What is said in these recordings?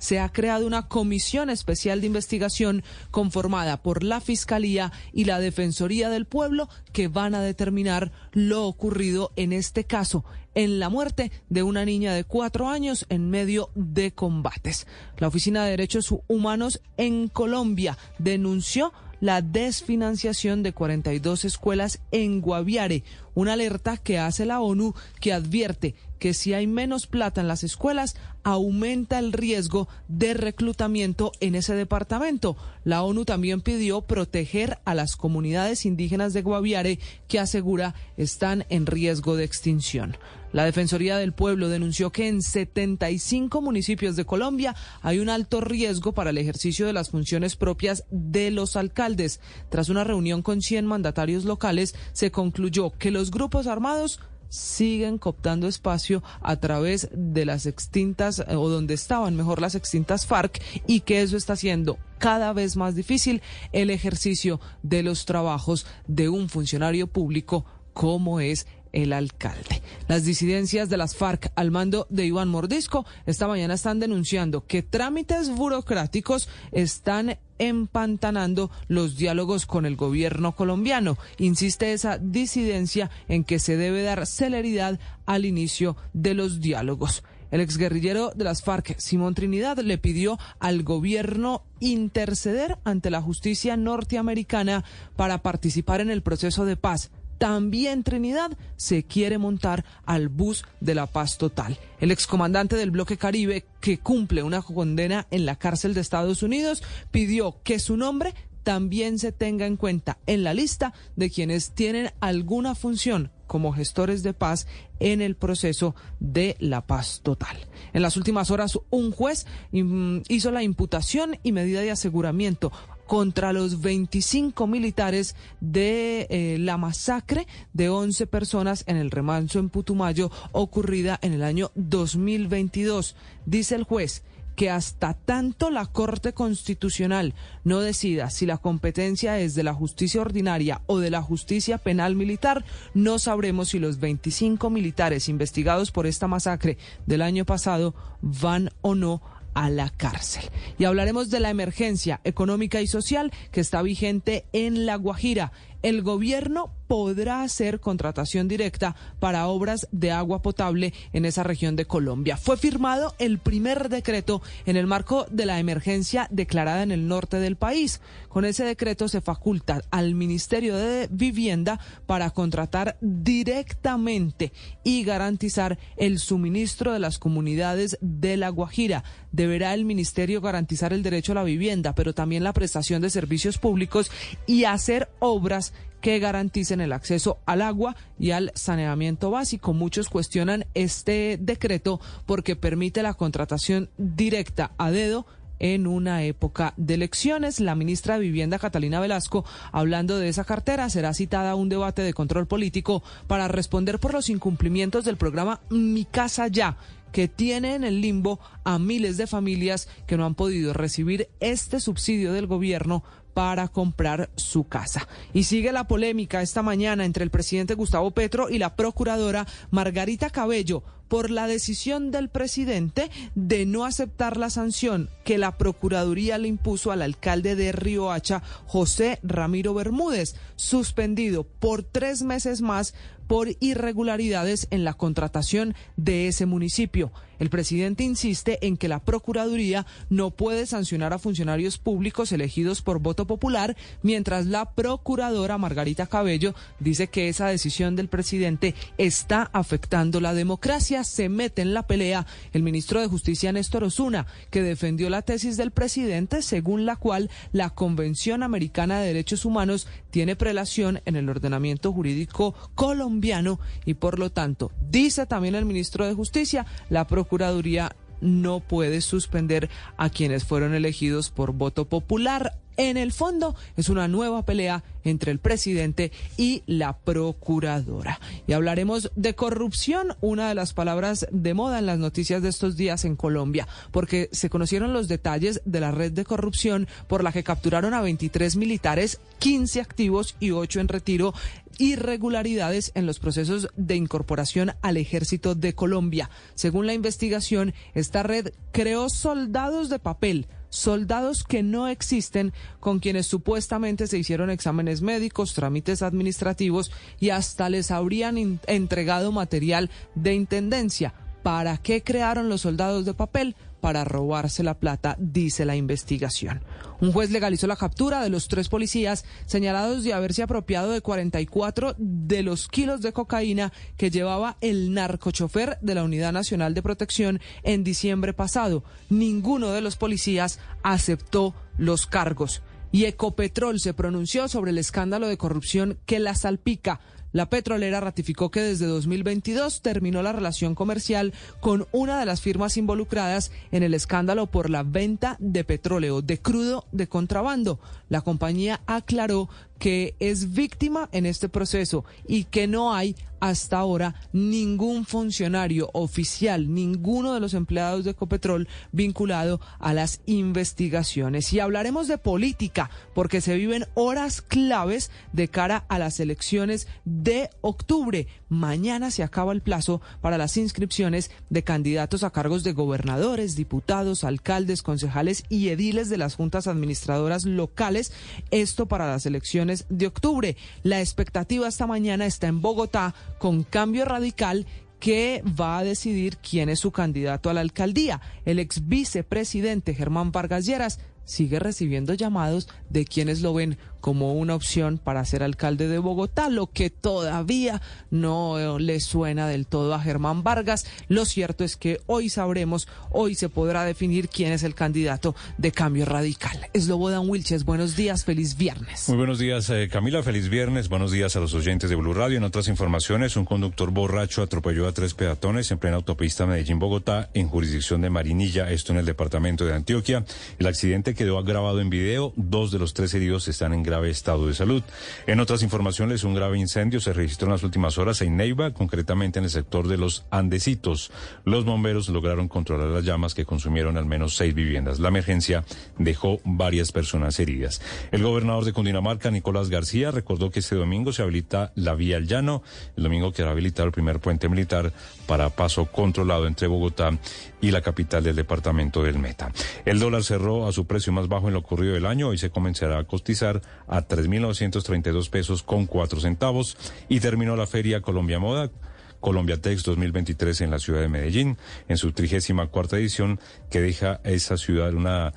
se ha creado una comisión especial de investigación conformada por la Fiscalía y la Defensoría del Pueblo que van a determinar lo ocurrido en este caso, en la muerte de una niña de cuatro años en medio de combates. La Oficina de Derechos Humanos en Colombia denunció la desfinanciación de 42 escuelas en Guaviare, una alerta que hace la ONU que advierte que si hay menos plata en las escuelas, aumenta el riesgo de reclutamiento en ese departamento. La ONU también pidió proteger a las comunidades indígenas de Guaviare que asegura están en riesgo de extinción. La Defensoría del Pueblo denunció que en 75 municipios de Colombia hay un alto riesgo para el ejercicio de las funciones propias de los alcaldes. Tras una reunión con 100 mandatarios locales, se concluyó que los grupos armados siguen cooptando espacio a través de las extintas o donde estaban mejor las extintas FARC y que eso está haciendo cada vez más difícil el ejercicio de los trabajos de un funcionario público como es el alcalde. Las disidencias de las FARC al mando de Iván Mordisco esta mañana están denunciando que trámites burocráticos están empantanando los diálogos con el gobierno colombiano. Insiste esa disidencia en que se debe dar celeridad al inicio de los diálogos. El exguerrillero de las FARC, Simón Trinidad, le pidió al gobierno interceder ante la justicia norteamericana para participar en el proceso de paz también Trinidad se quiere montar al bus de la paz total. El excomandante del bloque Caribe, que cumple una condena en la cárcel de Estados Unidos, pidió que su nombre también se tenga en cuenta en la lista de quienes tienen alguna función como gestores de paz en el proceso de la paz total. En las últimas horas, un juez mm, hizo la imputación y medida de aseguramiento contra los 25 militares de eh, la masacre de 11 personas en el remanso en Putumayo ocurrida en el año 2022. Dice el juez que hasta tanto la Corte Constitucional no decida si la competencia es de la justicia ordinaria o de la justicia penal militar, no sabremos si los 25 militares investigados por esta masacre del año pasado van o no a la cárcel. Y hablaremos de la emergencia económica y social que está vigente en La Guajira. El gobierno podrá hacer contratación directa para obras de agua potable en esa región de Colombia. Fue firmado el primer decreto en el marco de la emergencia declarada en el norte del país. Con ese decreto se faculta al Ministerio de Vivienda para contratar directamente y garantizar el suministro de las comunidades de La Guajira. Deberá el Ministerio garantizar el derecho a la vivienda, pero también la prestación de servicios públicos y hacer obras que garanticen el acceso al agua y al saneamiento básico. Muchos cuestionan este decreto porque permite la contratación directa a dedo en una época de elecciones. La ministra de Vivienda, Catalina Velasco, hablando de esa cartera, será citada a un debate de control político para responder por los incumplimientos del programa Mi Casa Ya que tiene en el limbo a miles de familias que no han podido recibir este subsidio del gobierno para comprar su casa. Y sigue la polémica esta mañana entre el presidente Gustavo Petro y la procuradora Margarita Cabello por la decisión del presidente de no aceptar la sanción que la Procuraduría le impuso al alcalde de Riohacha, José Ramiro Bermúdez, suspendido por tres meses más por irregularidades en la contratación de ese municipio. El presidente insiste en que la Procuraduría no puede sancionar a funcionarios públicos elegidos por voto popular, mientras la Procuradora Margarita Cabello dice que esa decisión del presidente está afectando la democracia. Se mete en la pelea el ministro de Justicia Néstor Osuna, que defendió la tesis del presidente según la cual la Convención Americana de Derechos Humanos tiene prelación en el ordenamiento jurídico colombiano y por lo tanto, dice también el ministro de Justicia, la Procuraduría Procuraduría no puede suspender a quienes fueron elegidos por voto popular. En el fondo es una nueva pelea entre el presidente y la procuradora. Y hablaremos de corrupción, una de las palabras de moda en las noticias de estos días en Colombia, porque se conocieron los detalles de la red de corrupción por la que capturaron a 23 militares, 15 activos y 8 en retiro irregularidades en los procesos de incorporación al ejército de Colombia. Según la investigación, esta red creó soldados de papel soldados que no existen, con quienes supuestamente se hicieron exámenes médicos, trámites administrativos y hasta les habrían entregado material de intendencia. ¿Para qué crearon los soldados de papel? Para robarse la plata, dice la investigación. Un juez legalizó la captura de los tres policías señalados de haberse apropiado de 44 de los kilos de cocaína que llevaba el narcochofer de la Unidad Nacional de Protección en diciembre pasado. Ninguno de los policías aceptó los cargos. Y Ecopetrol se pronunció sobre el escándalo de corrupción que la salpica. La petrolera ratificó que desde 2022 terminó la relación comercial con una de las firmas involucradas en el escándalo por la venta de petróleo de crudo de contrabando. La compañía aclaró que es víctima en este proceso y que no hay hasta ahora ningún funcionario oficial, ninguno de los empleados de Ecopetrol vinculado a las investigaciones. Y hablaremos de política, porque se viven horas claves de cara a las elecciones de octubre. Mañana se acaba el plazo para las inscripciones de candidatos a cargos de gobernadores, diputados, alcaldes, concejales y ediles de las juntas administradoras locales. Esto para las elecciones de octubre. La expectativa esta mañana está en Bogotá con cambio radical que va a decidir quién es su candidato a la alcaldía. El ex vicepresidente Germán Vargas Lleras sigue recibiendo llamados de quienes lo ven como una opción para ser alcalde de Bogotá, lo que todavía no le suena del todo a Germán Vargas. Lo cierto es que hoy sabremos, hoy se podrá definir quién es el candidato de cambio radical. Es Lobodan Wilches, buenos días, feliz viernes. Muy buenos días, eh, Camila, feliz viernes, buenos días a los oyentes de Blue Radio. En otras informaciones, un conductor borracho atropelló a tres peatones en plena autopista Medellín-Bogotá, en jurisdicción de Marinilla, esto en el departamento de Antioquia. El accidente quedó grabado en video, dos de los tres heridos están en grave estado de salud. En otras informaciones, un grave incendio se registró en las últimas horas en Neiva, concretamente en el sector de los Andesitos. Los bomberos lograron controlar las llamas que consumieron al menos seis viviendas. La emergencia dejó varias personas heridas. El gobernador de Cundinamarca, Nicolás García, recordó que este domingo se habilita la vía al llano. El domingo quedará habilitado el primer puente militar para paso controlado entre Bogotá y la capital del departamento del Meta. El dólar cerró a su precio más bajo en lo ocurrido del año. Hoy se comenzará a costizar a 3.932 pesos con cuatro centavos y terminó la feria Colombia Moda. Colombia Tex 2023 en la ciudad de Medellín, en su trigésima cuarta edición, que deja esa ciudad una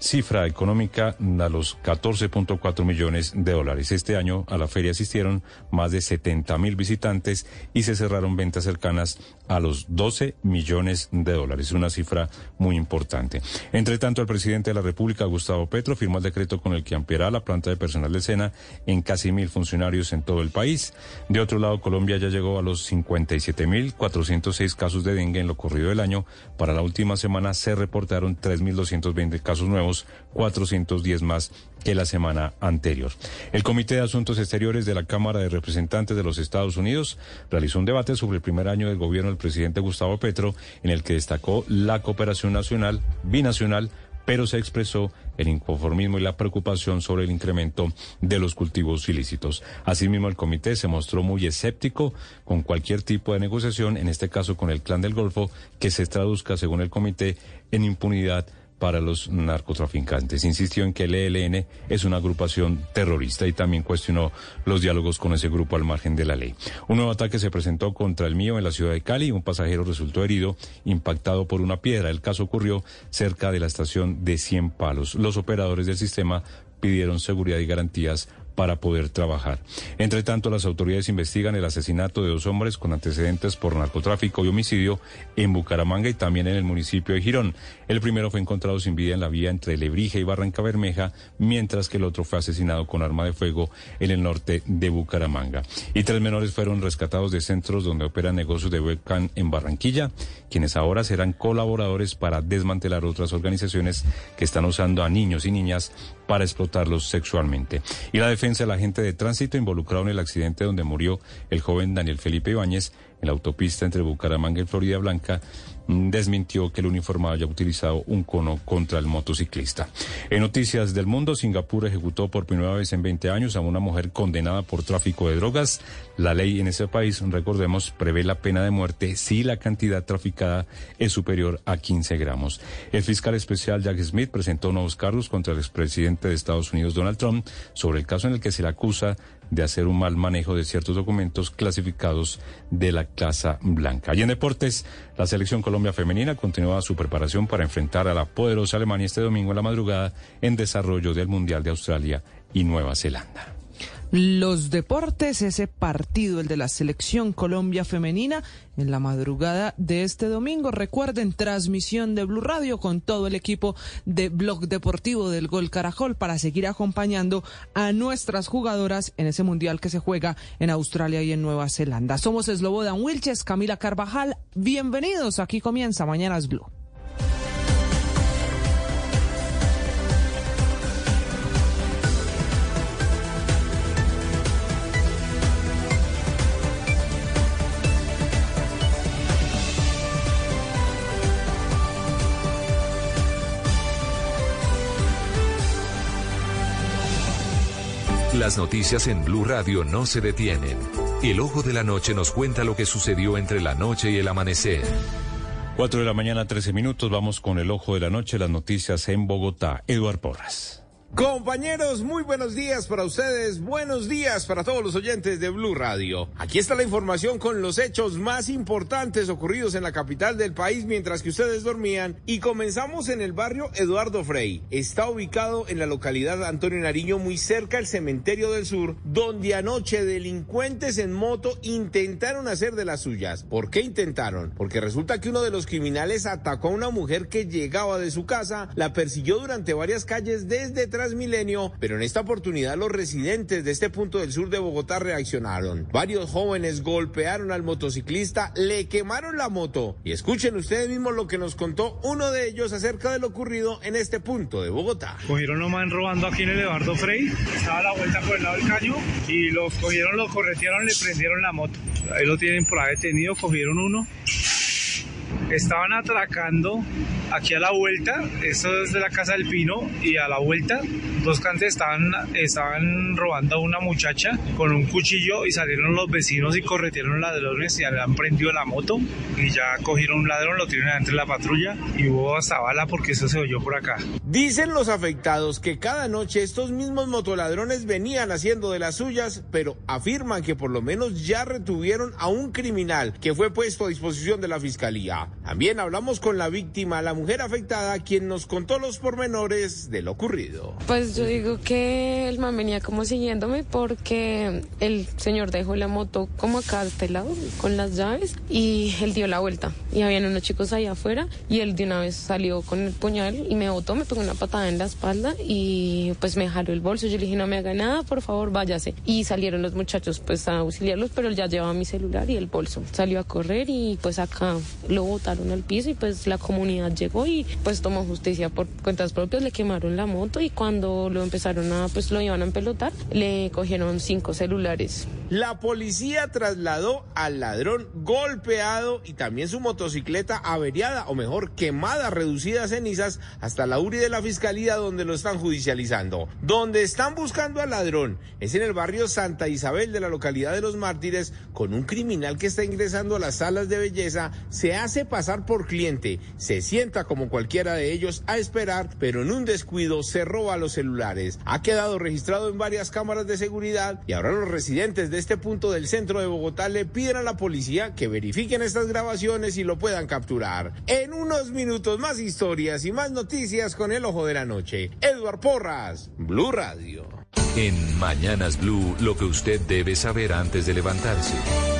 cifra económica a los 14.4 millones de dólares. Este año a la feria asistieron más de 70 mil visitantes y se cerraron ventas cercanas a los 12 millones de dólares, una cifra muy importante. Entre tanto, el presidente de la República, Gustavo Petro, firmó el decreto con el que ampliará la planta de personal de Sena en casi mil funcionarios en todo el país. De otro lado, Colombia ya llegó a los 57 mil 406 casos de dengue en lo corrido del año. Para la última semana se reportaron 3.220 casos nuevos, 410 más que la semana anterior. El Comité de Asuntos Exteriores de la Cámara de Representantes de los Estados Unidos realizó un debate sobre el primer año del gobierno del presidente Gustavo Petro, en el que destacó la cooperación nacional, binacional, pero se expresó el inconformismo y la preocupación sobre el incremento de los cultivos ilícitos. Asimismo, el comité se mostró muy escéptico con cualquier tipo de negociación, en este caso con el Clan del Golfo, que se traduzca, según el comité, en impunidad para los narcotraficantes. Insistió en que el ELN es una agrupación terrorista y también cuestionó los diálogos con ese grupo al margen de la ley. Un nuevo ataque se presentó contra el mío en la ciudad de Cali. Un pasajero resultó herido, impactado por una piedra. El caso ocurrió cerca de la estación de Cien Palos. Los operadores del sistema pidieron seguridad y garantías para poder trabajar. Entre tanto, las autoridades investigan el asesinato de dos hombres con antecedentes por narcotráfico y homicidio en Bucaramanga y también en el municipio de Girón. El primero fue encontrado sin vida en la vía entre Lebrija y Barranca Bermeja, mientras que el otro fue asesinado con arma de fuego en el norte de Bucaramanga. Y tres menores fueron rescatados de centros donde operan negocios de webcam en Barranquilla, quienes ahora serán colaboradores para desmantelar otras organizaciones que están usando a niños y niñas para explotarlos sexualmente. Y la defensa del agente de tránsito involucrado en el accidente donde murió el joven Daniel Felipe Ibáñez en la autopista entre Bucaramanga y Florida Blanca desmintió que el uniformado haya utilizado un cono contra el motociclista. En noticias del mundo, Singapur ejecutó por primera vez en 20 años a una mujer condenada por tráfico de drogas. La ley en ese país, recordemos, prevé la pena de muerte si la cantidad traficada es superior a 15 gramos. El fiscal especial Jack Smith presentó nuevos cargos contra el expresidente de Estados Unidos, Donald Trump, sobre el caso en el que se le acusa de hacer un mal manejo de ciertos documentos clasificados de la Casa Blanca. Y en deportes, la selección Colombia femenina continúa su preparación para enfrentar a la poderosa Alemania este domingo en la madrugada en desarrollo del Mundial de Australia y Nueva Zelanda. Los deportes, ese partido, el de la selección Colombia femenina, en la madrugada de este domingo. Recuerden, transmisión de Blue Radio con todo el equipo de Blog Deportivo del Gol Caracol para seguir acompañando a nuestras jugadoras en ese mundial que se juega en Australia y en Nueva Zelanda. Somos Slobodan Wilches, Camila Carvajal. Bienvenidos. Aquí comienza Mañanas Blue. Las noticias en Blue Radio no se detienen. El ojo de la noche nos cuenta lo que sucedió entre la noche y el amanecer. 4 de la mañana, 13 minutos. Vamos con el ojo de la noche, las noticias en Bogotá. Eduard Porras. Compañeros, muy buenos días para ustedes, buenos días para todos los oyentes de Blue Radio. Aquí está la información con los hechos más importantes ocurridos en la capital del país mientras que ustedes dormían y comenzamos en el barrio Eduardo Frei. Está ubicado en la localidad Antonio Nariño muy cerca del cementerio del sur, donde anoche delincuentes en moto intentaron hacer de las suyas. ¿Por qué intentaron? Porque resulta que uno de los criminales atacó a una mujer que llegaba de su casa, la persiguió durante varias calles desde Transmilenio, pero en esta oportunidad los residentes de este punto del sur de Bogotá reaccionaron. Varios jóvenes golpearon al motociclista, le quemaron la moto. Y escuchen ustedes mismos lo que nos contó uno de ellos acerca de lo ocurrido en este punto de Bogotá. Cogieron a man robando aquí en el Eduardo Frey, estaba a la vuelta por el lado del caño y lo cogieron, lo corretearon, le prendieron la moto. Ahí lo tienen por ahí detenido, cogieron uno estaban atracando aquí a la vuelta, esto es de la Casa del Pino, y a la vuelta dos cantes estaban, estaban robando a una muchacha con un cuchillo y salieron los vecinos y corretieron ladrones y han prendido la moto y ya cogieron un ladrón, lo tienen entre la patrulla y hubo hasta bala porque eso se oyó por acá. Dicen los afectados que cada noche estos mismos motoladrones venían haciendo de las suyas, pero afirman que por lo menos ya retuvieron a un criminal que fue puesto a disposición de la fiscalía. También hablamos con la víctima, la mujer afectada, quien nos contó los pormenores de lo ocurrido. Pues yo digo que el man venía como siguiéndome porque el señor dejó la moto como acá a este lado con las llaves y él dio la vuelta. Y habían unos chicos ahí afuera y él de una vez salió con el puñal y me botó, me pegó una patada en la espalda y pues me jaló el bolso. Yo le dije, no me haga nada, por favor, váyase. Y salieron los muchachos pues a auxiliarlos, pero él ya llevaba mi celular y el bolso. Salió a correr y pues acá lo botaron al piso y pues la comunidad llegó y pues tomó justicia por cuentas propias, le quemaron la moto y cuando lo empezaron a, pues lo iban a pelotar, le cogieron cinco celulares. La policía trasladó al ladrón golpeado y también su motocicleta averiada, o mejor, quemada, reducida a cenizas, hasta la URI de la fiscalía donde lo están judicializando. Donde están buscando al ladrón es en el barrio Santa Isabel de la localidad de Los Mártires, con un criminal que está ingresando a las salas de belleza, se hace pasar por cliente, se sienta como cualquiera de ellos a esperar, pero en un descuido se roba los celulares. Ha quedado registrado en varias cámaras de seguridad y ahora los residentes de este punto del centro de Bogotá le piden a la policía que verifiquen estas grabaciones y lo puedan capturar. En unos minutos más historias y más noticias con el ojo de la noche. Edward Porras, Blue Radio. En Mañanas Blue, lo que usted debe saber antes de levantarse.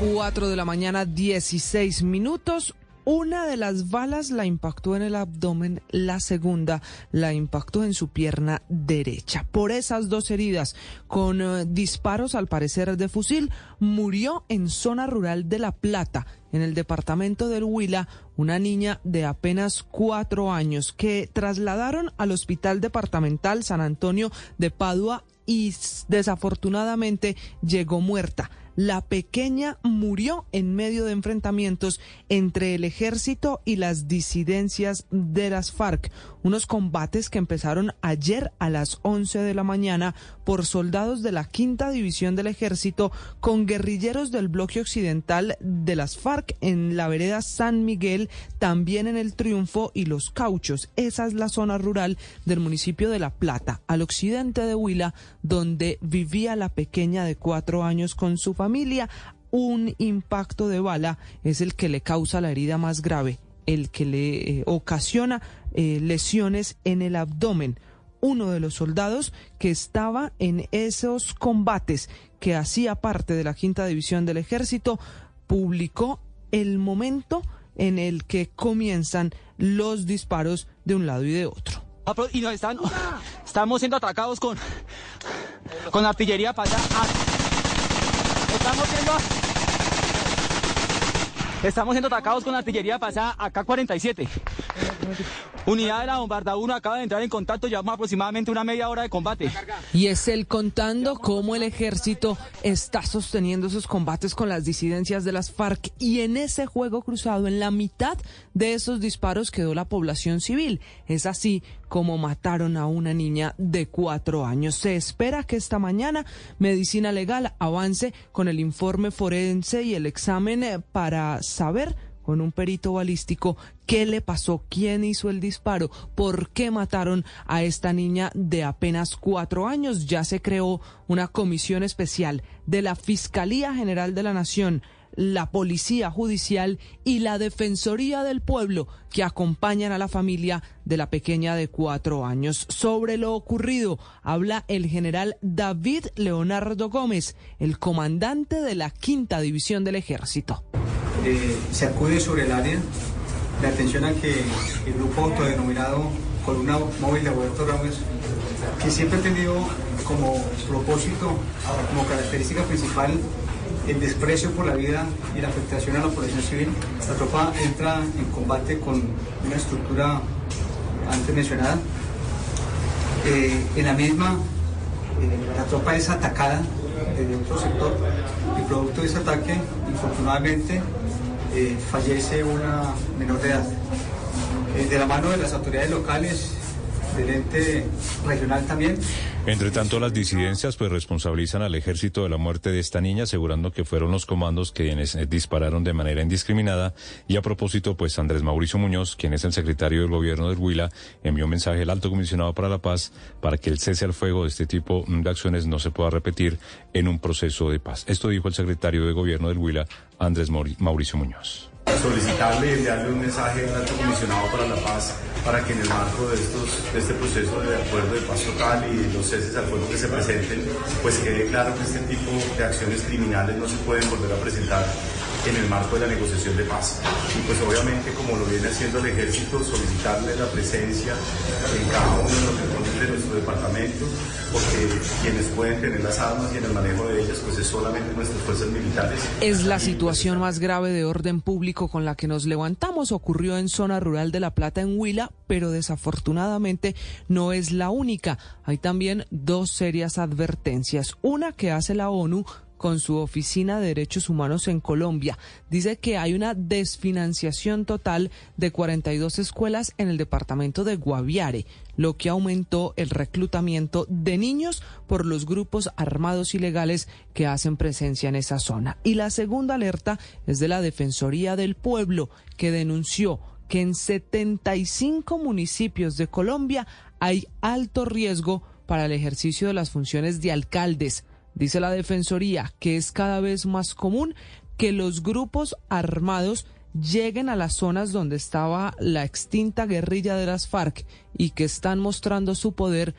4 de la mañana, 16 minutos. Una de las balas la impactó en el abdomen, la segunda la impactó en su pierna derecha. Por esas dos heridas, con eh, disparos al parecer de fusil, murió en zona rural de La Plata, en el departamento del Huila, una niña de apenas cuatro años que trasladaron al Hospital Departamental San Antonio de Padua y desafortunadamente llegó muerta. La pequeña murió en medio de enfrentamientos entre el ejército y las disidencias de las FARC, unos combates que empezaron ayer a las 11 de la mañana por soldados de la quinta división del ejército con guerrilleros del bloque occidental de las FARC en la vereda San Miguel, también en el Triunfo y los Cauchos. Esa es la zona rural del municipio de La Plata, al occidente de Huila, donde vivía la pequeña de cuatro años con su familia. Un impacto de bala es el que le causa la herida más grave, el que le eh, ocasiona eh, lesiones en el abdomen uno de los soldados que estaba en esos combates que hacía parte de la quinta división del ejército, publicó el momento en el que comienzan los disparos de un lado y de otro. Y nos están, estamos siendo atacados con, con artillería para allá. Estamos siendo, estamos siendo atacados con artillería pasada acá 47. Unidad de la Bombarda 1 acaba de entrar en contacto, llevamos aproximadamente una media hora de combate. Y es él contando cómo el ejército está sosteniendo esos combates con las disidencias de las FARC y en ese juego cruzado, en la mitad de esos disparos quedó la población civil. Es así como mataron a una niña de cuatro años. Se espera que esta mañana Medicina Legal avance con el informe forense y el examen eh, para saber con un perito balístico qué le pasó, quién hizo el disparo, por qué mataron a esta niña de apenas cuatro años. Ya se creó una comisión especial de la Fiscalía General de la Nación la Policía Judicial y la Defensoría del Pueblo que acompañan a la familia de la pequeña de cuatro años. Sobre lo ocurrido habla el general David Leonardo Gómez, el comandante de la Quinta División del Ejército. Eh, se acude sobre el área de atención a que el grupo autodenominado Columna Móvil de Alberto Ramos, que siempre ha tenido como propósito, como característica principal, el desprecio por la vida y la afectación a la población civil, la tropa entra en combate con una estructura antes mencionada. Eh, en la misma, eh, la tropa es atacada desde otro sector y producto de ese ataque, infortunadamente, eh, fallece una menor de edad. De la mano de las autoridades locales, Entre tanto, las disidencias pues responsabilizan al ejército de la muerte de esta niña, asegurando que fueron los comandos quienes eh, dispararon de manera indiscriminada. Y a propósito, pues Andrés Mauricio Muñoz, quien es el secretario del gobierno del Huila, envió un mensaje al alto comisionado para la paz para que el cese al fuego de este tipo de acciones no se pueda repetir en un proceso de paz. Esto dijo el secretario de gobierno del Huila, Andrés Mauricio Muñoz solicitarle y enviarle un mensaje al alto comisionado para la paz para que en el marco de, estos, este proceso de acuerdo de paz total y los ceses al fuego que se presenten, pues quede claro que este tipo de acciones criminales no se pueden volver a presentar en el marco de la negociación de paz. Y pues obviamente, como lo viene haciendo el ejército, solicitarle la presencia en cada uno de los rincones de nuestro departamento, porque quienes pueden tener las armas y en el manejo de ellas, pues es solamente nuestras fuerzas militares. Es la situación más grave de orden público con la que nos levantamos. Ocurrió en zona rural de La Plata, en Huila, pero desafortunadamente no es la única. Hay también dos serias advertencias. Una que hace la ONU con su Oficina de Derechos Humanos en Colombia. Dice que hay una desfinanciación total de 42 escuelas en el departamento de Guaviare, lo que aumentó el reclutamiento de niños por los grupos armados ilegales que hacen presencia en esa zona. Y la segunda alerta es de la Defensoría del Pueblo, que denunció que en 75 municipios de Colombia hay alto riesgo para el ejercicio de las funciones de alcaldes, Dice la Defensoría que es cada vez más común que los grupos armados lleguen a las zonas donde estaba la extinta guerrilla de las FARC y que están mostrando su poder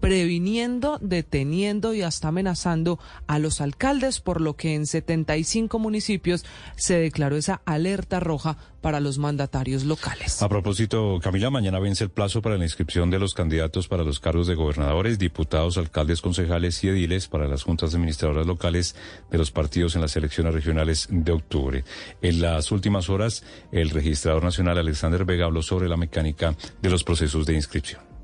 previniendo, deteniendo y hasta amenazando a los alcaldes, por lo que en 75 municipios se declaró esa alerta roja para los mandatarios locales. A propósito, Camila, mañana vence el plazo para la inscripción de los candidatos para los cargos de gobernadores, diputados, alcaldes, concejales y ediles para las juntas administradoras locales de los partidos en las elecciones regionales de octubre. En las últimas horas, el registrador nacional Alexander Vega habló sobre la mecánica de los procesos de inscripción.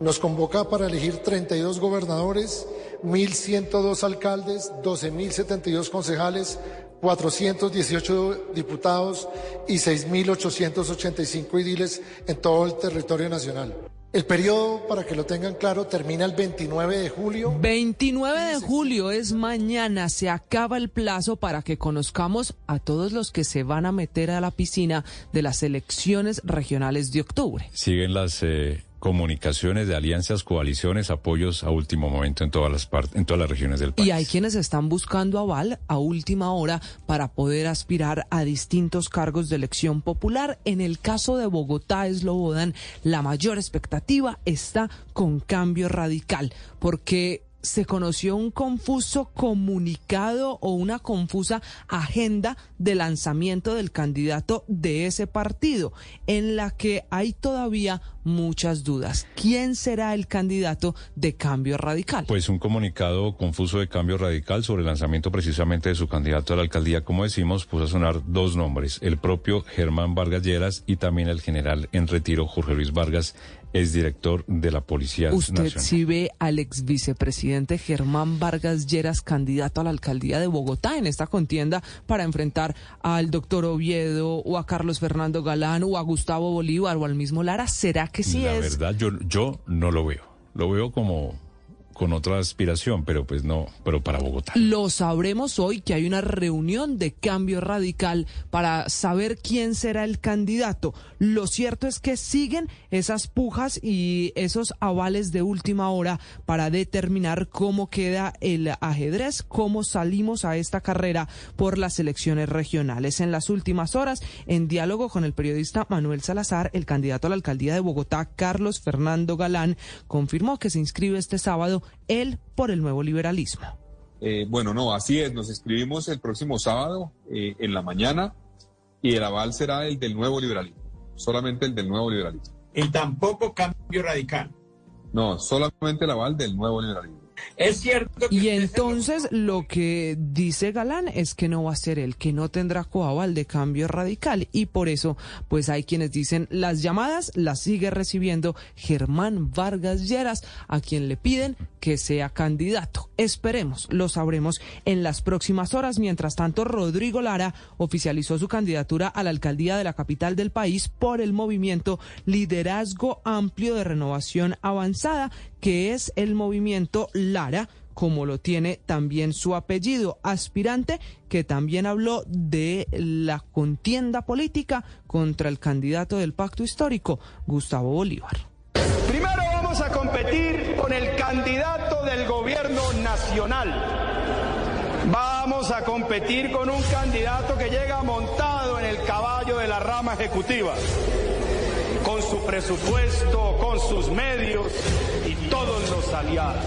Nos convoca para elegir 32 gobernadores, 1.102 alcaldes, 12.072 concejales, 418 diputados y 6.885 ediles en todo el territorio nacional. El periodo, para que lo tengan claro, termina el 29 de julio. 29 de julio es mañana. Se acaba el plazo para que conozcamos a todos los que se van a meter a la piscina de las elecciones regionales de octubre. Siguen las eh, comunicaciones de alianzas, coaliciones, apoyos a último momento en todas las partes, en todas las regiones del país. Y hay quienes están buscando aval a última hora para poder aspirar a distintos cargos de elección popular. En el caso de Bogotá, Eslobodan, la mayor expectativa está con cambio radical, porque se conoció un confuso comunicado o una confusa agenda de lanzamiento del candidato de ese partido, en la que hay todavía muchas dudas. ¿Quién será el candidato de Cambio Radical? Pues un comunicado confuso de Cambio Radical sobre el lanzamiento precisamente de su candidato a la alcaldía, como decimos, puso a sonar dos nombres, el propio Germán Vargas Lleras y también el general en retiro Jorge Luis Vargas, es director de la Policía ¿Usted sí ve al ex vicepresidente Germán Vargas Lleras candidato a la alcaldía de Bogotá en esta contienda para enfrentar al doctor Oviedo o a Carlos Fernando Galán o a Gustavo Bolívar o al mismo Lara? ¿Será que sí la es? verdad, yo, yo no lo veo. Lo veo como con otra aspiración, pero pues no, pero para Bogotá. Lo sabremos hoy que hay una reunión de cambio radical para saber quién será el candidato. Lo cierto es que siguen esas pujas y esos avales de última hora para determinar cómo queda el ajedrez, cómo salimos a esta carrera por las elecciones regionales. En las últimas horas, en diálogo con el periodista Manuel Salazar, el candidato a la alcaldía de Bogotá, Carlos Fernando Galán, confirmó que se inscribe este sábado él por el nuevo liberalismo. Eh, bueno, no, así es. Nos escribimos el próximo sábado eh, en la mañana y el aval será el del nuevo liberalismo, solamente el del nuevo liberalismo. Y tampoco cambio radical. No, solamente el aval del nuevo liberalismo. Es cierto. y entonces lo que dice Galán es que no va a ser él, que no tendrá coaval de cambio radical. Y por eso, pues hay quienes dicen las llamadas las sigue recibiendo Germán Vargas Lleras, a quien le piden que sea candidato. Esperemos, lo sabremos en las próximas horas. Mientras tanto, Rodrigo Lara oficializó su candidatura a la alcaldía de la capital del país por el movimiento Liderazgo Amplio de Renovación Avanzada, que es el movimiento Lara como lo tiene también su apellido, aspirante que también habló de la contienda política contra el candidato del pacto histórico, Gustavo Bolívar. Primero vamos a competir con el candidato del gobierno nacional. Vamos a competir con un candidato que llega montado en el caballo de la rama ejecutiva, con su presupuesto, con sus medios y todos los aliados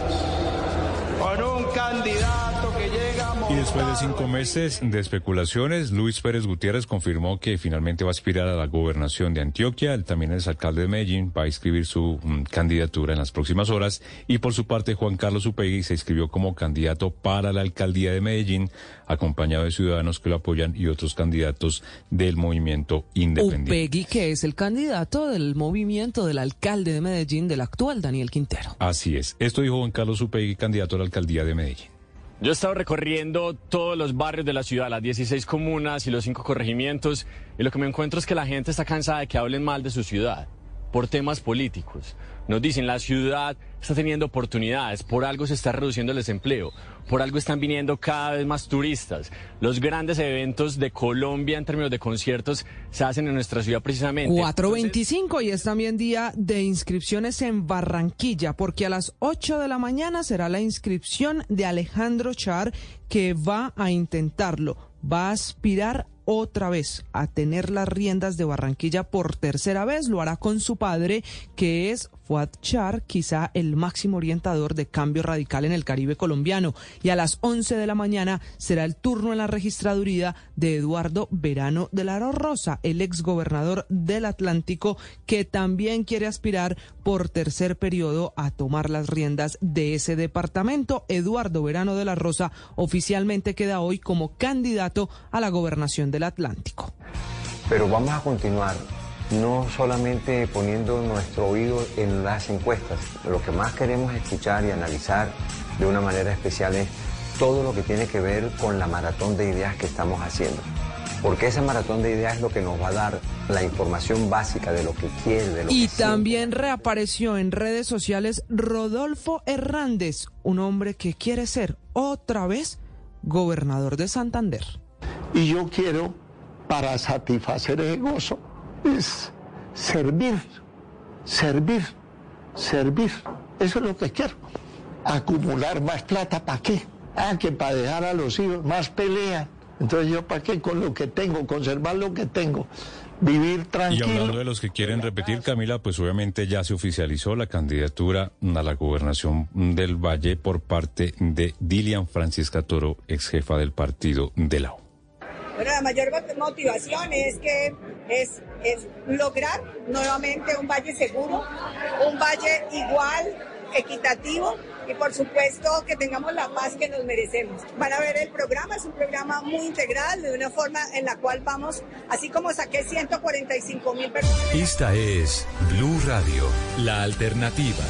con un candidato que llega Y después de cinco meses de especulaciones, Luis Pérez Gutiérrez confirmó que finalmente va a aspirar a la gobernación de Antioquia. Él también es alcalde de Medellín, va a inscribir su mm, candidatura en las próximas horas. Y por su parte, Juan Carlos Upegui se inscribió como candidato para la alcaldía de Medellín, acompañado de ciudadanos que lo apoyan y otros candidatos del movimiento independiente. Upegui, que es el candidato del movimiento del alcalde de Medellín, del actual Daniel Quintero. Así es. Esto dijo Juan Carlos Upegui, candidato a la alcaldía de Medellín. Yo he estado recorriendo todos los barrios de la ciudad, las 16 comunas y los cinco corregimientos, y lo que me encuentro es que la gente está cansada de que hablen mal de su ciudad por temas políticos. Nos dicen, la ciudad está teniendo oportunidades, por algo se está reduciendo el desempleo, por algo están viniendo cada vez más turistas. Los grandes eventos de Colombia en términos de conciertos se hacen en nuestra ciudad precisamente. 425 y es también día de inscripciones en Barranquilla, porque a las 8 de la mañana será la inscripción de Alejandro Char, que va a intentarlo, va a aspirar otra vez a tener las riendas de Barranquilla por tercera vez. Lo hará con su padre, que es Quizá el máximo orientador de cambio radical en el Caribe colombiano. Y a las 11 de la mañana será el turno en la registraduría de Eduardo Verano de la Rosa, el exgobernador del Atlántico, que también quiere aspirar por tercer periodo a tomar las riendas de ese departamento. Eduardo Verano de la Rosa oficialmente queda hoy como candidato a la gobernación del Atlántico. Pero vamos a continuar no solamente poniendo nuestro oído en las encuestas, lo que más queremos escuchar y analizar de una manera especial es todo lo que tiene que ver con la maratón de ideas que estamos haciendo. Porque ese maratón de ideas es lo que nos va a dar la información básica de lo que quiere, de lo y que también reapareció en redes sociales Rodolfo Hernández, un hombre que quiere ser otra vez gobernador de Santander. Y yo quiero, para satisfacer ese gozo, es servir, servir, servir. Eso es lo que quiero. Acumular más plata, ¿para qué? Ah, que para dejar a los hijos más pelea. Entonces yo, ¿para qué? Con lo que tengo, conservar lo que tengo, vivir Y tranquilo. hablando de los que quieren repetir, Camila, pues obviamente ya se oficializó la candidatura a la gobernación del Valle por parte de Dilian Francisca Toro, ex jefa del partido de la U. Bueno, la mayor mot- motivación es que es, es lograr nuevamente un valle seguro, un valle igual, equitativo y por supuesto que tengamos la paz que nos merecemos. Van a ver el programa, es un programa muy integral, de una forma en la cual vamos, así como saqué 145 mil personas. Esta es Blue Radio, la alternativa.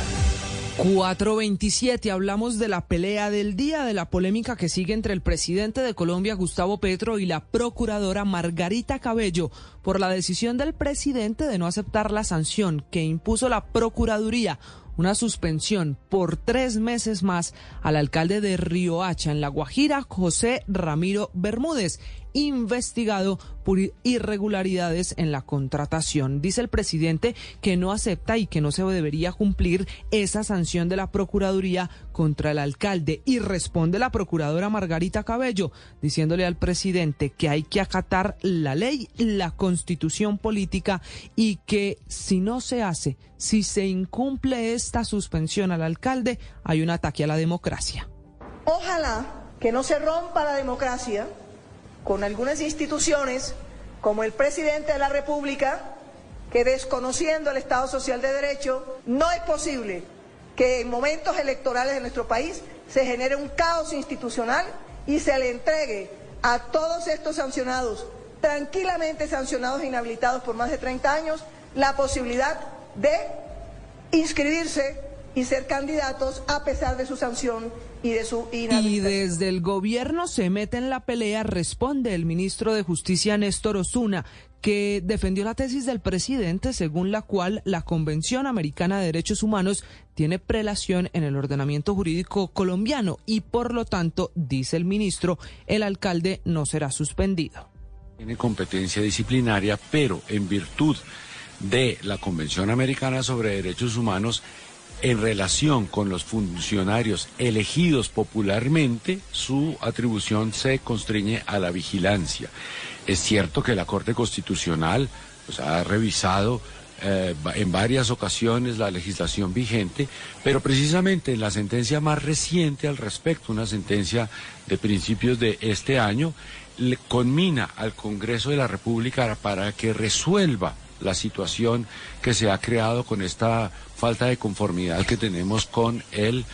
427, hablamos de la pelea del día, de la polémica que sigue entre el presidente de Colombia, Gustavo Petro, y la procuradora Margarita Cabello por la decisión del presidente de no aceptar la sanción que impuso la Procuraduría, una suspensión por tres meses más al alcalde de Riohacha, en La Guajira, José Ramiro Bermúdez investigado por irregularidades en la contratación. Dice el presidente que no acepta y que no se debería cumplir esa sanción de la Procuraduría contra el alcalde. Y responde la procuradora Margarita Cabello diciéndole al presidente que hay que acatar la ley, la constitución política y que si no se hace, si se incumple esta suspensión al alcalde, hay un ataque a la democracia. Ojalá que no se rompa la democracia con algunas instituciones como el presidente de la República, que desconociendo el Estado Social de Derecho, no es posible que en momentos electorales de nuestro país se genere un caos institucional y se le entregue a todos estos sancionados, tranquilamente sancionados e inhabilitados por más de 30 años, la posibilidad de inscribirse y ser candidatos a pesar de su sanción y de su Y desde el gobierno se mete en la pelea, responde el ministro de Justicia Néstor Osuna, que defendió la tesis del presidente según la cual la Convención Americana de Derechos Humanos tiene prelación en el ordenamiento jurídico colombiano y por lo tanto, dice el ministro, el alcalde no será suspendido. tiene competencia disciplinaria, pero en virtud de la Convención Americana sobre Derechos Humanos, en relación con los funcionarios elegidos popularmente, su atribución se constriñe a la vigilancia. Es cierto que la Corte Constitucional pues, ha revisado eh, en varias ocasiones la legislación vigente, pero precisamente en la sentencia más reciente al respecto, una sentencia de principios de este año, le conmina al Congreso de la República para que resuelva la situación que se ha creado con esta falta de conformidad que tenemos con el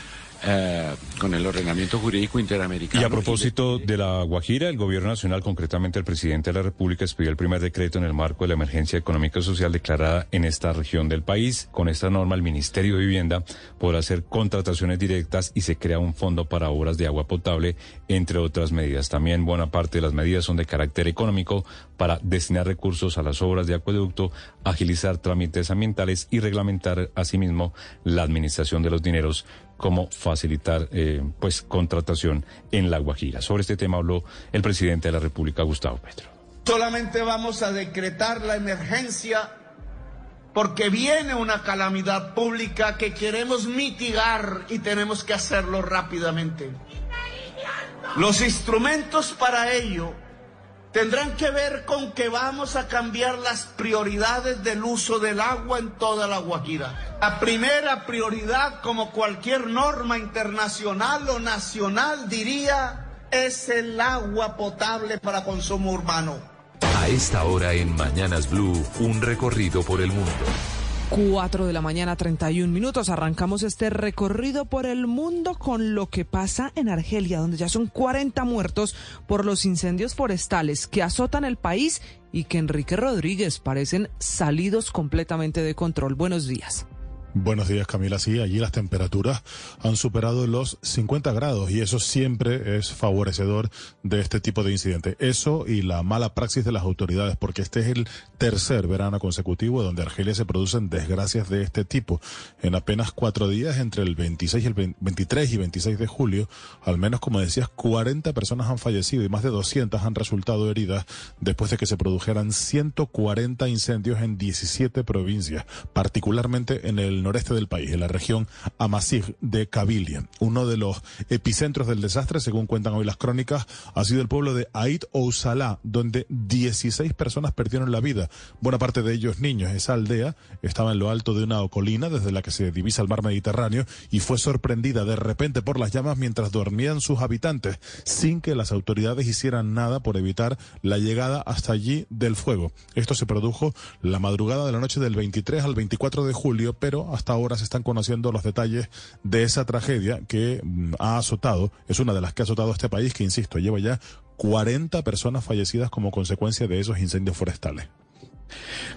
eh, con el ordenamiento jurídico interamericano. Y a propósito de la Guajira, el gobierno nacional, concretamente el presidente de la República, expidió el primer decreto en el marco de la emergencia económica y social declarada en esta región del país. Con esta norma, el Ministerio de Vivienda podrá hacer contrataciones directas y se crea un fondo para obras de agua potable, entre otras medidas. También buena parte de las medidas son de carácter económico para destinar recursos a las obras de acueducto, agilizar trámites ambientales y reglamentar asimismo la administración de los dineros como facilitar eh, pues contratación en La Guajira. Sobre este tema habló el presidente de la República, Gustavo Petro. Solamente vamos a decretar la emergencia porque viene una calamidad pública que queremos mitigar y tenemos que hacerlo rápidamente. Los instrumentos para ello tendrán que ver con que vamos a cambiar las prioridades del uso del agua en toda la Guajira. La primera prioridad, como cualquier norma internacional o nacional diría, es el agua potable para consumo urbano. A esta hora en Mañanas Blue, un recorrido por el mundo. 4 de la mañana, 31 minutos. Arrancamos este recorrido por el mundo con lo que pasa en Argelia, donde ya son 40 muertos por los incendios forestales que azotan el país y que Enrique Rodríguez parecen salidos completamente de control. Buenos días. Buenos días, Camila. Sí, allí las temperaturas han superado los 50 grados y eso siempre es favorecedor de este tipo de incidentes. Eso y la mala praxis de las autoridades, porque este es el tercer verano consecutivo donde Argelia se producen desgracias de este tipo. En apenas cuatro días, entre el 26 y el 23 y 26 de julio, al menos, como decías, 40 personas han fallecido y más de 200 han resultado heridas después de que se produjeran 140 incendios en 17 provincias, particularmente en el noreste del país, en la región Amasig de Kabilia. Uno de los epicentros del desastre, según cuentan hoy las crónicas, ha sido el pueblo de Ait Ousala, donde 16 personas perdieron la vida, buena parte de ellos niños. Esa aldea estaba en lo alto de una colina desde la que se divisa el mar Mediterráneo y fue sorprendida de repente por las llamas mientras dormían sus habitantes, sin que las autoridades hicieran nada por evitar la llegada hasta allí del fuego. Esto se produjo la madrugada de la noche del 23 al 24 de julio, pero hasta ahora se están conociendo los detalles de esa tragedia que mm, ha azotado, es una de las que ha azotado este país, que insisto, lleva ya 40 personas fallecidas como consecuencia de esos incendios forestales.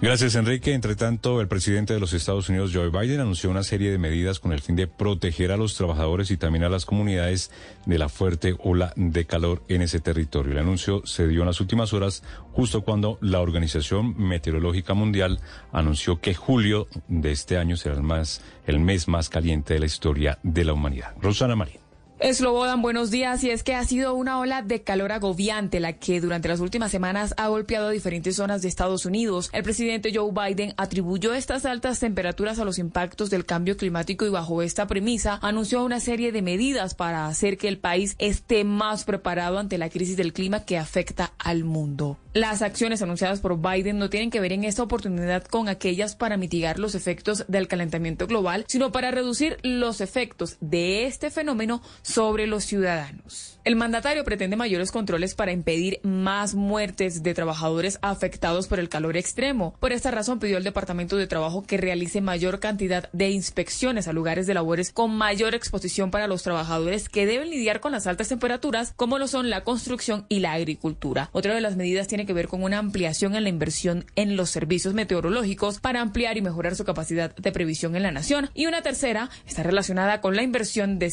Gracias, Enrique. Entre tanto, el presidente de los Estados Unidos, Joe Biden, anunció una serie de medidas con el fin de proteger a los trabajadores y también a las comunidades de la fuerte ola de calor en ese territorio. El anuncio se dio en las últimas horas, justo cuando la Organización Meteorológica Mundial anunció que julio de este año será el, más, el mes más caliente de la historia de la humanidad. Rosana María. Eslobodan, buenos días. Y es que ha sido una ola de calor agobiante la que durante las últimas semanas ha golpeado a diferentes zonas de Estados Unidos. El presidente Joe Biden atribuyó estas altas temperaturas a los impactos del cambio climático y bajo esta premisa anunció una serie de medidas para hacer que el país esté más preparado ante la crisis del clima que afecta al mundo. Las acciones anunciadas por Biden no tienen que ver en esta oportunidad con aquellas para mitigar los efectos del calentamiento global, sino para reducir los efectos de este fenómeno sobre los ciudadanos. El mandatario pretende mayores controles para impedir más muertes de trabajadores afectados por el calor extremo. Por esta razón pidió al Departamento de Trabajo que realice mayor cantidad de inspecciones a lugares de labores con mayor exposición para los trabajadores que deben lidiar con las altas temperaturas, como lo son la construcción y la agricultura. Otra de las medidas tiene que ver con una ampliación en la inversión en los servicios meteorológicos para ampliar y mejorar su capacidad de previsión en la nación. Y una tercera está relacionada con la inversión de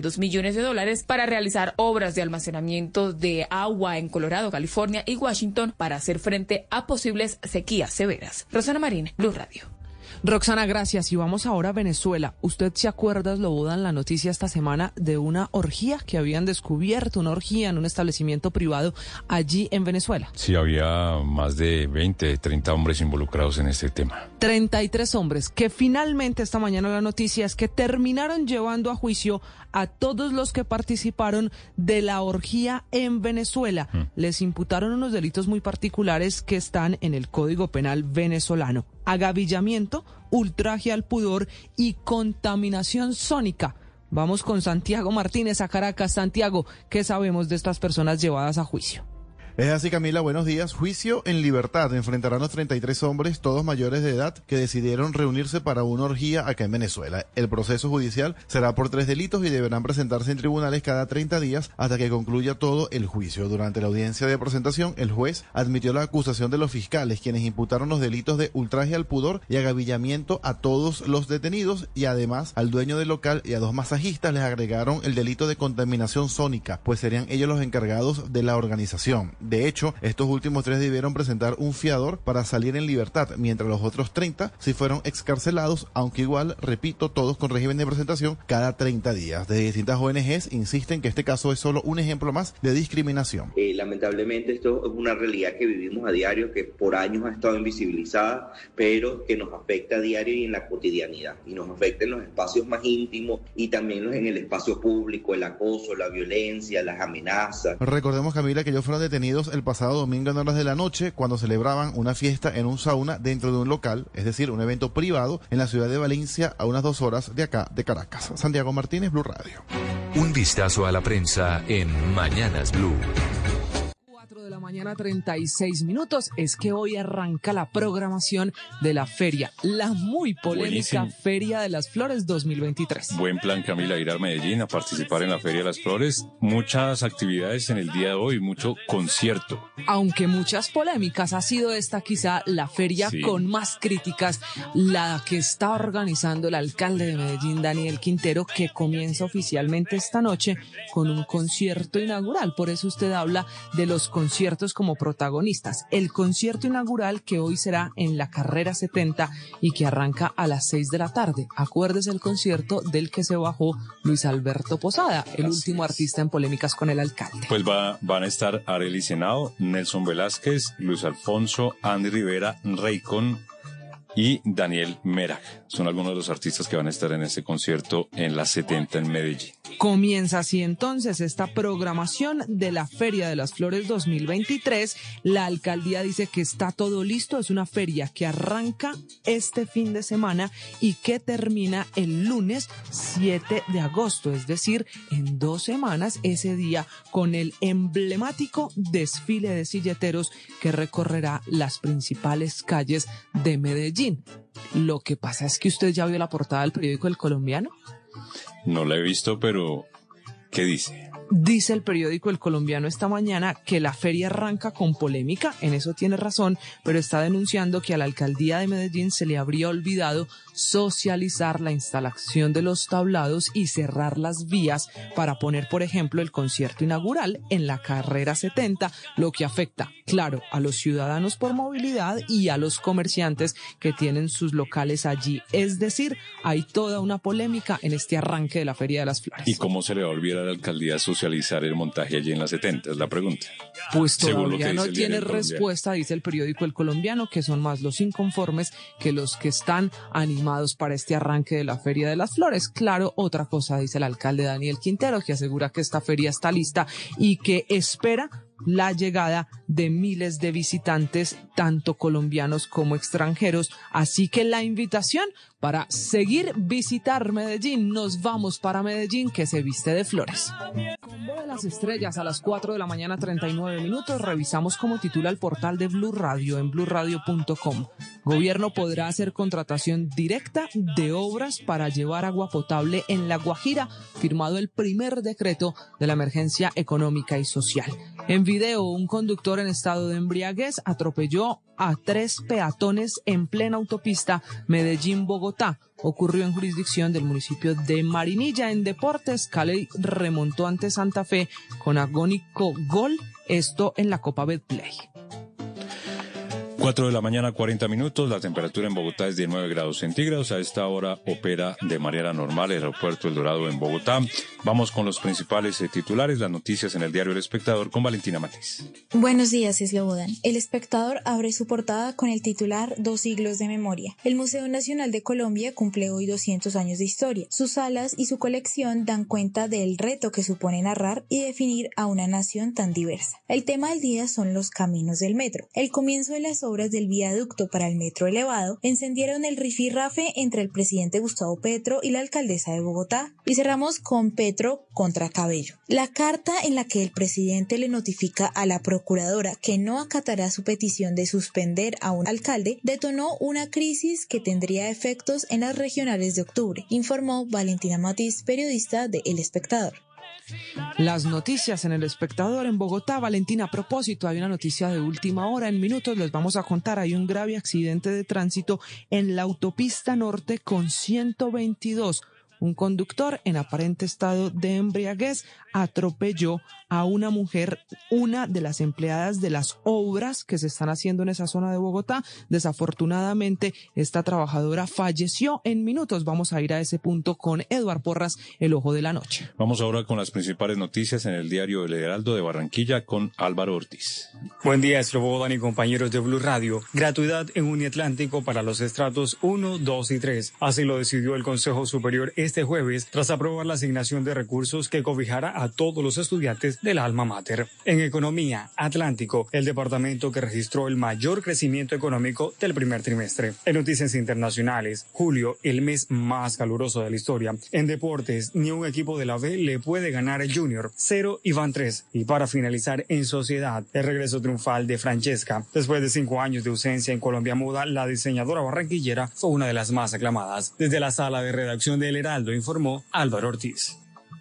152 millones de dólares para realizar obras de almacenamiento de agua en Colorado, California y Washington para hacer frente a posibles sequías severas. Rosana Marín, Blue Radio. Roxana, gracias. Y vamos ahora a Venezuela. ¿Usted se acuerda, lo en la noticia esta semana de una orgía que habían descubierto, una orgía en un establecimiento privado allí en Venezuela? Sí, había más de 20, 30 hombres involucrados en este tema. 33 hombres que finalmente esta mañana la noticia es que terminaron llevando a juicio a todos los que participaron de la orgía en Venezuela. Mm. Les imputaron unos delitos muy particulares que están en el Código Penal venezolano. Agavillamiento, ultraje al pudor y contaminación sónica. Vamos con Santiago Martínez a Caracas. Santiago, ¿qué sabemos de estas personas llevadas a juicio? Es así, Camila, buenos días. Juicio en libertad. Enfrentarán los 33 hombres, todos mayores de edad, que decidieron reunirse para una orgía acá en Venezuela. El proceso judicial será por tres delitos y deberán presentarse en tribunales cada 30 días hasta que concluya todo el juicio. Durante la audiencia de presentación, el juez admitió la acusación de los fiscales, quienes imputaron los delitos de ultraje al pudor y agavillamiento a todos los detenidos y además al dueño del local y a dos masajistas les agregaron el delito de contaminación sónica, pues serían ellos los encargados de la organización. De hecho, estos últimos tres debieron presentar un fiador para salir en libertad, mientras los otros 30 sí fueron excarcelados, aunque igual, repito, todos con régimen de presentación cada 30 días. De distintas ONGs insisten que este caso es solo un ejemplo más de discriminación. Eh, lamentablemente esto es una realidad que vivimos a diario, que por años ha estado invisibilizada, pero que nos afecta a diario y en la cotidianidad, y nos afecta en los espacios más íntimos y también en el espacio público, el acoso, la violencia, las amenazas. Recordemos, Camila, que ellos fueron detenidos el pasado domingo en horas de la noche cuando celebraban una fiesta en un sauna dentro de un local, es decir, un evento privado en la ciudad de Valencia a unas dos horas de acá, de Caracas. Santiago Martínez, Blue Radio. Un vistazo a la prensa en Mañanas Blue de la mañana 36 minutos es que hoy arranca la programación de la feria, la muy polémica Feria de las Flores 2023. Buen plan Camila, ir a Medellín a participar en la Feria de las Flores, muchas actividades en el día de hoy, mucho concierto. Aunque muchas polémicas, ha sido esta quizá la feria con más críticas, la que está organizando el alcalde de Medellín, Daniel Quintero, que comienza oficialmente esta noche con un concierto inaugural. Por eso usted habla de los conciertos conciertos como protagonistas. El concierto inaugural que hoy será en la carrera 70 y que arranca a las 6 de la tarde. Acuérdese el concierto del que se bajó Luis Alberto Posada, el último artista en polémicas con el alcalde. Pues va, van a estar Arely Senado, Nelson Velázquez, Luis Alfonso, Andy Rivera, Raycon, y Daniel Merak. Son algunos de los artistas que van a estar en este concierto en la 70 en Medellín. Comienza así entonces esta programación de la Feria de las Flores 2023. La alcaldía dice que está todo listo. Es una feria que arranca este fin de semana y que termina el lunes 7 de agosto, es decir, en dos semanas ese día con el emblemático desfile de silleteros que recorrerá las principales calles de Medellín. Lo que pasa es que usted ya vio la portada del periódico El Colombiano. No la he visto, pero ¿qué dice? Dice el periódico El Colombiano esta mañana que la feria arranca con polémica, en eso tiene razón, pero está denunciando que a la alcaldía de Medellín se le habría olvidado socializar la instalación de los tablados y cerrar las vías para poner, por ejemplo, el concierto inaugural en la carrera 70, lo que afecta, claro, a los ciudadanos por movilidad y a los comerciantes que tienen sus locales allí. Es decir, hay toda una polémica en este arranque de la Feria de las Flores. ¿Y cómo se le va a olvidar a la alcaldía socializar el montaje allí en la 70? Es la pregunta. Pues todavía no tiene respuesta, dice el periódico El Colombiano, que son más los inconformes que los que están animados para este arranque de la Feria de las Flores. Claro, otra cosa dice el alcalde Daniel Quintero, que asegura que esta feria está lista y que espera la llegada de miles de visitantes, tanto colombianos como extranjeros. Así que la invitación para seguir visitar Medellín. Nos vamos para Medellín que se viste de flores. Combo de las estrellas a las 4 de la mañana 39 minutos. Revisamos como titula el portal de Blue Radio en bluradio.com. Gobierno podrá hacer contratación directa de obras para llevar agua potable en La Guajira, firmado el primer decreto de la emergencia económica y social. En video, un conductor en estado de embriaguez atropelló a tres peatones en plena autopista Medellín-Bogotá. Ocurrió en jurisdicción del municipio de Marinilla. En deportes, Cali remontó ante Santa Fe con agónico gol, esto en la Copa Betplay. 4 de la mañana, 40 minutos. La temperatura en Bogotá es de 9 grados centígrados. A esta hora opera de manera normal el aeropuerto El Dorado en Bogotá. Vamos con los principales eh, titulares, las noticias en el diario El Espectador con Valentina Matiz. Buenos días, Eslobodan. El Espectador abre su portada con el titular Dos siglos de memoria. El Museo Nacional de Colombia cumple hoy 200 años de historia. Sus salas y su colección dan cuenta del reto que supone narrar y definir a una nación tan diversa. El tema del día son los caminos del metro. El comienzo de las obras del viaducto para el metro elevado encendieron el rifirrafe entre el presidente Gustavo Petro y la alcaldesa de Bogotá. Y cerramos con Petro contra Cabello. La carta en la que el presidente le notifica a la procuradora que no acatará su petición de suspender a un alcalde detonó una crisis que tendría efectos en las regionales de octubre, informó Valentina Matiz, periodista de El Espectador. Las noticias en el espectador en Bogotá. Valentina, a propósito, hay una noticia de última hora. En minutos les vamos a contar. Hay un grave accidente de tránsito en la autopista norte con 122 un conductor en aparente estado de embriaguez atropelló a una mujer, una de las empleadas de las obras que se están haciendo en esa zona de Bogotá. Desafortunadamente, esta trabajadora falleció en minutos. Vamos a ir a ese punto con Eduard Porras, el ojo de la noche. Vamos ahora con las principales noticias en el diario El Heraldo de Barranquilla con Álvaro Ortiz. Buen día, Eslobodan y compañeros de Blue Radio. Gratuidad en Uniatlántico para los estratos 1, 2 y 3. Así lo decidió el Consejo Superior este jueves tras aprobar la asignación de recursos que cobijará a todos los estudiantes del alma mater. En economía, Atlántico, el departamento que registró el mayor crecimiento económico del primer trimestre. En noticias internacionales, julio, el mes más caluroso de la historia. En deportes, ni un equipo de la B le puede ganar el Junior. Cero y van tres. Y para finalizar, en sociedad, el regreso triunfal de Francesca. Después de cinco años de ausencia en Colombia Muda, la diseñadora barranquillera fue una de las más aclamadas. Desde la sala de redacción de El Heraldo informó Álvaro Ortiz.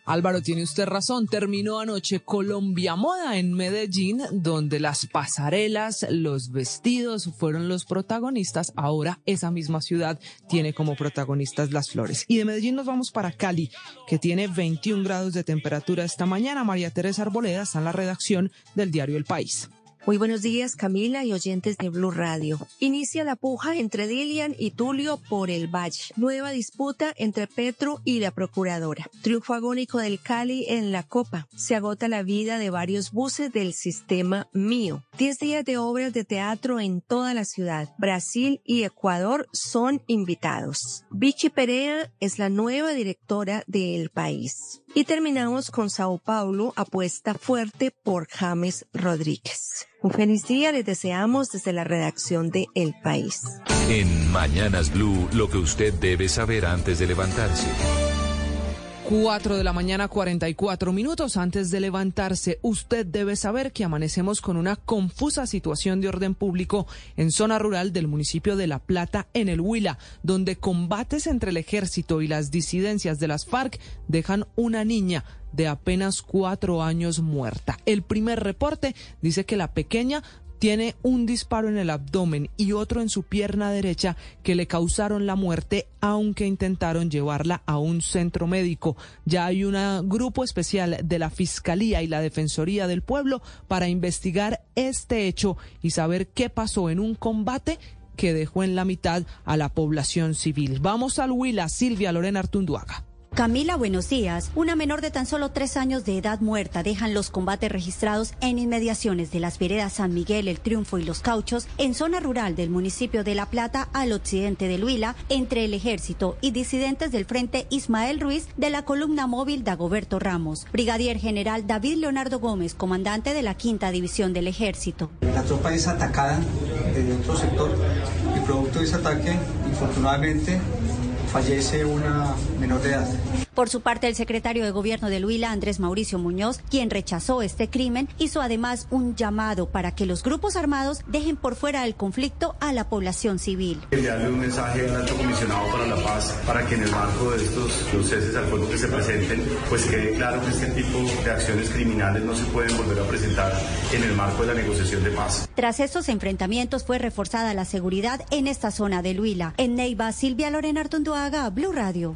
Álvaro, tiene usted razón. Terminó anoche Colombia Moda en Medellín, donde las pasarelas, los vestidos fueron los protagonistas. Ahora esa misma ciudad tiene como protagonistas las flores. Y de Medellín nos vamos para Cali, que tiene 21 grados de temperatura esta mañana. María Teresa Arboleda está en la redacción del diario El País. Muy buenos días, Camila y oyentes de Blue Radio. Inicia la puja entre Dilian y Tulio por el Valle. Nueva disputa entre Petro y la procuradora. Triunfo agónico del Cali en la Copa. Se agota la vida de varios buses del sistema Mío. Diez días de obras de teatro en toda la ciudad. Brasil y Ecuador son invitados. Vichy Perea es la nueva directora del país. Y terminamos con Sao Paulo, apuesta fuerte por James Rodríguez. Un feliz día les deseamos desde la redacción de El País. En Mañanas Blue, lo que usted debe saber antes de levantarse. 4 de la mañana, 44 minutos antes de levantarse. Usted debe saber que amanecemos con una confusa situación de orden público en zona rural del municipio de La Plata, en el Huila, donde combates entre el ejército y las disidencias de las FARC dejan una niña de apenas cuatro años muerta. El primer reporte dice que la pequeña tiene un disparo en el abdomen y otro en su pierna derecha que le causaron la muerte, aunque intentaron llevarla a un centro médico. Ya hay un grupo especial de la Fiscalía y la Defensoría del Pueblo para investigar este hecho y saber qué pasó en un combate que dejó en la mitad a la población civil. Vamos al Huila, Silvia Lorena Artunduaga. Camila, buenos días. Una menor de tan solo tres años de edad muerta dejan los combates registrados en inmediaciones de las veredas San Miguel, El Triunfo y Los Cauchos, en zona rural del municipio de La Plata, al occidente de Huila, entre el ejército y disidentes del Frente Ismael Ruiz de la columna móvil Dagoberto Ramos. Brigadier General David Leonardo Gómez, comandante de la Quinta División del Ejército. La tropa es atacada desde otro sector y producto de ese ataque, infortunadamente, fallece una menor de edad. Por su parte, el secretario de Gobierno de Huila, Andrés Mauricio Muñoz, quien rechazó este crimen, hizo además un llamado para que los grupos armados dejen por fuera del conflicto a la población civil. Enviarle un mensaje al alto comisionado para la paz para que en el marco de estos procesos al fuego que se presenten, pues quede claro que este tipo de acciones criminales no se pueden volver a presentar en el marco de la negociación de paz. Tras estos enfrentamientos fue reforzada la seguridad en esta zona de Huila. En Neiva, Silvia Lorena Artunduaga, Blue Radio.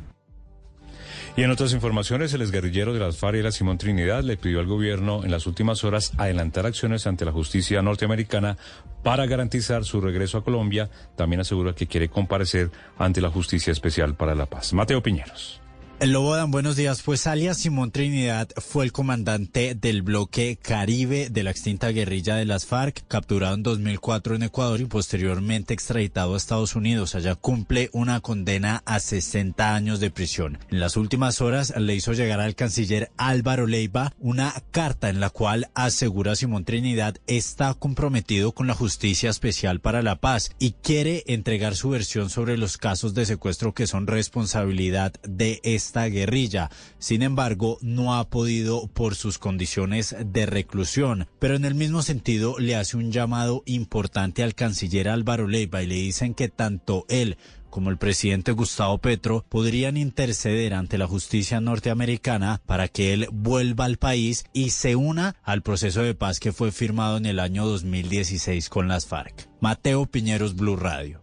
Y en otras informaciones, el exguerrillero de las FARC, era Simón Trinidad, le pidió al gobierno en las últimas horas adelantar acciones ante la justicia norteamericana para garantizar su regreso a Colombia. También asegura que quiere comparecer ante la Justicia Especial para la Paz. Mateo Piñeros. El Lobo Dan, buenos días. Pues alias Simón Trinidad fue el comandante del bloque Caribe de la extinta guerrilla de las FARC, capturado en 2004 en Ecuador y posteriormente extraditado a Estados Unidos. Allá cumple una condena a 60 años de prisión. En las últimas horas le hizo llegar al canciller Álvaro Leiva una carta en la cual asegura Simón Trinidad está comprometido con la Justicia Especial para la Paz y quiere entregar su versión sobre los casos de secuestro que son responsabilidad de esta guerrilla. Sin embargo, no ha podido por sus condiciones de reclusión. Pero en el mismo sentido, le hace un llamado importante al canciller Álvaro Leiva y le dicen que tanto él como el presidente Gustavo Petro podrían interceder ante la justicia norteamericana para que él vuelva al país y se una al proceso de paz que fue firmado en el año 2016 con las FARC. Mateo Piñeros, Blue Radio.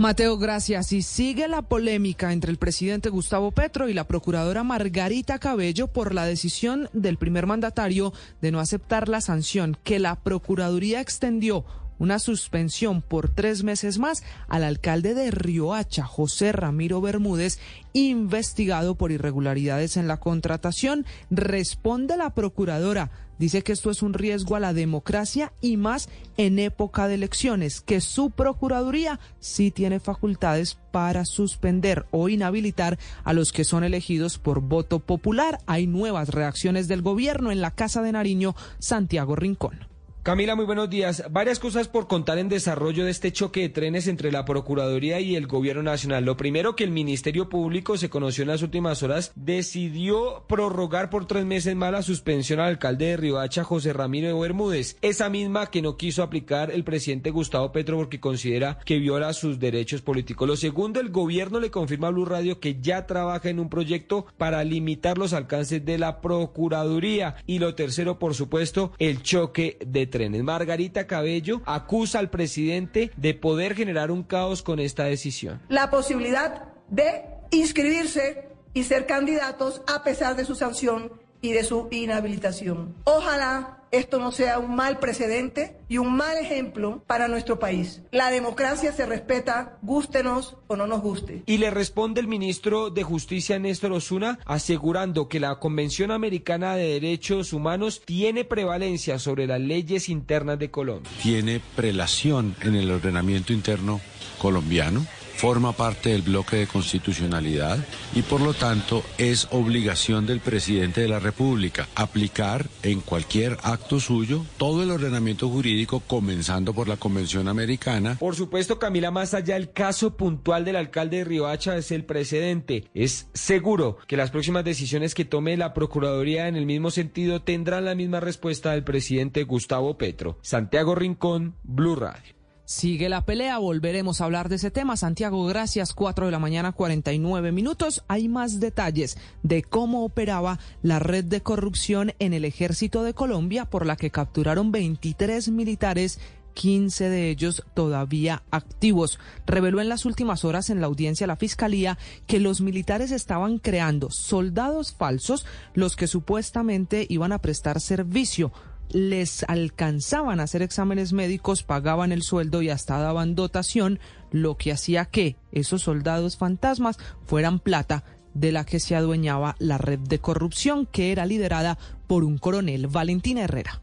Mateo, gracias. Y sigue la polémica entre el presidente Gustavo Petro y la procuradora Margarita Cabello por la decisión del primer mandatario de no aceptar la sanción que la Procuraduría extendió una suspensión por tres meses más al alcalde de Riohacha, José Ramiro Bermúdez, investigado por irregularidades en la contratación. Responde la procuradora dice que esto es un riesgo a la democracia y más en época de elecciones, que su Procuraduría sí tiene facultades para suspender o inhabilitar a los que son elegidos por voto popular. Hay nuevas reacciones del gobierno en la Casa de Nariño, Santiago Rincón. Camila, muy buenos días. Varias cosas por contar en desarrollo de este choque de trenes entre la Procuraduría y el Gobierno Nacional. Lo primero que el Ministerio Público se conoció en las últimas horas decidió prorrogar por tres meses más la suspensión al alcalde de Riohacha, José Ramiro Bermúdez, esa misma que no quiso aplicar el presidente Gustavo Petro porque considera que viola sus derechos políticos. Lo segundo, el gobierno le confirma a Blue Radio que ya trabaja en un proyecto para limitar los alcances de la Procuraduría. Y lo tercero, por supuesto, el choque de trenes. Margarita Cabello acusa al presidente de poder generar un caos con esta decisión. La posibilidad de inscribirse y ser candidatos a pesar de su sanción y de su inhabilitación. Ojalá esto no sea un mal precedente y un mal ejemplo para nuestro país. La democracia se respeta, gústenos o no nos guste. Y le responde el ministro de Justicia Néstor Osuna asegurando que la Convención Americana de Derechos Humanos tiene prevalencia sobre las leyes internas de Colombia. Tiene prelación en el ordenamiento interno colombiano forma parte del bloque de constitucionalidad y por lo tanto es obligación del presidente de la República aplicar en cualquier acto suyo todo el ordenamiento jurídico comenzando por la Convención Americana. Por supuesto, Camila, más allá del caso puntual del alcalde de Riohacha es el precedente. Es seguro que las próximas decisiones que tome la Procuraduría en el mismo sentido tendrán la misma respuesta del presidente Gustavo Petro. Santiago Rincón, Blue Radio. Sigue la pelea, volveremos a hablar de ese tema. Santiago, gracias. 4 de la mañana, 49 minutos. Hay más detalles de cómo operaba la red de corrupción en el ejército de Colombia, por la que capturaron 23 militares 15 de ellos todavía activos. Reveló en las últimas horas en la audiencia la Fiscalía que los militares estaban creando soldados falsos, los que supuestamente iban a prestar servicio les alcanzaban a hacer exámenes médicos, pagaban el sueldo y hasta daban dotación, lo que hacía que esos soldados fantasmas fueran plata de la que se adueñaba la red de corrupción que era liderada por un coronel Valentina Herrera.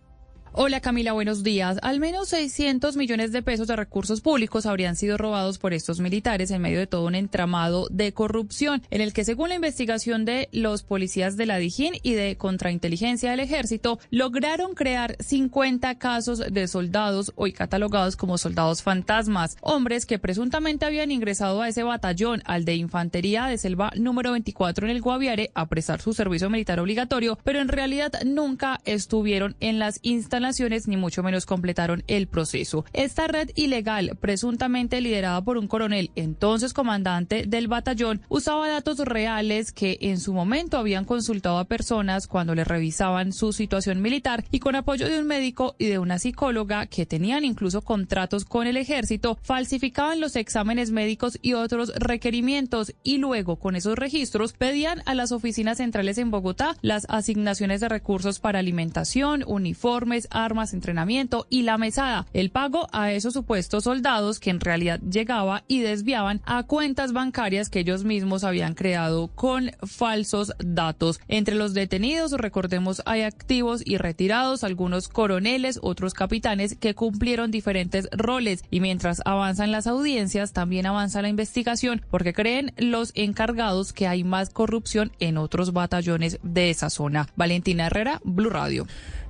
Hola Camila, buenos días. Al menos 600 millones de pesos de recursos públicos habrían sido robados por estos militares en medio de todo un entramado de corrupción, en el que según la investigación de los policías de la Dijín y de contrainteligencia del ejército, lograron crear 50 casos de soldados hoy catalogados como soldados fantasmas, hombres que presuntamente habían ingresado a ese batallón, al de infantería de selva número 24 en el Guaviare, a prestar su servicio militar obligatorio, pero en realidad nunca estuvieron en las instalaciones ni mucho menos completaron el proceso. Esta red ilegal, presuntamente liderada por un coronel, entonces comandante del batallón, usaba datos reales que en su momento habían consultado a personas cuando les revisaban su situación militar y con apoyo de un médico y de una psicóloga que tenían incluso contratos con el ejército, falsificaban los exámenes médicos y otros requerimientos y luego con esos registros pedían a las oficinas centrales en Bogotá las asignaciones de recursos para alimentación, uniformes, armas, entrenamiento y la mesada, el pago a esos supuestos soldados que en realidad llegaba y desviaban a cuentas bancarias que ellos mismos habían creado con falsos datos. Entre los detenidos, recordemos, hay activos y retirados, algunos coroneles, otros capitanes que cumplieron diferentes roles y mientras avanzan las audiencias, también avanza la investigación porque creen los encargados que hay más corrupción en otros batallones de esa zona. Valentina Herrera, Blue Radio.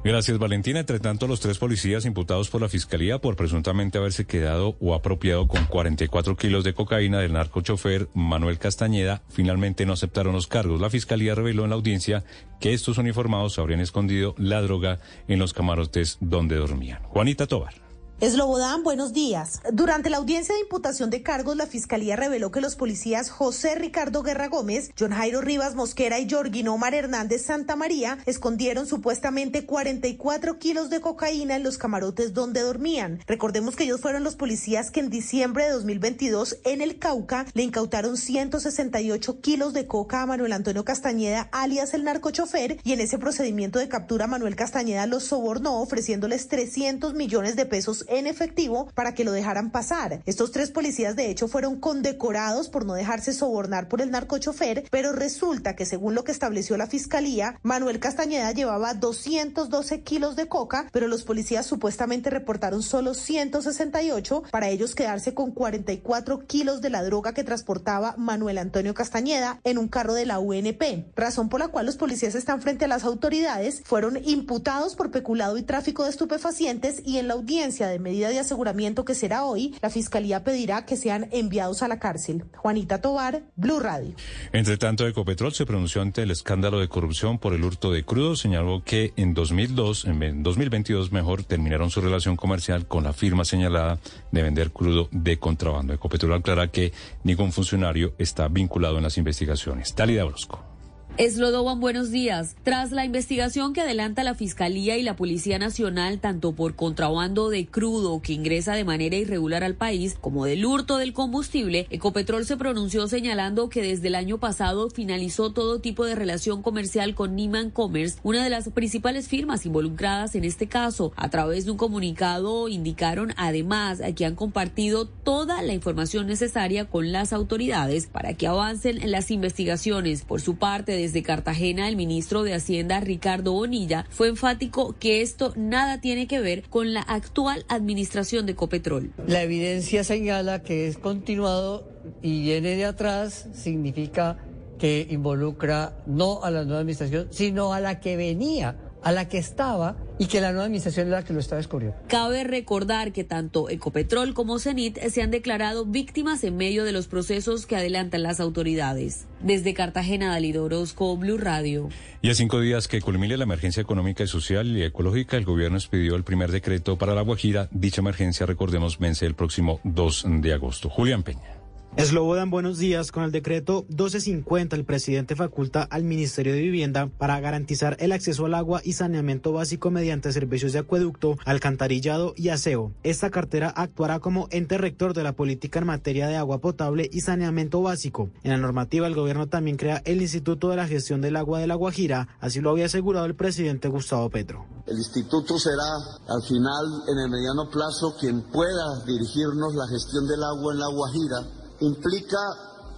Gracias, Valentina. Entre tanto, los tres policías imputados por la Fiscalía por presuntamente haberse quedado o apropiado con 44 kilos de cocaína del narcochofer Manuel Castañeda finalmente no aceptaron los cargos. La Fiscalía reveló en la audiencia que estos uniformados habrían escondido la droga en los camarotes donde dormían. Juanita Tobar. Eslobodán, buenos días. Durante la audiencia de imputación de cargos, la Fiscalía reveló que los policías José Ricardo Guerra Gómez, John Jairo Rivas Mosquera y Jorgin Omar Hernández Santa María escondieron supuestamente 44 kilos de cocaína en los camarotes donde dormían. Recordemos que ellos fueron los policías que en diciembre de 2022 en el Cauca le incautaron 168 kilos de coca a Manuel Antonio Castañeda, alias el narcochofer, y en ese procedimiento de captura Manuel Castañeda los sobornó ofreciéndoles 300 millones de pesos en efectivo para que lo dejaran pasar. Estos tres policías de hecho fueron condecorados por no dejarse sobornar por el narcochofer, pero resulta que según lo que estableció la fiscalía, Manuel Castañeda llevaba 212 kilos de coca, pero los policías supuestamente reportaron solo 168 para ellos quedarse con 44 kilos de la droga que transportaba Manuel Antonio Castañeda en un carro de la UNP, razón por la cual los policías están frente a las autoridades, fueron imputados por peculado y tráfico de estupefacientes y en la audiencia de medida de aseguramiento que será hoy, la fiscalía pedirá que sean enviados a la cárcel. Juanita Tobar, Blue Radio. Entre tanto, Ecopetrol se pronunció ante el escándalo de corrupción por el hurto de crudo, señaló que en 2002, en 2022 mejor, terminaron su relación comercial con la firma señalada de vender crudo de contrabando. Ecopetrol aclara que ningún funcionario está vinculado en las investigaciones. Talida Orozco. Eslodoban, buenos días. Tras la investigación que adelanta la Fiscalía y la Policía Nacional, tanto por contrabando de crudo que ingresa de manera irregular al país, como del hurto del combustible, Ecopetrol se pronunció señalando que desde el año pasado finalizó todo tipo de relación comercial con Niman Commerce, una de las principales firmas involucradas en este caso. A través de un comunicado indicaron además que han compartido toda la información necesaria con las autoridades para que avancen en las investigaciones. Por su parte, desde Cartagena, el ministro de Hacienda, Ricardo Bonilla, fue enfático que esto nada tiene que ver con la actual administración de Copetrol. La evidencia señala que es continuado y viene de atrás, significa que involucra no a la nueva administración, sino a la que venía a la que estaba y que la nueva administración es la que lo está descubriendo. Cabe recordar que tanto Ecopetrol como Cenit se han declarado víctimas en medio de los procesos que adelantan las autoridades. Desde Cartagena, Dalido Orozco, Blue Radio. Y a cinco días que culmine la emergencia económica, social y ecológica, el gobierno expidió el primer decreto para la Guajira. Dicha emergencia, recordemos, vence el próximo 2 de agosto. Julián Peña. Eslobodan, buenos días. Con el decreto 1250, el presidente faculta al Ministerio de Vivienda para garantizar el acceso al agua y saneamiento básico mediante servicios de acueducto, alcantarillado y aseo. Esta cartera actuará como ente rector de la política en materia de agua potable y saneamiento básico. En la normativa, el gobierno también crea el Instituto de la Gestión del Agua de la Guajira, así lo había asegurado el presidente Gustavo Petro. El instituto será, al final, en el mediano plazo, quien pueda dirigirnos la gestión del agua en la Guajira implica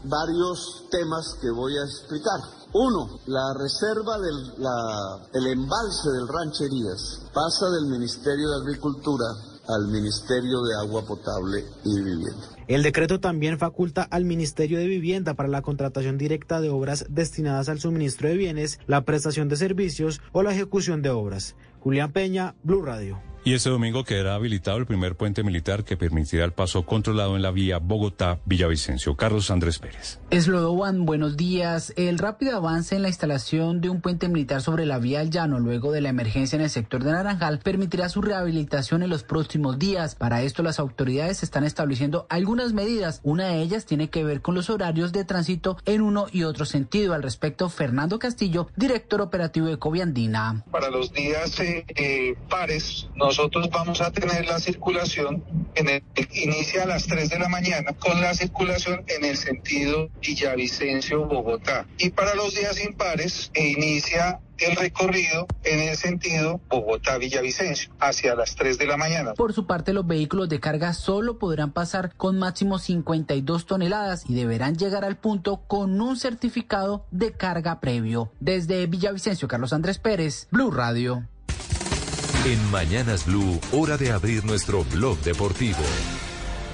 varios temas que voy a explicar. Uno, la reserva del el embalse del Rancherías pasa del Ministerio de Agricultura al Ministerio de Agua Potable y Vivienda. El decreto también faculta al Ministerio de Vivienda para la contratación directa de obras destinadas al suministro de bienes, la prestación de servicios o la ejecución de obras. Julián Peña, Blue Radio. Y este domingo quedará habilitado el primer puente militar que permitirá el paso controlado en la vía Bogotá-Villavicencio. Carlos Andrés Pérez. Eslodowan, buenos días. El rápido avance en la instalación de un puente militar sobre la vía al llano luego de la emergencia en el sector de Naranjal permitirá su rehabilitación en los próximos días. Para esto las autoridades están estableciendo algunas medidas. Una de ellas tiene que ver con los horarios de tránsito en uno y otro sentido. Al respecto, Fernando Castillo, director operativo de Coviandina. Para los días eh, eh, pares, nosotros vamos a tener la circulación en el inicia a las 3 de la mañana con la circulación en el sentido Villavicencio Bogotá y para los días impares e inicia el recorrido en el sentido Bogotá-Villavicencio hacia las 3 de la mañana. Por su parte, los vehículos de carga solo podrán pasar con máximo 52 toneladas y deberán llegar al punto con un certificado de carga previo. Desde Villavicencio, Carlos Andrés Pérez, Blue Radio. En Mañanas Blue, hora de abrir nuestro blog deportivo.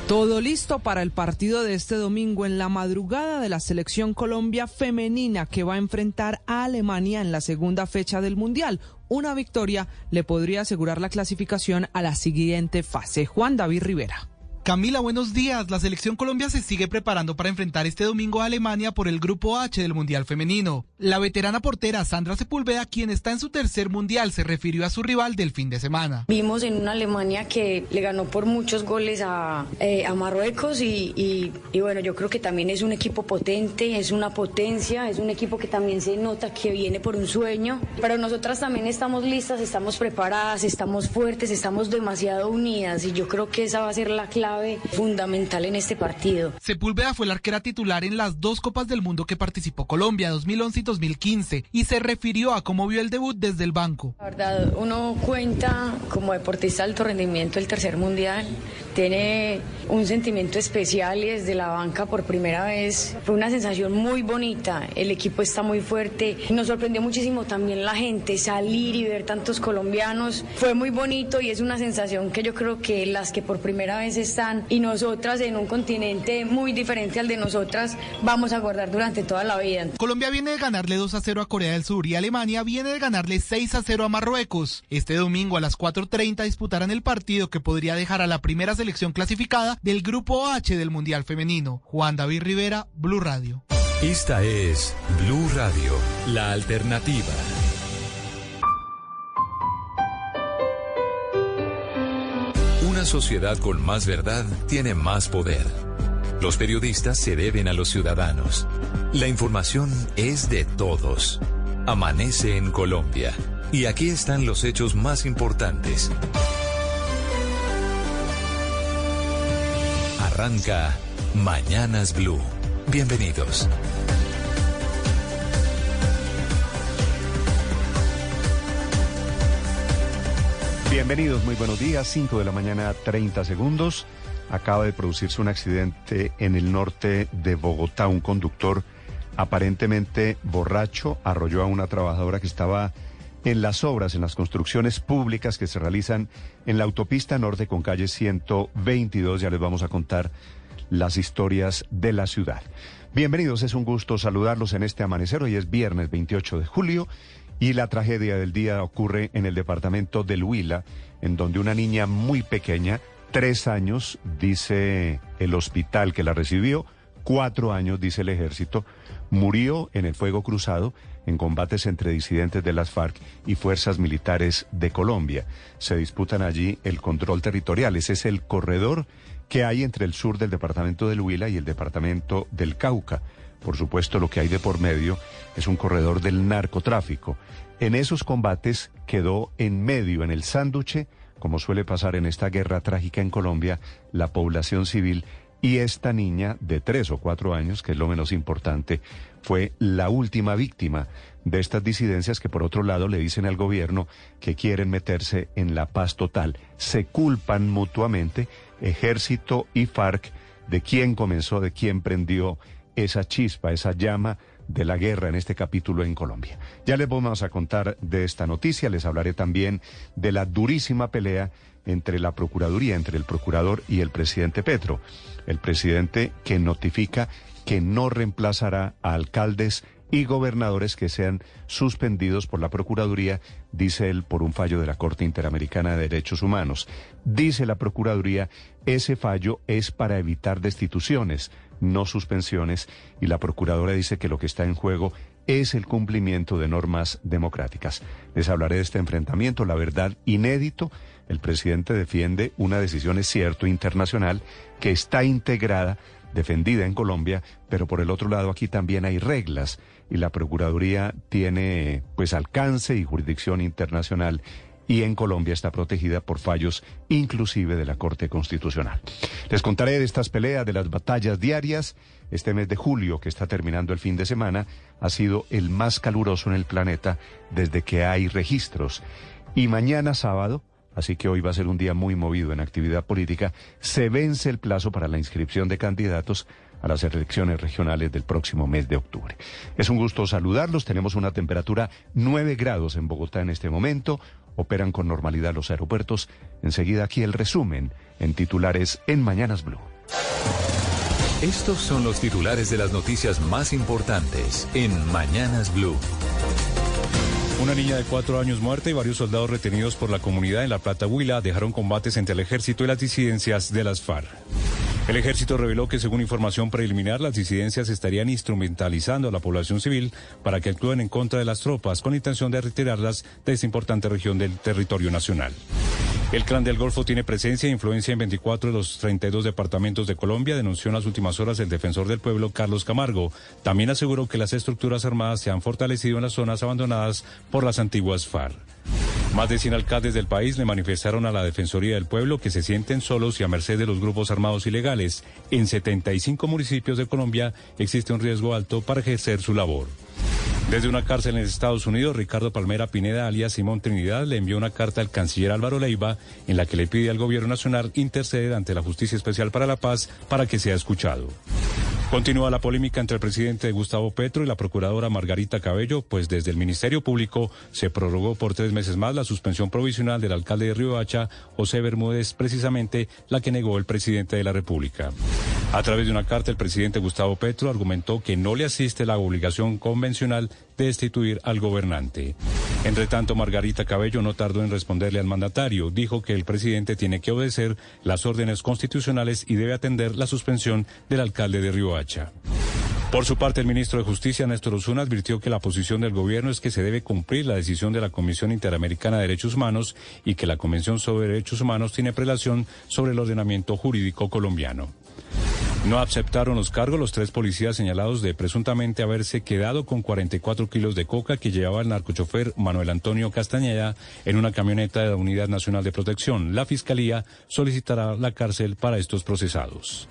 Todo listo para el partido de este domingo en la madrugada de la selección Colombia femenina que va a enfrentar a Alemania en la segunda fecha del Mundial. Una victoria le podría asegurar la clasificación a la siguiente fase. Juan David Rivera. Camila, buenos días. La selección Colombia se sigue preparando para enfrentar este domingo a Alemania por el Grupo H del Mundial Femenino. La veterana portera Sandra Sepúlveda, quien está en su tercer Mundial, se refirió a su rival del fin de semana. Vimos en una Alemania que le ganó por muchos goles a, eh, Marruecos y, y, bueno, yo creo que también es un equipo potente, es una potencia, es un equipo que también se nota que viene por un sueño. Pero nosotras también estamos listas, estamos preparadas, estamos fuertes, estamos demasiado unidas y yo creo que esa va a ser la clave clave, fundamental en este partido. Sepúlveda fue la arquera titular en las dos Copas del Mundo que participó Colombia, 2011 y 2015, y se refirió a cómo vio el debut desde el banco. La verdad, uno cuenta como deportista de alto rendimiento el tercer mundial, tiene un sentimiento especial y desde la banca por primera vez fue una sensación muy bonita. El equipo está muy fuerte. Nos sorprendió muchísimo también la gente salir y ver tantos colombianos. Fue muy bonito y es una sensación que yo creo que las que por primera vez están y nosotras en un continente muy diferente al de nosotras vamos a guardar durante toda la vida. Colombia viene de ganarle 2 a 0 a Corea del Sur y Alemania viene de ganarle 6 a 0 a Marruecos. Este domingo a las 4.30 disputarán el partido que podría dejar a la primera selección clasificada del Grupo H del Mundial Femenino. Juan David Rivera, Blue Radio. Esta es Blue Radio, la alternativa. Una sociedad con más verdad tiene más poder. Los periodistas se deben a los ciudadanos. La información es de todos. Amanece en Colombia. Y aquí están los hechos más importantes. Arranca Mañanas Blue. Bienvenidos. Bienvenidos, muy buenos días. 5 de la mañana, 30 segundos. Acaba de producirse un accidente en el norte de Bogotá. Un conductor aparentemente borracho arrolló a una trabajadora que estaba en las obras, en las construcciones públicas que se realizan en la autopista norte con calle 122. Ya les vamos a contar las historias de la ciudad. Bienvenidos, es un gusto saludarlos en este amanecer. Hoy es viernes 28 de julio y la tragedia del día ocurre en el departamento del Huila, en donde una niña muy pequeña, tres años, dice el hospital que la recibió, cuatro años, dice el ejército, murió en el fuego cruzado en combates entre disidentes de las FARC y fuerzas militares de Colombia. Se disputan allí el control territorial. Ese es el corredor que hay entre el sur del departamento del Huila y el departamento del Cauca. Por supuesto, lo que hay de por medio es un corredor del narcotráfico. En esos combates quedó en medio, en el sánduche, como suele pasar en esta guerra trágica en Colombia, la población civil y esta niña de tres o cuatro años, que es lo menos importante, fue la última víctima de estas disidencias que por otro lado le dicen al gobierno que quieren meterse en la paz total. Se culpan mutuamente ejército y FARC de quién comenzó, de quién prendió esa chispa, esa llama de la guerra en este capítulo en Colombia. Ya les vamos a contar de esta noticia, les hablaré también de la durísima pelea entre la Procuraduría, entre el procurador y el presidente Petro. El presidente que notifica que no reemplazará a alcaldes y gobernadores que sean suspendidos por la Procuraduría, dice él, por un fallo de la Corte Interamericana de Derechos Humanos. Dice la Procuraduría, ese fallo es para evitar destituciones, no suspensiones, y la Procuradora dice que lo que está en juego es el cumplimiento de normas democráticas. Les hablaré de este enfrentamiento, la verdad, inédito. El presidente defiende una decisión, es cierto, internacional, que está integrada defendida en Colombia, pero por el otro lado aquí también hay reglas y la Procuraduría tiene pues alcance y jurisdicción internacional y en Colombia está protegida por fallos inclusive de la Corte Constitucional. Les contaré de estas peleas, de las batallas diarias. Este mes de julio, que está terminando el fin de semana, ha sido el más caluroso en el planeta desde que hay registros. Y mañana sábado, así que hoy va a ser un día muy movido en actividad política, se vence el plazo para la inscripción de candidatos a las elecciones regionales del próximo mes de octubre. Es un gusto saludarlos. Tenemos una temperatura 9 grados en Bogotá en este momento. Operan con normalidad los aeropuertos. Enseguida aquí el resumen en titulares en Mañanas Blue. Estos son los titulares de las noticias más importantes en Mañanas Blue. Una niña de cuatro años muerta y varios soldados retenidos por la comunidad en La Plata Huila dejaron combates entre el ejército y las disidencias de las FARC. El ejército reveló que según información preliminar las disidencias estarían instrumentalizando a la población civil para que actúen en contra de las tropas con intención de retirarlas de esta importante región del territorio nacional. El clan del Golfo tiene presencia e influencia en 24 de los 32 departamentos de Colombia, denunció en las últimas horas el defensor del pueblo Carlos Camargo. También aseguró que las estructuras armadas se han fortalecido en las zonas abandonadas por las antiguas FARC. Más de 100 alcaldes del país le manifestaron a la Defensoría del Pueblo que se sienten solos y a merced de los grupos armados ilegales. En 75 municipios de Colombia existe un riesgo alto para ejercer su labor. Desde una cárcel en Estados Unidos, Ricardo Palmera Pineda, alias Simón Trinidad, le envió una carta al canciller Álvaro Leiva en la que le pide al gobierno nacional interceder ante la Justicia Especial para la Paz para que sea escuchado. Continúa la polémica entre el presidente Gustavo Petro y la procuradora Margarita Cabello, pues desde el Ministerio Público se prorrogó por tres meses más la suspensión provisional del alcalde de Riohacha, José Bermúdez, precisamente la que negó el presidente de la República. A través de una carta, el presidente Gustavo Petro argumentó que no le asiste la obligación convencional destituir al gobernante. Entre tanto, Margarita Cabello no tardó en responderle al mandatario. Dijo que el presidente tiene que obedecer las órdenes constitucionales y debe atender la suspensión del alcalde de Riohacha. Por su parte, el ministro de Justicia, Néstor Osuna, advirtió que la posición del gobierno es que se debe cumplir la decisión de la Comisión Interamericana de Derechos Humanos y que la Convención sobre Derechos Humanos tiene prelación sobre el ordenamiento jurídico colombiano. No aceptaron los cargos los tres policías señalados de presuntamente haberse quedado con 44 kilos de coca que llevaba el narcochofer Manuel Antonio Castañeda en una camioneta de la Unidad Nacional de Protección. La Fiscalía solicitará la cárcel para estos procesados.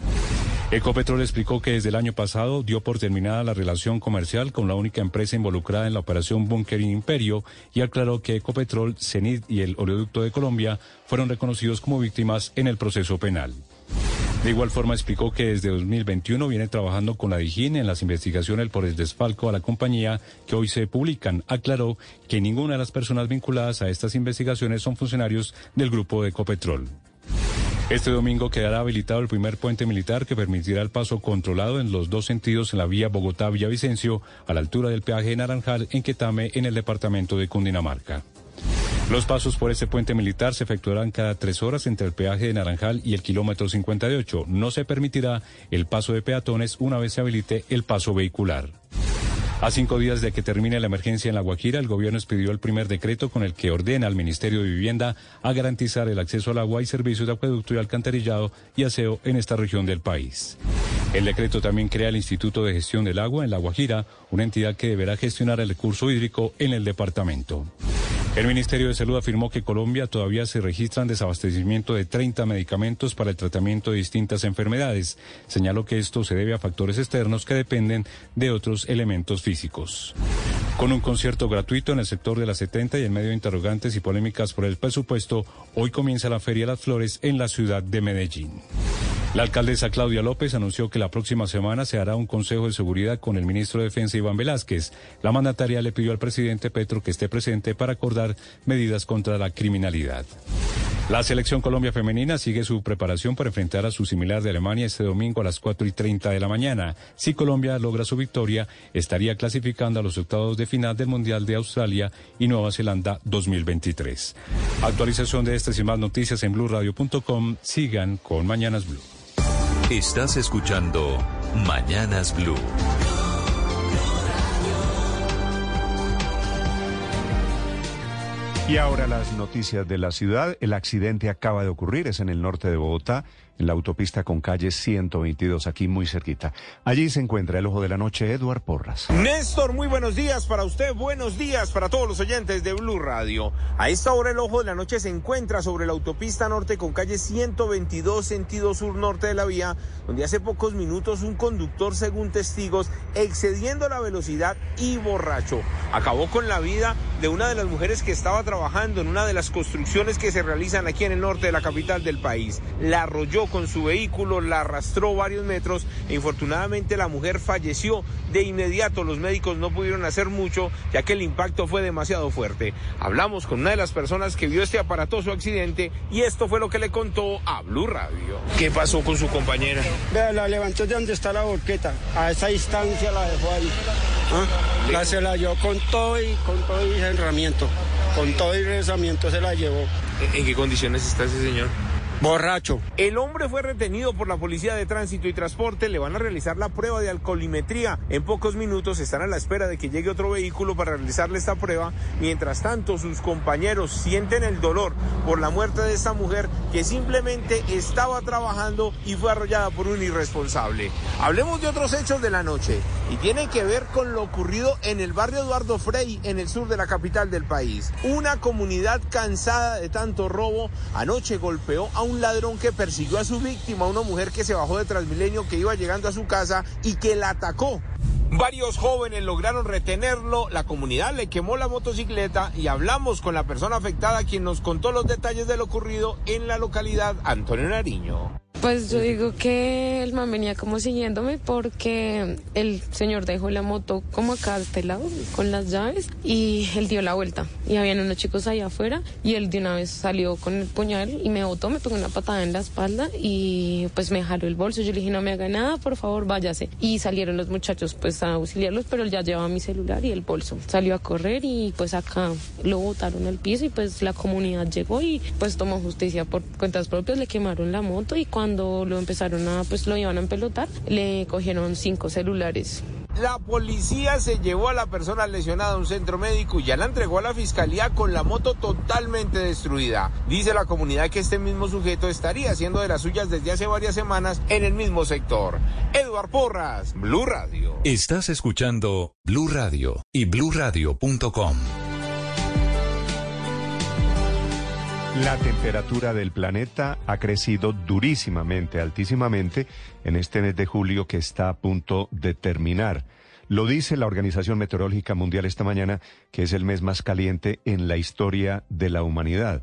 Ecopetrol explicó que desde el año pasado dio por terminada la relación comercial con la única empresa involucrada en la operación Bunkering Imperio y aclaró que Ecopetrol, CENIT y el Oleoducto de Colombia fueron reconocidos como víctimas en el proceso penal. De igual forma explicó que desde 2021 viene trabajando con la DIGIN en las investigaciones por el desfalco a la compañía que hoy se publican. Aclaró que ninguna de las personas vinculadas a estas investigaciones son funcionarios del grupo de Ecopetrol. Este domingo quedará habilitado el primer puente militar que permitirá el paso controlado en los dos sentidos en la vía Bogotá-Villavicencio a la altura del peaje Naranjal en Quetame en el departamento de Cundinamarca. Los pasos por este puente militar se efectuarán cada tres horas entre el peaje de Naranjal y el kilómetro 58. No se permitirá el paso de peatones una vez se habilite el paso vehicular. A cinco días de que termine la emergencia en La Guajira, el gobierno expidió el primer decreto con el que ordena al Ministerio de Vivienda a garantizar el acceso al agua y servicios de acueducto y alcantarillado y aseo en esta región del país. El decreto también crea el Instituto de Gestión del Agua en La Guajira, una entidad que deberá gestionar el recurso hídrico en el departamento. El Ministerio de Salud afirmó que Colombia todavía se registran desabastecimiento de 30 medicamentos para el tratamiento de distintas enfermedades. Señaló que esto se debe a factores externos que dependen de otros elementos físicos. Con un concierto gratuito en el sector de las 70 y en medio de interrogantes y polémicas por el presupuesto, hoy comienza la Feria de las Flores en la ciudad de Medellín. La alcaldesa Claudia López anunció que la próxima semana se hará un consejo de seguridad con el ministro de Defensa Iván Velázquez. La mandataria le pidió al presidente Petro que esté presente para acordar medidas contra la criminalidad. La selección Colombia femenina sigue su preparación para enfrentar a su similar de Alemania este domingo a las 4 y 30 de la mañana. Si Colombia logra su victoria, estaría clasificando a los octavos de final del Mundial de Australia y Nueva Zelanda 2023. Actualización de estas y más noticias en blueradio.com. Sigan con Mañanas Blue. Estás escuchando Mañanas Blue. Y ahora las noticias de la ciudad. El accidente acaba de ocurrir, es en el norte de Bogotá en la autopista con calle 122, aquí muy cerquita. Allí se encuentra el ojo de la noche, Eduard Porras. Néstor, muy buenos días para usted, buenos días para todos los oyentes de Blue Radio. A esta hora el ojo de la noche se encuentra sobre la autopista norte con calle 122, sentido sur norte de la vía, donde hace pocos minutos un conductor, según testigos, excediendo la velocidad y borracho, acabó con la vida de una de las mujeres que estaba trabajando en una de las construcciones que se realizan aquí en el norte de la capital del país. La arrolló con su vehículo, la arrastró varios metros e infortunadamente la mujer falleció de inmediato. Los médicos no pudieron hacer mucho ya que el impacto fue demasiado fuerte. Hablamos con una de las personas que vio este aparatoso accidente y esto fue lo que le contó a Blue Radio. ¿Qué pasó con su compañera? Vea, la levantó de donde está la borqueta. A esa distancia la dejó ahí. ¿Ah? La se la llevó con todo y con todo y herramiento. Con todo y rezamiento se la llevó. ¿En qué condiciones está ese señor? Borracho. El hombre fue retenido por la Policía de Tránsito y Transporte. Le van a realizar la prueba de alcoholimetría. En pocos minutos están a la espera de que llegue otro vehículo para realizarle esta prueba. Mientras tanto, sus compañeros sienten el dolor por la muerte de esta mujer que simplemente estaba trabajando y fue arrollada por un irresponsable. Hablemos de otros hechos de la noche y tienen que ver con lo ocurrido en el barrio Eduardo Frei, en el sur de la capital del país. Una comunidad cansada de tanto robo anoche golpeó a un ladrón que persiguió a su víctima, una mujer que se bajó de Transmilenio, que iba llegando a su casa y que la atacó. Varios jóvenes lograron retenerlo, la comunidad le quemó la motocicleta y hablamos con la persona afectada quien nos contó los detalles de lo ocurrido en la localidad Antonio Nariño. Pues yo digo que el man venía como siguiéndome porque el señor dejó la moto como acá a este lado con las llaves y él dio la vuelta y habían unos chicos ahí afuera y él de una vez salió con el puñal y me botó, me pegó una patada en la espalda y pues me jaló el bolso. Yo le dije no me haga nada, por favor váyase. Y salieron los muchachos pues a auxiliarlos, pero él ya llevaba mi celular y el bolso. Salió a correr y pues acá lo botaron al piso y pues la comunidad llegó y pues tomó justicia por cuentas propias, le quemaron la moto y cuando cuando lo empezaron a, pues lo iban a pelotar, le cogieron cinco celulares. La policía se llevó a la persona lesionada a un centro médico y ya la entregó a la fiscalía con la moto totalmente destruida. Dice la comunidad que este mismo sujeto estaría haciendo de las suyas desde hace varias semanas en el mismo sector. Eduard Porras, Blue Radio. Estás escuchando Blue Radio y bluradio.com. La temperatura del planeta ha crecido durísimamente, altísimamente, en este mes de julio que está a punto de terminar. Lo dice la Organización Meteorológica Mundial esta mañana, que es el mes más caliente en la historia de la humanidad.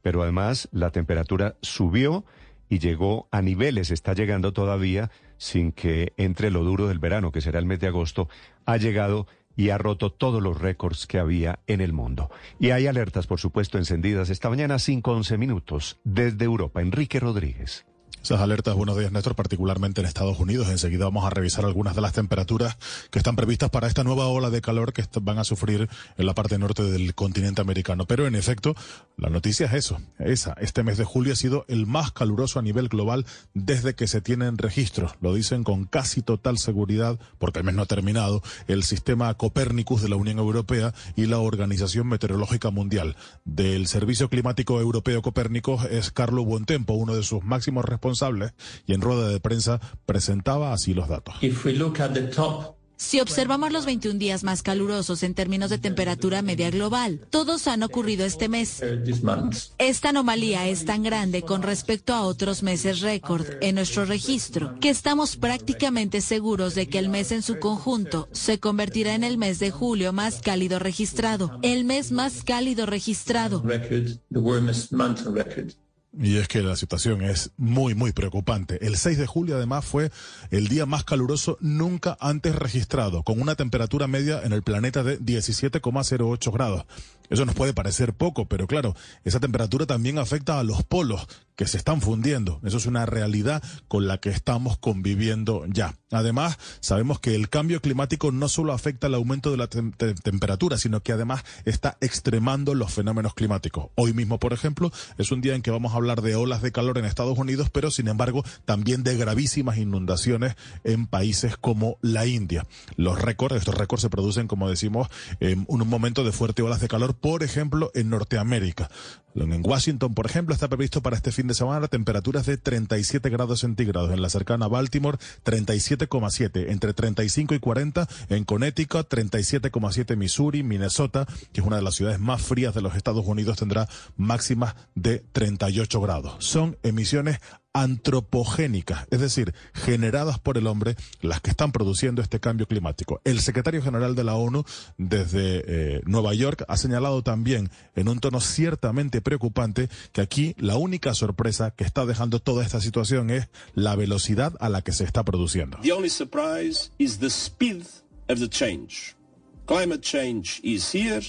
Pero además la temperatura subió y llegó a niveles, está llegando todavía sin que entre lo duro del verano, que será el mes de agosto, ha llegado y ha roto todos los récords que había en el mundo. Y hay alertas, por supuesto, encendidas esta mañana, 5-11 minutos, desde Europa. Enrique Rodríguez. Esas alertas, buenos días Néstor, particularmente en Estados Unidos. Enseguida vamos a revisar algunas de las temperaturas que están previstas para esta nueva ola de calor que van a sufrir en la parte norte del continente americano. Pero en efecto, la noticia es eso, esa. Este mes de julio ha sido el más caluroso a nivel global desde que se tienen registros. Lo dicen con casi total seguridad, porque el mes no ha terminado, el sistema Copernicus de la Unión Europea y la Organización Meteorológica Mundial. Del Servicio Climático Europeo Copérnicos es Carlo Buentempo, uno de sus máximos responsables y en rueda de prensa presentaba así los datos. Si observamos los 21 días más calurosos en términos de temperatura media global, todos han ocurrido este mes. Esta anomalía es tan grande con respecto a otros meses récord en nuestro registro que estamos prácticamente seguros de que el mes en su conjunto se convertirá en el mes de julio más cálido registrado, el mes más cálido registrado. Y es que la situación es muy, muy preocupante. El 6 de julio además fue el día más caluroso nunca antes registrado, con una temperatura media en el planeta de 17,08 grados. Eso nos puede parecer poco, pero claro, esa temperatura también afecta a los polos que se están fundiendo. Eso es una realidad con la que estamos conviviendo ya. Además, sabemos que el cambio climático no solo afecta al aumento de la temperatura, sino que además está extremando los fenómenos climáticos. Hoy mismo, por ejemplo, es un día en que vamos a hablar de olas de calor en Estados Unidos, pero sin embargo también de gravísimas inundaciones en países como la India. Los récords, estos récords se producen, como decimos, en un momento de fuerte olas de calor por ejemplo, en Norteamérica. En Washington, por ejemplo, está previsto para este fin de semana temperaturas de 37 grados centígrados. En la cercana Baltimore, 37,7. Entre 35 y 40 en Connecticut, 37,7 Missouri, Minnesota, que es una de las ciudades más frías de los Estados Unidos, tendrá máximas de 38 grados. Son emisiones antropogénicas, es decir, generadas por el hombre, las que están produciendo este cambio climático. El secretario general de la ONU desde eh, Nueva York ha señalado también en un tono ciertamente preocupante que aquí la única sorpresa que está dejando toda esta situación es la velocidad a la que se está produciendo. The only surprise is the speed of the change. Climate change is here,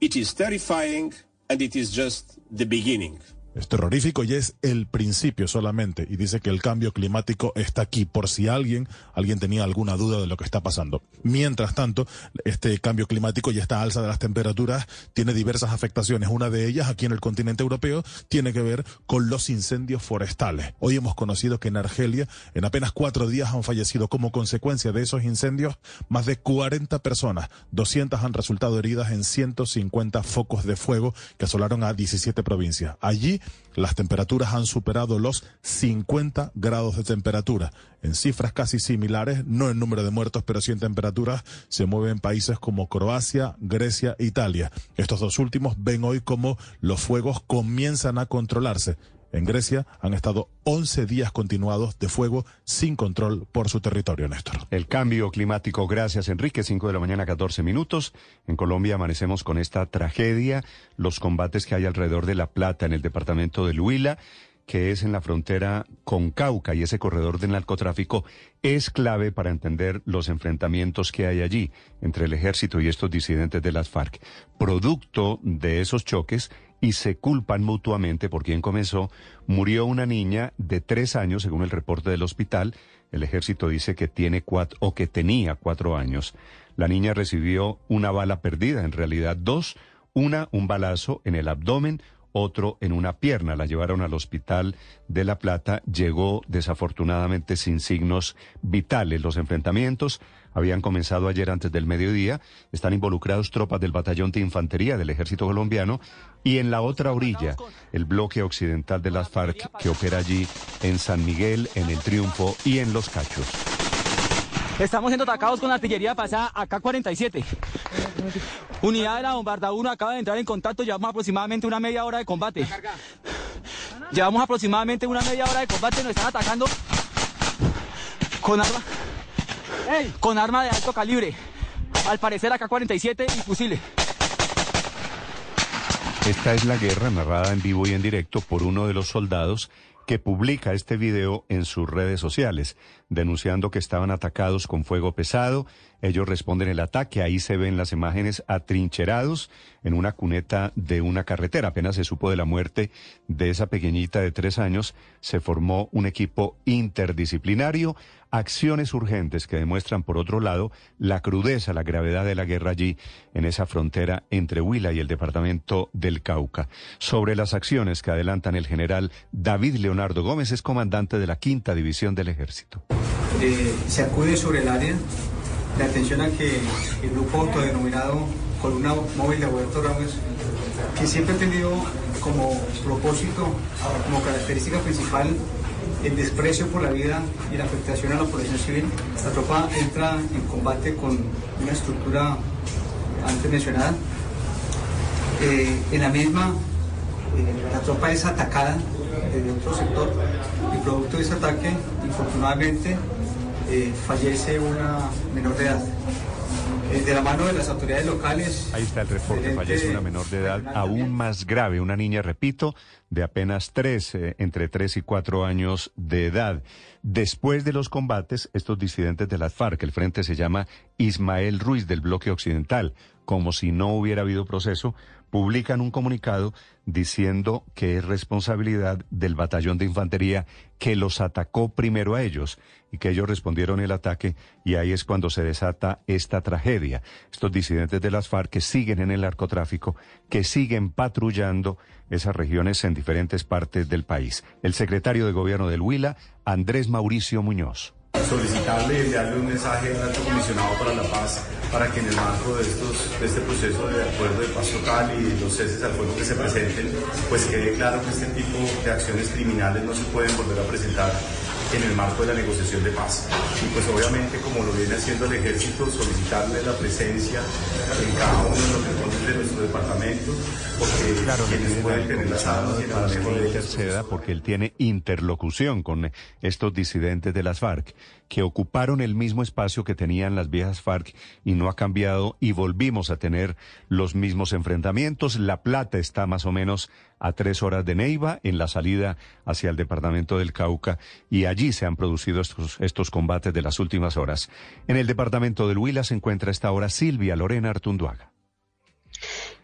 it is terrifying and it is just the beginning. Es terrorífico y es el principio solamente. Y dice que el cambio climático está aquí por si alguien, alguien tenía alguna duda de lo que está pasando. Mientras tanto, este cambio climático y esta alza de las temperaturas tiene diversas afectaciones. Una de ellas aquí en el continente europeo tiene que ver con los incendios forestales. Hoy hemos conocido que en Argelia en apenas cuatro días han fallecido como consecuencia de esos incendios más de 40 personas. 200 han resultado heridas en 150 focos de fuego que asolaron a 17 provincias. Allí las temperaturas han superado los 50 grados de temperatura. En cifras casi similares, no en número de muertos, pero sí en temperaturas, se mueven países como Croacia, Grecia Italia. Estos dos últimos ven hoy como los fuegos comienzan a controlarse. En Grecia han estado 11 días continuados de fuego sin control por su territorio, Néstor. El cambio climático, gracias Enrique, 5 de la mañana, 14 minutos. En Colombia amanecemos con esta tragedia, los combates que hay alrededor de La Plata en el departamento del Huila que es en la frontera con Cauca y ese corredor del narcotráfico es clave para entender los enfrentamientos que hay allí entre el ejército y estos disidentes de las FARC. Producto de esos choques y se culpan mutuamente por quien comenzó, murió una niña de tres años, según el reporte del hospital. El ejército dice que tiene cuatro, o que tenía cuatro años. La niña recibió una bala perdida, en realidad dos, una un balazo en el abdomen, otro en una pierna. La llevaron al hospital de La Plata. Llegó desafortunadamente sin signos vitales. Los enfrentamientos habían comenzado ayer antes del mediodía. Están involucrados tropas del batallón de infantería del ejército colombiano y en la otra orilla el bloque occidental de las FARC que opera allí en San Miguel, en El Triunfo y en Los Cachos. Estamos siendo atacados con artillería pasada AK-47. Unidad de la Bombarda 1 acaba de entrar en contacto, llevamos aproximadamente una media hora de combate. Llevamos aproximadamente una media hora de combate, nos están atacando con arma, con arma de alto calibre. Al parecer AK-47 y fusiles. Esta es la guerra narrada en vivo y en directo por uno de los soldados que publica este video en sus redes sociales, denunciando que estaban atacados con fuego pesado. Ellos responden el ataque, ahí se ven las imágenes atrincherados en una cuneta de una carretera. Apenas se supo de la muerte de esa pequeñita de tres años, se formó un equipo interdisciplinario acciones urgentes que demuestran, por otro lado, la crudeza, la gravedad de la guerra allí, en esa frontera entre Huila y el departamento del Cauca. Sobre las acciones que adelantan el general David Leonardo Gómez, es comandante de la quinta división del ejército. Eh, se acude sobre el área de atención a que el grupo autodenominado Columna Móvil de Roberto Ramos, que siempre ha tenido como propósito, como característica principal, el desprecio por la vida y la afectación a la población civil. La tropa entra en combate con una estructura antes mencionada. Eh, en la misma, eh, la tropa es atacada desde otro sector y producto de ese ataque, infortunadamente, eh, fallece una menor de edad. De la mano de las autoridades locales. Ahí está el reporte, fallece una menor de edad aún más grave, una niña, repito, de apenas tres, eh, entre tres y cuatro años de edad. Después de los combates, estos disidentes de las FARC, el frente se llama Ismael Ruiz del bloque occidental, como si no hubiera habido proceso, publican un comunicado diciendo que es responsabilidad del batallón de infantería que los atacó primero a ellos y que ellos respondieron el ataque y ahí es cuando se desata esta tragedia. Estos disidentes de las FARC que siguen en el narcotráfico, que siguen patrullando esas regiones en diferentes partes del país. El secretario de gobierno del Huila, Andrés Mauricio Muñoz solicitarle y enviarle un mensaje al alto comisionado para la paz para que en el marco de, estos, de este proceso de acuerdo de paz total y los ceses al fuego que se presenten, pues quede claro que este tipo de acciones criminales no se pueden volver a presentar en el marco de la negociación de paz. Y pues obviamente, como lo viene haciendo el ejército, solicitarle la presencia en cada uno de los rincones de nuestro departamento, porque claro, quienes pueden tener las armas y para que interceda, porque él tiene interlocución con estos disidentes de las FARC que ocuparon el mismo espacio que tenían las viejas FARC y no ha cambiado y volvimos a tener los mismos enfrentamientos. La Plata está más o menos a tres horas de Neiva en la salida hacia el departamento del Cauca y allí se han producido estos, estos combates de las últimas horas. En el departamento del Huila se encuentra esta hora Silvia Lorena Artunduaga.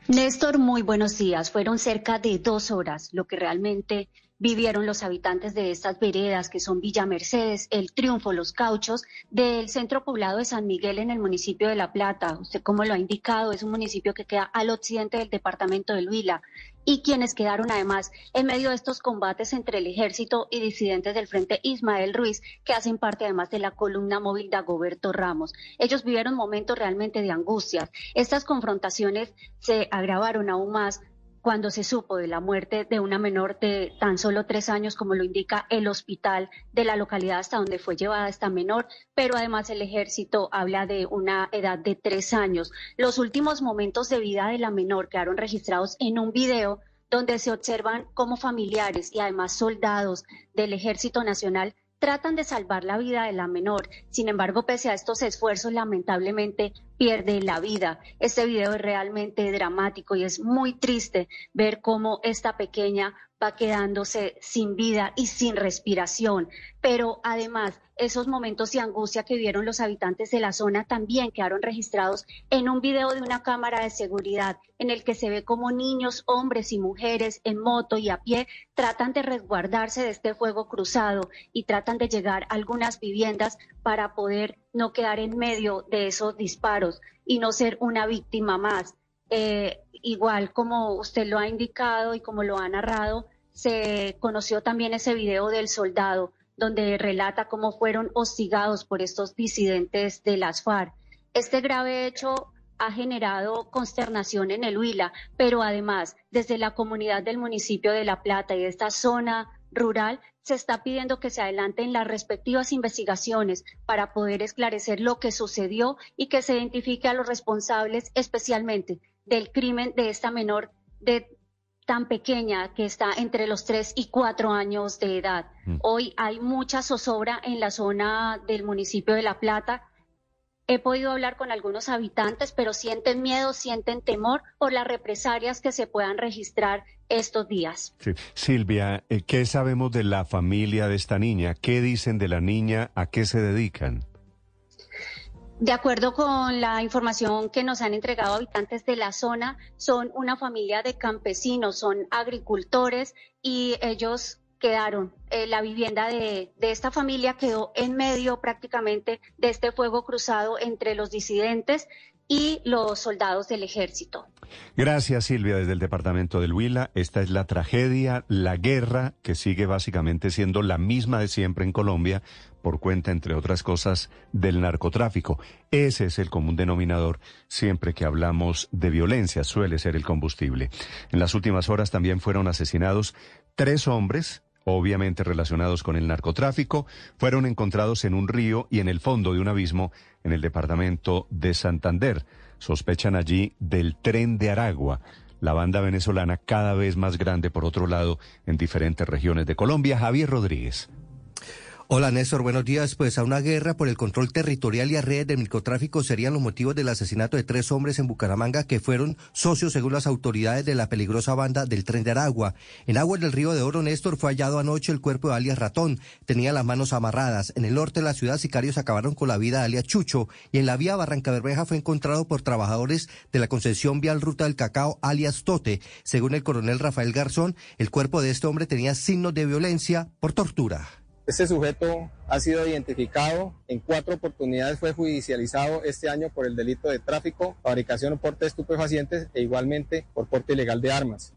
Néstor, muy buenos días. Fueron cerca de dos horas lo que realmente vivieron los habitantes de estas veredas que son Villa Mercedes, El Triunfo, Los Cauchos, del centro poblado de San Miguel en el municipio de La Plata. Usted como lo ha indicado, es un municipio que queda al occidente del departamento del Huila y quienes quedaron además en medio de estos combates entre el ejército y disidentes del Frente Ismael Ruiz, que hacen parte además de la columna móvil de Agoberto Ramos. Ellos vivieron momentos realmente de angustia. Estas confrontaciones se agravaron aún más cuando se supo de la muerte de una menor de tan solo tres años, como lo indica el hospital de la localidad hasta donde fue llevada esta menor, pero además el ejército habla de una edad de tres años. Los últimos momentos de vida de la menor quedaron registrados en un video donde se observan como familiares y además soldados del Ejército Nacional tratan de salvar la vida de la menor. Sin embargo, pese a estos esfuerzos, lamentablemente pierde la vida. Este video es realmente dramático y es muy triste ver cómo esta pequeña va quedándose sin vida y sin respiración. Pero además, esos momentos de angustia que vieron los habitantes de la zona también quedaron registrados en un video de una cámara de seguridad en el que se ve como niños, hombres y mujeres en moto y a pie tratan de resguardarse de este fuego cruzado y tratan de llegar a algunas viviendas para poder no quedar en medio de esos disparos y no ser una víctima más. Eh, igual como usted lo ha indicado y como lo ha narrado, se conoció también ese video del soldado donde relata cómo fueron hostigados por estos disidentes de las FARC. Este grave hecho ha generado consternación en el Huila, pero además desde la comunidad del municipio de La Plata y de esta zona rural se está pidiendo que se adelanten las respectivas investigaciones para poder esclarecer lo que sucedió y que se identifique a los responsables especialmente del crimen de esta menor de tan pequeña que está entre los tres y cuatro años de edad. Mm. Hoy hay mucha zozobra en la zona del municipio de La Plata. He podido hablar con algunos habitantes, pero sienten miedo, sienten temor por las represalias que se puedan registrar estos días. Silvia, eh, ¿qué sabemos de la familia de esta niña? ¿Qué dicen de la niña? ¿A qué se dedican? De acuerdo con la información que nos han entregado habitantes de la zona, son una familia de campesinos, son agricultores y ellos quedaron, eh, la vivienda de, de, esta familia quedó en medio prácticamente de este fuego cruzado entre los disidentes y los soldados del ejército. Gracias Silvia desde el departamento del Huila. Esta es la tragedia, la guerra que sigue básicamente siendo la misma de siempre en Colombia por cuenta, entre otras cosas, del narcotráfico. Ese es el común denominador siempre que hablamos de violencia, suele ser el combustible. En las últimas horas también fueron asesinados tres hombres obviamente relacionados con el narcotráfico, fueron encontrados en un río y en el fondo de un abismo en el departamento de Santander. Sospechan allí del tren de Aragua, la banda venezolana cada vez más grande, por otro lado, en diferentes regiones de Colombia. Javier Rodríguez. Hola Néstor, buenos días. Pues a una guerra por el control territorial y a redes de microtráfico serían los motivos del asesinato de tres hombres en Bucaramanga que fueron socios según las autoridades de la peligrosa banda del tren de Aragua. En aguas del río de Oro, Néstor, fue hallado anoche el cuerpo de alias Ratón. Tenía las manos amarradas. En el norte de la ciudad, sicarios acabaron con la vida de alias Chucho. Y en la vía Barranca Bermeja fue encontrado por trabajadores de la concesión vial Ruta del Cacao, alias Tote. Según el coronel Rafael Garzón, el cuerpo de este hombre tenía signos de violencia por tortura. Este sujeto ha sido identificado, en cuatro oportunidades fue judicializado este año por el delito de tráfico, fabricación o porte de estupefacientes e igualmente por porte ilegal de armas.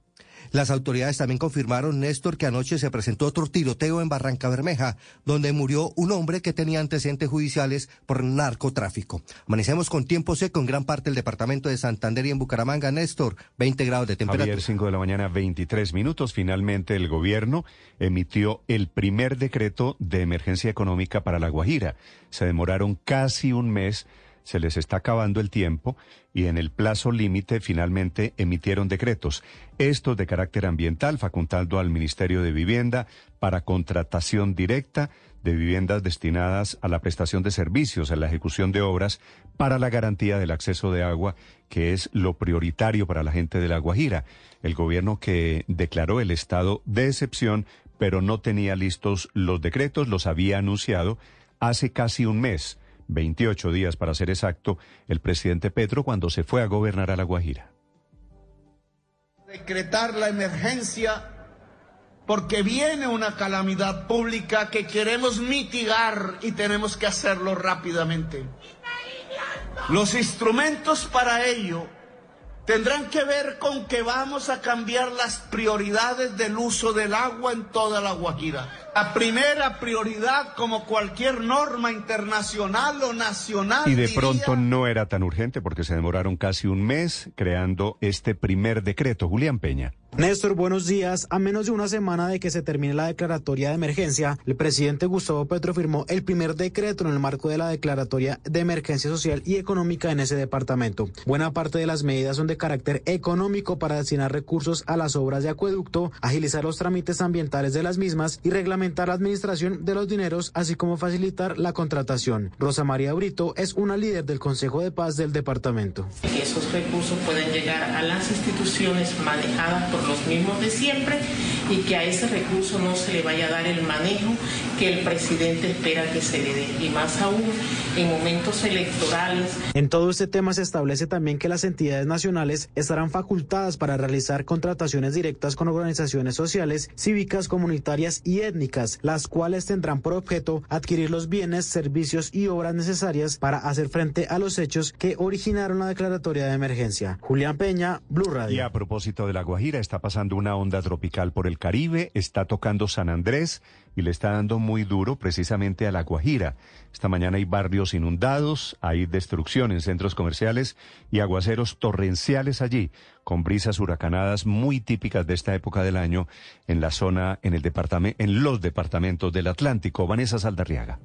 Las autoridades también confirmaron, Néstor, que anoche se presentó otro tiroteo en Barranca Bermeja, donde murió un hombre que tenía antecedentes judiciales por narcotráfico. Amanecemos con tiempo seco en gran parte del departamento de Santander y en Bucaramanga, Néstor, 20 grados de temperatura. Ayer, 5 de la mañana, 23 minutos. Finalmente, el gobierno emitió el primer decreto de emergencia económica para La Guajira. Se demoraron casi un mes se les está acabando el tiempo y en el plazo límite finalmente emitieron decretos. Estos de carácter ambiental, facultando al Ministerio de Vivienda para contratación directa de viviendas destinadas a la prestación de servicios, a la ejecución de obras para la garantía del acceso de agua, que es lo prioritario para la gente de La Guajira. El gobierno que declaró el estado de excepción, pero no tenía listos los decretos, los había anunciado hace casi un mes. 28 días para ser exacto, el presidente Petro cuando se fue a gobernar a La Guajira. Decretar la emergencia porque viene una calamidad pública que queremos mitigar y tenemos que hacerlo rápidamente. Los instrumentos para ello tendrán que ver con que vamos a cambiar las prioridades del uso del agua en toda la Guajira. La primera prioridad, como cualquier norma internacional o nacional. Y de diría, pronto no era tan urgente porque se demoraron casi un mes creando este primer decreto. Julián Peña. Néstor, buenos días. A menos de una semana de que se termine la declaratoria de emergencia, el presidente Gustavo Petro firmó el primer decreto en el marco de la declaratoria de emergencia social y económica en ese departamento. Buena parte de las medidas son de carácter económico para destinar recursos a las obras de acueducto, agilizar los trámites ambientales de las mismas y reglamentar la administración de los dineros, así como facilitar la contratación. Rosa María Brito es una líder del Consejo de Paz del departamento. que esos recursos puedan llegar a las instituciones manejadas por los mismos de siempre y que a ese recurso no se le vaya a dar el manejo que el presidente espera que se le dé. Y más aún en momentos electorales. En todo este tema se establece también que las entidades nacionales estarán facultadas para realizar contrataciones directas con organizaciones sociales, cívicas, comunitarias y étnicas, las cuales tendrán por objeto adquirir los bienes, servicios y obras necesarias para hacer frente a los hechos que originaron la declaratoria de emergencia. Julián Peña, Blue Radio. Y a propósito de La Guajira, está pasando una onda tropical por el Caribe, está tocando San Andrés y le está dando muy duro precisamente a La Guajira. Esta mañana hay barrios inundados, hay destrucción en centros comerciales y aguaceros torrenciales allí, con brisas huracanadas muy típicas de esta época del año en la zona, en el departamento, en los departamentos del Atlántico. Vanessa Saldarriaga.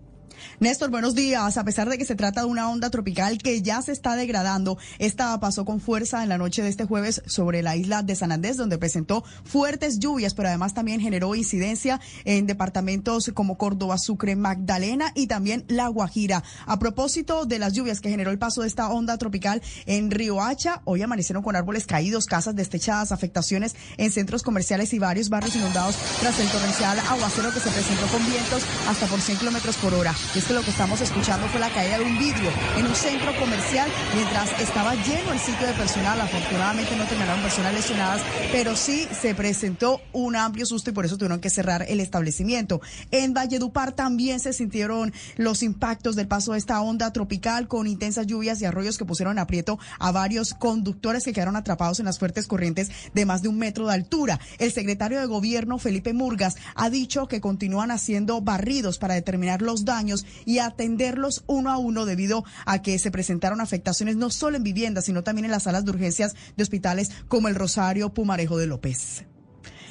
Néstor, buenos días. A pesar de que se trata de una onda tropical que ya se está degradando, esta pasó con fuerza en la noche de este jueves sobre la isla de San Andrés, donde presentó fuertes lluvias, pero además también generó incidencia en departamentos como Córdoba, Sucre, Magdalena y también La Guajira. A propósito de las lluvias que generó el paso de esta onda tropical en Río Hacha, hoy amanecieron con árboles caídos, casas destechadas, afectaciones en centros comerciales y varios barrios inundados tras el torrencial aguacero que se presentó con vientos hasta por 100 kilómetros por hora. Y es que lo que estamos escuchando fue la caída de un vidrio en un centro comercial mientras estaba lleno el sitio de personal. Afortunadamente no terminaron personas lesionadas, pero sí se presentó un amplio susto y por eso tuvieron que cerrar el establecimiento. En Valledupar también se sintieron los impactos del paso de esta onda tropical con intensas lluvias y arroyos que pusieron aprieto a varios conductores que quedaron atrapados en las fuertes corrientes de más de un metro de altura. El secretario de Gobierno, Felipe Murgas, ha dicho que continúan haciendo barridos para determinar los daños y atenderlos uno a uno debido a que se presentaron afectaciones no solo en viviendas, sino también en las salas de urgencias de hospitales como el Rosario Pumarejo de López.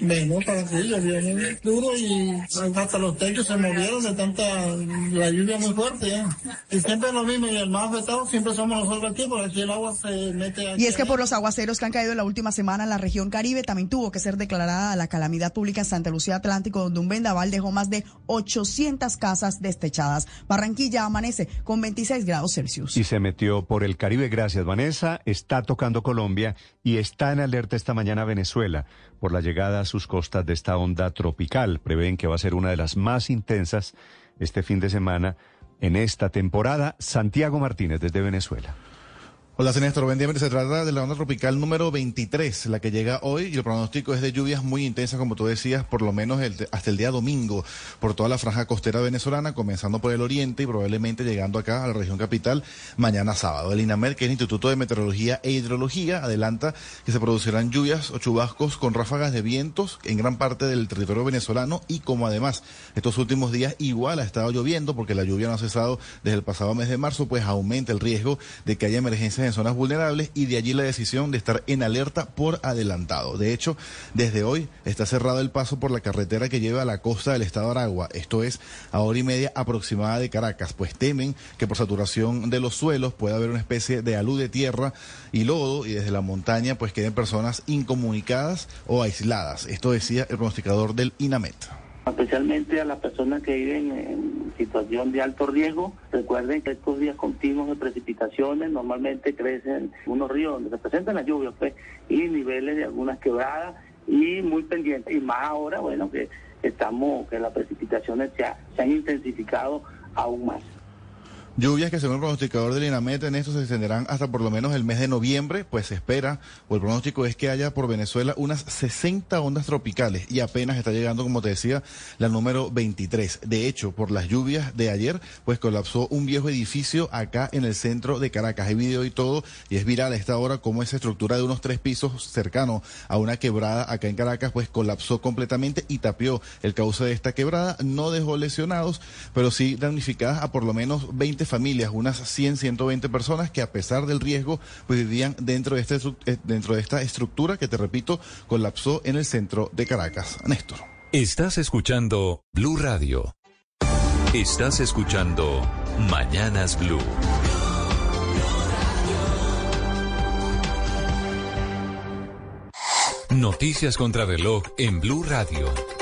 Bueno, para que llovió muy duro y hasta los techos se movieron de tanta la lluvia muy fuerte. ¿eh? Y siempre es lo mismo, y el más afectado siempre somos nosotros aquí, porque aquí el agua se mete aquí. Y es que por los aguaceros que han caído en la última semana en la región Caribe, también tuvo que ser declarada la calamidad pública en Santa Lucía Atlántico, donde un vendaval dejó más de 800 casas destechadas. Barranquilla amanece con 26 grados Celsius. Y se metió por el Caribe, gracias Vanessa, está tocando Colombia y está en alerta esta mañana Venezuela por la llegada a sus costas de esta onda tropical. Prevén que va a ser una de las más intensas este fin de semana en esta temporada. Santiago Martínez desde Venezuela. Hola, Néstor. Buen día. Se trata de la onda tropical número 23, la que llega hoy, y el pronóstico es de lluvias muy intensas, como tú decías, por lo menos hasta el día domingo, por toda la franja costera venezolana, comenzando por el oriente y probablemente llegando acá a la región capital mañana sábado. El INAMED, que es el Instituto de Meteorología e Hidrología, adelanta que se producirán lluvias o chubascos con ráfagas de vientos en gran parte del territorio venezolano y como además estos últimos días igual ha estado lloviendo porque la lluvia no ha cesado desde el pasado mes de marzo, pues aumenta el riesgo de que haya emergencias en zonas vulnerables y de allí la decisión de estar en alerta por adelantado. De hecho, desde hoy está cerrado el paso por la carretera que lleva a la costa del estado de Aragua, esto es a hora y media aproximada de Caracas, pues temen que por saturación de los suelos pueda haber una especie de alud de tierra y lodo y desde la montaña pues queden personas incomunicadas o aisladas. Esto decía el pronosticador del INAMET especialmente a las personas que viven en situación de alto riesgo. Recuerden que estos días continuos de precipitaciones normalmente crecen unos ríos donde se presentan las lluvias pues, y niveles de algunas quebradas y muy pendientes. Y más ahora, bueno, que estamos, que las precipitaciones se, se han intensificado aún más. Lluvias que según el pronosticador del INAMET en esto se extenderán hasta por lo menos el mes de noviembre, pues se espera, o el pronóstico es que haya por Venezuela unas 60 ondas tropicales y apenas está llegando, como te decía, la número 23. De hecho, por las lluvias de ayer, pues colapsó un viejo edificio acá en el centro de Caracas. Hay video y todo, y es viral a esta hora como esa estructura de unos tres pisos cercano a una quebrada acá en Caracas, pues colapsó completamente y tapió el cauce de esta quebrada. No dejó lesionados, pero sí damnificadas a por lo menos 20 familias, unas 100, 120 personas que a pesar del riesgo, pues vivían dentro de, este, eh, dentro de esta estructura que, te repito, colapsó en el centro de Caracas. Néstor. Estás escuchando Blue Radio. Estás escuchando Mañanas Blue. Noticias contra reloj en Blue Radio.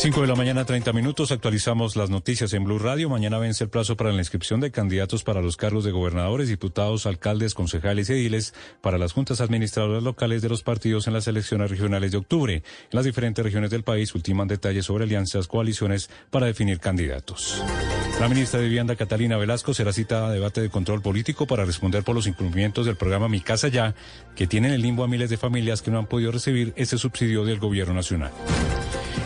5 de la mañana, 30 minutos. Actualizamos las noticias en Blue Radio. Mañana vence el plazo para la inscripción de candidatos para los cargos de gobernadores, diputados, alcaldes, concejales y ediles para las juntas administradoras locales de los partidos en las elecciones regionales de octubre. En las diferentes regiones del país ultiman detalles sobre alianzas, coaliciones para definir candidatos. La ministra de Vivienda, Catalina Velasco, será citada a debate de control político para responder por los incumplimientos del programa Mi Casa Ya, que tiene en el limbo a miles de familias que no han podido recibir ese subsidio del gobierno nacional.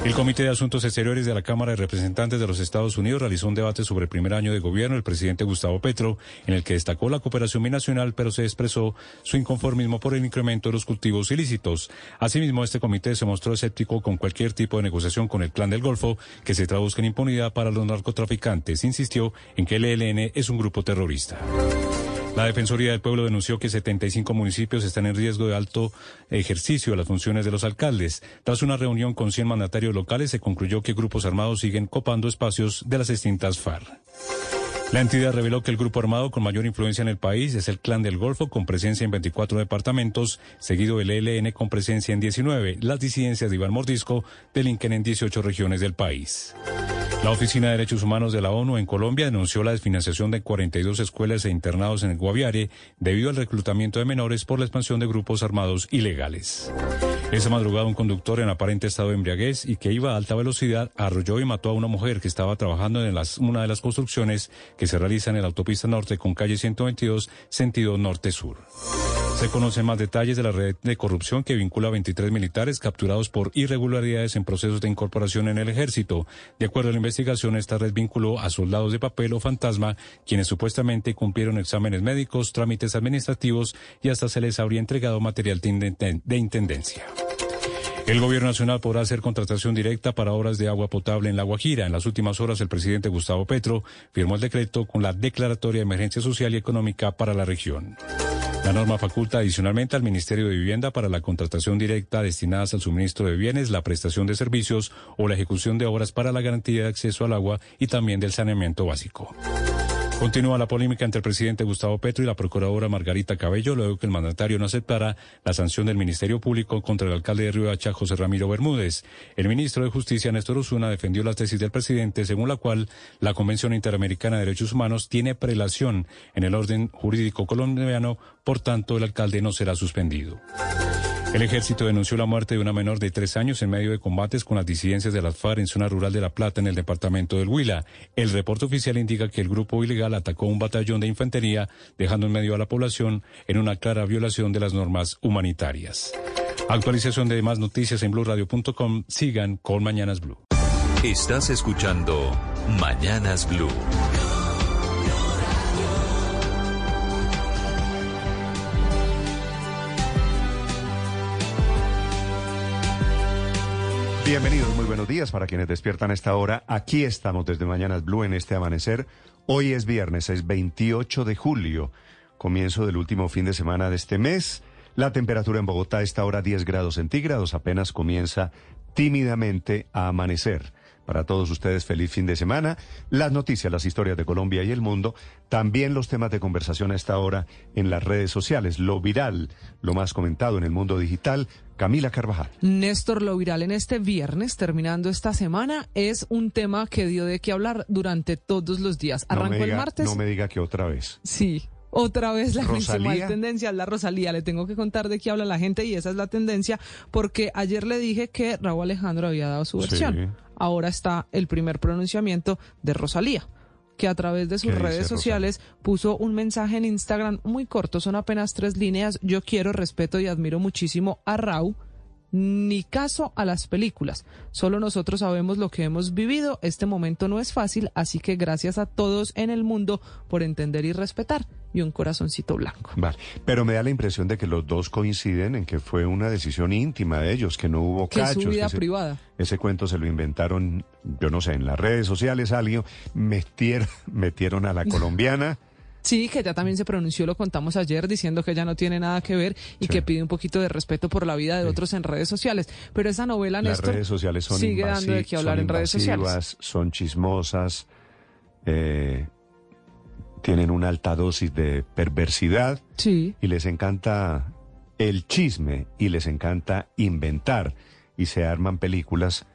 El Comité de Asuntos Exteriores de la Cámara de Representantes de los Estados Unidos realizó un debate sobre el primer año de gobierno del presidente Gustavo Petro, en el que destacó la cooperación binacional, pero se expresó su inconformismo por el incremento de los cultivos ilícitos. Asimismo, este comité se mostró escéptico con cualquier tipo de negociación con el Clan del Golfo que se traduzca en impunidad para los narcotraficantes. Insistió en que el ELN es un grupo terrorista. La Defensoría del Pueblo denunció que 75 municipios están en riesgo de alto ejercicio de las funciones de los alcaldes. Tras una reunión con 100 mandatarios locales, se concluyó que grupos armados siguen copando espacios de las distintas FARC. La entidad reveló que el grupo armado con mayor influencia en el país es el Clan del Golfo, con presencia en 24 departamentos, seguido del ELN con presencia en 19. Las disidencias de Iván Mordisco delinquen en 18 regiones del país. La Oficina de Derechos Humanos de la ONU en Colombia denunció la desfinanciación de 42 escuelas e internados en el Guaviare debido al reclutamiento de menores por la expansión de grupos armados ilegales. Esa madrugada un conductor en aparente estado de embriaguez y que iba a alta velocidad arrolló y mató a una mujer que estaba trabajando en una de las construcciones que se realizan en la autopista norte con calle 122 sentido norte-sur. Se conocen más detalles de la red de corrupción que vincula a 23 militares capturados por irregularidades en procesos de incorporación en el ejército. De acuerdo a la investigación, esta red vinculó a soldados de papel o fantasma, quienes supuestamente cumplieron exámenes médicos, trámites administrativos y hasta se les habría entregado material de intendencia. El gobierno nacional podrá hacer contratación directa para obras de agua potable en La Guajira. En las últimas horas, el presidente Gustavo Petro firmó el decreto con la declaratoria de emergencia social y económica para la región. La norma faculta adicionalmente al Ministerio de Vivienda para la contratación directa destinadas al suministro de bienes, la prestación de servicios o la ejecución de obras para la garantía de acceso al agua y también del saneamiento básico. Continúa la polémica entre el presidente Gustavo Petro y la procuradora Margarita Cabello, luego que el mandatario no aceptara la sanción del Ministerio Público contra el alcalde de Riohacha, José Ramiro Bermúdez. El ministro de Justicia, Néstor Osuna, defendió la tesis del presidente, según la cual la Convención Interamericana de Derechos Humanos tiene prelación en el orden jurídico colombiano, por tanto, el alcalde no será suspendido. El ejército denunció la muerte de una menor de tres años en medio de combates con las disidencias de las FARC en zona rural de La Plata, en el departamento del Huila. El reporte oficial indica que el grupo ilegal atacó un batallón de infantería, dejando en medio a la población en una clara violación de las normas humanitarias. Actualización de demás noticias en blueradio.com. Sigan con Mañanas Blue. Estás escuchando Mañanas Blue. Bienvenidos, muy buenos días para quienes despiertan a esta hora. Aquí estamos desde Mañanas Blue en este amanecer. Hoy es viernes, es 28 de julio, comienzo del último fin de semana de este mes. La temperatura en Bogotá está ahora 10 grados centígrados, apenas comienza tímidamente a amanecer. Para todos ustedes, feliz fin de semana. Las noticias, las historias de Colombia y el mundo, también los temas de conversación a esta hora en las redes sociales, lo viral, lo más comentado en el mundo digital. Camila Carvajal. Néstor, lo viral en este viernes, terminando esta semana, es un tema que dio de qué hablar durante todos los días. Arrancó el martes. No me diga que otra vez. Sí, otra vez la principal tendencia es la Rosalía. Le tengo que contar de qué habla la gente y esa es la tendencia porque ayer le dije que Raúl Alejandro había dado su versión. Ahora está el primer pronunciamiento de Rosalía. que a través de sus ¿Qué dice, redes sociales puso un mensaje en Instagram muy corto, son apenas tres líneas. Yo quiero, respeto y admiro muchísimo a Rau. Ni caso a las películas. Solo nosotros sabemos lo que hemos vivido. Este momento no es fácil, así que gracias a todos en el mundo por entender y respetar. Y un corazoncito blanco. Vale, pero me da la impresión de que los dos coinciden en que fue una decisión íntima de ellos, que no hubo Que cachos. su vida ese, privada. ese cuento se lo inventaron, yo no sé, en las redes sociales alguien metieron, metieron a la colombiana. Sí, que ya también se pronunció, lo contamos ayer, diciendo que ella no tiene nada que ver y que pide un poquito de respeto por la vida de otros en redes sociales. Pero esa novela, Las Néstor, redes sociales son sigue dando de qué hablar en redes sociales. Son chismosas, eh, tienen una alta dosis de perversidad Sí. y les encanta el chisme y les encanta inventar y se arman películas.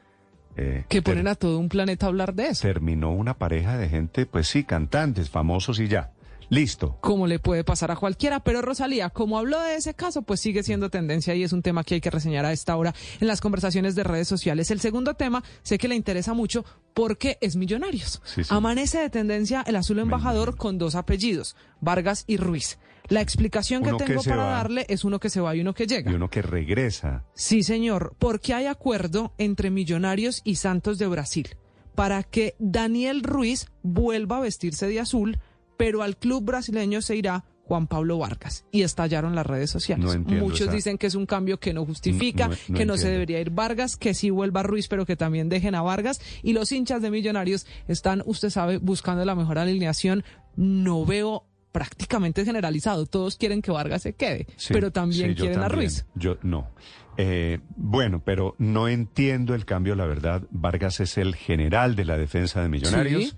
eh, Que ponen a todo un planeta a hablar de eso. terminó una pareja de gente, pues sí, cantantes, famosos y ya. Listo. Como le puede pasar a cualquiera, pero Rosalía, como habló de ese caso, pues sigue siendo tendencia y es un tema que hay que reseñar a esta hora en las conversaciones de redes sociales. El segundo tema, sé que le interesa mucho porque es Millonarios. Sí, sí. Amanece de tendencia el azul embajador con dos apellidos, Vargas y Ruiz. La explicación que Uno que tengo para va. darle es uno que se va y uno que llega. Y uno que regresa. Sí, señor, porque hay acuerdo entre Millonarios y Santos de Brasil para que Daniel Ruiz vuelva a vestirse de azul, pero al club brasileño se irá Juan Pablo Vargas. Y estallaron las redes sociales. No entiendo Muchos dicen que es un cambio que no justifica, No, no que no se debería ir Vargas, que sí vuelva Ruiz, pero que también dejen a Vargas. Y los hinchas de Millonarios están, usted sabe, buscando la mejor alineación. No veo prácticamente generalizado. Todos quieren que Vargas se quede, Sí, pero también sí, quieren a. Ruiz. Yo no. Eh, bueno, pero no entiendo el cambio, la verdad. Vargas es el general de la defensa de Millonarios. Sí.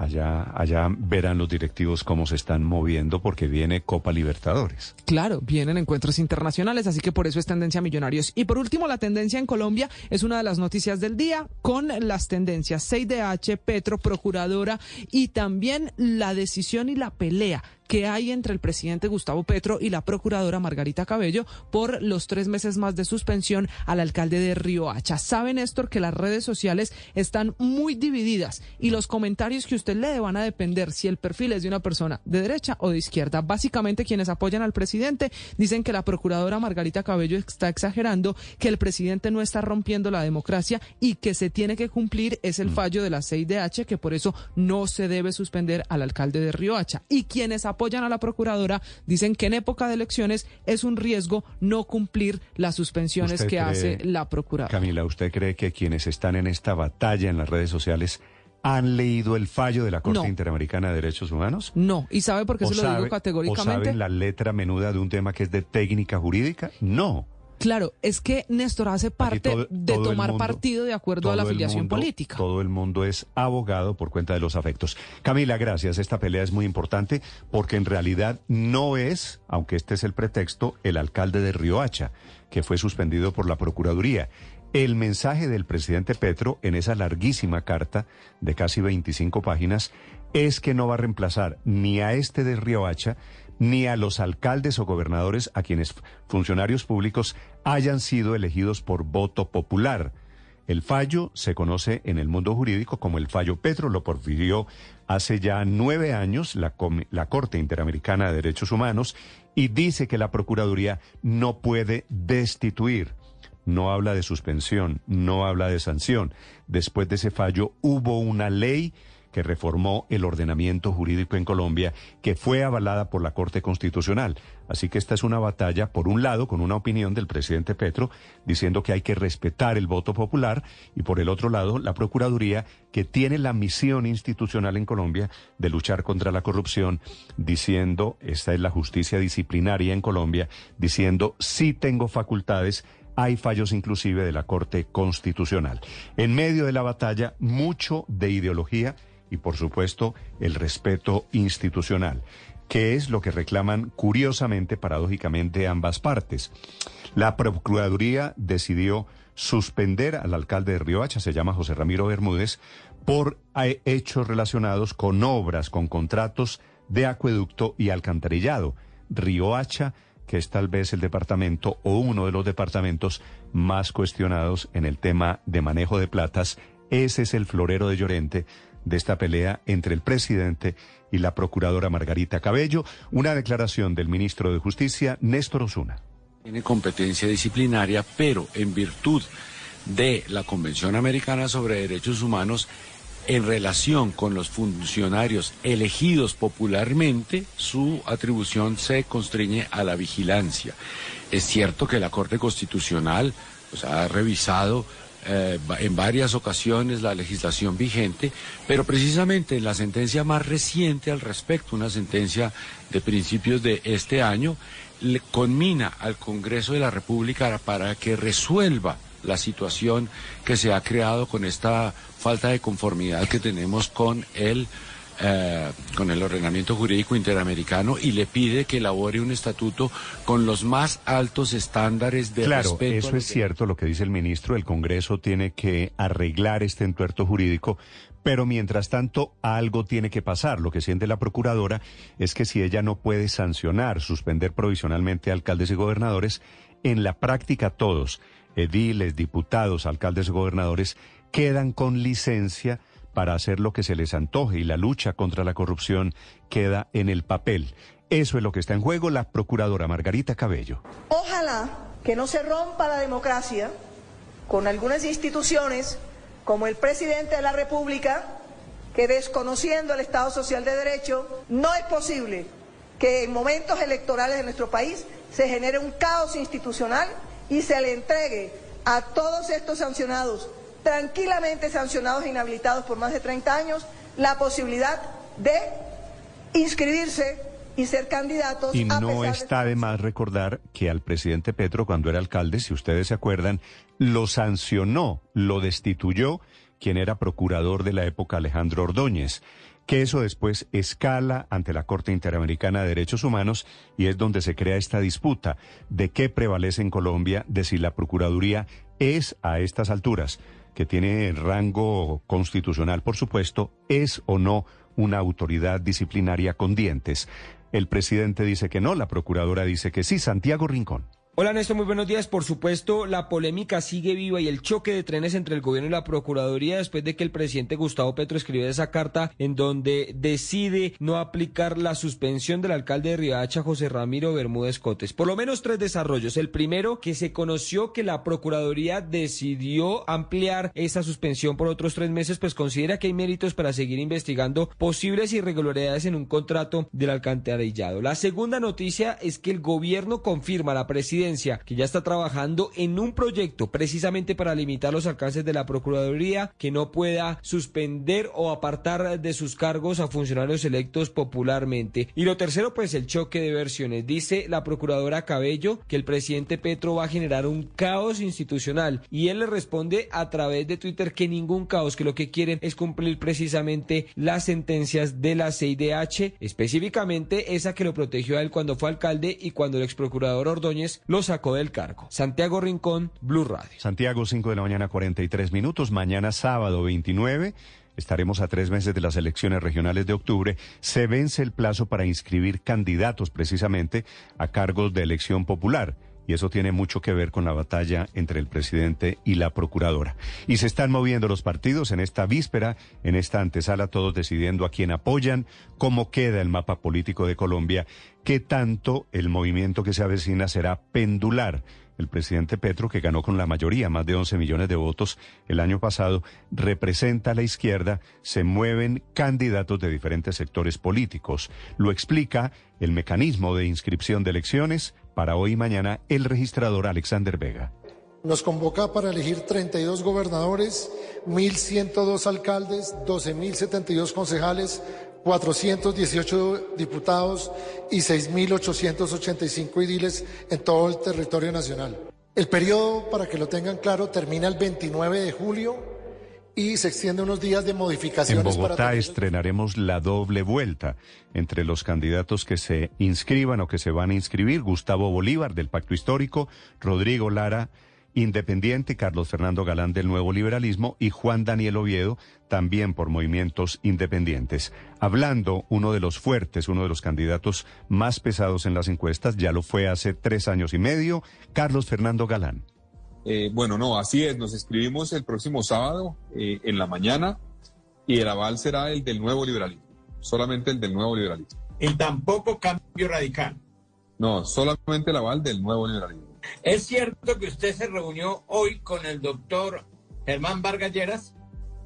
Allá, allá verán los directivos cómo se están moviendo porque viene Copa Libertadores. Claro, vienen encuentros internacionales, así que por eso es tendencia millonarios. Y por último, la tendencia en Colombia es una de las noticias del día con las tendencias 6DH, Petro, Procuradora y también la decisión y la pelea que hay entre el presidente Gustavo Petro y la procuradora Margarita Cabello por los tres meses más de suspensión al alcalde de Río Hacha. Sabe, Néstor, que las redes sociales están muy divididas y los comentarios que usted lee van a depender si el perfil es de una persona de derecha o de izquierda. Básicamente, quienes apoyan al presidente dicen que la procuradora Margarita Cabello está exagerando, que el presidente no está rompiendo la democracia y que se tiene que cumplir es el fallo de la 6DH, que por eso no se debe suspender al alcalde de Río Hacha. Y quienes apoyan a la procuradora dicen que en época de elecciones es un riesgo no cumplir las suspensiones ¿Usted que cree, hace la procuradora. Camila, ¿usted cree que quienes están en esta batalla en las redes sociales han leído el fallo de la Corte No. Interamericana de Derechos Humanos? No, ¿y sabe por qué ¿O se lo sabe- digo ¿O categóricamente? saben la letra menuda de un tema que es de técnica jurídica? No. Claro, es que Néstor hace parte todo- de todo tomar mundo- partido de acuerdo a la afiliación mundo- política. Todo el mundo es abogado por cuenta de los afectos. Camila, gracias. Esta pelea es muy importante porque en realidad no es, aunque este es el pretexto, el alcalde de Riohacha, que fue suspendido por la Procuraduría. El mensaje del presidente Petro en esa larguísima carta de casi 25 páginas es que no va a reemplazar ni a este de Riohacha ni a los alcaldes o gobernadores a quienes funcionarios públicos hayan sido elegidos por voto popular. El fallo se conoce en el mundo jurídico como el fallo Petro, lo porfirió hace ya nueve años la, la Corte Interamericana de Derechos Humanos y dice que la Procuraduría no puede destituir. No habla de suspensión, no habla de sanción. Después de ese fallo hubo una ley que reformó el ordenamiento jurídico en Colombia, que fue avalada por la Corte Constitucional. Así que esta es una batalla, por un lado, con una opinión del presidente Petro, diciendo que hay que respetar el voto popular, y por el otro lado, la Procuraduría, que tiene la misión institucional en Colombia de luchar contra la corrupción, diciendo, esta es la justicia disciplinaria en Colombia, diciendo, sí tengo facultades hay fallos inclusive de la Corte Constitucional. En medio de la batalla, mucho de ideología y, por supuesto, el respeto institucional, que es lo que reclaman curiosamente, paradójicamente, ambas partes. La Procuraduría decidió suspender al alcalde de Riohacha, se llama José Ramiro Bermúdez, por eh, hechos relacionados con obras, con contratos de acueducto y alcantarillado. Riohacha que es tal vez el departamento o uno de los departamentos más cuestionados en el tema de manejo de platas. Ese es el florero de Llorente, de esta pelea entre el presidente y la procuradora Margarita Cabello. Una declaración del ministro de Justicia, Néstor Osuna. Tiene competencia disciplinaria, pero en virtud de la Convención Americana sobre Derechos Humanos, en relación con los funcionarios elegidos popularmente, su atribución se constriñe a la vigilancia. Es cierto que la Corte Constitucional pues, ha revisado eh, en varias ocasiones la legislación vigente, pero precisamente en la sentencia más reciente al respecto, una sentencia de principios de este año, le conmina al Congreso de la República para que resuelva la situación que se ha creado con esta falta de conformidad que tenemos con el eh, con el ordenamiento jurídico interamericano y le pide que elabore un estatuto con los más altos estándares de claro, respeto. Eso es cierto lo que dice el ministro. El Congreso tiene que arreglar este entuerto jurídico, pero mientras tanto algo tiene que pasar. Lo que siente la procuradora es que si ella no puede sancionar, suspender provisionalmente a alcaldes y gobernadores, en la práctica todos, ediles, diputados, alcaldes y gobernadores, quedan con licencia para hacer lo que se les antoje y la lucha contra la corrupción queda en el papel. Eso es lo que está en juego la procuradora Margarita Cabello. Ojalá que no se rompa la democracia con algunas instituciones como el presidente de la República, que desconociendo el Estado Social de Derecho, no es posible que en momentos electorales de nuestro país se genere un caos institucional y se le entregue a todos estos sancionados tranquilamente sancionados e inhabilitados por más de 30 años la posibilidad de inscribirse y ser candidatos. Y no está de más recordar que al presidente Petro, cuando era alcalde, si ustedes se acuerdan, lo sancionó, lo destituyó quien era procurador de la época Alejandro Ordóñez que eso después escala ante la Corte Interamericana de Derechos Humanos y es donde se crea esta disputa de qué prevalece en Colombia, de si la Procuraduría es a estas alturas que tiene rango constitucional, por supuesto, es o no una autoridad disciplinaria con dientes. El presidente dice que no, la procuradora dice que sí. Santiago Rincón. Hola Néstor, muy buenos días. Por supuesto, la polémica sigue viva y el choque de trenes entre el gobierno y la Procuraduría después de que el presidente Gustavo Petro escribió esa carta en donde decide no aplicar la suspensión del alcalde de Riacha, José Ramiro Bermúdez Cotes. Por lo menos tres desarrollos. El primero, que se conoció que la Procuraduría decidió ampliar esa suspensión por otros tres meses, pues considera que hay méritos para seguir investigando posibles irregularidades en un contrato del alcantarillado. La segunda noticia es que el gobierno confirma la presidencia que ya está trabajando en un proyecto precisamente para limitar los alcances de la Procuraduría, que no pueda suspender o apartar de sus cargos a funcionarios electos popularmente. Y lo tercero, pues el choque de versiones. Dice la Procuradora Cabello que el presidente Petro va a generar un caos institucional y él le responde a través de Twitter que ningún caos, que lo que quieren es cumplir precisamente las sentencias de la CIDH, específicamente esa que lo protegió a él cuando fue alcalde y cuando el ex procurador Ordóñez lo sacó del cargo. Santiago Rincón, Blue Radio. Santiago, 5 de la mañana, 43 minutos. Mañana sábado 29. Estaremos a tres meses de las elecciones regionales de octubre. Se vence el plazo para inscribir candidatos precisamente a cargos de elección popular y eso tiene mucho que ver con la batalla entre el presidente y la procuradora. Y se están moviendo los partidos en esta víspera, en esta antesala, todos decidiendo a quién apoyan, cómo queda el mapa político de Colombia, qué tanto el movimiento que se avecina será pendular el presidente Petro, que ganó con la mayoría, más de 11 millones de votos el año pasado, representa a la izquierda, se mueven candidatos de diferentes sectores políticos. Lo explica el mecanismo de inscripción de elecciones para hoy y mañana el registrador Alexander Vega. Nos convoca para elegir 32 gobernadores, 1.102 alcaldes, 12.072 concejales, 418 diputados y 6.885 ediles en todo el territorio nacional. El periodo, para que lo tengan claro, termina el 29 de julio y se extiende unos días de modificaciones. En Bogotá estrenaremos la doble vuelta entre los candidatos que se inscriban o que se van a inscribir. Gustavo Bolívar del Pacto Histórico, Rodrigo Lara Independiente, Carlos Fernando Galán del Nuevo Liberalismo y Juan Daniel Oviedo, también por movimientos independientes. Hablando, uno de los fuertes, uno de los candidatos más pesados en las encuestas, ya lo fue hace tres años y medio, Carlos Fernando Galán. Eh, bueno, no, así es, nos escribimos el próximo sábado eh, en la mañana y el aval será el del nuevo liberalismo, solamente el del nuevo liberalismo. Y tampoco cambio radical. No, solamente el aval del nuevo liberalismo. ¿Es cierto que usted se reunió hoy con el doctor Germán Vargas Lleras?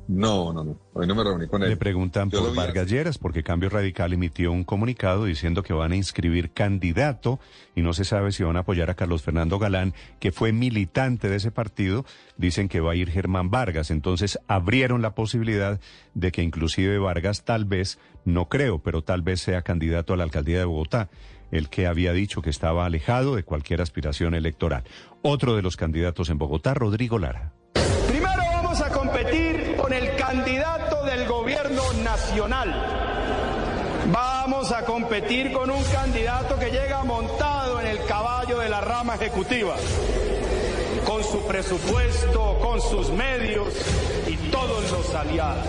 No, no, no. Hoy no me reuní con él. Le preguntan Yo por Vargas Lleras, porque Cambio Radical emitió un comunicado diciendo que van a inscribir candidato y no se sabe si van a apoyar a Carlos Fernando Galán, que fue militante de ese partido. Dicen que va a ir Germán Vargas. Entonces abrieron la posibilidad de que inclusive Vargas tal vez, no creo, pero tal vez sea candidato a la alcaldía de Bogotá el que había dicho que estaba alejado de cualquier aspiración electoral. Otro de los candidatos en Bogotá, Rodrigo Lara. Primero vamos a competir con el candidato del gobierno nacional. Vamos a competir con un candidato que llega montado en el caballo de la rama ejecutiva, con su presupuesto, con sus medios y todos los aliados.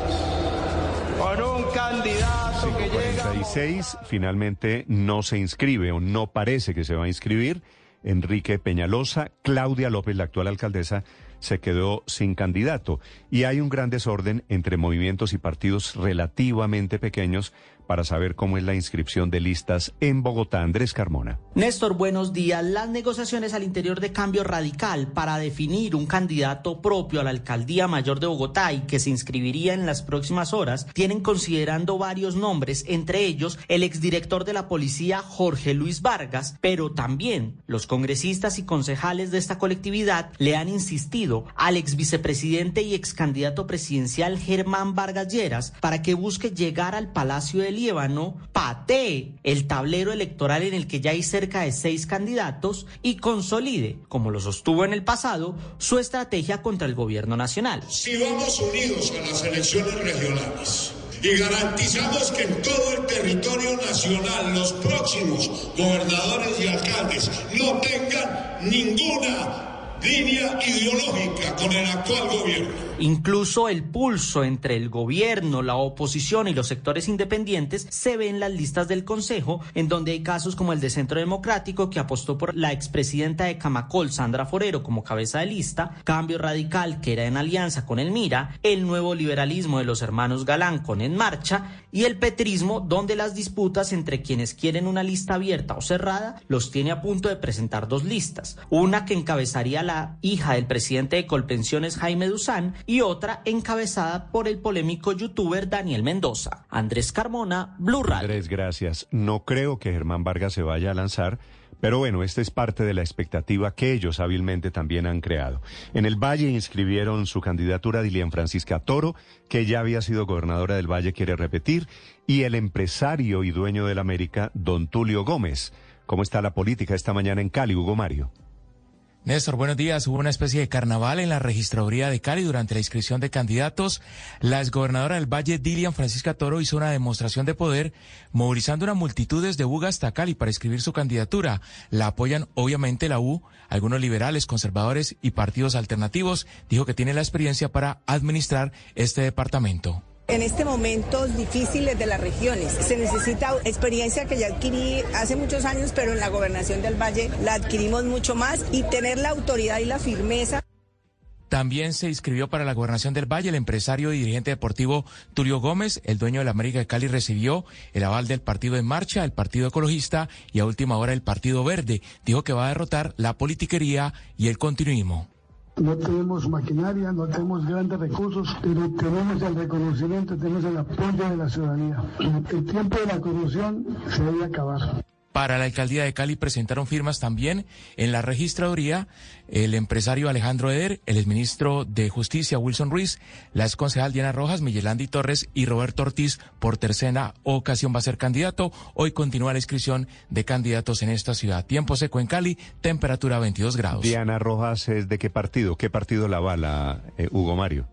Con un candidato que llega... 46 finalmente no se inscribe o no parece que se va a inscribir. Enrique Peñalosa, Claudia López, la actual alcaldesa, se quedó sin candidato. Y hay un gran desorden entre movimientos y partidos relativamente pequeños para saber cómo es la inscripción de listas en Bogotá. Andrés Carmona. Néstor, buenos días. Las negociaciones al interior de Cambio Radical para definir un candidato propio a la alcaldía mayor de Bogotá y que se inscribiría en las próximas horas tienen considerando varios nombres, entre ellos el exdirector de la policía Jorge Luis Vargas, pero también los congresistas y concejales de esta colectividad le han insistido al ex vicepresidente y ex candidato presidencial Germán Vargas Lleras para que busque llegar al Palacio Líbano, patee el tablero electoral en el que ya hay cerca de seis candidatos y consolide, como lo sostuvo en el pasado, su estrategia contra el gobierno nacional. Si vamos unidos a las elecciones regionales y garantizamos que en todo el territorio nacional los próximos gobernadores y alcaldes no tengan ninguna línea ideológica con el actual gobierno. Incluso el pulso entre el gobierno, la oposición y los sectores independientes se ve en las listas del Consejo, en donde hay casos como el de Centro Democrático, que apostó por la expresidenta de Camacol, Sandra Forero, como cabeza de lista, Cambio Radical, que era en alianza con el Mira, el nuevo liberalismo de los hermanos Galán con En Marcha, y el petrismo, donde las disputas entre quienes quieren una lista abierta o cerrada los tiene a punto de presentar dos listas, una que encabezaría la hija del presidente de Colpensiones, Jaime Duzán, y otra encabezada por el polémico youtuber Daniel Mendoza. Andrés Carmona, Blue Radio. Andrés, gracias. No creo que Germán Vargas se vaya a lanzar. Pero bueno, esta es parte de la expectativa que ellos hábilmente también han creado. En el Valle inscribieron su candidatura Dilian Francisca Toro, que ya había sido gobernadora del Valle, quiere repetir, y el empresario y dueño del América, don Tulio Gómez. ¿Cómo está la política esta mañana en Cali, Hugo Mario? Néstor, buenos días. Hubo una especie de carnaval en la registraduría de Cali durante la inscripción de candidatos. La exgobernadora del Valle, Dilian Francisca Toro, hizo una demostración de poder, movilizando una multitud desde Buga hasta Cali para inscribir su candidatura. La apoyan, obviamente, la U, algunos liberales, conservadores y partidos alternativos. Dijo que tiene la experiencia para administrar este departamento. En este momentos difíciles de las regiones se necesita experiencia que ya adquirí hace muchos años, pero en la gobernación del Valle la adquirimos mucho más y tener la autoridad y la firmeza. También se inscribió para la gobernación del Valle el empresario y dirigente deportivo Tulio Gómez. El dueño de la América de Cali recibió el aval del Partido en Marcha, el Partido Ecologista y a última hora el Partido Verde. Dijo que va a derrotar la politiquería y el continuismo. No tenemos maquinaria, no tenemos grandes recursos, pero tenemos el reconocimiento, tenemos el apoyo de la ciudadanía. El tiempo de la corrupción se debe acabar. Para la alcaldía de Cali presentaron firmas también en la registraduría el empresario Alejandro Eder, el exministro de Justicia Wilson Ruiz, la exconcejal Diana Rojas, Miguelandi Torres y Roberto Ortiz por tercera ocasión va a ser candidato. Hoy continúa la inscripción de candidatos en esta ciudad. Tiempo seco en Cali, temperatura 22 grados. Diana Rojas es de qué partido? ¿Qué partido la avala eh, Hugo Mario?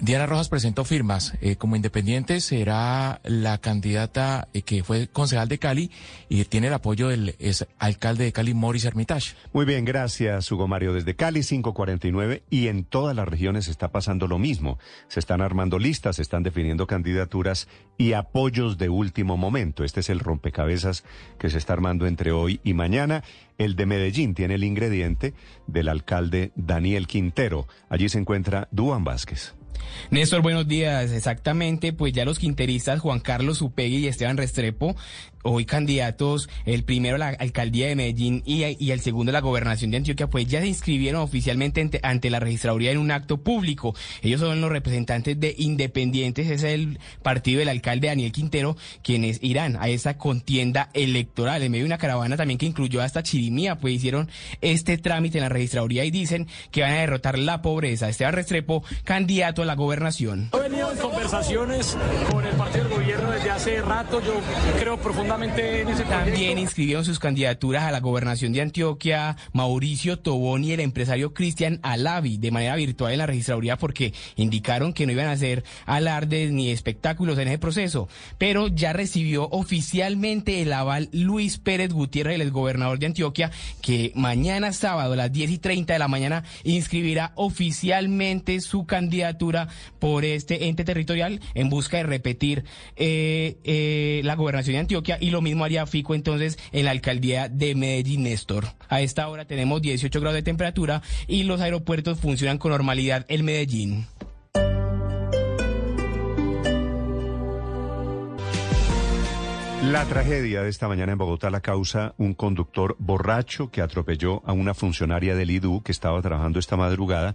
Diana Rojas presentó firmas. Eh, como independiente será la candidata eh, que fue concejal de Cali y tiene el apoyo del alcalde de Cali, Morris Hermitage. Muy bien, gracias Hugo Mario. Desde Cali 549 y en todas las regiones está pasando lo mismo. Se están armando listas, se están definiendo candidaturas y apoyos de último momento. Este es el rompecabezas que se está armando entre hoy y mañana. El de Medellín tiene el ingrediente del alcalde Daniel Quintero. Allí se encuentra Duan Vázquez. Néstor, buenos días. Exactamente, pues ya los quinteristas Juan Carlos Upegui y Esteban Restrepo hoy candidatos, el primero la alcaldía de Medellín y, el segundo la gobernación de Antioquia, pues ya se inscribieron oficialmente ante, la registraduría en un acto público. Ellos son los representantes de Independientes, es el partido del alcalde Daniel Quintero, quienes irán a esa contienda electoral. En medio de una caravana también que incluyó hasta Chirimía, pues hicieron este trámite en la registraduría y dicen que van a derrotar la pobreza. Esteban Restrepo, candidato a la gobernación. He venido en conversaciones con el partido del gobierno desde hace rato. Yo creo profundamente también inscribieron sus candidaturas a la gobernación de Antioquia Mauricio Tobón y el empresario Cristian Alavi de manera virtual en la registraduría porque indicaron que no iban a hacer alardes ni espectáculos en ese proceso. Pero ya recibió oficialmente el aval Luis Pérez Gutiérrez, el gobernador de Antioquia, que mañana sábado a las 10 y 30 de la mañana inscribirá oficialmente su candidatura por este ente territorial en busca de repetir eh, eh, la gobernación de Antioquia y lo mismo haría Fico entonces en la alcaldía de Medellín, Néstor. A esta hora tenemos 18 grados de temperatura y los aeropuertos funcionan con normalidad en Medellín. La tragedia de esta mañana en Bogotá la causa un conductor borracho que atropelló a una funcionaria del IDU que estaba trabajando esta madrugada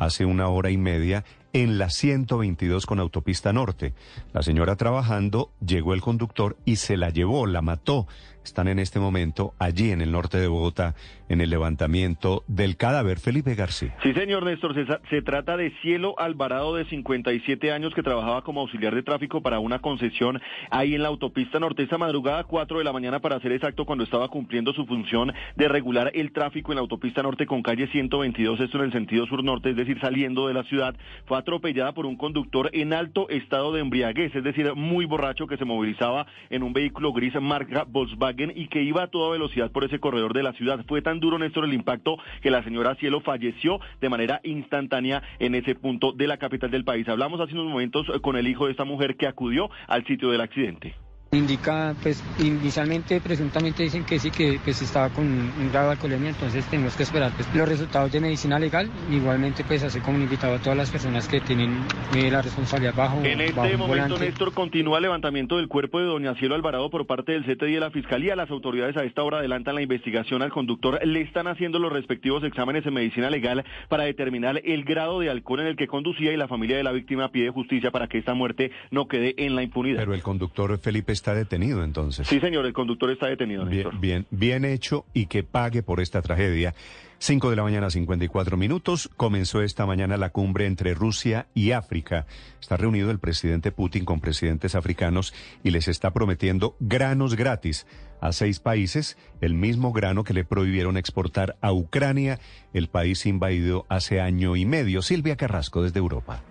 hace una hora y media en la 122 con autopista norte. La señora trabajando, llegó el conductor y se la llevó, la mató están en este momento allí en el norte de Bogotá en el levantamiento del cadáver. Felipe García. Sí, señor Néstor, se, trata de Cielo Alvarado de 57 años que trabajaba como auxiliar de tráfico para una concesión ahí en la autopista norte esta madrugada 4 de la mañana para ser exacto cuando estaba cumpliendo su función de regular el tráfico en la autopista norte con calle 122, esto en el sentido sur-norte, es decir, saliendo de la ciudad, fue atropellada por un conductor en alto estado de embriaguez, es decir, muy borracho que se movilizaba en un vehículo gris marca Volkswagen y que iba a toda velocidad por ese corredor de la ciudad. Fue tan duro, Néstor, el impacto que la señora Cielo falleció de manera instantánea en ese punto de la capital del país. Hablamos hace unos momentos con el hijo de esta mujer que acudió al sitio del accidente. Indica, pues inicialmente, presuntamente dicen que sí, que pues estaba con un grado de alcoholemia, entonces tenemos que esperar pues, los resultados de medicina legal. Igualmente, pues hace como invitado a todas las personas que tienen eh, la responsabilidad bajo. En este momento, Néstor, continúa el levantamiento del cuerpo de doña Cielo Alvarado por parte del CTI de la Fiscalía. Las autoridades a esta hora adelantan la investigación al conductor. Le están haciendo los respectivos exámenes en medicina legal para determinar el grado de alcohol en el que conducía y la familia de la víctima pide justicia para que esta muerte no quede en la impunidad. Pero el conductor Felipe está detenido entonces. Sí, señor, el conductor está detenido. Bien, bien, bien hecho y que pague por esta tragedia. 5 de la mañana, 54 minutos. Comenzó esta mañana la cumbre entre Rusia y África. Está reunido el presidente Putin con presidentes africanos y les está prometiendo granos gratis a seis países, el mismo grano que le prohibieron exportar a Ucrania, el país invadido hace año y medio. Silvia Carrasco desde Europa.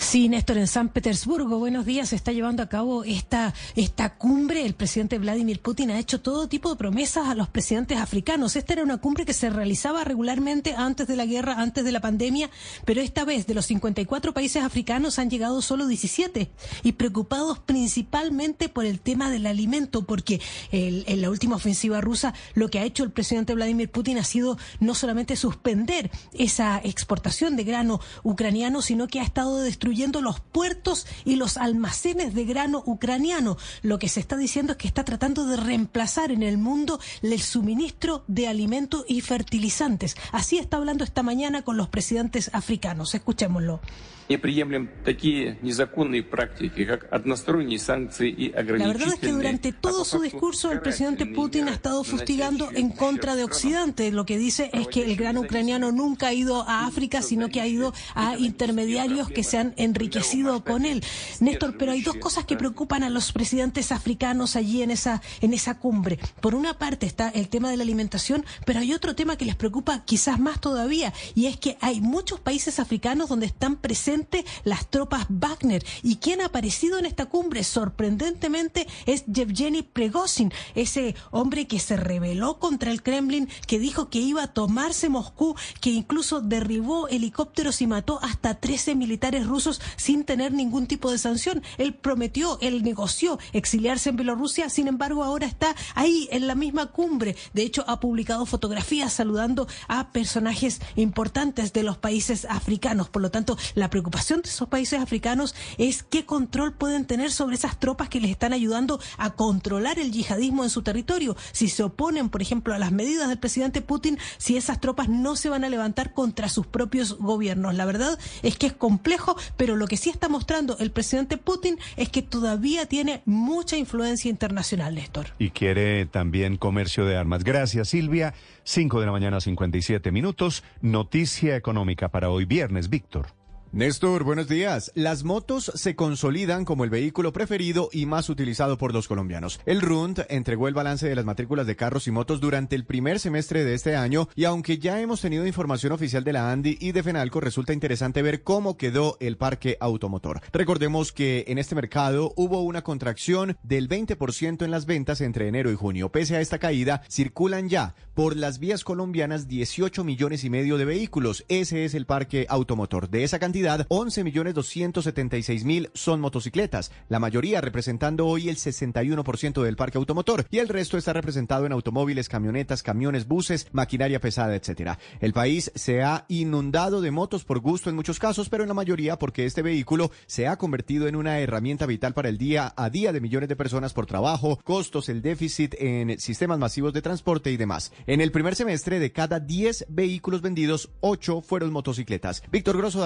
Sí, Néstor, en San Petersburgo, buenos días, se está llevando a cabo esta, esta cumbre. El presidente Vladimir Putin ha hecho todo tipo de promesas a los presidentes africanos. Esta era una cumbre que se realizaba regularmente antes de la guerra, antes de la pandemia, pero esta vez de los 54 países africanos han llegado solo 17 y preocupados principalmente por el tema del alimento, porque en la última ofensiva rusa lo que ha hecho el presidente Vladimir Putin ha sido no solamente suspender esa exportación de grano ucraniano, sino que ha estado destruyendo los puertos y los almacenes de grano ucraniano. Lo que se está diciendo es que está tratando de reemplazar en el mundo el suministro de alimentos y fertilizantes. Así está hablando esta mañana con los presidentes africanos. Escuchémoslo. La verdad es que durante todo su discurso el presidente Putin ha estado fustigando en contra de Occidente. Lo que dice es que el grano ucraniano nunca ha ido a África, sino que ha ido a intermediarios que se han enriquecido con él. Néstor, pero hay dos cosas que preocupan a los presidentes africanos allí en esa, en esa cumbre. Por una parte está el tema de la alimentación, pero hay otro tema que les preocupa quizás más todavía, y es que hay muchos países africanos donde están presentes las tropas Wagner. Y quien ha aparecido en esta cumbre sorprendentemente es Yevgeny Pregozhin, ese hombre que se rebeló contra el Kremlin, que dijo que iba a tomarse Moscú, que incluso derribó helicópteros y mató hasta 13 militares rusos sin tener ningún tipo de sanción. Él prometió, él negoció exiliarse en Bielorrusia, sin embargo ahora está ahí en la misma cumbre. De hecho, ha publicado fotografías saludando a personajes importantes de los países africanos. Por lo tanto, la preocupación de esos países africanos es qué control pueden tener sobre esas tropas que les están ayudando a controlar el yihadismo en su territorio. Si se oponen, por ejemplo, a las medidas del presidente Putin, si esas tropas no se van a levantar contra sus propios gobiernos. La verdad es que es complejo, pero lo que sí está mostrando el presidente Putin es que todavía tiene mucha influencia internacional, Néstor. Y quiere también comercio de armas. Gracias, Silvia. 5 de la mañana, 57 minutos. Noticia económica para hoy viernes, Víctor. Néstor, buenos días. Las motos se consolidan como el vehículo preferido y más utilizado por los colombianos. El RUND entregó el balance de las matrículas de carros y motos durante el primer semestre de este año y aunque ya hemos tenido información oficial de la ANDI y de FENALCO, resulta interesante ver cómo quedó el parque automotor. Recordemos que en este mercado hubo una contracción del 20% en las ventas entre enero y junio. Pese a esta caída, circulan ya por las vías colombianas 18 millones y medio de vehículos. Ese es el parque automotor. De esa cantidad, 11 millones 276 mil son motocicletas, la mayoría representando hoy el 61% del parque automotor y el resto está representado en automóviles, camionetas, camiones, buses, maquinaria pesada, etcétera. El país se ha inundado de motos por gusto en muchos casos, pero en la mayoría porque este vehículo se ha convertido en una herramienta vital para el día a día de millones de personas por trabajo, costos, el déficit en sistemas masivos de transporte y demás. En el primer semestre de cada 10 vehículos vendidos, 8 fueron motocicletas. Víctor Grosso,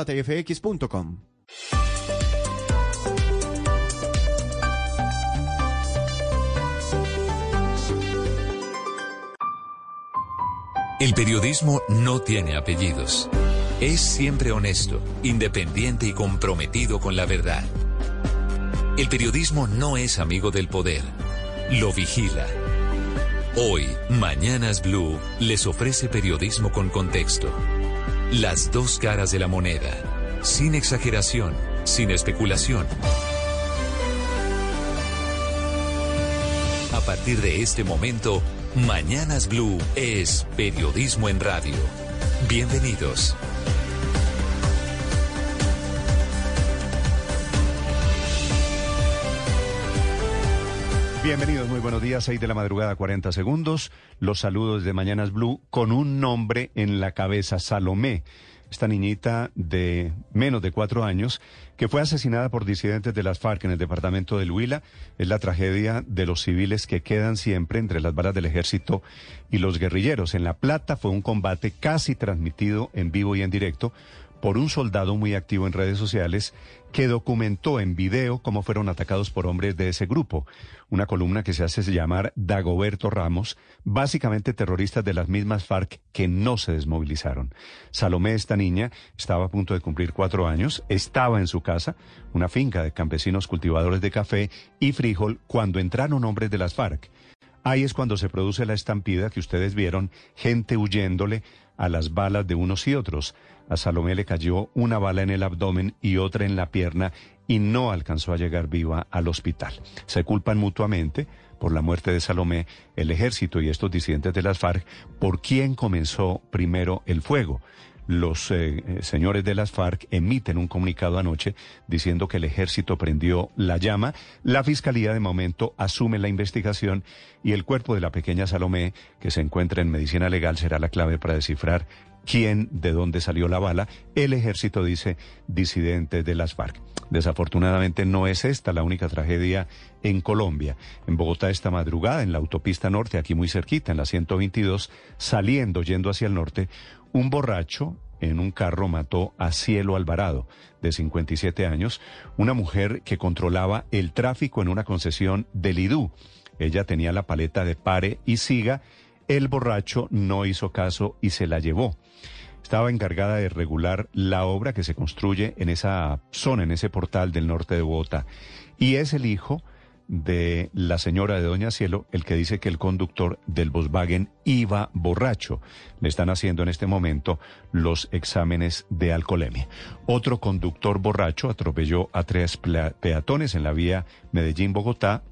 El periodismo no tiene apellidos. Es siempre honesto, independiente y comprometido con la verdad. El periodismo no es amigo del poder, lo vigila. Hoy, Mañanas Blue les ofrece periodismo con contexto. Las dos caras de la moneda sin exageración, sin especulación. A partir de este momento, Mañanas Blue es periodismo en radio. Bienvenidos. Bienvenidos, muy buenos días, 6 de la madrugada, 40 segundos. Los saludos de Mañanas Blue con un nombre en la cabeza, Salomé esta niñita de menos de cuatro años que fue asesinada por disidentes de las FARC en el departamento del Huila. Es la tragedia de los civiles que quedan siempre entre las balas del ejército y los guerrilleros. En La Plata fue un combate casi transmitido en vivo y en directo por un soldado muy activo en redes sociales que documentó en video cómo fueron atacados por hombres de ese grupo. Una columna que se hace llamar Dagoberto Ramos, básicamente terroristas de las mismas FARC que no se desmovilizaron. Salomé, esta niña, estaba a punto de cumplir cuatro años, estaba en su casa, una finca de campesinos cultivadores de café y frijol, cuando entraron hombres de las FARC. Ahí es cuando se produce la estampida que ustedes vieron, gente huyéndole a las balas de unos y otros. A Salomé le cayó una bala en el abdomen y otra en la pierna y no alcanzó a llegar viva al hospital. Se culpan mutuamente por la muerte de Salomé el ejército y estos disidentes de las FARC por quién comenzó primero el fuego. Los eh, eh, señores de las FARC emiten un comunicado anoche diciendo que el ejército prendió la llama. La fiscalía de momento asume la investigación y el cuerpo de la pequeña Salomé, que se encuentra en medicina legal, será la clave para descifrar quién, de dónde salió la bala. El ejército dice disidente de las FARC. Desafortunadamente no es esta la única tragedia en Colombia. En Bogotá esta madrugada, en la autopista norte, aquí muy cerquita, en la 122, saliendo, yendo hacia el norte, un borracho en un carro mató a Cielo Alvarado, de 57 años, una mujer que controlaba el tráfico en una concesión del IDU. Ella tenía la paleta de pare y siga. El borracho no hizo caso y se la llevó estaba encargada de regular la obra que se construye en esa zona, en ese portal del norte de Bogotá. Y es el hijo de la señora de Doña Cielo el que dice que el conductor del Volkswagen iba borracho. Le están haciendo en este momento los exámenes de alcoholemia. Otro conductor borracho atropelló a tres peatones en la vía Medellín-Bogotá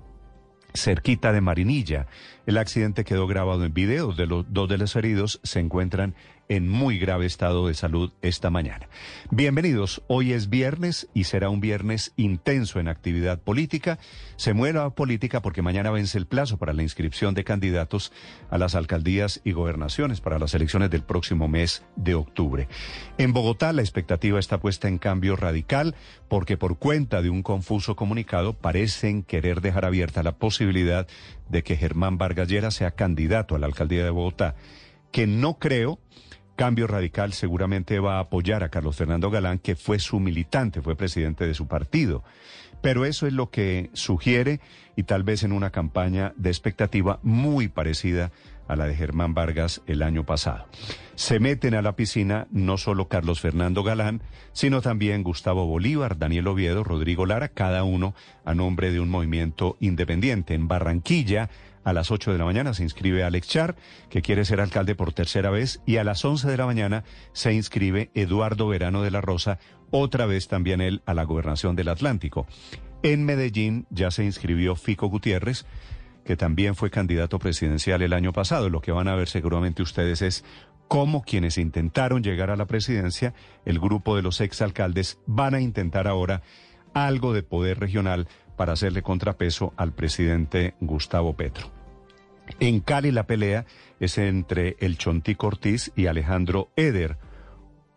cerquita de Marinilla. El accidente quedó grabado en video. De los dos de los heridos se encuentran en muy grave estado de salud esta mañana. Bienvenidos, hoy es viernes y será un viernes intenso en actividad política. Se mueve la política porque mañana vence el plazo para la inscripción de candidatos a las alcaldías y gobernaciones para las elecciones del próximo mes de octubre. En Bogotá la expectativa está puesta en cambio radical porque por cuenta de un confuso comunicado parecen querer dejar abierta la posibilidad de que Germán Vargas Lleras sea candidato a la alcaldía de Bogotá, que no creo Cambio Radical seguramente va a apoyar a Carlos Fernando Galán, que fue su militante, fue presidente de su partido. Pero eso es lo que sugiere y tal vez en una campaña de expectativa muy parecida a la de Germán Vargas el año pasado. Se meten a la piscina no solo Carlos Fernando Galán, sino también Gustavo Bolívar, Daniel Oviedo, Rodrigo Lara, cada uno a nombre de un movimiento independiente. En Barranquilla, a las 8 de la mañana se inscribe Alex Char, que quiere ser alcalde por tercera vez, y a las 11 de la mañana se inscribe Eduardo Verano de la Rosa, otra vez también él a la gobernación del Atlántico. En Medellín ya se inscribió Fico Gutiérrez, que también fue candidato presidencial el año pasado. Lo que van a ver seguramente ustedes es cómo quienes intentaron llegar a la presidencia, el grupo de los exalcaldes, van a intentar ahora algo de poder regional para hacerle contrapeso al presidente Gustavo Petro. En Cali la pelea es entre el Chontico Ortiz y Alejandro Eder,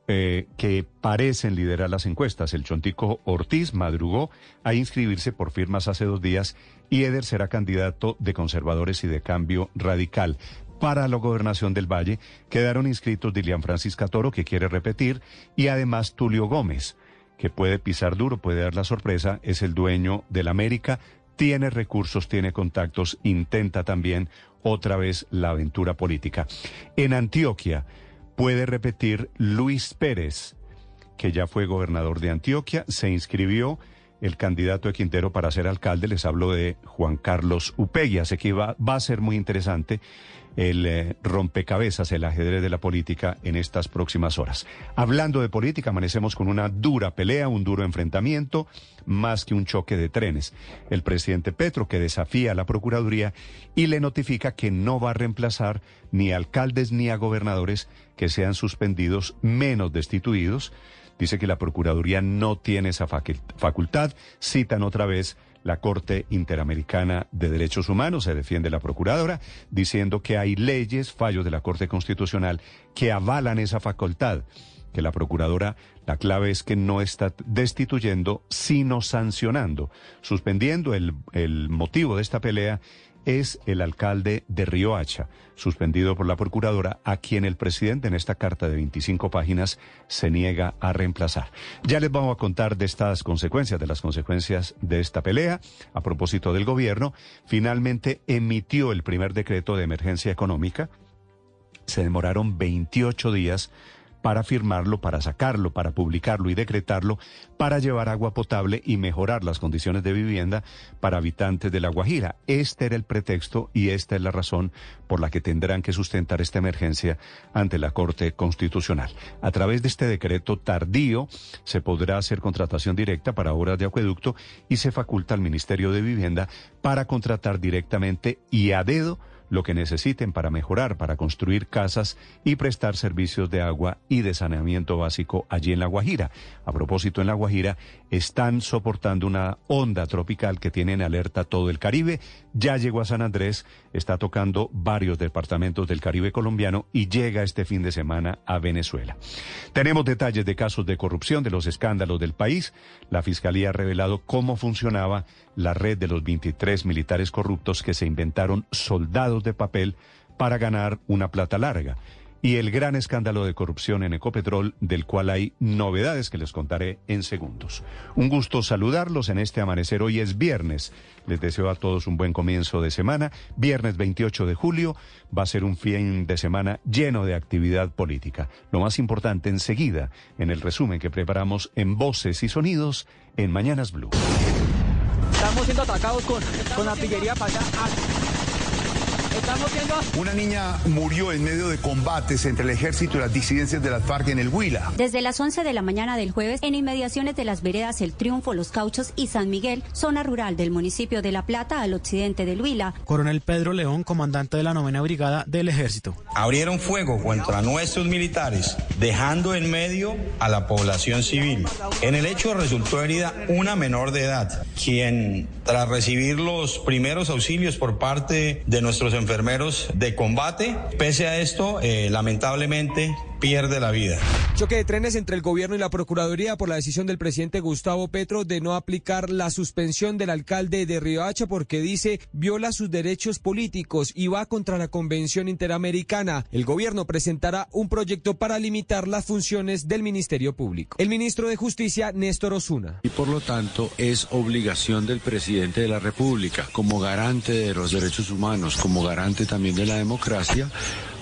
eh, que parecen liderar las encuestas. El Chontico Ortiz madrugó a inscribirse por firmas hace dos días y Eder será candidato de conservadores y de cambio radical. Para la gobernación del Valle quedaron inscritos Dilian Francisca Toro, que quiere repetir, y además Tulio Gómez que puede pisar duro, puede dar la sorpresa, es el dueño del América, tiene recursos, tiene contactos, intenta también otra vez la aventura política. En Antioquia puede repetir Luis Pérez, que ya fue gobernador de Antioquia, se inscribió el candidato de Quintero para ser alcalde, les hablo de Juan Carlos Upegui, así que va, va a ser muy interesante el eh, rompecabezas, el ajedrez de la política en estas próximas horas. Hablando de política, amanecemos con una dura pelea, un duro enfrentamiento, más que un choque de trenes. El presidente Petro que desafía a la Procuraduría y le notifica que no va a reemplazar ni a alcaldes ni a gobernadores que sean suspendidos, menos destituidos. Dice que la Procuraduría no tiene esa facultad. Citan otra vez la Corte Interamericana de Derechos Humanos, se defiende la Procuradora, diciendo que hay leyes, fallos de la Corte Constitucional que avalan esa facultad que la Procuradora, la clave es que no está destituyendo, sino sancionando, suspendiendo el, el motivo de esta pelea es el alcalde de Riohacha, suspendido por la procuradora, a quien el presidente en esta carta de 25 páginas se niega a reemplazar. Ya les vamos a contar de estas consecuencias, de las consecuencias de esta pelea. A propósito del gobierno, finalmente emitió el primer decreto de emergencia económica. Se demoraron 28 días para firmarlo, para sacarlo, para publicarlo y decretarlo, para llevar agua potable y mejorar las condiciones de vivienda para habitantes de La Guajira. Este era el pretexto y esta es la razón por la que tendrán que sustentar esta emergencia ante la Corte Constitucional. A través de este decreto tardío se podrá hacer contratación directa para obras de acueducto y se faculta al Ministerio de Vivienda para contratar directamente y a dedo lo que necesiten para mejorar, para construir casas y prestar servicios de agua y de saneamiento básico allí en La Guajira. A propósito, en La Guajira están soportando una onda tropical que tiene en alerta todo el Caribe. Ya llegó a San Andrés, está tocando varios departamentos del Caribe colombiano y llega este fin de semana a Venezuela. Tenemos detalles de casos de corrupción, de los escándalos del país. La Fiscalía ha revelado cómo funcionaba la red de los 23 militares corruptos que se inventaron soldados de papel para ganar una plata larga y el gran escándalo de corrupción en Ecopetrol, del cual hay novedades que les contaré en segundos. Un gusto saludarlos en este amanecer. Hoy es viernes. Les deseo a todos un buen comienzo de semana. Viernes 28 de julio va a ser un fin de semana lleno de actividad política. Lo más importante enseguida en el resumen que preparamos en Voces y Sonidos en Mañanas Blue. Estamos siendo atacados con, con artillería para allá. Una niña murió en medio de combates entre el ejército y las disidencias de las FARC en el Huila. Desde las 11 de la mañana del jueves, en inmediaciones de las veredas El Triunfo, Los Cauchos y San Miguel, zona rural del municipio de La Plata al occidente del Huila. Coronel Pedro León, comandante de la novena brigada del ejército. Abrieron fuego contra nuestros militares, dejando en medio a la población civil. En el hecho resultó herida una menor de edad, quien tras recibir los primeros auxilios por parte de nuestros enfermeros de combate, pese a esto, eh, lamentablemente pierde la vida. Choque de trenes entre el gobierno y la Procuraduría por la decisión del presidente Gustavo Petro de no aplicar la suspensión del alcalde de Riohacha porque dice viola sus derechos políticos y va contra la Convención Interamericana. El gobierno presentará un proyecto para limitar las funciones del Ministerio Público. El ministro de Justicia, Néstor Osuna. Y por lo tanto es obligación del presidente de la República, como garante de los derechos humanos, como garante también de la democracia,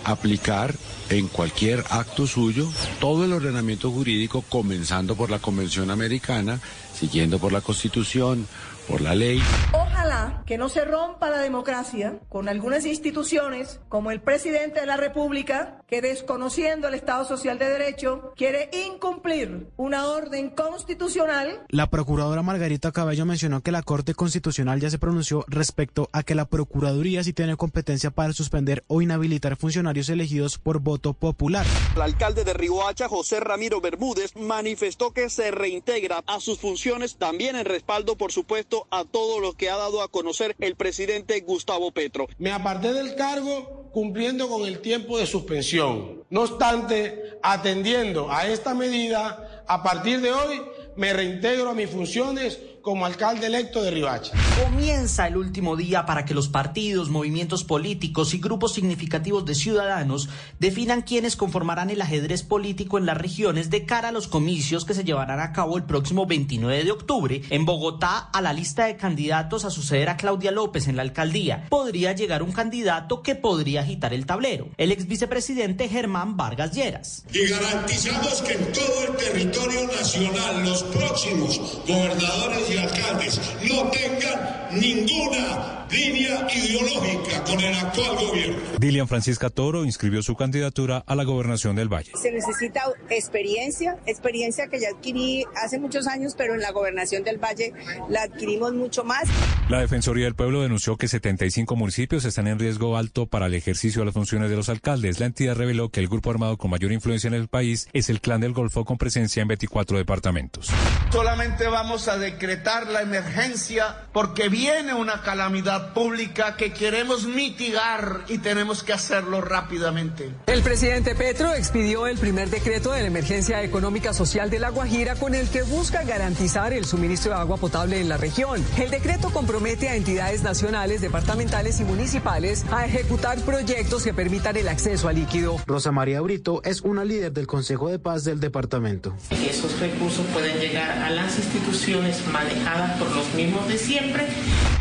aplicar en cualquier acto suyo todo el ordenamiento jurídico, comenzando por la Convención Americana, siguiendo por la Constitución, por la ley. Ojalá que no se rompa la democracia con algunas instituciones como el presidente de la República, que desconociendo el Estado Social de Derecho, quiere incumplir una orden constitucional. La procuradora Margarita Cabello mencionó que la Corte Constitucional ya se pronunció respecto a que la Procuraduría sí tiene competencia para suspender o inhabilitar funcionarios elegidos por voto popular. El alcalde de Riohacha, José Ramiro Bermúdez, manifestó que se reintegra a sus funciones también en respaldo, por supuesto, a todo lo que ha dado a conocer el presidente Gustavo Petro. Me aparté del cargo cumpliendo con el tiempo de suspensión. No obstante, atendiendo a esta medida, a partir de hoy me reintegro a mis funciones como alcalde electo de Ribacha. Comienza el último día para que los partidos, movimientos políticos y grupos significativos de ciudadanos definan quiénes conformarán el ajedrez político en las regiones de cara a los comicios que se llevarán a cabo el próximo 29 de octubre en Bogotá a la lista de candidatos a suceder a Claudia López en la alcaldía. Podría llegar un candidato que podría agitar el tablero, el ex vicepresidente Germán Vargas Lleras. Y garantizamos que en todo el territorio nacional los próximos gobernadores y alcaldes no tengan ninguna línea ideológica con el actual gobierno. Dilian Francisca Toro inscribió su candidatura a la gobernación del Valle. Se necesita experiencia, experiencia que ya adquirí hace muchos años, pero en la gobernación del Valle la adquirimos mucho más. La Defensoría del Pueblo denunció que 75 municipios están en riesgo alto para el ejercicio de las funciones de los alcaldes. La entidad reveló que el grupo armado con mayor influencia en el país es el Clan del Golfo con presencia en 24 departamentos. Solamente vamos a decretar la emergencia porque viene una calamidad pública que queremos mitigar y tenemos que hacerlo rápidamente. El presidente Petro expidió el primer decreto de la emergencia económica social de La Guajira con el que busca garantizar el suministro de agua potable en la región. El decreto compromete a entidades nacionales, departamentales y municipales a ejecutar proyectos que permitan el acceso al líquido. Rosa María Brito es una líder del Consejo de Paz del departamento. Esos recursos pueden llegar a las instituciones manejadas por los mismos de siempre.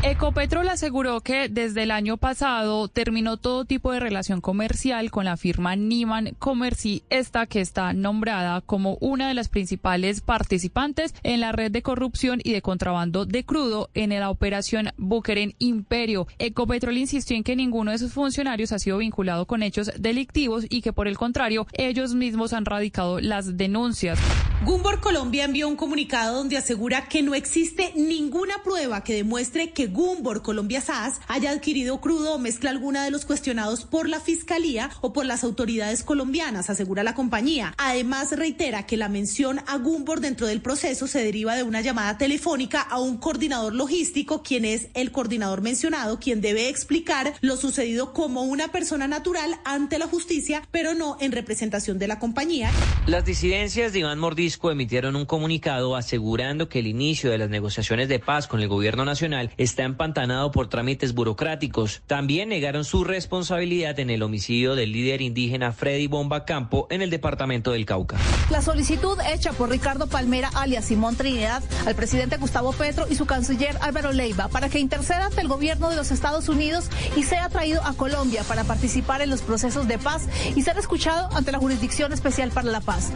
Ecopetrol aseguró que desde el año pasado terminó todo tipo de relación comercial con la firma Niman Comerci, esta que está nombrada como una de las principales participantes en la red de corrupción y de contrabando de crudo en la operación Bukeren Imperio. Ecopetrol insistió en que ninguno de sus funcionarios ha sido vinculado con hechos delictivos y que por el contrario ellos mismos han radicado las denuncias. Gumbor Colombia envió un comunicado donde asegura que no existe ninguna prueba que demuestre que Gumbor Colombia SAS haya adquirido crudo o mezcla alguna de los cuestionados por la Fiscalía o por las autoridades colombianas, asegura la compañía. Además, reitera que la mención a Gumbor dentro del proceso se deriva de una llamada telefónica a un coordinador logístico, quien es el coordinador mencionado, quien debe explicar lo sucedido como una persona natural ante la justicia, pero no en representación de la compañía. Las disidencias de Iván Mordisco emitieron un comunicado asegurando que el inicio de las negociaciones de paz con el gobierno nacional está empantanado por trámites burocráticos. También negaron su responsabilidad en el homicidio del líder indígena Freddy Bomba Campo en el departamento del Cauca. La solicitud hecha por Ricardo Palmera, alias Simón Trinidad, al presidente Gustavo Petro y su canciller Álvaro Leiva para que interceda ante el gobierno de los Estados Unidos y sea traído a Colombia para participar en los procesos de paz y ser escuchado ante la Jurisdicción Especial para la Paz.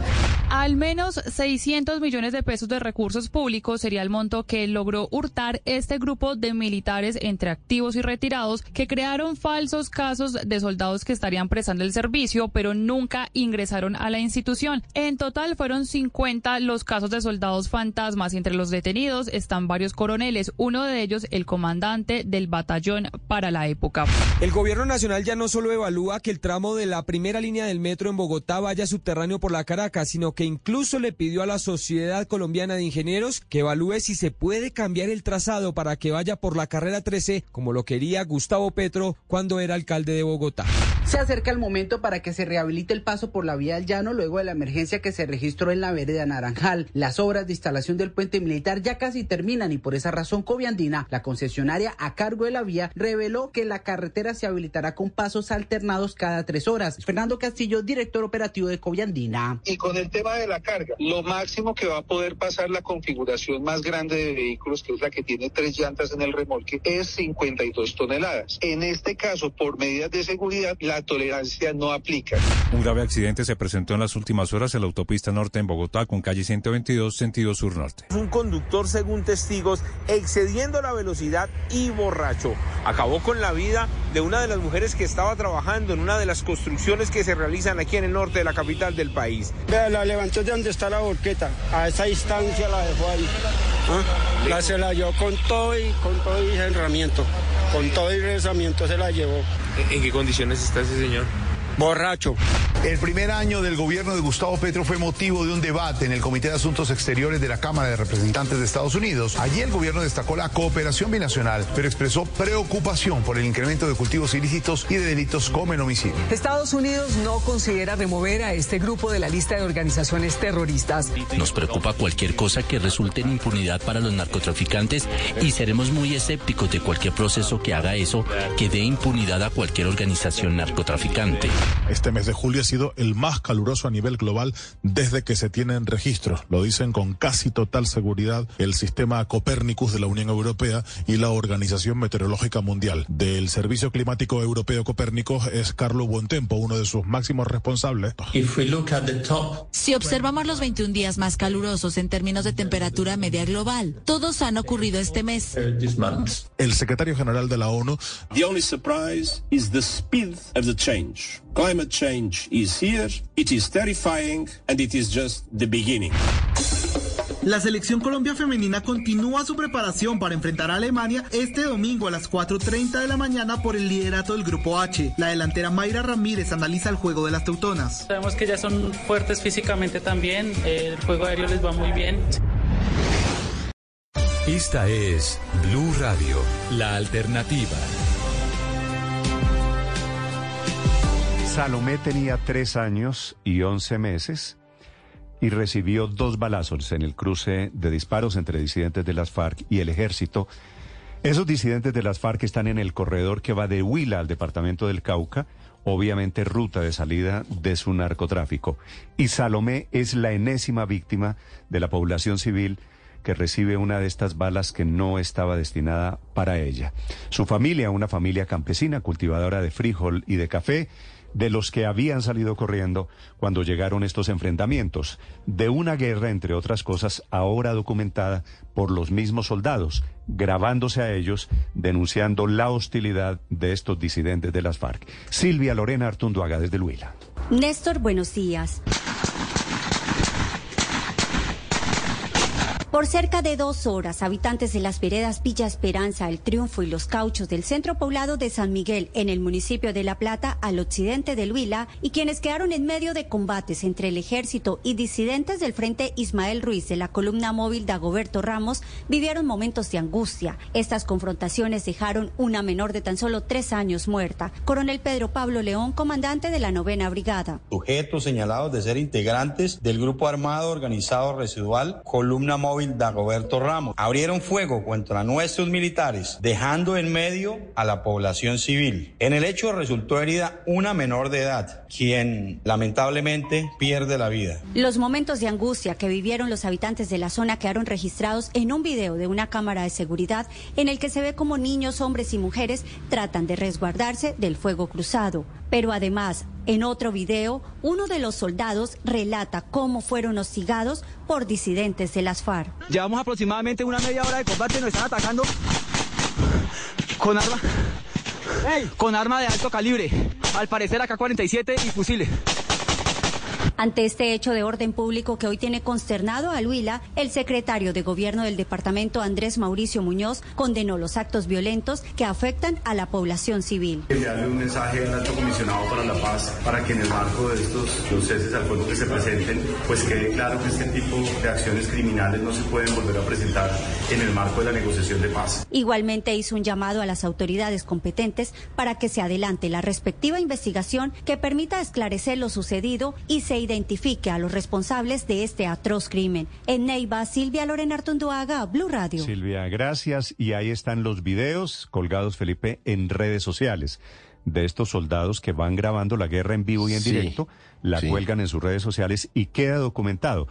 Al menos 600 millones de pesos de recursos públicos sería el monto que logró hurtar este grupo de militares entre activos y retirados que crearon falsos casos de soldados que estarían prestando el servicio, pero nunca ingresaron a la institución. En total fueron 50 los casos de soldados fantasmas entre los detenidos están varios coroneles, uno de ellos el comandante del batallón para la época. El gobierno nacional ya no solo evalúa que el tramo de la primera línea del metro en Bogotá vaya subterráneo por la Caracas, sino que incluso le pidió a la Sociedad Colombiana de Ingenieros que evalúe si se puede cambiar el trazado para que vaya por la carrera 13, como lo quería Gustavo Petro cuando era alcalde de Bogotá. Se acerca el momento para que se rehabilite el paso por la vía del llano luego de la emergencia que se registró en la vereda Naranjal. Las obras de instalación del puente militar ya casi terminan y por esa razón Coviandina, la concesionaria a cargo de la vía, reveló que la carretera se habilitará con pasos alternados cada tres horas. Fernando Castillo, director operativo de Coviandina. Y con el tema de la carga, lo máximo que va a poder pasar la configuración más grande de vehículos, que es la que tiene tres llantas en el remolque, es 52 toneladas. En este caso, por medidas de seguridad, la tolerancia no aplica. Un grave accidente se presentó en las últimas horas en la autopista norte en Bogotá con calle 122 sentido sur-norte. Un conductor, según testigos, excediendo la velocidad y borracho. Acabó con la vida de una de las mujeres que estaba trabajando en una de las construcciones que se realizan aquí en el norte de la capital del país. Vea, la levantó de donde está la borqueta. A esa distancia la dejó ahí. ¿Ah? La se la llevó con todo y con todo y herramiento. Con todo y rezamiento se la llevó. ¿En qué condiciones está ese señor? Borracho. El primer año del gobierno de Gustavo Petro fue motivo de un debate en el Comité de Asuntos Exteriores de la Cámara de Representantes de Estados Unidos. Allí el gobierno destacó la cooperación binacional, pero expresó preocupación por el incremento de cultivos ilícitos y de delitos como el homicidio. Estados Unidos no considera remover a este grupo de la lista de organizaciones terroristas. Nos preocupa cualquier cosa que resulte en impunidad para los narcotraficantes y seremos muy escépticos de cualquier proceso que haga eso, que dé impunidad a cualquier organización narcotraficante. Este mes de julio ha sido el más caluroso a nivel global desde que se tienen registros. Lo dicen con casi total seguridad el sistema Copernicus de la Unión Europea y la Organización Meteorológica Mundial. Del Servicio Climático Europeo Copérnicos es Carlo Buontempo, uno de sus máximos responsables. Si observamos los 21 días más calurosos en términos de temperatura media global, todos han ocurrido este mes. El secretario general de la ONU. The only surprise is the speed of the change. Climate change is here, it is terrifying, and it is just the beginning. La selección Colombia femenina continúa su preparación para enfrentar a Alemania este domingo a las 4.30 de la mañana por el liderato del Grupo H. La delantera Mayra Ramírez analiza el juego de las teutonas. Sabemos que ya son fuertes físicamente también, el juego aéreo les va muy bien. Esta es Blue Radio, la alternativa. Salomé tenía tres años y once meses y recibió dos balazos en el cruce de disparos entre disidentes de las FARC y el ejército. Esos disidentes de las FARC están en el corredor que va de Huila al departamento del Cauca, obviamente ruta de salida de su narcotráfico. Y Salomé es la enésima víctima de la población civil que recibe una de estas balas que no estaba destinada para ella. Su familia, una familia campesina, cultivadora de frijol y de café, de los que habían salido corriendo cuando llegaron estos enfrentamientos, de una guerra, entre otras cosas, ahora documentada por los mismos soldados, grabándose a ellos, denunciando la hostilidad de estos disidentes de las FARC. Silvia Lorena Artunduaga desde Luila. Néstor, buenos días. Por cerca de dos horas, habitantes de las veredas Villa Esperanza, El Triunfo y Los Cauchos del centro poblado de San Miguel, en el municipio de La Plata, al occidente del Huila, y quienes quedaron en medio de combates entre el ejército y disidentes del Frente Ismael Ruiz de la columna móvil Dagoberto Ramos, vivieron momentos de angustia. Estas confrontaciones dejaron una menor de tan solo tres años muerta. Coronel Pedro Pablo León, comandante de la novena brigada. Sujetos señalados de ser integrantes del grupo armado organizado residual Columna Móvil Dagoberto Ramos. Abrieron fuego contra nuestros militares, dejando en medio a la población civil. En el hecho resultó herida una menor de edad, quien lamentablemente pierde la vida. Los momentos de angustia que vivieron los habitantes de la zona quedaron registrados en un video de una cámara de seguridad en el que se ve como niños, hombres y mujeres tratan de resguardarse del fuego cruzado. Pero además, En otro video, uno de los soldados relata cómo fueron hostigados por disidentes de las FARC. Llevamos aproximadamente una media hora de combate, nos están atacando con arma, con arma de alto calibre, al parecer AK-47 y fusiles. Ante este hecho de orden público que hoy tiene consternado a Huila, el secretario de Gobierno del departamento, Andrés Mauricio Muñoz, condenó los actos violentos que afectan a la población civil. Enviarle un mensaje al alto comisionado para la paz para que en el marco de estos procesos al fuego que se presenten, pues quede claro que este tipo de acciones criminales no se pueden volver a presentar en el marco de la negociación de paz. Igualmente hizo un llamado a las autoridades competentes para que se adelante la respectiva investigación que permita esclarecer lo sucedido y se identifique a los responsables de este atroz crimen. En Neiva, Silvia Lorena Artunduaga, Blue Radio. Silvia, gracias. Y ahí están los videos colgados, Felipe, en redes sociales de estos soldados que van grabando la guerra en vivo y en directo, la cuelgan en sus redes sociales y queda documentado.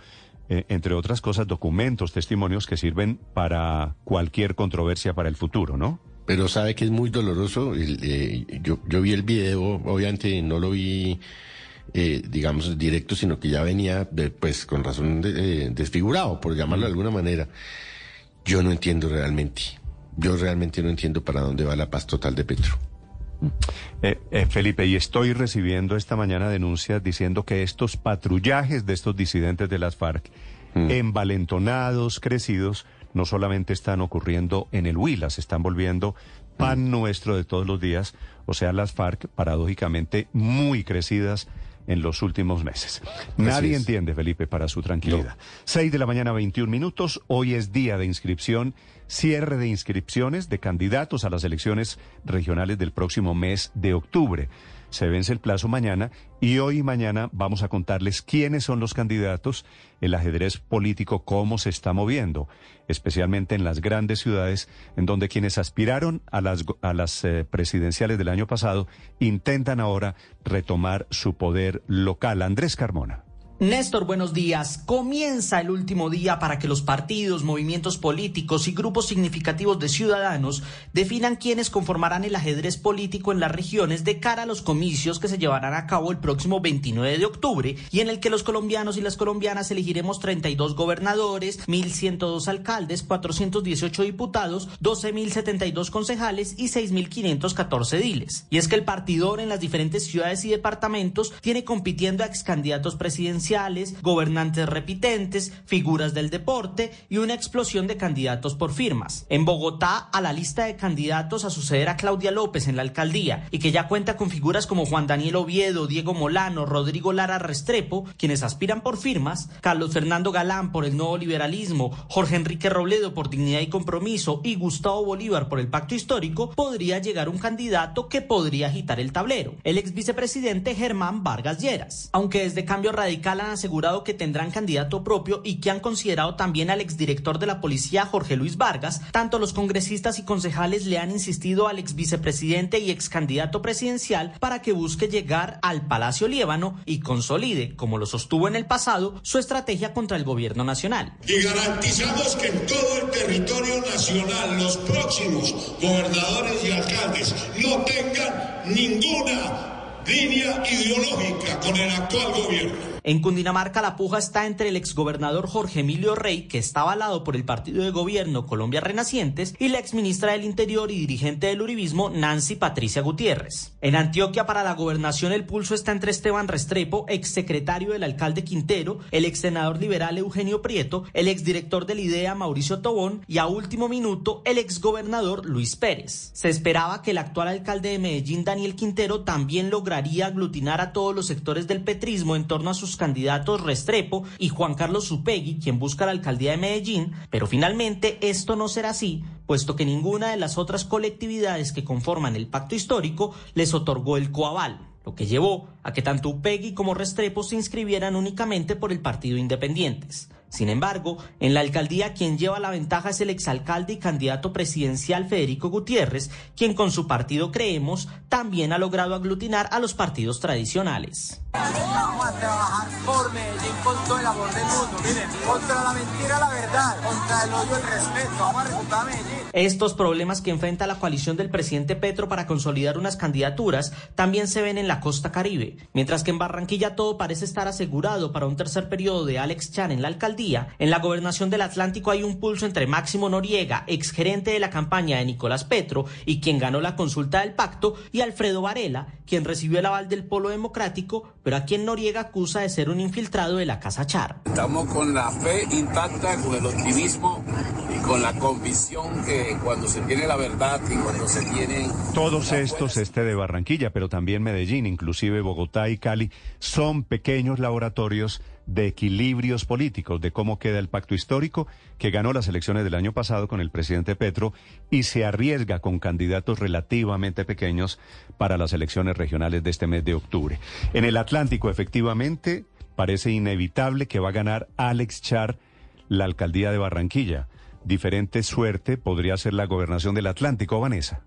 Eh, entre otras cosas, documentos, testimonios que sirven para cualquier controversia para el futuro, ¿no? Pero sabe que es muy doloroso. Eh, yo, yo vi el video, obviamente no lo vi eh, digamos, directo, sino que ya venía, pues, con razón eh, desfigurado, por llamarlo de alguna manera. Yo no entiendo realmente. Yo realmente no entiendo para dónde va la paz total de Petro. Eh, Felipe, y estoy recibiendo esta mañana denuncias diciendo que estos patrullajes de estos disidentes de las FARC, mm. envalentonados, crecidos, no solamente están ocurriendo en el Huila, se están volviendo pan mm. nuestro de todos los días, o sea, las FARC, paradójicamente, muy crecidas en los últimos meses. Nadie entiende, Felipe, para su tranquilidad. Seis de la mañana, 21 minutos. Hoy es día de inscripción, cierre de inscripciones de candidatos a las elecciones regionales del próximo mes de octubre. Se vence el plazo mañana y hoy y mañana vamos a contarles quiénes son los candidatos, el ajedrez político, cómo se está moviendo, especialmente en las grandes ciudades, en donde quienes aspiraron a las, a las eh, presidenciales del año pasado intentan ahora retomar su poder local. Andrés Carmona. Néstor, buenos días. Comienza el último día para que los partidos, movimientos políticos y grupos significativos de ciudadanos definan quiénes conformarán el ajedrez político en las regiones de cara a los comicios que se llevarán a cabo el próximo 29 de octubre y en el que los colombianos y las colombianas elegiremos 32 gobernadores, 1.102 alcaldes, 418 diputados, 12.072 concejales y 6.514 diles. Y es que el partidor en las diferentes ciudades y departamentos tiene compitiendo a ex candidatos presidenciales gobernantes repitentes, figuras del deporte y una explosión de candidatos por firmas. En Bogotá, a la lista de candidatos a suceder a Claudia López en la alcaldía y que ya cuenta con figuras como Juan Daniel Oviedo, Diego Molano, Rodrigo Lara Restrepo, quienes aspiran por firmas, Carlos Fernando Galán por el nuevo liberalismo, Jorge Enrique Robledo por dignidad y compromiso y Gustavo Bolívar por el pacto histórico, podría llegar un candidato que podría agitar el tablero, el ex vicepresidente Germán Vargas Lleras. Aunque desde Cambio Radical han asegurado que tendrán candidato propio y que han considerado también al exdirector de la policía Jorge Luis Vargas. Tanto los congresistas y concejales le han insistido al ex vicepresidente y ex candidato presidencial para que busque llegar al Palacio Líbano y consolide, como lo sostuvo en el pasado, su estrategia contra el gobierno nacional. Y garantizamos que en todo el territorio nacional los próximos gobernadores y alcaldes no tengan ninguna línea ideológica con el actual gobierno. En Cundinamarca la puja está entre el exgobernador Jorge Emilio Rey, que está avalado por el partido de gobierno Colombia Renacientes, y la exministra del Interior y dirigente del Uribismo, Nancy Patricia Gutiérrez. En Antioquia para la gobernación el pulso está entre Esteban Restrepo, exsecretario del alcalde Quintero, el ex senador liberal Eugenio Prieto, el exdirector del IDEA Mauricio Tobón y a último minuto el exgobernador Luis Pérez. Se esperaba que el actual alcalde de Medellín, Daniel Quintero, también lograría aglutinar a todos los sectores del petrismo en torno a sus candidatos Restrepo y Juan Carlos Supegui, quien busca la alcaldía de Medellín, pero finalmente esto no será así, puesto que ninguna de las otras colectividades que conforman el pacto histórico les otorgó el coaval lo que llevó a que tanto Upegui como Restrepo se inscribieran únicamente por el partido Independientes. Sin embargo, en la alcaldía quien lleva la ventaja es el exalcalde y candidato presidencial Federico Gutiérrez, quien con su partido Creemos también ha logrado aglutinar a los partidos tradicionales. Vamos a trabajar por Medellín con todo el amor del mundo. Miren, contra la mentira, la verdad, contra el odio, el respeto. Vamos a recuperar Medellín. Estos problemas que enfrenta la coalición del presidente Petro para consolidar unas candidaturas también se ven en la costa caribe. Mientras que en Barranquilla todo parece estar asegurado para un tercer periodo de Alex Chan en la alcaldía, en la gobernación del Atlántico hay un pulso entre Máximo Noriega, exgerente de la campaña de Nicolás Petro y quien ganó la consulta del pacto, y Alfredo Varela, quien recibió el aval del Polo Democrático, pero a quien Noriega acusa de ser un infiltrado de la Casa Char. Estamos con la fe intacta, con el optimismo y con la convicción que cuando se tiene la verdad y cuando se tiene... Todos estos, este de Barranquilla, pero también Medellín, inclusive Bogotá y Cali, son pequeños laboratorios de equilibrios políticos, de cómo queda el pacto histórico que ganó las elecciones del año pasado con el presidente Petro y se arriesga con candidatos relativamente pequeños para las elecciones regionales de este mes de octubre. En el Atlántico, efectivamente, parece inevitable que va a ganar Alex Char la alcaldía de Barranquilla. Diferente suerte podría ser la gobernación del Atlántico, Vanessa.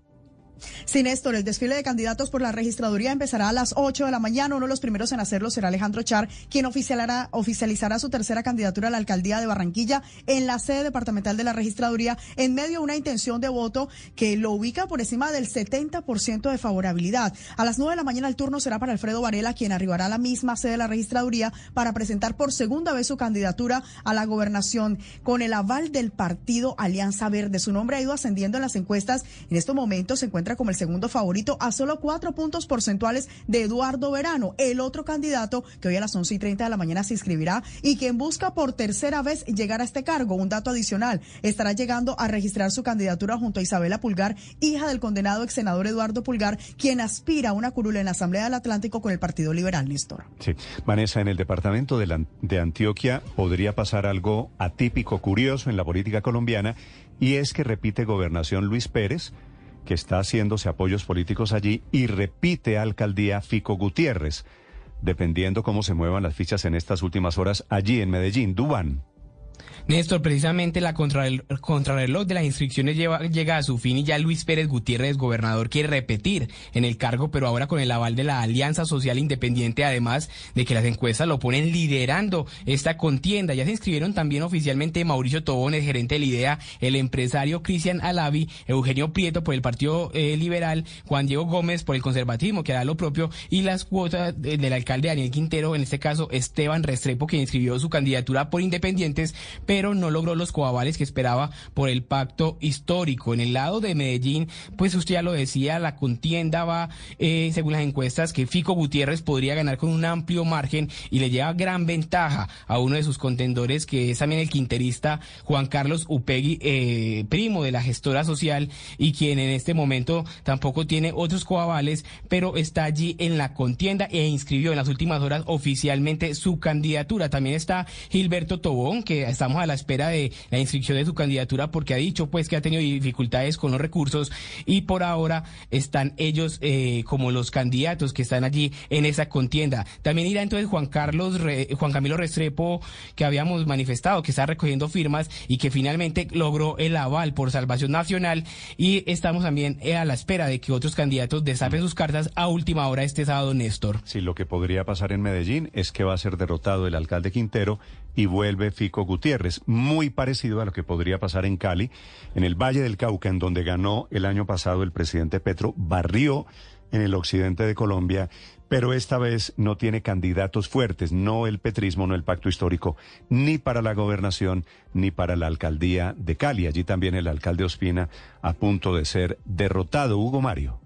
Sí, Néstor, el desfile de candidatos por la registraduría empezará a las 8 de la mañana. Uno de los primeros en hacerlo será Alejandro Char, quien oficializará, su tercera candidatura a la alcaldía de Barranquilla en la sede departamental de la registraduría en medio de una intención de voto que lo ubica por encima del 70% de favorabilidad. A las 9 de la mañana el turno será para Alfredo Varela, quien arribará a la misma sede de la registraduría para presentar por segunda vez su candidatura a la gobernación con el aval del partido Alianza Verde. Su nombre ha ido ascendiendo en las encuestas. En estos momentos se encuentra como el segundo favorito a solo cuatro puntos porcentuales de Eduardo Verano, el otro candidato que hoy a las 11 y 30 de la mañana se inscribirá y quien busca por tercera vez llegar a este cargo. Un dato adicional, estará llegando a registrar su candidatura junto a Isabela Pulgar, hija del condenado ex senador Eduardo Pulgar, quien aspira a una curula en la Asamblea del Atlántico con el Partido Liberal, Néstor. Sí, Vanessa, en el departamento de, de Antioquia podría pasar algo atípico, curioso en la política colombiana, y es que repite gobernación Luis Pérez, que está haciéndose apoyos políticos allí y repite alcaldía Fico Gutiérrez, dependiendo cómo se muevan las fichas en estas últimas horas allí en Medellín. Dubán. Néstor, precisamente la contrarreloj de las inscripciones llega a su fin y ya Luis Pérez Gutiérrez, gobernador, quiere repetir en el cargo, pero ahora con el aval de la Alianza Social Independiente, además de que las encuestas lo ponen liderando esta contienda. Ya se inscribieron también oficialmente Mauricio Tobón, el gerente de la IDEA, el empresario Cristian Alavi, Eugenio Prieto por el Partido eh, Liberal, Juan Diego Gómez por el conservatismo, que hará lo propio, y las cuotas del alcalde Daniel Quintero, en este caso Esteban Restrepo, que inscribió su candidatura por independientes, pero no logró los coavales que esperaba por el pacto histórico. En el lado de Medellín, pues usted ya lo decía, la contienda va, eh, según las encuestas, que Fico Gutiérrez podría ganar con un amplio margen y le lleva gran ventaja a uno de sus contendores, que es también el quinterista Juan Carlos Upegui, eh, primo de la gestora social y quien en este momento tampoco tiene otros coavales, pero está allí en la contienda e inscribió en las últimas horas oficialmente su candidatura. También está Gilberto Tobón, que estamos a la espera de la inscripción de su candidatura porque ha dicho pues que ha tenido dificultades con los recursos y por ahora están ellos eh, como los candidatos que están allí en esa contienda. También irá entonces Juan Carlos, Juan Camilo Restrepo que habíamos manifestado que está recogiendo firmas y que finalmente logró el aval por Salvación Nacional y estamos también eh, a la espera de que otros candidatos desapen sus cartas a última hora este sábado, Néstor. Sí, lo que podría pasar en Medellín es que va a ser derrotado el alcalde Quintero y vuelve Fico Gutiérrez, muy parecido a lo que podría pasar en Cali, en el Valle del Cauca, en donde ganó el año pasado el presidente Petro, barrió en el occidente de Colombia, pero esta vez no tiene candidatos fuertes, no el petrismo, no el pacto histórico, ni para la gobernación, ni para la alcaldía de Cali. Allí también el alcalde Ospina a punto de ser derrotado. Hugo Mario.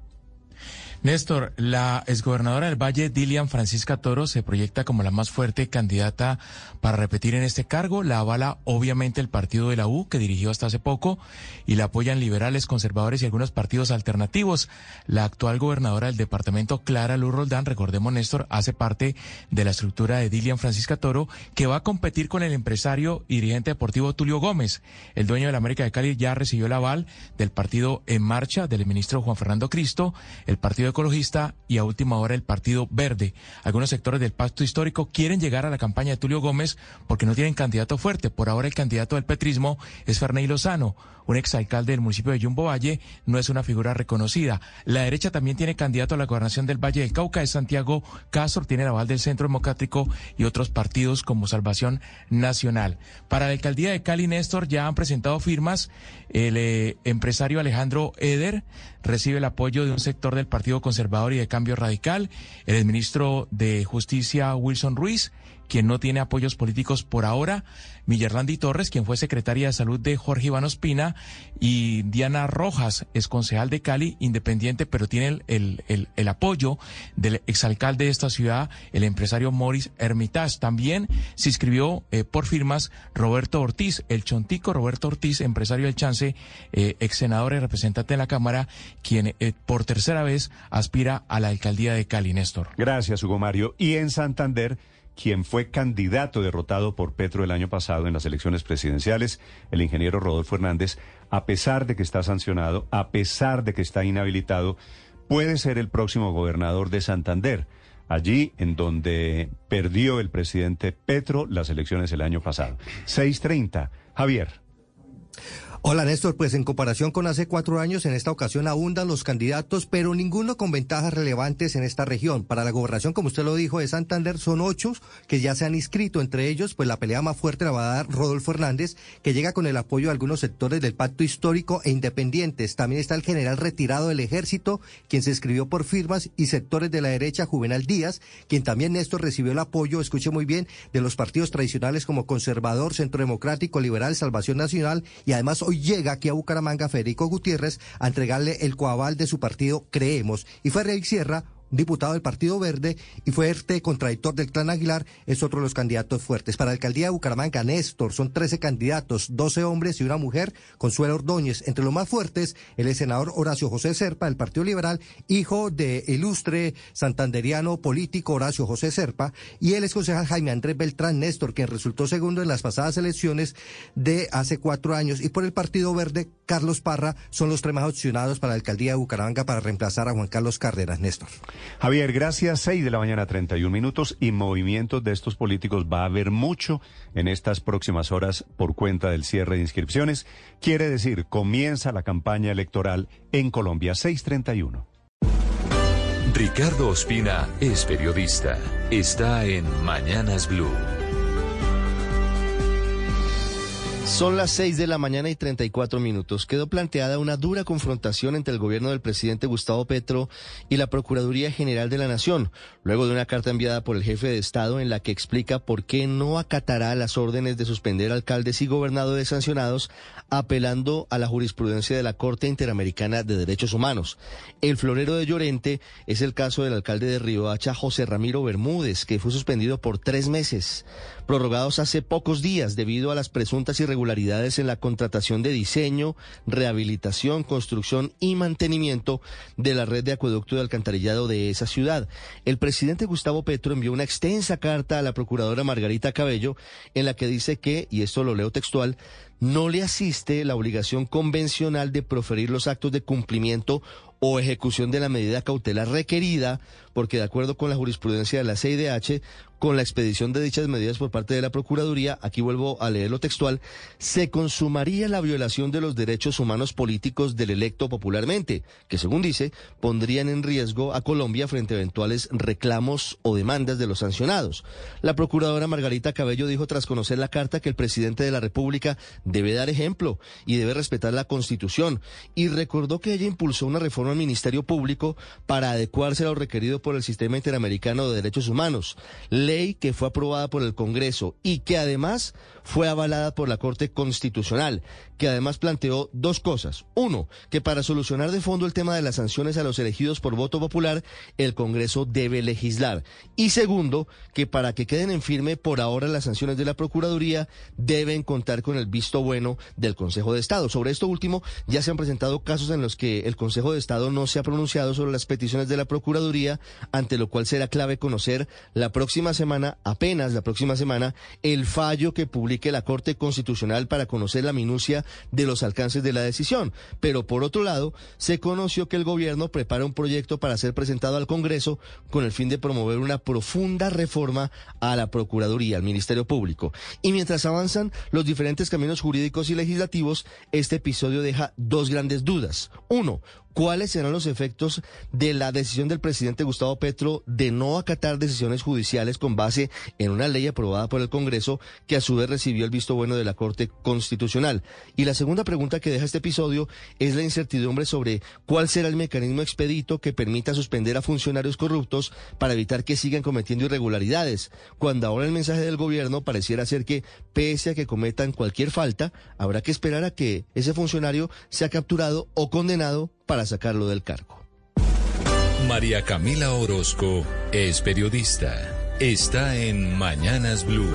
Néstor, la exgobernadora del Valle, Dilian Francisca Toro, se proyecta como la más fuerte candidata para repetir en este cargo. La avala obviamente el partido de la U, que dirigió hasta hace poco, y la apoyan liberales, conservadores y algunos partidos alternativos. La actual gobernadora del departamento, Clara Luz Roldán, recordemos Néstor, hace parte de la estructura de Dilian Francisca Toro, que va a competir con el empresario y dirigente deportivo Tulio Gómez. El dueño de la América de Cali ya recibió el aval del partido En Marcha, del ministro Juan Fernando Cristo, el partido ecologista y a última hora el Partido Verde. Algunos sectores del pacto histórico quieren llegar a la campaña de Tulio Gómez porque no tienen candidato fuerte. Por ahora el candidato del petrismo es Ferney Lozano, un exalcalde del municipio de Yumbo Valle, no es una figura reconocida. La derecha también tiene candidato a la gobernación del Valle del Cauca, es Santiago Castro, tiene el aval del Centro Democrático y otros partidos como Salvación Nacional. Para la alcaldía de Cali, Néstor, ya han presentado firmas. El eh, empresario Alejandro Eder recibe el apoyo de un sector del Partido Conservador y de Cambio Radical, el exministro de Justicia Wilson Ruiz, quien no tiene apoyos políticos por ahora, Millerlandi Torres, quien fue secretaria de salud de Jorge Iván Ospina, y Diana Rojas, es concejal de Cali, independiente, pero tiene el, el, el, apoyo del exalcalde de esta ciudad, el empresario Morris Hermitage. También se inscribió eh, por firmas Roberto Ortiz, el chontico Roberto Ortiz, empresario del Chance, eh, ex senador y representante de la Cámara, quien eh, por tercera vez aspira a la alcaldía de Cali, Néstor. Gracias, Hugo Mario. Y en Santander quien fue candidato derrotado por Petro el año pasado en las elecciones presidenciales, el ingeniero Rodolfo Hernández, a pesar de que está sancionado, a pesar de que está inhabilitado, puede ser el próximo gobernador de Santander, allí en donde perdió el presidente Petro las elecciones el año pasado. 630. Javier. Hola Néstor, pues en comparación con hace cuatro años, en esta ocasión abundan los candidatos, pero ninguno con ventajas relevantes en esta región. Para la gobernación, como usted lo dijo, de Santander son ocho que ya se han inscrito. Entre ellos, pues la pelea más fuerte la va a dar Rodolfo Hernández, que llega con el apoyo de algunos sectores del pacto histórico e independientes. También está el general retirado del ejército, quien se escribió por firmas, y sectores de la derecha, Juvenal Díaz, quien también Néstor recibió el apoyo, escuche muy bien, de los partidos tradicionales como Conservador, Centro Democrático, Liberal, Salvación Nacional, y además hoy llega aquí a Bucaramanga Federico Gutiérrez a entregarle el coaval de su partido Creemos. Y fue Rey Sierra, diputado del Partido Verde y fuerte contradictor del Clan Aguilar, es otro de los candidatos fuertes. Para la alcaldía de Bucaramanga, Néstor, son 13 candidatos, 12 hombres y una mujer, Consuelo Ordóñez. Entre los más fuertes, el senador Horacio José Serpa, del Partido Liberal, hijo de ilustre santanderiano político Horacio José Serpa, y el concejal Jaime Andrés Beltrán Néstor, quien resultó segundo en las pasadas elecciones de hace cuatro años. Y por el Partido Verde, Carlos Parra, son los tres más opcionados para la alcaldía de Bucaramanga para reemplazar a Juan Carlos Cárdenas, Néstor. Javier, gracias. 6 de la mañana, 31 minutos. Y movimientos de estos políticos va a haber mucho en estas próximas horas por cuenta del cierre de inscripciones. Quiere decir, comienza la campaña electoral en Colombia. 631. Ricardo Ospina es periodista. Está en Mañanas Blue. Son las 6 de la mañana y 34 minutos. Quedó planteada una dura confrontación entre el gobierno del presidente Gustavo Petro y la Procuraduría General de la Nación, luego de una carta enviada por el jefe de Estado en la que explica por qué no acatará las órdenes de suspender alcaldes y gobernadores sancionados, apelando a la jurisprudencia de la Corte Interamericana de Derechos Humanos. El florero de Llorente es el caso del alcalde de Riohacha, José Ramiro Bermúdez, que fue suspendido por tres meses, prorrogados hace pocos días debido a las presuntas irregularidades en la contratación de diseño, rehabilitación, construcción y mantenimiento de la red de acueducto de alcantarillado de esa ciudad. El presidente Gustavo Petro envió una extensa carta a la procuradora Margarita Cabello en la que dice que, y esto lo leo textual, no le asiste la obligación convencional de proferir los actos de cumplimiento o ejecución de la medida cautelar requerida, porque de acuerdo con la jurisprudencia de la CIDH, con la expedición de dichas medidas por parte de la Procuraduría, aquí vuelvo a leer lo textual, se consumaría la violación de los derechos humanos políticos del electo popularmente, que según dice, pondrían en riesgo a Colombia frente a eventuales reclamos o demandas de los sancionados. La Procuradora Margarita Cabello dijo tras conocer la carta que el presidente de la República debe dar ejemplo y debe respetar la Constitución, y recordó que ella impulsó una reforma al Ministerio Público para adecuarse a lo requerido por el Sistema Interamericano de Derechos Humanos, ley que fue aprobada por el Congreso y que además fue avalada por la Corte Constitucional, que además planteó dos cosas. Uno, que para solucionar de fondo el tema de las sanciones a los elegidos por voto popular, el Congreso debe legislar. Y segundo, que para que queden en firme por ahora las sanciones de la Procuraduría, deben contar con el visto bueno del Consejo de Estado. Sobre esto último, ya se han presentado casos en los que el Consejo de Estado no se ha pronunciado sobre las peticiones de la Procuraduría, ante lo cual será clave conocer la próxima semana, apenas la próxima semana, el fallo que la Corte Constitucional para conocer la minucia de los alcances de la decisión. Pero por otro lado, se conoció que el gobierno prepara un proyecto para ser presentado al Congreso con el fin de promover una profunda reforma a la Procuraduría, al Ministerio Público. Y mientras avanzan los diferentes caminos jurídicos y legislativos, este episodio deja dos grandes dudas. Uno, cuáles serán los efectos de la decisión del presidente Gustavo Petro de no acatar decisiones judiciales con base en una ley aprobada por el Congreso que a su vez recibió el visto bueno de la Corte Constitucional. Y la segunda pregunta que deja este episodio es la incertidumbre sobre cuál será el mecanismo expedito que permita suspender a funcionarios corruptos para evitar que sigan cometiendo irregularidades, cuando ahora el mensaje del gobierno pareciera ser que, pese a que cometan cualquier falta, habrá que esperar a que ese funcionario sea capturado o condenado para sacarlo del cargo. María Camila Orozco es periodista. Está en Mañanas Blue.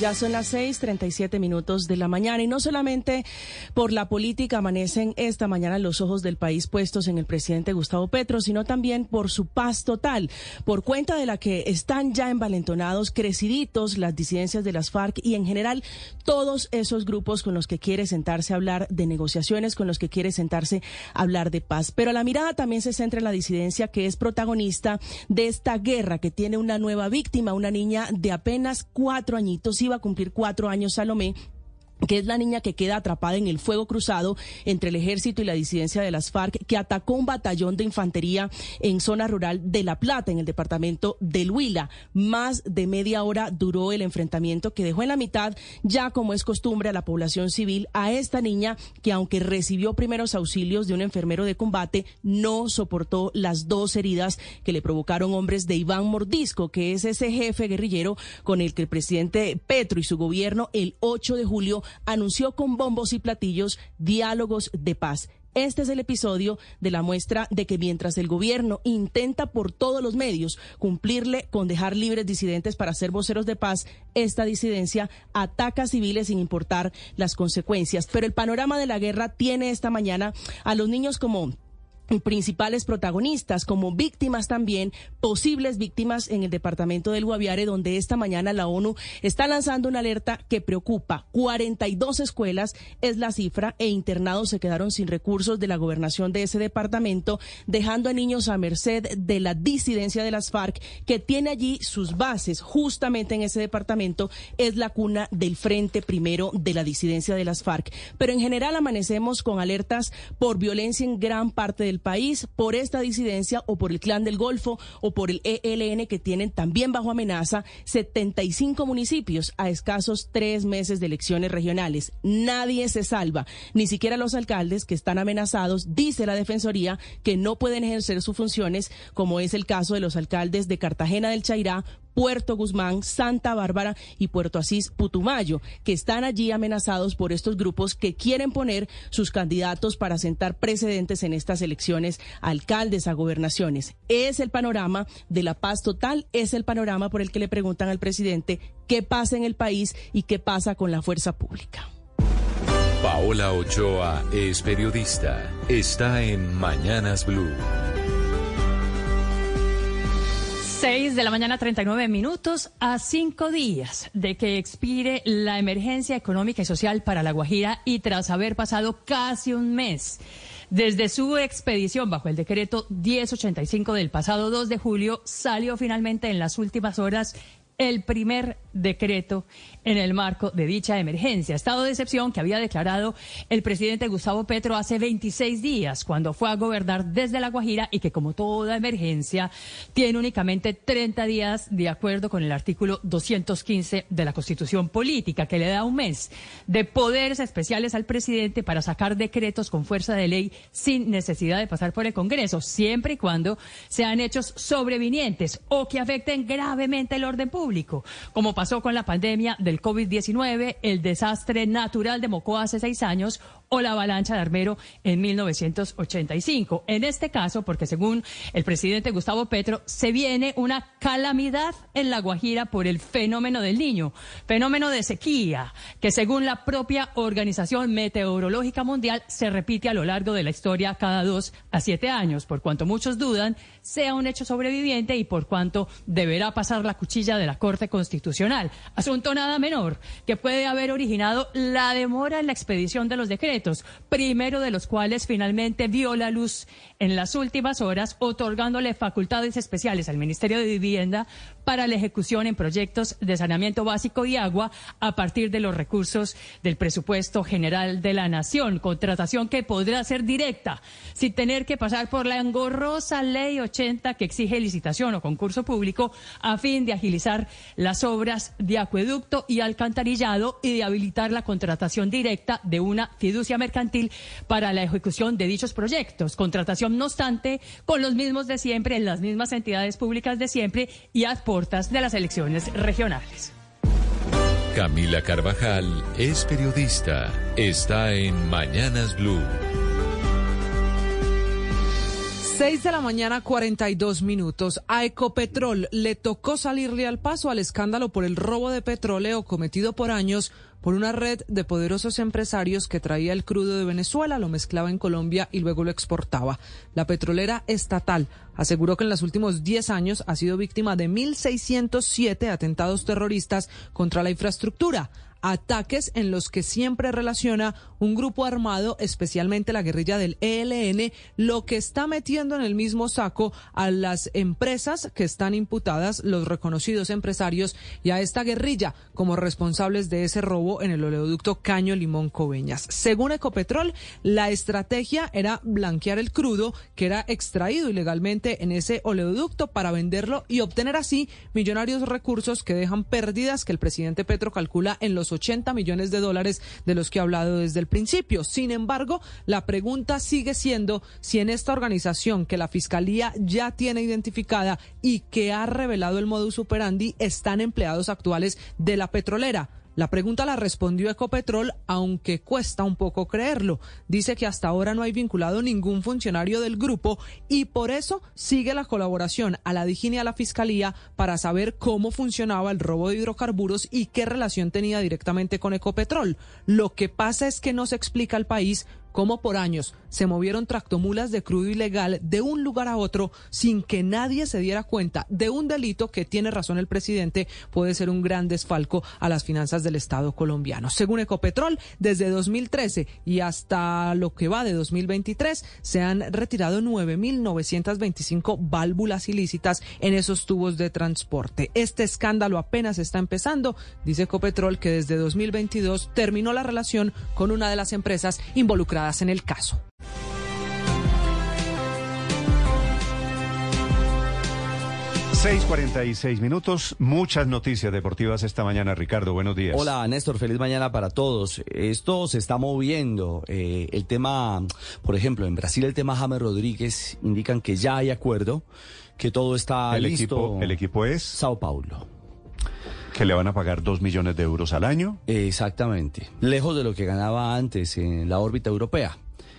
Ya son las 6:37 minutos de la mañana y no solamente por la política amanecen esta mañana los ojos del país puestos en el presidente Gustavo Petro, sino también por su paz total, por cuenta de la que están ya envalentonados, creciditos las disidencias de las FARC y en general todos esos grupos con los que quiere sentarse a hablar de negociaciones, con los que quiere sentarse a hablar de paz. Pero la mirada también se centra en la disidencia que es protagonista de esta guerra que tiene una nueva víctima, una niña de apenas cuatro añitos a cumplir cuatro años Salomé que es la niña que queda atrapada en el fuego cruzado entre el ejército y la disidencia de las FARC, que atacó un batallón de infantería en zona rural de La Plata, en el departamento del Huila. Más de media hora duró el enfrentamiento que dejó en la mitad, ya como es costumbre, a la población civil, a esta niña que aunque recibió primeros auxilios de un enfermero de combate, no soportó las dos heridas que le provocaron hombres de Iván Mordisco, que es ese jefe guerrillero con el que el presidente Petro y su gobierno el 8 de julio anunció con bombos y platillos diálogos de paz. Este es el episodio de la muestra de que mientras el gobierno intenta por todos los medios cumplirle con dejar libres disidentes para ser voceros de paz, esta disidencia ataca a civiles sin importar las consecuencias. Pero el panorama de la guerra tiene esta mañana a los niños como principales protagonistas, como víctimas también, posibles víctimas en el departamento del Guaviare, donde esta mañana la ONU está lanzando una alerta que preocupa. 42 escuelas es la cifra e internados se quedaron sin recursos de la gobernación de ese departamento, dejando a niños a merced de la disidencia de las FARC, que tiene allí sus bases. Justamente en ese departamento es la cuna del frente primero de la disidencia de las FARC. Pero en general amanecemos con alertas por violencia en gran parte del país por esta disidencia o por el Clan del Golfo o por el ELN que tienen también bajo amenaza 75 municipios a escasos tres meses de elecciones regionales. Nadie se salva, ni siquiera los alcaldes que están amenazados, dice la Defensoría, que no pueden ejercer sus funciones, como es el caso de los alcaldes de Cartagena del Chairá, Puerto Guzmán, Santa Bárbara y Puerto Asís Putumayo, que están allí amenazados por estos grupos que quieren poner sus candidatos para sentar precedentes en estas elecciones, alcaldes a gobernaciones. Es el panorama de la paz total, es el panorama por el que le preguntan al presidente qué pasa en el país y qué pasa con la fuerza pública. Paola Ochoa es periodista. Está en Mañanas Blue. 6 de la mañana, 39 minutos, a cinco días de que expire la emergencia económica y social para La Guajira y tras haber pasado casi un mes desde su expedición bajo el decreto 1085 del pasado 2 de julio, salió finalmente en las últimas horas el primer decreto en el marco de dicha emergencia. Estado de excepción que había declarado el presidente Gustavo Petro hace 26 días cuando fue a gobernar desde La Guajira y que como toda emergencia tiene únicamente 30 días de acuerdo con el artículo 215 de la Constitución Política que le da un mes de poderes especiales al presidente para sacar decretos con fuerza de ley sin necesidad de pasar por el Congreso, siempre y cuando sean hechos sobrevinientes o que afecten gravemente el orden público, como pasó con la pandemia del COVID-19, el desastre natural de Mocoa hace seis años o la avalancha de Armero en 1985. En este caso, porque según el presidente Gustavo Petro, se viene una calamidad en La Guajira por el fenómeno del niño, fenómeno de sequía, que según la propia Organización Meteorológica Mundial se repite a lo largo de la historia cada dos a siete años, por cuanto muchos dudan sea un hecho sobreviviente y por cuanto deberá pasar la cuchilla de la Corte Constitucional. Asunto nada menor que puede haber originado la demora en la expedición de los decretos primero de los cuales finalmente vio la luz en las últimas horas, otorgándole facultades especiales al Ministerio de Vivienda para la ejecución en proyectos de saneamiento básico y agua a partir de los recursos del presupuesto general de la Nación. Contratación que podrá ser directa, sin tener que pasar por la engorrosa ley 80 que exige licitación o concurso público a fin de agilizar las obras de acueducto y alcantarillado y de habilitar la contratación directa de una fiducia mercantil para la ejecución de dichos proyectos. Contratación, no obstante, con los mismos de siempre, en las mismas entidades públicas de siempre y a puertas de las elecciones regionales. Camila Carvajal es periodista. Está en Mañanas Blue. 6 de la mañana, 42 minutos. A Ecopetrol le tocó salirle al paso al escándalo por el robo de petróleo cometido por años por una red de poderosos empresarios que traía el crudo de Venezuela, lo mezclaba en Colombia y luego lo exportaba. La petrolera estatal aseguró que en los últimos 10 años ha sido víctima de 1.607 atentados terroristas contra la infraestructura ataques en los que siempre relaciona un grupo armado, especialmente la guerrilla del ELN, lo que está metiendo en el mismo saco a las empresas que están imputadas, los reconocidos empresarios y a esta guerrilla como responsables de ese robo en el oleoducto Caño Limón Coveñas. Según Ecopetrol, la estrategia era blanquear el crudo que era extraído ilegalmente en ese oleoducto para venderlo y obtener así millonarios recursos que dejan pérdidas que el presidente Petro calcula en los 80 millones de dólares de los que ha hablado desde el principio. Sin embargo, la pregunta sigue siendo si en esta organización que la Fiscalía ya tiene identificada y que ha revelado el modus operandi están empleados actuales de la petrolera. La pregunta la respondió Ecopetrol, aunque cuesta un poco creerlo. Dice que hasta ahora no hay vinculado ningún funcionario del grupo y por eso sigue la colaboración a la DIGIN y a la Fiscalía para saber cómo funcionaba el robo de hidrocarburos y qué relación tenía directamente con Ecopetrol. Lo que pasa es que no se explica al país cómo por años se movieron tractomulas de crudo ilegal de un lugar a otro sin que nadie se diera cuenta de un delito que tiene razón el presidente puede ser un gran desfalco a las finanzas del Estado colombiano. Según Ecopetrol, desde 2013 y hasta lo que va de 2023 se han retirado 9.925 válvulas ilícitas en esos tubos de transporte. Este escándalo apenas está empezando, dice Ecopetrol que desde 2022 terminó la relación con una de las empresas involucradas en el caso. 6:46 minutos, muchas noticias deportivas esta mañana, Ricardo, buenos días. Hola Néstor, feliz mañana para todos. Esto se está moviendo. Eh, el tema, por ejemplo, en Brasil el tema James Rodríguez indican que ya hay acuerdo, que todo está el listo. Equipo, el equipo es Sao Paulo. Que le van a pagar dos millones de euros al año. Exactamente. Lejos de lo que ganaba antes en la órbita europea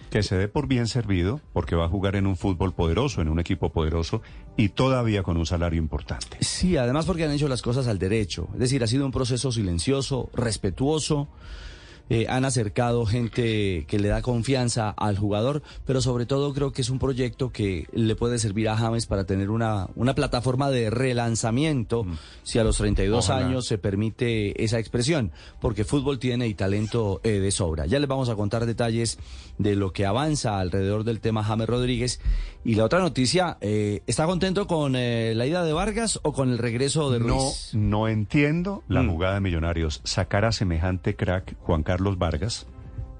que se dé por bien servido porque va a jugar en un fútbol poderoso, en un equipo poderoso y todavía con un salario importante. Sí, además porque han hecho las cosas al derecho. Es decir, ha sido un proceso silencioso, respetuoso. Eh, han acercado gente que le da confianza al jugador, pero sobre todo creo que es un proyecto que le puede servir a James para tener una, una plataforma de relanzamiento, mm. si a los 32 Ojalá. años se permite esa expresión, porque fútbol tiene y talento eh, de sobra. Ya les vamos a contar detalles de lo que avanza alrededor del tema James Rodríguez. Y la otra noticia, eh, ¿está contento con eh, la ida de Vargas o con el regreso de Ruiz? No, no entiendo la mm. jugada de Millonarios. Sacar a semejante crack Juan Carlos Vargas,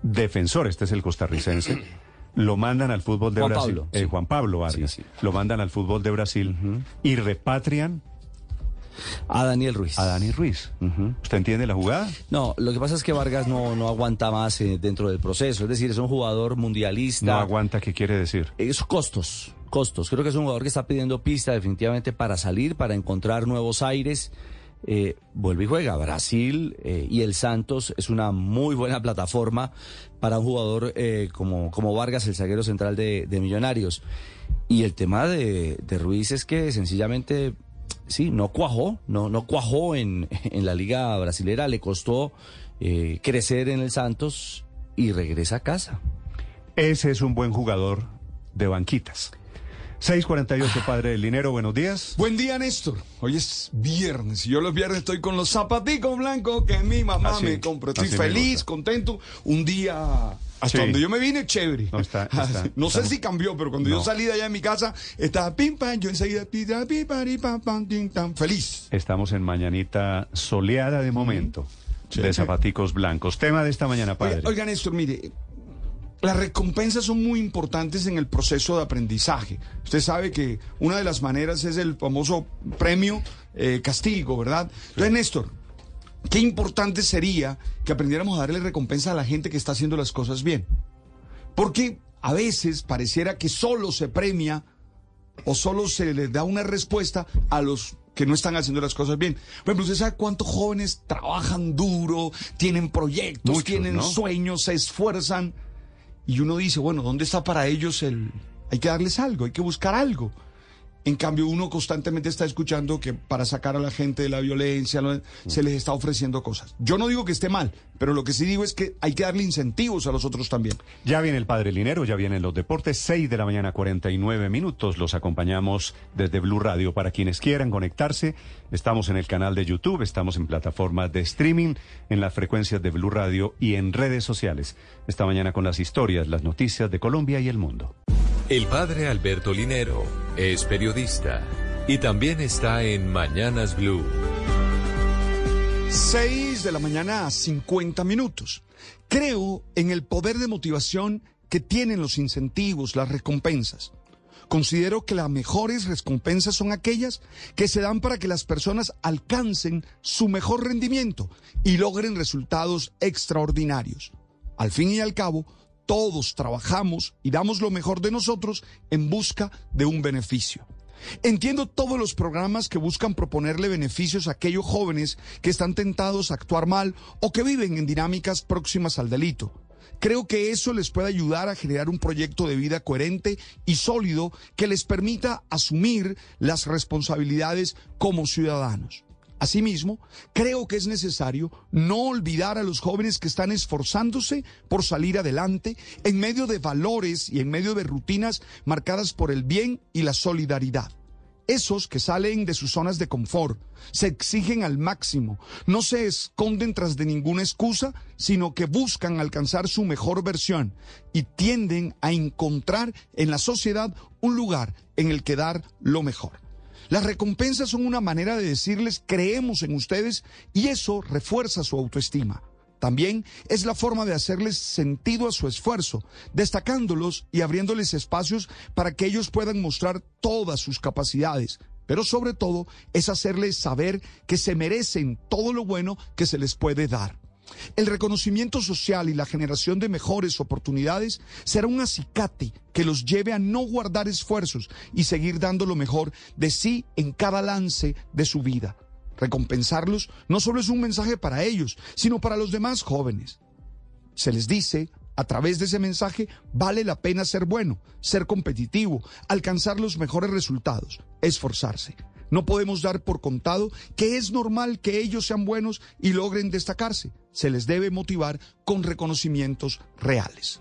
defensor, este es el costarricense. Lo mandan al fútbol de Juan Brasil. Pablo, eh, sí. Juan Pablo Vargas. Sí, sí. Lo mandan al fútbol de Brasil uh -huh. y repatrian a Daniel Ruiz. A Dani Ruiz. Uh -huh. ¿Usted entiende la jugada? No, lo que pasa es que Vargas no, no aguanta más eh, dentro del proceso. Es decir, es un jugador mundialista. No aguanta, ¿qué quiere decir? Es costos, costos. Creo que es un jugador que está pidiendo pista definitivamente para salir, para encontrar nuevos aires. Eh, vuelve y juega. Brasil eh, y el Santos es una muy buena plataforma para un jugador eh, como, como Vargas, el zaguero central de, Millonarios. Y el tema de, de Ruiz es que sencillamente sí, no cuajó, no, no cuajó en, en la liga brasilera, le costó crecer en el Santos y regresa a casa. Ese es un buen jugador de banquitas. 648, padre del dinero, buenos días. Buen día, Néstor. Hoy es viernes y yo los viernes estoy con los zapaticos blancos que mi mamá Así, me compró. Estoy feliz, contento. Un día hasta Sí. donde yo me vine, chévere. No, está- está- no sé si cambió, pero cuando No. yo salí de allá de mi casa, estaba pim pam, yo enseguida pim pam, pim pam, pim pam, tam, feliz. Estamos en mañanita soleada de momento, de zapaticos blancos. Tema de esta mañana, padre. Oiga, oiga, Néstor, mire, las recompensas son muy importantes en el proceso de aprendizaje. Usted sabe que una de las maneras es el famoso premio eh, castigo, ¿verdad? Entonces, Néstor, qué importante sería que aprendiéramos a darle recompensa a la gente que está haciendo las cosas bien. Porque a veces pareciera que solo se premia o solo se les da una respuesta a los que no están haciendo las cosas bien. Por ejemplo, ¿usted sabe cuántos jóvenes trabajan duro, tienen proyectos, Muchos, tienen ¿no? sueños, se esfuerzan? Y uno dice, bueno, ¿dónde está para ellos el... Hay que darles algo, hay que buscar algo. En cambio, uno constantemente está escuchando que para sacar a la gente de la violencia se les está ofreciendo cosas. Yo no digo que esté mal, pero lo que sí digo es que hay que darle incentivos a los otros también. Ya viene el padre Linero, ya vienen los deportes, 6 de la mañana, 49 minutos. Los acompañamos desde Blue Radio. Para quienes quieran conectarse, estamos en el canal de YouTube, estamos en plataformas de streaming, en las frecuencias de Blue Radio y en redes sociales. Esta mañana con las historias, las noticias de Colombia y el mundo. El padre Alberto Linero es periodista y también está en Mañanas Blue. 6 de la mañana a 50 minutos. Creo en el poder de motivación que tienen los incentivos, las recompensas. Considero que las mejores recompensas son aquellas que se dan para que las personas alcancen su mejor rendimiento y logren resultados extraordinarios. Al fin y al cabo, todos trabajamos y damos lo mejor de nosotros en busca de un beneficio. Entiendo todos los programas que buscan proponerle beneficios a aquellos jóvenes que están tentados a actuar mal o que viven en dinámicas próximas al delito. Creo que eso les puede ayudar a generar un proyecto de vida coherente y sólido que les permita asumir las responsabilidades como ciudadanos. Asimismo, creo que es necesario no olvidar a los jóvenes que están esforzándose por salir adelante en medio de valores y en medio de rutinas marcadas por el bien y la solidaridad. Esos que salen de sus zonas de confort, se exigen al máximo, no se esconden tras de ninguna excusa, sino que buscan alcanzar su mejor versión y tienden a encontrar en la sociedad un lugar en el que dar lo mejor. Las recompensas son una manera de decirles creemos en ustedes y eso refuerza su autoestima. También es la forma de hacerles sentido a su esfuerzo, destacándolos y abriéndoles espacios para que ellos puedan mostrar todas sus capacidades. Pero sobre todo es hacerles saber que se merecen todo lo bueno que se les puede dar. El reconocimiento social y la generación de mejores oportunidades será un acicate que los lleve a no guardar esfuerzos y seguir dando lo mejor de sí en cada lance de su vida. Recompensarlos no solo es un mensaje para ellos, sino para los demás jóvenes. Se les dice, a través de ese mensaje, vale la pena ser bueno, ser competitivo, alcanzar los mejores resultados, esforzarse. No podemos dar por contado que es normal que ellos sean buenos y logren destacarse. Se les debe motivar con reconocimientos reales.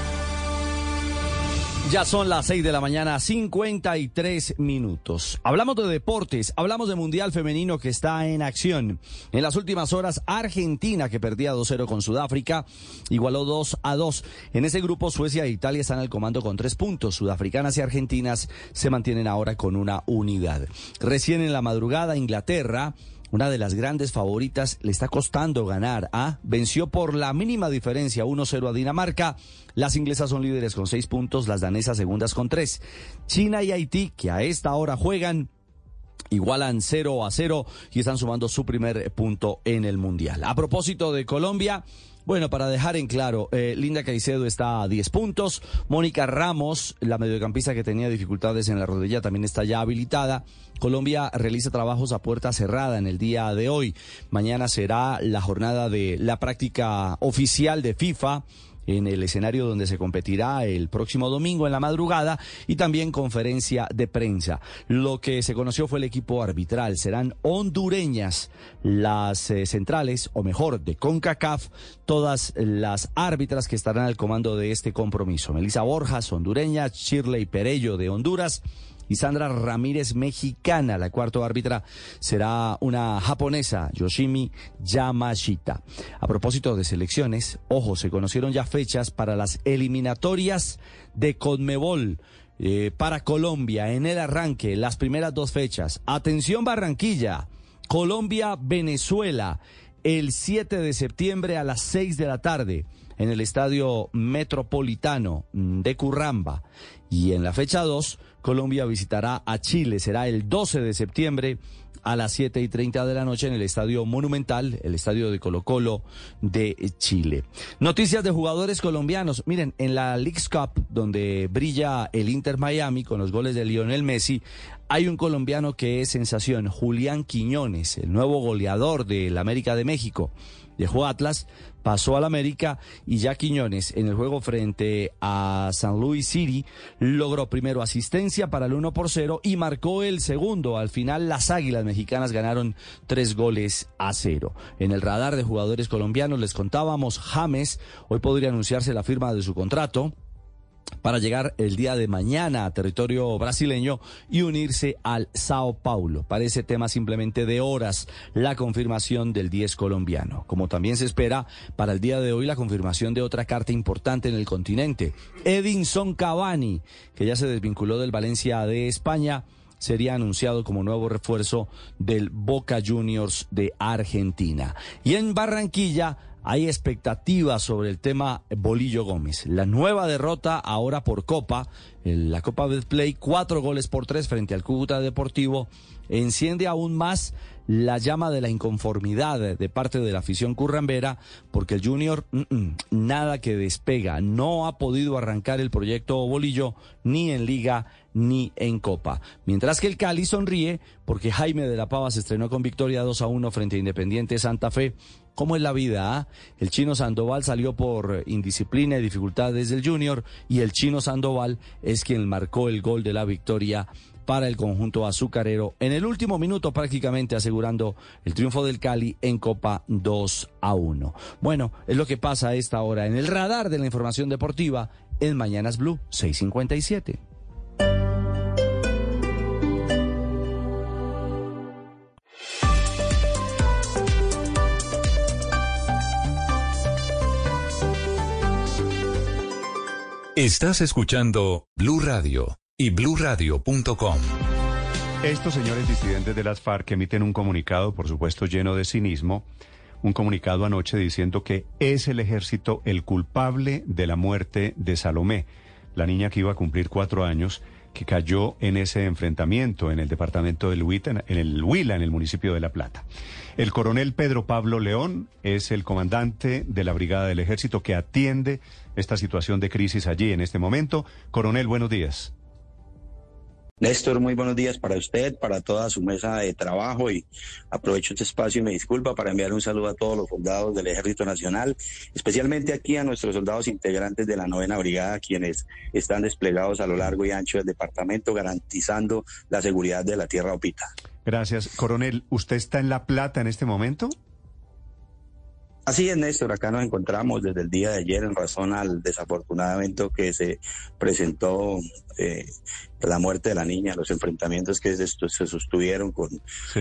Ya son las 6 de la mañana, 53 minutos. Hablamos de deportes, hablamos de Mundial Femenino que está en acción. En las últimas horas, Argentina, que perdía 2-0 con Sudáfrica, igualó 2 a 2. En ese grupo, Suecia e Italia están al comando con tres puntos. Sudafricanas y argentinas se mantienen ahora con una unidad. Recién en la madrugada, Inglaterra una de las grandes favoritas, le está costando ganar. ¿ah? Venció por la mínima diferencia 1-0 a Dinamarca. Las inglesas son líderes con seis puntos, las danesas segundas con tres. China y Haití, que a esta hora juegan, igualan 0 a 0 y están sumando su primer punto en el Mundial. A propósito de Colombia, bueno, para dejar en claro, eh, Linda Caicedo está a 10 puntos, Mónica Ramos, la mediocampista que tenía dificultades en la rodilla, también está ya habilitada. Colombia realiza trabajos a puerta cerrada en el día de hoy. Mañana será la jornada de la práctica oficial de FIFA en el escenario donde se competirá el próximo domingo en la madrugada y también conferencia de prensa. Lo que se conoció fue el equipo arbitral. Serán hondureñas las eh, centrales, o mejor, de CONCACAF, todas las árbitras que estarán al comando de este compromiso. Melissa Borjas, hondureña, Shirley Perello de Honduras y Sandra Ramírez, mexicana. La cuarta árbitra será una japonesa, Yoshimi Yamashita. A propósito de selecciones, ojo, se conocieron ya fechas para las eliminatorias de Conmebol. Eh, para Colombia en el arranque, las primeras dos fechas. Atención Barranquilla, Colombia-Venezuela, el 7 de septiembre a las 6 de la tarde en el Estadio Metropolitano de Curramba. Y en la fecha 2, Colombia visitará a Chile. Será el 12 de septiembre a las 7 y 30 de la noche en el Estadio Monumental, el Estadio de Colo Colo de Chile. Noticias de jugadores colombianos. Miren, en la League's Cup, donde brilla el Inter Miami con los goles de Lionel Messi, hay un colombiano que es sensación, Julián Quiñones, el nuevo goleador del América de México. Dejó Atlas, pasó al América y ya Quiñones en el juego frente a San Luis City logró primero asistencia para el 1 por 0 y marcó el segundo. Al final las Águilas Mexicanas ganaron tres goles a cero. En el radar de jugadores colombianos les contábamos, James hoy podría anunciarse la firma de su contrato para llegar el día de mañana a territorio brasileño y unirse al Sao Paulo. Parece tema simplemente de horas la confirmación del 10 colombiano. Como también se espera para el día de hoy la confirmación de otra carta importante en el continente. Edinson Cavani, que ya se desvinculó del Valencia de España sería anunciado como nuevo refuerzo del Boca Juniors de Argentina. Y en Barranquilla hay expectativas sobre el tema Bolillo Gómez. La nueva derrota ahora por Copa, la Copa Betplay, cuatro goles por tres frente al Cúcuta Deportivo, enciende aún más la llama de la inconformidad de parte de la afición currambera, porque el Junior nada que despega, no ha podido arrancar el proyecto Bolillo ni en Liga ni en Copa. Mientras que el Cali sonríe porque Jaime de la Pava se estrenó con victoria 2 a 1 frente a Independiente Santa Fe ¿Cómo es la vida? Ah? El chino Sandoval salió por indisciplina y dificultades del Junior y el chino Sandoval es quien marcó el gol de la victoria para el conjunto azucarero en el último minuto prácticamente asegurando el triunfo del Cali en Copa 2 a 1. Bueno, es lo que pasa a esta hora en el radar de la información deportiva en Mañanas Blue 657. Estás escuchando Blue Radio y bluradio.com. Estos señores disidentes de las FARC emiten un comunicado, por supuesto lleno de cinismo, un comunicado anoche diciendo que es el ejército el culpable de la muerte de Salomé, la niña que iba a cumplir cuatro años, que cayó en ese enfrentamiento en el departamento del Huila, en el Huila, en el municipio de La Plata. El coronel Pedro Pablo León es el comandante de la Brigada del Ejército que atiende esta situación de crisis allí en este momento. Coronel, buenos días. Néstor, muy buenos días para usted, para toda su mesa de trabajo y aprovecho este espacio y me disculpa para enviar un saludo a todos los soldados del Ejército Nacional, especialmente aquí a nuestros soldados integrantes de la novena brigada, quienes están desplegados a lo largo y ancho del departamento garantizando la seguridad de la tierra opita. Gracias. Coronel, ¿usted está en La Plata en este momento? Así es, Néstor. Acá nos encontramos desde el día de ayer en razón al desafortunado evento que se presentó eh, la muerte de la niña, los enfrentamientos que se, sostuvieron con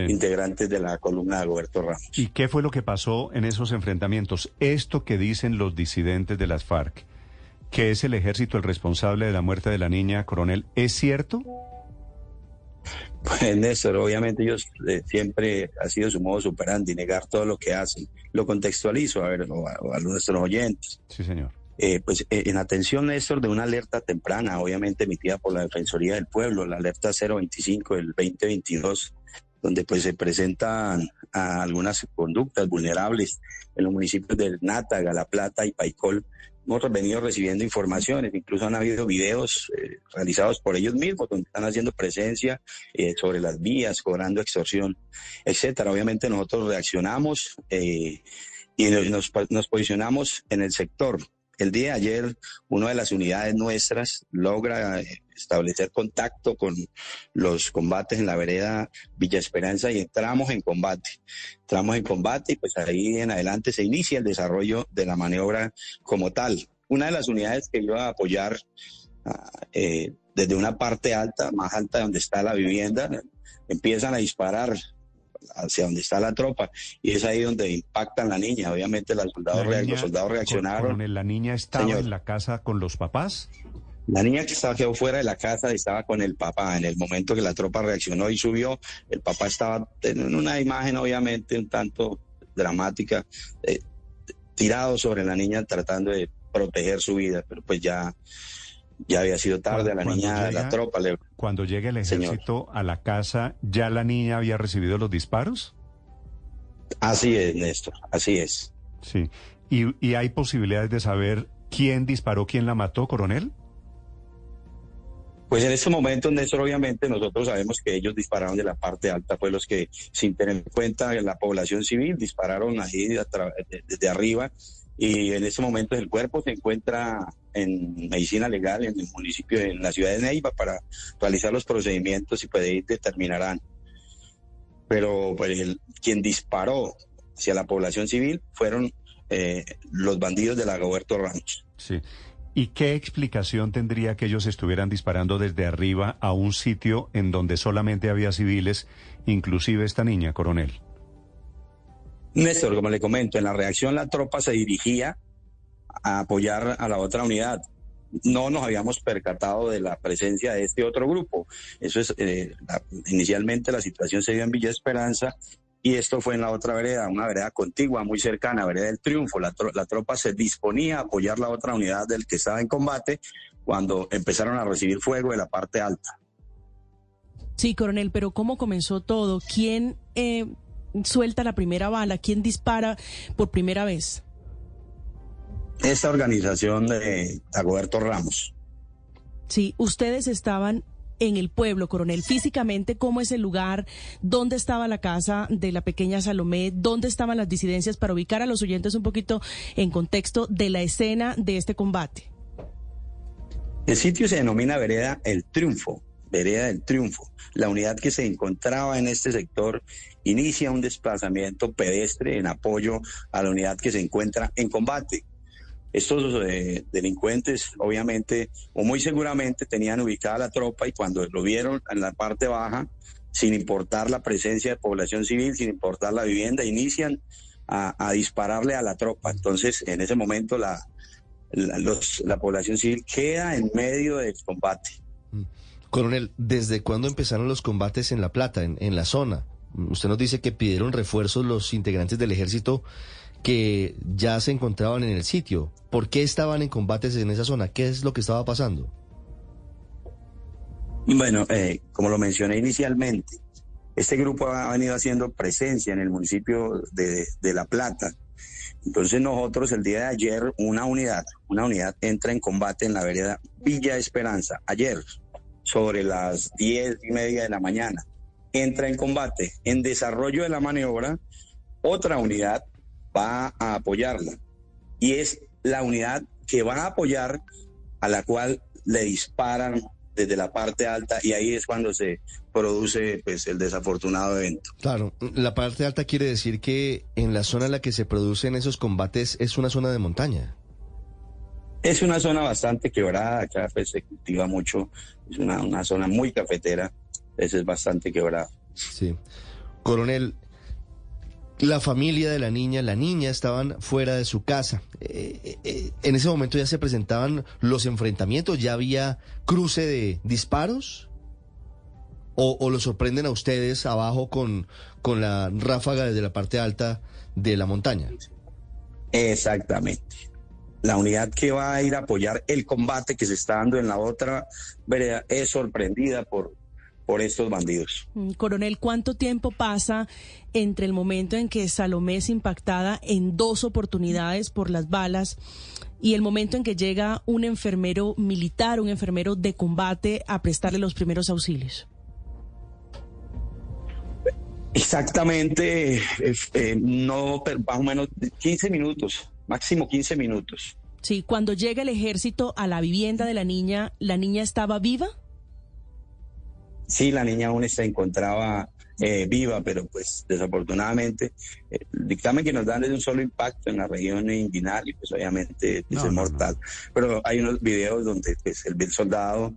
integrantes de la columna de Goberto Ramos. ¿Y qué fue lo que pasó en esos enfrentamientos? Esto que dicen los disidentes de las FARC, que es el ejército el responsable de la muerte de la niña, coronel, ¿es cierto? Pues Néstor, obviamente ellos eh, siempre ha sido su modo superandi, negar todo lo que hacen. Lo contextualizo a ver, a, nuestros oyentes. Sí, señor. Eh, pues eh, en atención, Néstor, de una alerta temprana, obviamente emitida por la Defensoría del Pueblo, la alerta 025 del 2022, donde pues se presentan algunas conductas vulnerables en los municipios de Nátaga, La Plata y Paicol, hemos venido recibiendo informaciones, incluso han habido videos eh, realizados por ellos mismos donde están haciendo presencia eh, sobre las vías, cobrando extorsión, etcétera. Obviamente nosotros reaccionamos y nos, posicionamos en el sector. El día de ayer, una de las unidades nuestras logra eh, establecer contacto con los combates en la vereda Villa Esperanza y entramos en combate. Entramos en combate y pues ahí en adelante se inicia el desarrollo de la maniobra como tal. Una de las unidades que iba a apoyar ah, eh, desde una parte alta, más alta de donde está la vivienda, empiezan a disparar hacia donde está la tropa y es ahí donde impactan la niña. Obviamente los soldados, La rea- niña- los soldados reaccionaron. Coronel, ¿La niña estaba Señor. en la casa con los papás? La niña que estaba quedó fuera de la casa estaba con el papá. En el momento que la tropa reaccionó y subió, el papá estaba en una imagen obviamente un tanto dramática, eh, tirado sobre la niña tratando de proteger su vida, pero pues ya, ya había sido tarde. A la Cuando niña, llega- la tropa le... Cuando llega el Señor. ejército a la casa, ¿ya la niña había recibido los disparos? Así es, Néstor, así es. Sí. ¿Y, y hay posibilidades de saber quién disparó, quién la mató, coronel? Pues en este momento, Néstor, obviamente nosotros sabemos que ellos dispararon de la parte alta, pues los que sin tener en cuenta la población civil dispararon ahí desde arriba y en este momento el cuerpo se encuentra en medicina legal en el municipio, en la ciudad de Neiva para realizar los procedimientos y pues ahí determinarán. Pero pues, el- quien disparó hacia la población civil fueron eh, los bandidos de la Roberto Ramos. Sí. ¿Y qué explicación tendría que ellos estuvieran disparando desde arriba a un sitio en donde solamente había civiles, inclusive esta niña, coronel? Néstor, como le comento, en la reacción la tropa se dirigía a apoyar a la otra unidad. No nos habíamos percatado de la presencia de este otro grupo. Eso es, eh, inicialmente la situación se dio en Villa Esperanza y esto fue en la otra vereda, una vereda contigua, muy cercana, vereda del Triunfo. La tropa se disponía a apoyar la otra unidad del que estaba en combate cuando empezaron a recibir fuego de la parte alta. Sí, coronel, pero ¿cómo comenzó todo? ¿Quién eh, suelta la primera bala? ¿Quién dispara por primera vez? Esta organización de Dagoberto Ramos. Sí, ustedes estaban en el pueblo, coronel. Físicamente, ¿cómo es el lugar? ¿Dónde estaba la casa de la pequeña Salomé? ¿Dónde estaban las disidencias? Para ubicar a los oyentes un poquito en contexto de la escena de este combate. El sitio se denomina Vereda El Triunfo, Vereda del Triunfo. La unidad que se encontraba en este sector inicia un desplazamiento pedestre en apoyo a la unidad que se encuentra en combate. Estos eh, delincuentes, obviamente, o muy seguramente, tenían ubicada la tropa y cuando lo vieron en la parte baja, sin importar la presencia de población civil, sin importar la vivienda, inician a, dispararle a la tropa. Entonces, en ese momento, la, la, la población civil queda en medio del combate. Coronel, ¿desde cuándo empezaron los combates en La Plata, en, la zona? Usted nos dice que pidieron refuerzos los integrantes del ejército que ya se encontraban en el sitio. ¿Por qué estaban en combates en esa zona? ¿Qué es lo que estaba pasando? Bueno, eh, como lo mencioné inicialmente, este grupo ha venido haciendo presencia en el municipio de, de La Plata. Entonces nosotros el día de ayer una unidad, una unidad entra en combate en la vereda Villa Esperanza. Ayer, sobre las diez y media de la mañana, entra en combate. En desarrollo de la maniobra, otra unidad va a apoyarla. Y es la unidad que va a apoyar a la cual le disparan desde la parte alta y ahí es cuando se produce pues el desafortunado evento. Claro, la parte alta quiere decir que en la zona en la que se producen esos combates es una zona de montaña. Es una zona bastante quebrada, acá pues, se cultiva mucho, es una, una zona muy cafetera, entonces es bastante quebrada. Sí. Coronel, la familia de la niña, la niña estaban fuera de su casa. Eh, eh, en ese momento ya se presentaban los enfrentamientos, ya había cruce de disparos. ¿O, o lo sorprenden a ustedes abajo con, con la ráfaga desde la parte alta de la montaña? Exactamente. La unidad que va a ir a apoyar el combate que se está dando en la otra vereda es sorprendida por, por estos bandidos. Mm, Coronel, ¿cuánto tiempo pasa entre el momento en que Salomé es impactada en dos oportunidades por las balas y el momento en que llega un enfermero militar, un enfermero de combate a prestarle los primeros auxilios? Exactamente, eh, eh, no, pero más o menos 15 minutos, máximo 15 minutos. Sí, cuando llega el ejército a la vivienda de la niña, ¿la niña estaba viva? Sí, la niña aún se encontraba eh, viva, pero pues desafortunadamente el dictamen que nos dan es un solo impacto en la región inguinal y pues obviamente es mortal. Pero hay unos videos donde pues el soldado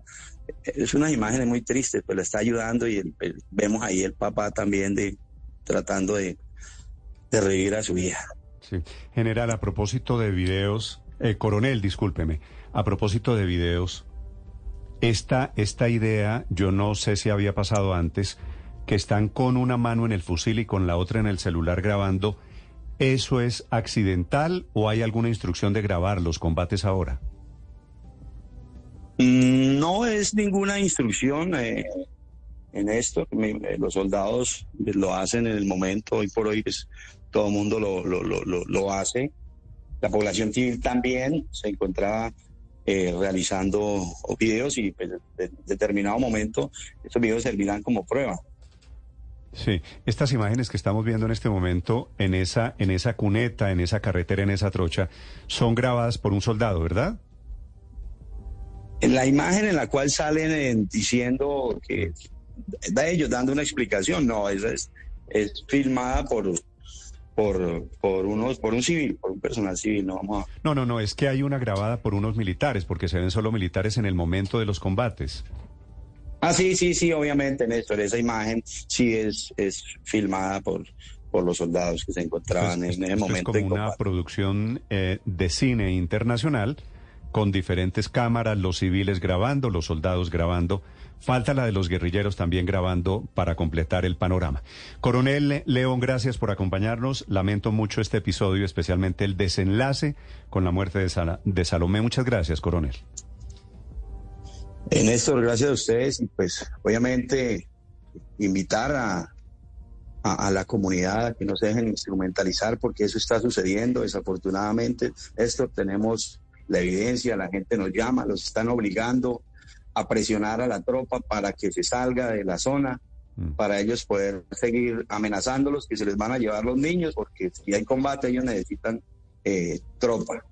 es unas imágenes muy tristes, pues la está ayudando y vemos ahí el papá también de tratando de, de revivir a su hija. General, a propósito de videos, eh, coronel, discúlpeme, a propósito de videos, esta, esta idea, yo no sé si había pasado antes, que están con una mano en el fusil y con la otra en el celular grabando, ¿eso es accidental o hay alguna instrucción de grabar los combates ahora? Mm, no es ninguna instrucción eh, en esto. Eh, los soldados lo hacen en el momento, hoy por hoy pues, todo el mundo lo, lo, lo, lo, hace. La población civil también se encontraba eh, realizando videos y pues, en determinado momento estos videos servirán como prueba. Sí, estas imágenes que estamos viendo en este momento en esa, en esa cuneta, en esa carretera, en esa trocha, son grabadas por un soldado, ¿verdad? La imagen en la cual salen diciendo que da ellos dando una explicación, no, esa es, es filmada por por, por unos por un civil, por un personal civil, no vamos a... No, no, no, es que hay una grabada por unos militares, porque se ven solo militares en el momento de los combates. Ah, sí, sí, sí, obviamente, Néstor, esa imagen sí es, es filmada por, por los soldados que se encontraban en ese momento. Es como una producción eh, de cine internacional con diferentes cámaras, los civiles grabando, los soldados grabando. Falta la de los guerrilleros también grabando para completar el panorama. Coronel León, gracias por acompañarnos. Lamento mucho este episodio, especialmente el desenlace con la muerte de, de Salomé. Muchas gracias, coronel. En esto, gracias a ustedes y pues obviamente invitar a, a, la comunidad a que no se dejen instrumentalizar porque eso está sucediendo desafortunadamente. Esto tenemos la evidencia, la gente nos llama, los están obligando a presionar a la tropa para que se salga de la zona, mm. para ellos poder seguir amenazándolos que se les van a llevar los niños, porque si hay combate ellos necesitan eh, tropa.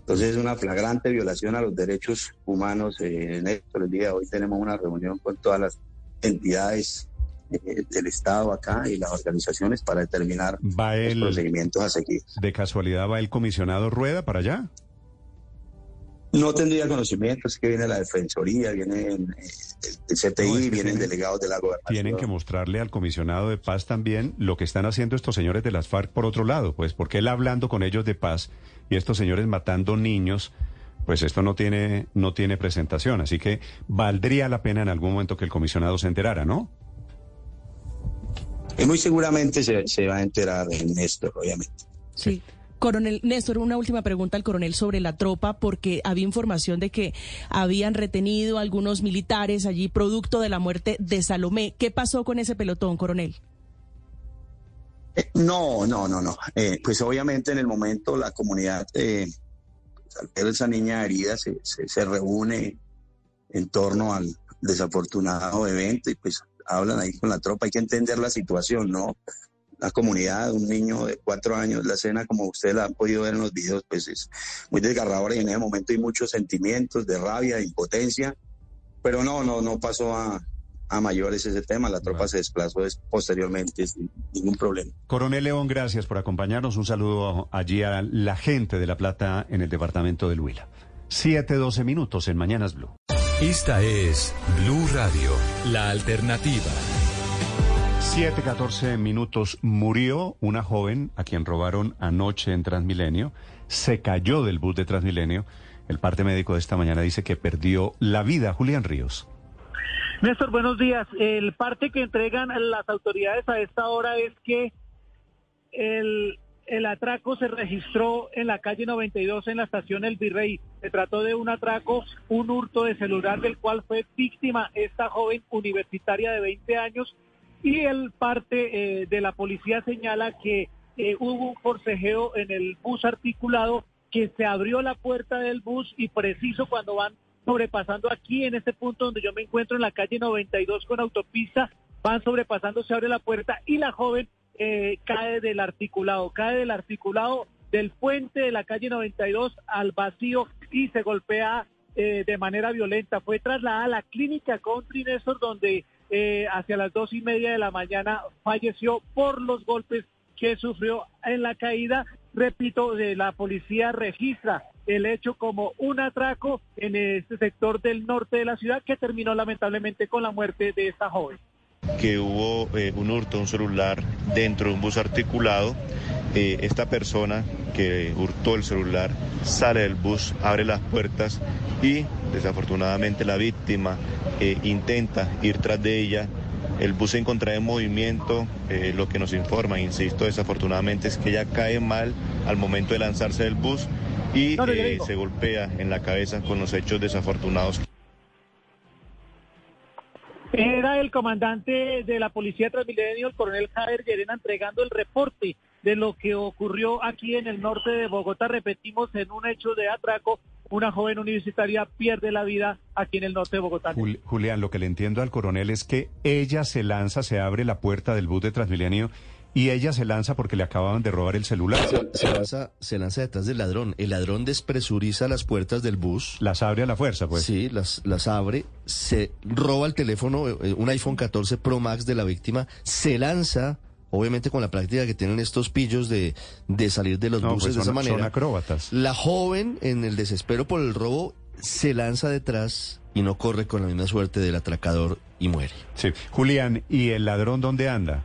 Entonces es una flagrante violación a los derechos humanos. Eh, en esto, el día de hoy tenemos una reunión con todas las entidades eh, del Estado acá y las organizaciones para determinar los procedimientos a seguir. ¿De casualidad va el comisionado Rueda para allá? No tendría conocimiento, es que viene la Defensoría, viene el, CTI, vienen delegados de la gobernación. Tienen que mostrarle al comisionado de paz también lo que están haciendo estos señores de las FARC por otro lado, pues porque él hablando con ellos de paz y estos señores matando niños, pues esto no tiene, no tiene presentación. Así que valdría la pena en algún momento que el comisionado se enterara, ¿no? Y muy seguramente se, se va a enterar en esto, obviamente. Sí. Coronel Néstor, una última pregunta al coronel sobre la tropa, porque había información de que habían retenido algunos militares allí producto de la muerte de Salomé. ¿Qué pasó con ese pelotón, coronel? Eh, no, no, no, no. Eh, pues obviamente en el momento la comunidad, eh, ver esa niña herida, se, se reúne en torno al desafortunado evento y pues hablan ahí con la tropa. Hay que entender la situación, ¿no? La comunidad, un niño de cuatro años, la escena como usted la han podido ver en los videos, pues es muy desgarradora y en ese momento hay muchos sentimientos de rabia, de impotencia, pero no, no, no pasó a, a mayores ese tema, la tropa se desplazó posteriormente sin ningún problema. Coronel León, gracias por acompañarnos, un saludo allí a la gente de La Plata en el departamento del Huila. Siete, doce minutos en Mañanas Blue. Esta es Blue Radio, la alternativa. 7, minutos. Murió una joven a quien robaron anoche en Transmilenio. Se cayó del bus de Transmilenio. El parte médico de esta mañana dice que perdió la vida. Julián Ríos. Néstor, buenos días. El parte que entregan las autoridades a esta hora es que el, el atraco se registró en la calle 92 en la estación El Virrey. Se trató de un atraco, un hurto de celular del cual fue víctima esta joven universitaria de 20 años y el parte eh, de la policía señala que eh, hubo un forcejeo en el bus articulado, que se abrió la puerta del bus y preciso cuando van sobrepasando aquí en este punto donde yo me encuentro en la calle 92 con autopista, van sobrepasando, se abre la puerta y la joven eh, cae del articulado, cae del articulado del puente de la calle 92 al vacío y se golpea eh, de manera violenta. Fue trasladada a la clínica Country Néstor, donde eh, hacia las dos y media de la mañana falleció por los golpes que sufrió en la caída. Repito, de la policía registra el hecho como un atraco en este sector del norte de la ciudad que terminó lamentablemente con la muerte de esta joven. Que hubo eh, un hurto, un celular dentro de un bus articulado. Eh, esta persona que hurtó el celular sale del bus, abre las puertas y desafortunadamente la víctima eh, intenta ir tras de ella. El bus se encontraba en movimiento, lo que nos informa, insisto, desafortunadamente es que ella cae mal al momento de lanzarse del bus y eh, se golpea en la cabeza con los hechos desafortunados. Era el comandante de la Policía Transmilenio, el coronel Javier Llerena, entregando el reporte de lo que ocurrió aquí en el norte de Bogotá. Repetimos, en un hecho de atraco, una joven universitaria pierde la vida aquí en el norte de Bogotá. Julián, lo que le entiendo al coronel es que ella se lanza, se abre la puerta del bus de Transmilenio y ella se lanza porque le acababan de robar el celular. Se, lanza, se lanza detrás del ladrón. El ladrón despresuriza las puertas del bus. Las abre a la fuerza, pues. Sí, las, las abre, se roba el teléfono, eh, un iPhone 14 Pro Max de la víctima, se lanza obviamente con la práctica que tienen estos pillos de, de salir de los buses pues de esa manera. Son acróbatas. La joven, en el desespero por el robo, se lanza detrás y no corre con la misma suerte del atracador y muere. Sí. Julián, ¿y el ladrón dónde anda?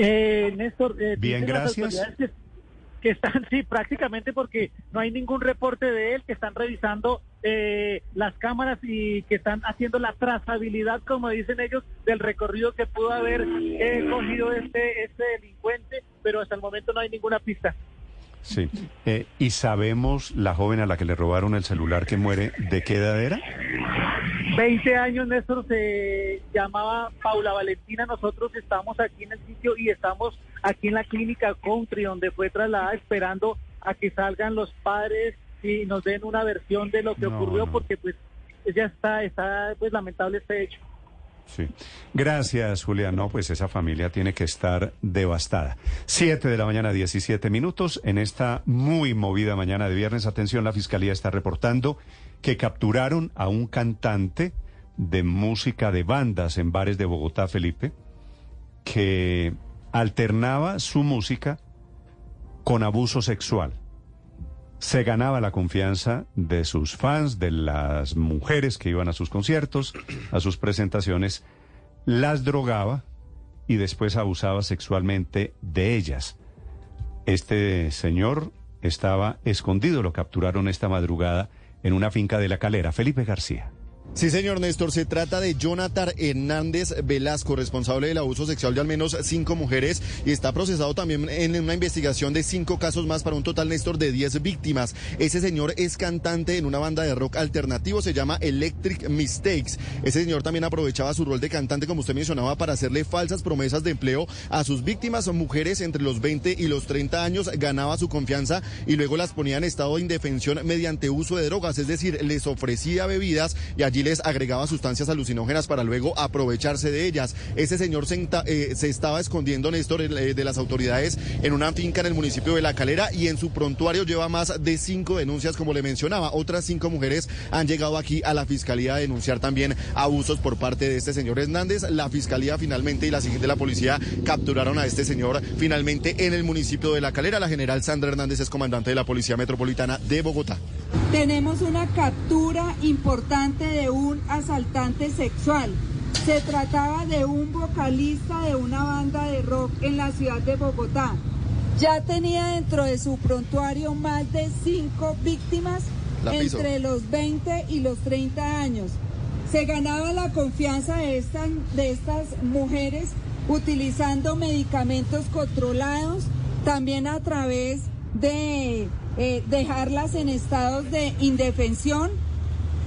Eh, Néstor, eh, bien, gracias. Que, están, sí, prácticamente porque no hay ningún reporte de él, que están revisando eh, las cámaras y que están haciendo la trazabilidad, como dicen ellos, del recorrido que pudo haber eh, cogido este, este delincuente, pero hasta el momento no hay ninguna pista. Sí. Eh, ¿Y sabemos la joven a la que le robaron el celular que muere, de qué edad era? 20 años, Néstor, se llamaba Paula Valentina. Nosotros estamos aquí en el sitio y estamos aquí en la clínica Country, donde fue trasladada esperando a que salgan los padres y nos den una versión de lo que ocurrió, porque pues ya está, está pues lamentable este hecho. Sí. Gracias, Julián. No, pues esa familia tiene que estar devastada. Siete de la mañana, 17 minutos. En esta muy movida mañana de viernes, atención, la Fiscalía está reportando que capturaron a un cantante de música de bandas en bares de Bogotá, Felipe, que alternaba su música con abuso sexual. Se ganaba la confianza de sus fans, de las mujeres que iban a sus conciertos, a sus presentaciones, las drogaba y después abusaba sexualmente de ellas. Este señor estaba escondido, lo capturaron esta madrugada en una finca de la calera. Felipe García. Sí, señor Néstor, se trata de Jonathan Hernández Velasco, responsable del abuso sexual de al menos cinco mujeres y está procesado también en una investigación de cinco casos más para un total, Néstor, de diez víctimas. Ese señor es cantante en una banda de rock alternativo, se llama Electric Mistakes. Ese señor también aprovechaba su rol de cantante, como usted mencionaba, para hacerle falsas promesas de empleo a sus víctimas, mujeres entre los 20 y los 30 años, ganaba su confianza y luego las ponía en estado de indefensión mediante uso de drogas, es decir, les ofrecía bebidas y allí les agregaba sustancias alucinógenas para luego aprovecharse de ellas. Ese señor se, eh, estaba escondiendo, Néstor, eh, de las autoridades en una finca en el municipio de La Calera y en su prontuario lleva más de cinco denuncias, como le mencionaba. Otras cinco mujeres han llegado aquí a la fiscalía a denunciar también abusos por parte de este señor Hernández. La fiscalía finalmente y la siguiente la policía capturaron a este señor finalmente en el municipio de La Calera. La general Sandra Hernández es comandante de la Policía Metropolitana de Bogotá. Tenemos una captura importante de un asaltante sexual. Se trataba de un vocalista de una banda de rock en la ciudad de Bogotá. Ya tenía dentro de su prontuario más de cinco víctimas entre los 20 y los 30 años. Se ganaba la confianza de estas, de estas mujeres utilizando medicamentos controlados, también a través de eh, dejarlas en estados de indefensión.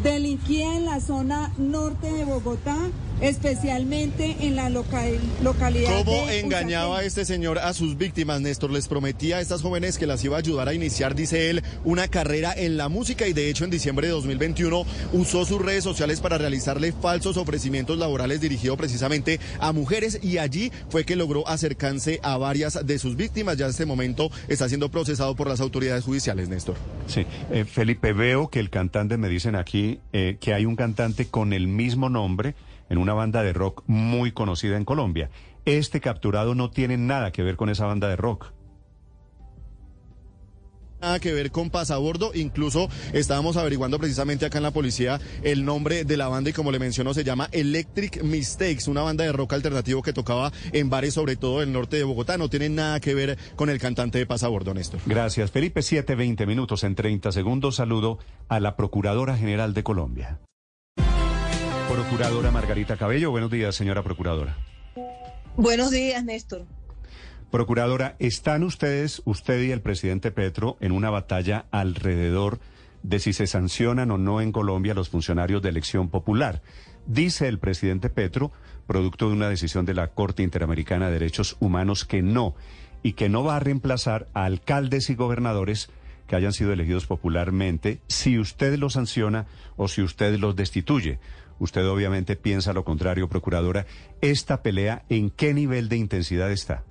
Delinquía en la zona norte de Bogotá especialmente en la local, localidad ¿Cómo de engañaba Usaquén. este señor a sus víctimas, Néstor? Les prometía a estas jóvenes que las iba a ayudar a iniciar, dice él, una carrera en la música y de hecho en diciembre de 2021 usó sus redes sociales para realizarle falsos ofrecimientos laborales dirigidos precisamente a mujeres y allí fue que logró acercarse a varias de sus víctimas. Ya en este momento está siendo procesado por las autoridades judiciales, Néstor. Sí, eh, Felipe, veo que el cantante, me dicen aquí, eh, que hay un cantante con el mismo nombre en una banda de rock muy conocida en Colombia. Este capturado no tiene nada que ver con esa banda de rock. Nada que ver con pasabordo, incluso estábamos averiguando precisamente acá en la policía el nombre de la banda y como le mencionó se llama Electric Mistakes, una banda de rock alternativo que tocaba en bares sobre todo en el norte de Bogotá, no tiene nada que ver con el cantante de pasabordo, Néstor. Gracias, Felipe. 7, 20 minutos en 30 segundos. Saludo a la Procuradora General de Colombia. Procuradora Margarita Cabello, buenos días, señora Procuradora. Buenos días, Néstor. Procuradora, ¿están ustedes, usted y el presidente Petro, en una batalla alrededor de si se sancionan o no en Colombia los funcionarios de elección popular? Dice el presidente Petro, producto de una decisión de la Corte Interamericana de Derechos Humanos, que no, y que no va a reemplazar a alcaldes y gobernadores que hayan sido elegidos popularmente si usted los sanciona o si usted los destituye. Usted obviamente piensa lo contrario, Procuradora. ¿Esta pelea en qué nivel de intensidad está?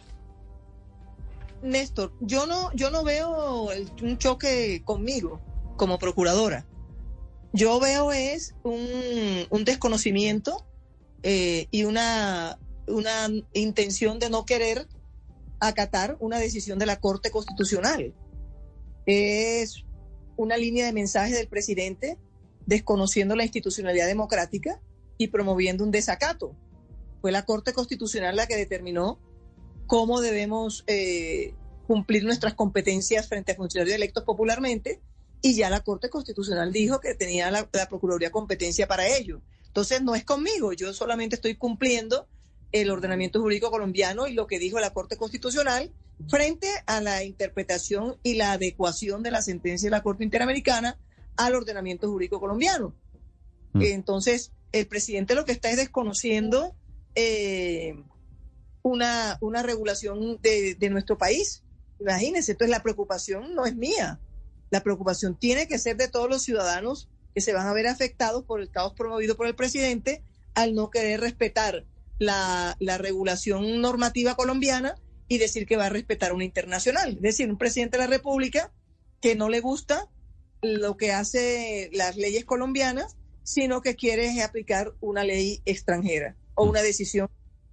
Néstor, yo no, yo no veo un choque conmigo como procuradora. Yo veo es un, un desconocimiento eh, y una, una intención de no querer acatar una decisión de la Corte Constitucional. Es una línea de mensaje del presidente desconociendo la institucionalidad democrática y promoviendo un desacato. Fue la Corte Constitucional la que determinó cómo debemos eh, cumplir nuestras competencias frente a funcionarios electos popularmente y ya la Corte Constitucional dijo que tenía la, la Procuraduría competencia para ello. Entonces no es conmigo, yo solamente estoy cumpliendo el ordenamiento jurídico colombiano y lo que dijo la Corte Constitucional frente a la interpretación y la adecuación de la sentencia de la Corte Interamericana al ordenamiento jurídico colombiano. Entonces, el presidente lo que está es desconociendo eh, una, una regulación de, de nuestro país. Imagínense, entonces la preocupación no es mía. La preocupación tiene que ser de todos los ciudadanos que se van a ver afectados por el caos promovido por el presidente al no querer respetar la, la regulación normativa colombiana y decir que va a respetar una internacional. Es decir, un presidente de la República que no le gusta lo que hace las leyes colombianas, sino que quiere aplicar una ley extranjera o una decisión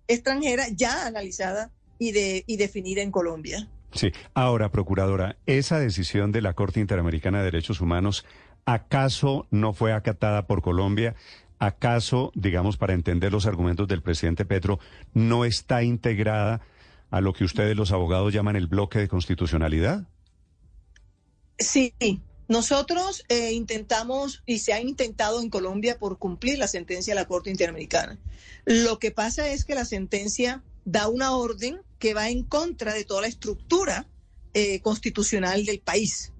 extranjera ya analizada y, de, y definida en Colombia. Sí. Ahora, Procuradora, esa decisión de la Corte Interamericana de Derechos Humanos, ¿acaso no fue acatada por Colombia? ¿Acaso, digamos, para entender los argumentos del presidente Petro, no está integrada a lo que ustedes los abogados llaman el bloque de constitucionalidad? Sí, nosotros eh, intentamos y se ha intentado en Colombia por cumplir la sentencia de la Corte Interamericana. Lo que pasa es que la sentencia da una orden que va en contra de toda la estructura eh, constitucional del país,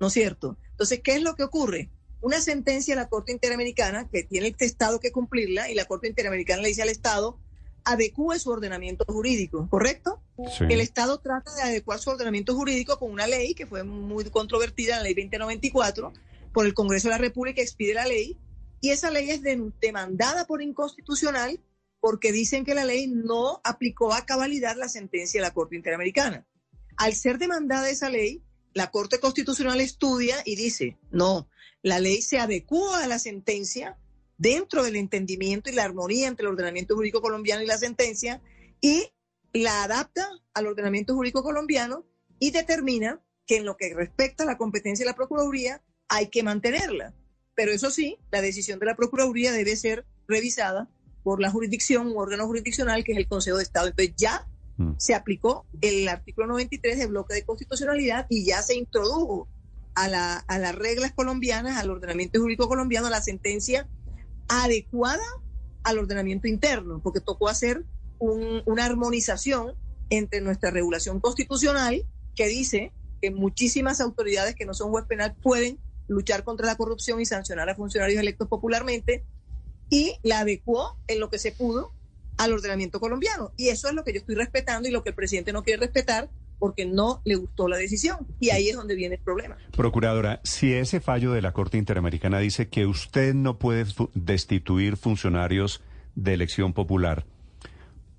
¿no es cierto? Entonces, ¿qué es lo que ocurre? Una sentencia de la Corte Interamericana que tiene el Estado que cumplirla y la Corte Interamericana le dice al Estado adecúe su ordenamiento jurídico, ¿correcto? Sí. El Estado trata de adecuar su ordenamiento jurídico con una ley que fue muy controvertida, la ley 2094, por el Congreso de la República, expide la ley, y esa ley es de- demandada por inconstitucional porque dicen que la ley no aplicó a cabalidad la sentencia de la Corte Interamericana. Al ser demandada esa ley, la Corte Constitucional estudia y dice, no, la ley se adecúa a la sentencia dentro del entendimiento y la armonía entre el ordenamiento jurídico colombiano y la sentencia y la adapta al ordenamiento jurídico colombiano y determina que en lo que respecta a la competencia de la Procuraduría hay que mantenerla. Pero eso sí, la decisión de la Procuraduría debe ser revisada por la jurisdicción, un órgano jurisdiccional que es el Consejo de Estado. Entonces ya se aplicó el artículo 93 del bloque de constitucionalidad y ya se introdujo a, la- a las reglas colombianas, al ordenamiento jurídico colombiano, a la sentencia adecuada al ordenamiento interno, porque tocó hacer un- una armonización entre nuestra regulación constitucional que dice que muchísimas autoridades que no son juez penal pueden luchar contra la corrupción y sancionar a funcionarios electos popularmente y la adecuó en lo que se pudo al ordenamiento colombiano. Y eso es lo que yo estoy respetando y lo que el presidente no quiere respetar porque no le gustó la decisión. Y ahí es donde viene el problema. Procuradora, si ese fallo de la Corte Interamericana dice que usted no puede destituir funcionarios de elección popular,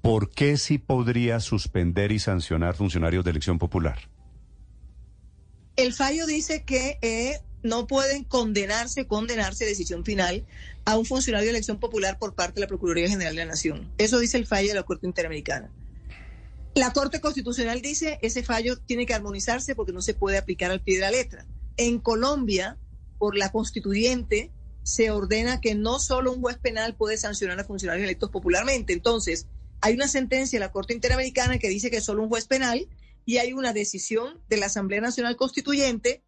¿por qué sí podría suspender y sancionar funcionarios de elección popular? El fallo dice que eh, no pueden condenarse, condenarse, decisión final, a un funcionario de elección popular por parte de la Procuraduría General de la Nación. Eso dice el fallo de la Corte Interamericana. La Corte Constitucional dice ese fallo tiene que armonizarse porque no se puede aplicar al pie de la letra. En Colombia, por la constituyente, se ordena que no solo un juez penal puede sancionar a funcionarios electos popularmente. Entonces, hay una sentencia de la Corte Interamericana que dice que solo un juez penal y hay una decisión de la Asamblea Nacional Constituyente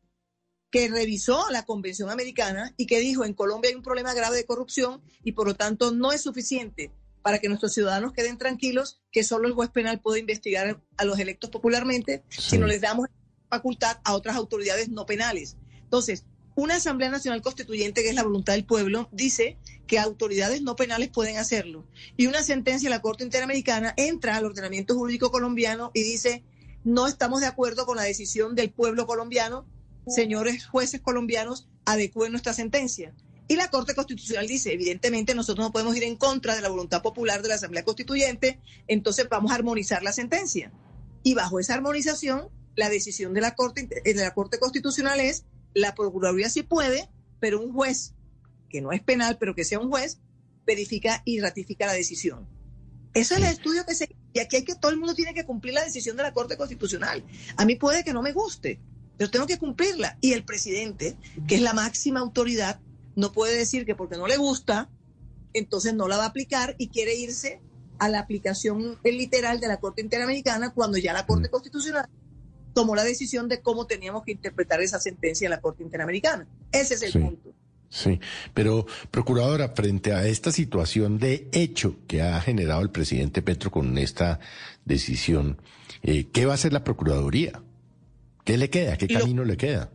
que revisó la Convención Americana y que dijo en Colombia hay un problema grave de corrupción y por lo tanto no es suficiente para que nuestros ciudadanos queden tranquilos que solo el juez penal puede investigar a los electos popularmente, sino les damos facultad a otras autoridades no penales. Entonces, una Asamblea Nacional Constituyente, que es la voluntad del pueblo, dice que autoridades no penales pueden hacerlo. Y una sentencia de la Corte Interamericana entra al ordenamiento jurídico colombiano y dice, no estamos de acuerdo con la decisión del pueblo colombiano señores jueces colombianos, adecúen nuestra sentencia. Y la Corte Constitucional dice, evidentemente nosotros no podemos ir en contra de la voluntad popular de la Asamblea Constituyente, entonces vamos a armonizar la sentencia. Y bajo esa armonización, la decisión de la Corte, de la Corte Constitucional es, la Procuraduría sí puede, pero un juez, que no es penal, pero que sea un juez, verifica y ratifica la decisión. Eso es el estudio que se... Y aquí hay que todo el mundo tiene que cumplir la decisión de la Corte Constitucional. A mí puede que no me guste, pero tengo que cumplirla. Y el presidente, que es la máxima autoridad, no puede decir que porque no le gusta, entonces no la va a aplicar y quiere irse a la aplicación literal de la Corte Interamericana cuando ya la Corte mm. Constitucional tomó la decisión de cómo teníamos que interpretar esa sentencia en la Corte Interamericana. Ese es el punto. Sí, pero Procuradora, frente a esta situación de hecho que ha generado el presidente Petro con esta decisión, eh, ¿qué va a hacer la Procuraduría? ¿Qué le queda? ¿Qué camino le queda?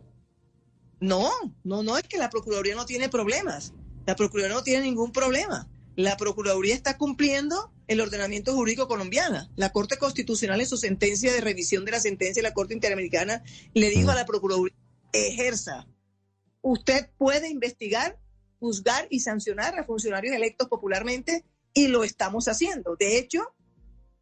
No, no, no, es que la Procuraduría no tiene problemas. La Procuraduría no tiene ningún problema. La Procuraduría está cumpliendo el ordenamiento jurídico colombiano. La Corte Constitucional en su sentencia de revisión de la sentencia de la Corte Interamericana le dijo a la Procuraduría, ejerza. Usted puede investigar, juzgar y sancionar a funcionarios electos popularmente y lo estamos haciendo. De hecho,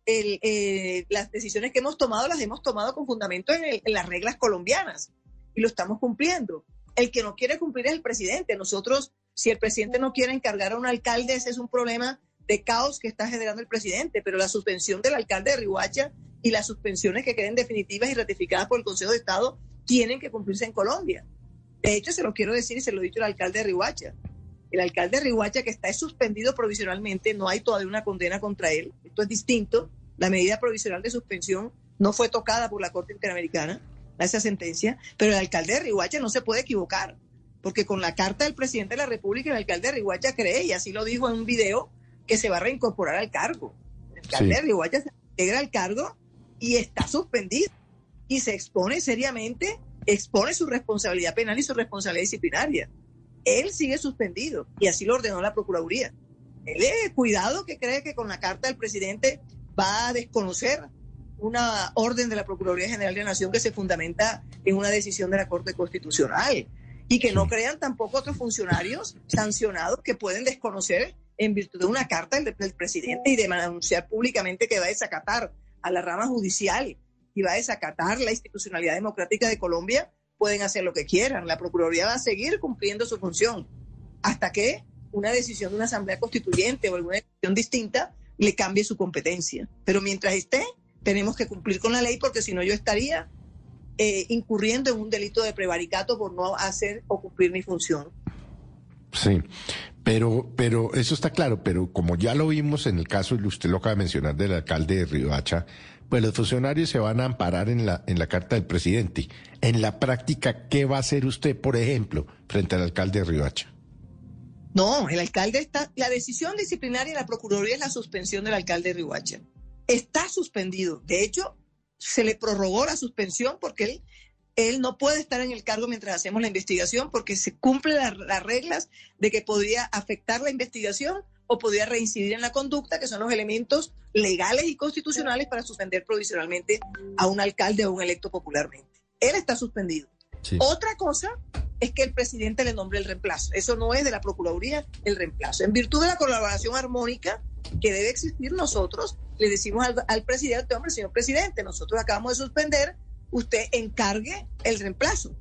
eh, las decisiones que hemos tomado las hemos tomado con fundamento en, las reglas colombianas y lo estamos cumpliendo. El que no quiere cumplir es el presidente. Nosotros, si el presidente no quiere encargar a un alcalde, ese es un problema de caos que está generando el presidente, pero la suspensión del alcalde de Rihuacha y las suspensiones que queden definitivas y ratificadas por el Consejo de Estado tienen que cumplirse en Colombia. De hecho, se lo quiero decir y se lo he dicho al alcalde de Rihuacha. El alcalde de Rihuacha, que está suspendido provisionalmente, no hay todavía una condena contra él. Esto es distinto. La medida provisional de suspensión no fue tocada por la Corte Interamericana, esa sentencia, pero el alcalde de Rihuacha no se puede equivocar, porque con la carta del presidente de la República, el alcalde de Rihuacha cree, y así lo dijo en un video, que se va a reincorporar al cargo. El alcalde de Rihuacha se integra al cargo y está suspendido y se expone seriamente, expone su responsabilidad penal y su responsabilidad disciplinaria. Él sigue suspendido y así lo ordenó la Procuraduría. Él es cuidado que cree que con la carta del presidente va a desconocer una orden de la Procuraduría General de la Nación que se fundamenta en una decisión de la Corte Constitucional y que no crean tampoco otros funcionarios sancionados que pueden desconocer en virtud de una carta del, presidente y de anunciar públicamente que va a desacatar a la rama judicial y va a desacatar la institucionalidad democrática de Colombia, pueden hacer lo que quieran. La Procuraduría va a seguir cumpliendo su función hasta que una decisión de una asamblea constituyente o alguna decisión distinta le cambie su competencia. Pero mientras esté, tenemos que cumplir con la ley porque si no yo estaría eh, incurriendo en un delito de prevaricato por no hacer o cumplir mi función. Sí, pero, pero eso está claro, pero como ya lo vimos en el caso, y usted lo acaba de mencionar, del alcalde de Riohacha, pues los funcionarios se van a amparar en la, en la carta del presidente. En la práctica, ¿qué va a hacer usted, por ejemplo, frente al alcalde de Riohacha? No, el alcalde está, la decisión disciplinaria de la Procuraduría es la suspensión del alcalde de Rihuacha. Está suspendido. De hecho, se le prorrogó la suspensión porque él él no puede estar en el cargo mientras hacemos la investigación porque se cumplen las reglas de que podría afectar la investigación o podría reincidir en la conducta, que son los elementos legales y constitucionales para suspender provisionalmente a un alcalde o un electo popularmente. Él está suspendido. Otra cosa es que el presidente le nombre el reemplazo. Eso no es de la Procuraduría el reemplazo. En virtud de la colaboración armónica que debe existir, nosotros le decimos al, presidente, hombre, señor presidente, nosotros acabamos de suspender, usted encargue el reemplazo.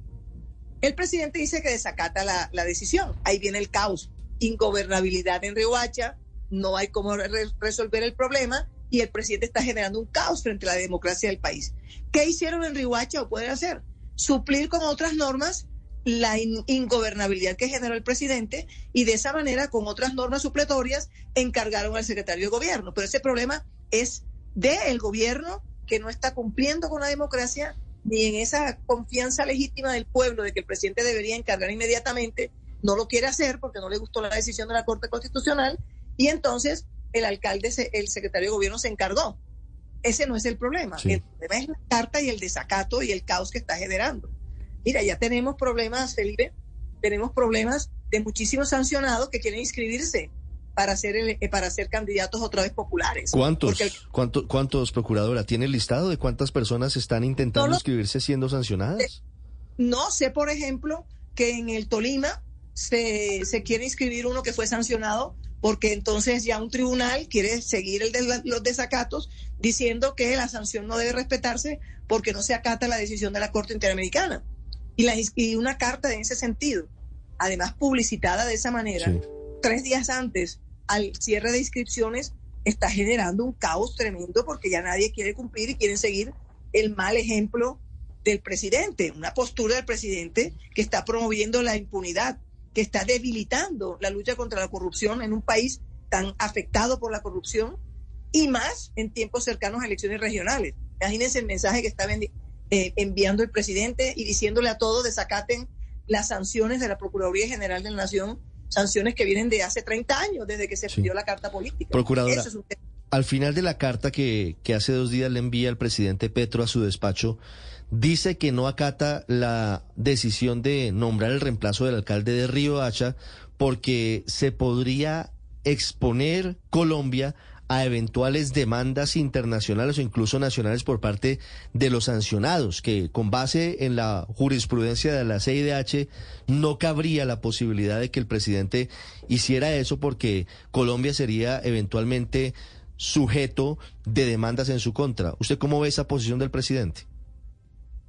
El presidente dice que desacata la, decisión. Ahí viene el caos. Ingobernabilidad en Riohacha, no hay cómo resolver el problema y el presidente está generando un caos frente a la democracia del país. ¿Qué hicieron en Riohacha o pueden hacer? Suplir con otras normas la ingobernabilidad que generó el presidente y de esa manera, con otras normas supletorias, encargaron al secretario de gobierno. Pero ese problema es del gobierno que no está cumpliendo con la democracia ni en esa confianza legítima del pueblo de que el presidente debería encargar inmediatamente, no lo quiere hacer porque no le gustó la decisión de la Corte Constitucional y entonces el alcalde, el secretario de gobierno se encargó. Ese no es el problema. El problema es la carta y el desacato y el caos que está generando. Mira, ya tenemos problemas, Felipe, tenemos problemas de muchísimos sancionados que quieren inscribirse para ser eh, para ser candidatos otra vez populares. ¿Cuántos? ¿Cuántos, procuradora? ¿Tiene el listado de cuántas personas están intentando inscribirse siendo sancionadas? No sé, por ejemplo, que en el Tolima se, se quiere inscribir uno que fue sancionado porque entonces ya un tribunal quiere seguir el de los desacatos diciendo que la sanción no debe respetarse porque no se acata la decisión de la Corte Interamericana y, la, y una carta en ese sentido, además publicitada de esa manera, tres días antes al cierre de inscripciones, está generando un caos tremendo porque ya nadie quiere cumplir y quieren seguir el mal ejemplo del presidente, una postura del presidente que está promoviendo la impunidad, que está debilitando la lucha contra la corrupción en un país tan afectado por la corrupción y más en tiempos cercanos a elecciones regionales. Imagínense el mensaje que está eh, enviando el presidente y diciéndole a todos desacaten las sanciones de la Procuraduría General de la Nación, sanciones que vienen de hace 30 años, desde que se pidió la carta política. Procuradora, al final de la carta que, que hace dos días le envía el presidente Petro a su despacho, dice que no acata la decisión de nombrar el reemplazo del alcalde de Río Hacha porque se podría exponer Colombia a eventuales demandas internacionales o incluso nacionales por parte de los sancionados, que con base en la jurisprudencia de la CIDH no cabría la posibilidad de que el presidente hiciera eso porque Colombia sería eventualmente sujeto de demandas en su contra. ¿Usted cómo ve esa posición del presidente?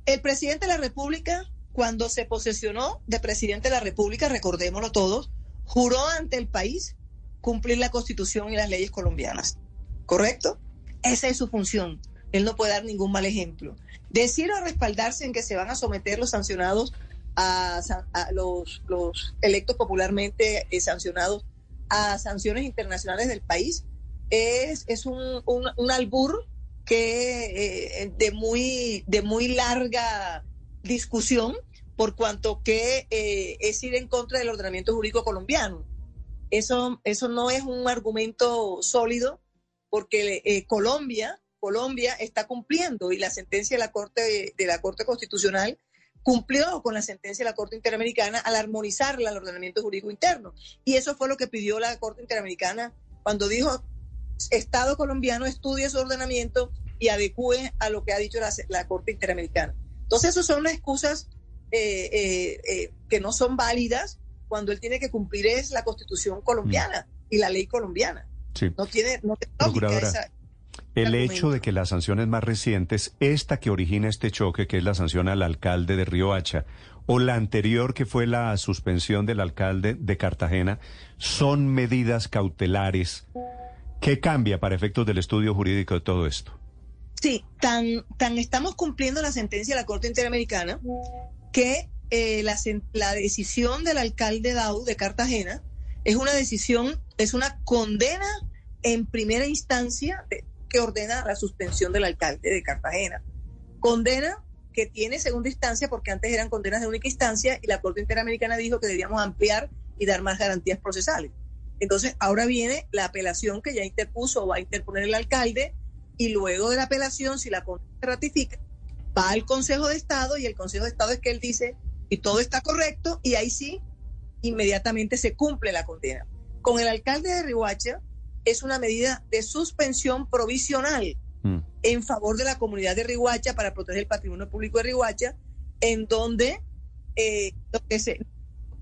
El presidente de la República, cuando se posesionó de presidente de la República, recordémoslo todos, juró ante el país cumplir la constitución y las leyes colombianas. ¿Correcto? Esa es su función. Él no puede dar ningún mal ejemplo. Decir o respaldarse en que se van a someter los sancionados a, los, electos popularmente eh, sancionados a sanciones internacionales del país es, es un, un, albur que eh, de muy de muy larga discusión por cuanto que eh, es ir en contra del ordenamiento jurídico colombiano. Eso, eso no es un argumento sólido porque eh, Colombia, Colombia está cumpliendo y la sentencia de la Corte, de la Corte Constitucional cumplió con la sentencia de la Corte Interamericana al armonizarla al ordenamiento jurídico interno. Y eso fue lo que pidió la Corte Interamericana cuando dijo, Estado colombiano estudie su ordenamiento y adecue a lo que ha dicho la, Corte Interamericana. Entonces, esas son las excusas eh, eh, que no son válidas cuando él tiene que cumplir es la constitución colombiana y la ley colombiana. No tiene, no El hecho de que las sanciones más recientes, esta que origina este choque, que es la sanción al alcalde de Río Hacha, o la anterior que fue la suspensión del alcalde de Cartagena, son medidas cautelares. ¿Qué cambia para efectos del estudio jurídico de todo esto? Sí, tan, tan estamos cumpliendo la sentencia de la Corte Interamericana que eh, la, decisión del alcalde Dau de Cartagena es una decisión, es una condena en primera instancia que ordena la suspensión del alcalde de Cartagena. Condena que tiene segunda instancia porque antes eran condenas de única instancia y la Corte Interamericana dijo que debíamos ampliar y dar más garantías procesales. Entonces, ahora viene la apelación que ya interpuso o va a interponer el alcalde y luego de la apelación, si la Corte ratifica, va al Consejo de Estado y el Consejo de Estado es que él dice y todo está correcto y ahí sí inmediatamente se cumple la condena. Con el alcalde de Rihuacha es una medida de suspensión provisional Mm. en favor de la comunidad de Rihuacha para proteger el patrimonio público de Rihuacha, en donde eh,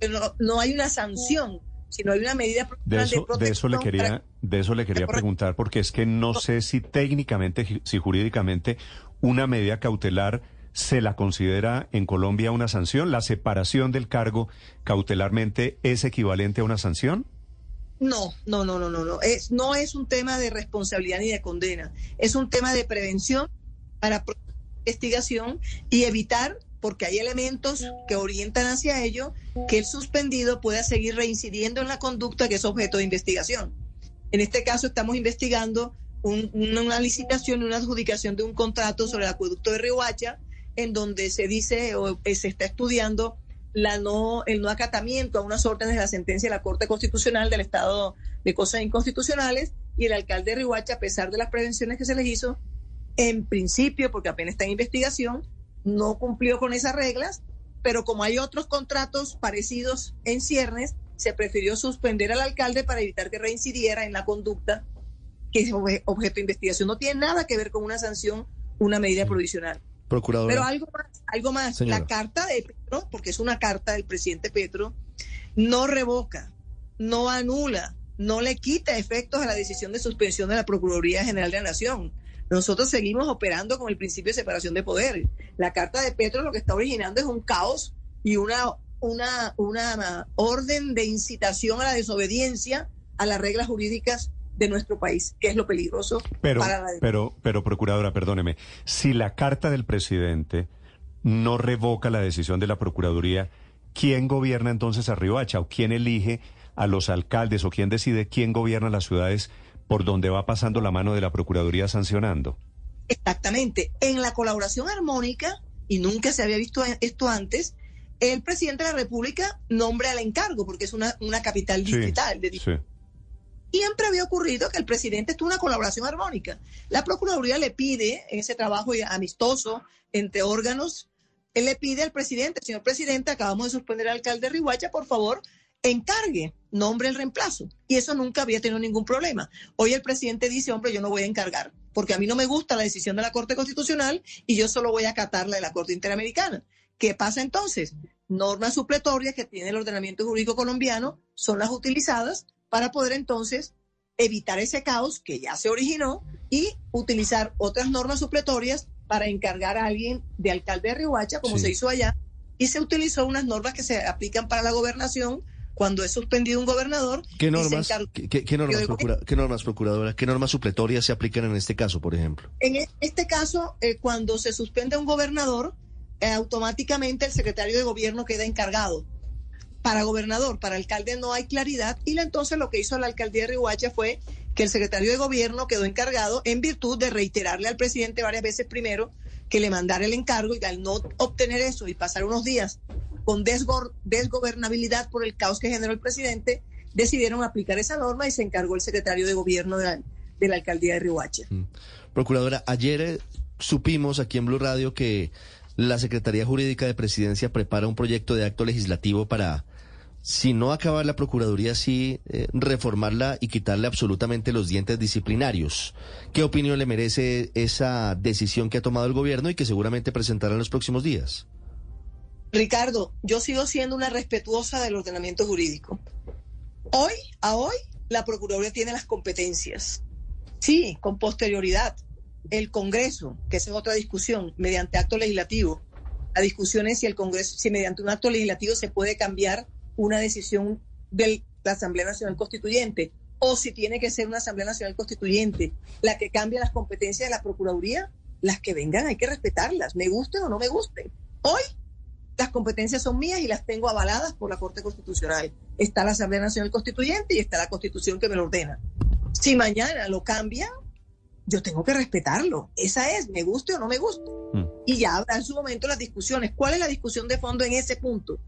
no, no hay una sanción, sino hay una medida De eso, de protección eso le quería, de eso le quería preguntar, porque es que no sé si técnicamente, si jurídicamente, una medida cautelar se la considera en Colombia una sanción. La separación del cargo cautelarmente es equivalente a una sanción. No, no, no, no, no, no. Es, no es un tema de responsabilidad ni de condena. Es un tema de prevención para investigación y evitar, porque hay elementos que orientan hacia ello, que el suspendido pueda seguir reincidiendo en la conducta que es objeto de investigación. En este caso estamos investigando un- una licitación una adjudicación de un contrato sobre el acueducto de Riohacha, en donde se dice o eh, se está estudiando la no, el no acatamiento a unas órdenes de la sentencia de la Corte Constitucional del Estado de Cosas Inconstitucionales y el alcalde de Rihuacha, a pesar de las prevenciones que se les hizo, en principio, porque apenas está en investigación, no cumplió con esas reglas, pero como hay otros contratos parecidos en ciernes, se prefirió suspender al alcalde para evitar que reincidiera en la conducta que es obje- objeto de investigación. No tiene nada que ver con una sanción, una medida provisional. Procuradora. Pero algo más, algo más. Señora. La carta de Petro, porque es una carta del presidente Petro, no revoca, no anula, no le quita efectos a la decisión de suspensión de la Procuraduría General de la Nación. Nosotros seguimos operando con el principio de separación de poder. La carta de Petro lo que está originando es un caos y una, una, una orden de incitación a la desobediencia a las reglas jurídicas de nuestro país, que es lo peligroso Pero, para la pero, pero, procuradora, perdóneme, si la carta del presidente no revoca la decisión de la Procuraduría, ¿quién gobierna entonces a Riohacha o quién elige a los alcaldes o quién decide quién gobierna las ciudades por donde va pasando la mano de la Procuraduría sancionando? Exactamente. En la colaboración armónica, y nunca se había visto esto antes, el presidente de la República nombra el encargo, porque es una, una capital distrital. de- sí. Siempre había ocurrido que el presidente estuvo en una colaboración armónica. La Procuraduría le pide, en ese trabajo amistoso entre órganos, él le pide al presidente, señor presidente, acabamos de suspender al alcalde de Rihuacha, por favor, encargue, nombre el reemplazo. Y eso nunca había tenido ningún problema. Hoy el presidente dice, hombre, yo no voy a encargar, porque a mí no me gusta la decisión de la Corte Constitucional y yo solo voy a acatar la de la Corte Interamericana. ¿Qué pasa entonces? Normas supletorias que tiene el ordenamiento jurídico colombiano son las utilizadas para poder entonces evitar ese caos que ya se originó y utilizar otras normas supletorias para encargar a alguien de alcalde de Rihuacha, como Sí. se hizo allá, y se utilizó unas normas que se aplican para la gobernación cuando es suspendido un gobernador. ¿Qué normas, encargó- qué, qué- qué normas, Yo digo- procura- qué normas, procuradora, qué normas supletorias se aplican en este caso, por ejemplo? En e- este caso, eh, cuando se suspende un gobernador, eh, automáticamente el secretario de gobierno queda encargado. Para gobernador, para alcalde no hay claridad y entonces lo que hizo la alcaldía de Rihuacha fue que el secretario de gobierno quedó encargado en virtud de reiterarle al presidente varias veces primero que le mandara el encargo y al no obtener eso y pasar unos días con desgor- desgobernabilidad por el caos que generó el presidente, decidieron aplicar esa norma y se encargó el secretario de gobierno de la, de la alcaldía de Rihuacha. Procuradora, ayer eh, supimos aquí en Blue Radio que la Secretaría Jurídica de Presidencia prepara un proyecto de acto legislativo para, si no acabar la Procuraduría, sí eh, reformarla y quitarle absolutamente los dientes disciplinarios. ¿Qué opinión le merece esa decisión que ha tomado el gobierno y que seguramente presentará en los próximos días? Ricardo, yo sigo siendo una respetuosa del ordenamiento jurídico. Hoy, a hoy, la Procuraduría tiene las competencias. Sí, con posterioridad. El Congreso, que esa es otra discusión, mediante acto legislativo. La discusión es si el Congreso, si mediante un acto legislativo se puede cambiar una decisión de la Asamblea Nacional Constituyente o si tiene que ser una Asamblea Nacional Constituyente la que cambie las competencias de la Procuraduría, las que vengan hay que respetarlas, me gusten o no me gusten. Hoy las competencias son mías y las tengo avaladas por la Corte Constitucional. Está la Asamblea Nacional Constituyente y está la Constitución que me lo ordena. Si mañana lo cambian, yo tengo que respetarlo. Esa es, me guste o no me guste. Y ya habrá en su momento las discusiones. ¿Cuál es la discusión de fondo en ese punto?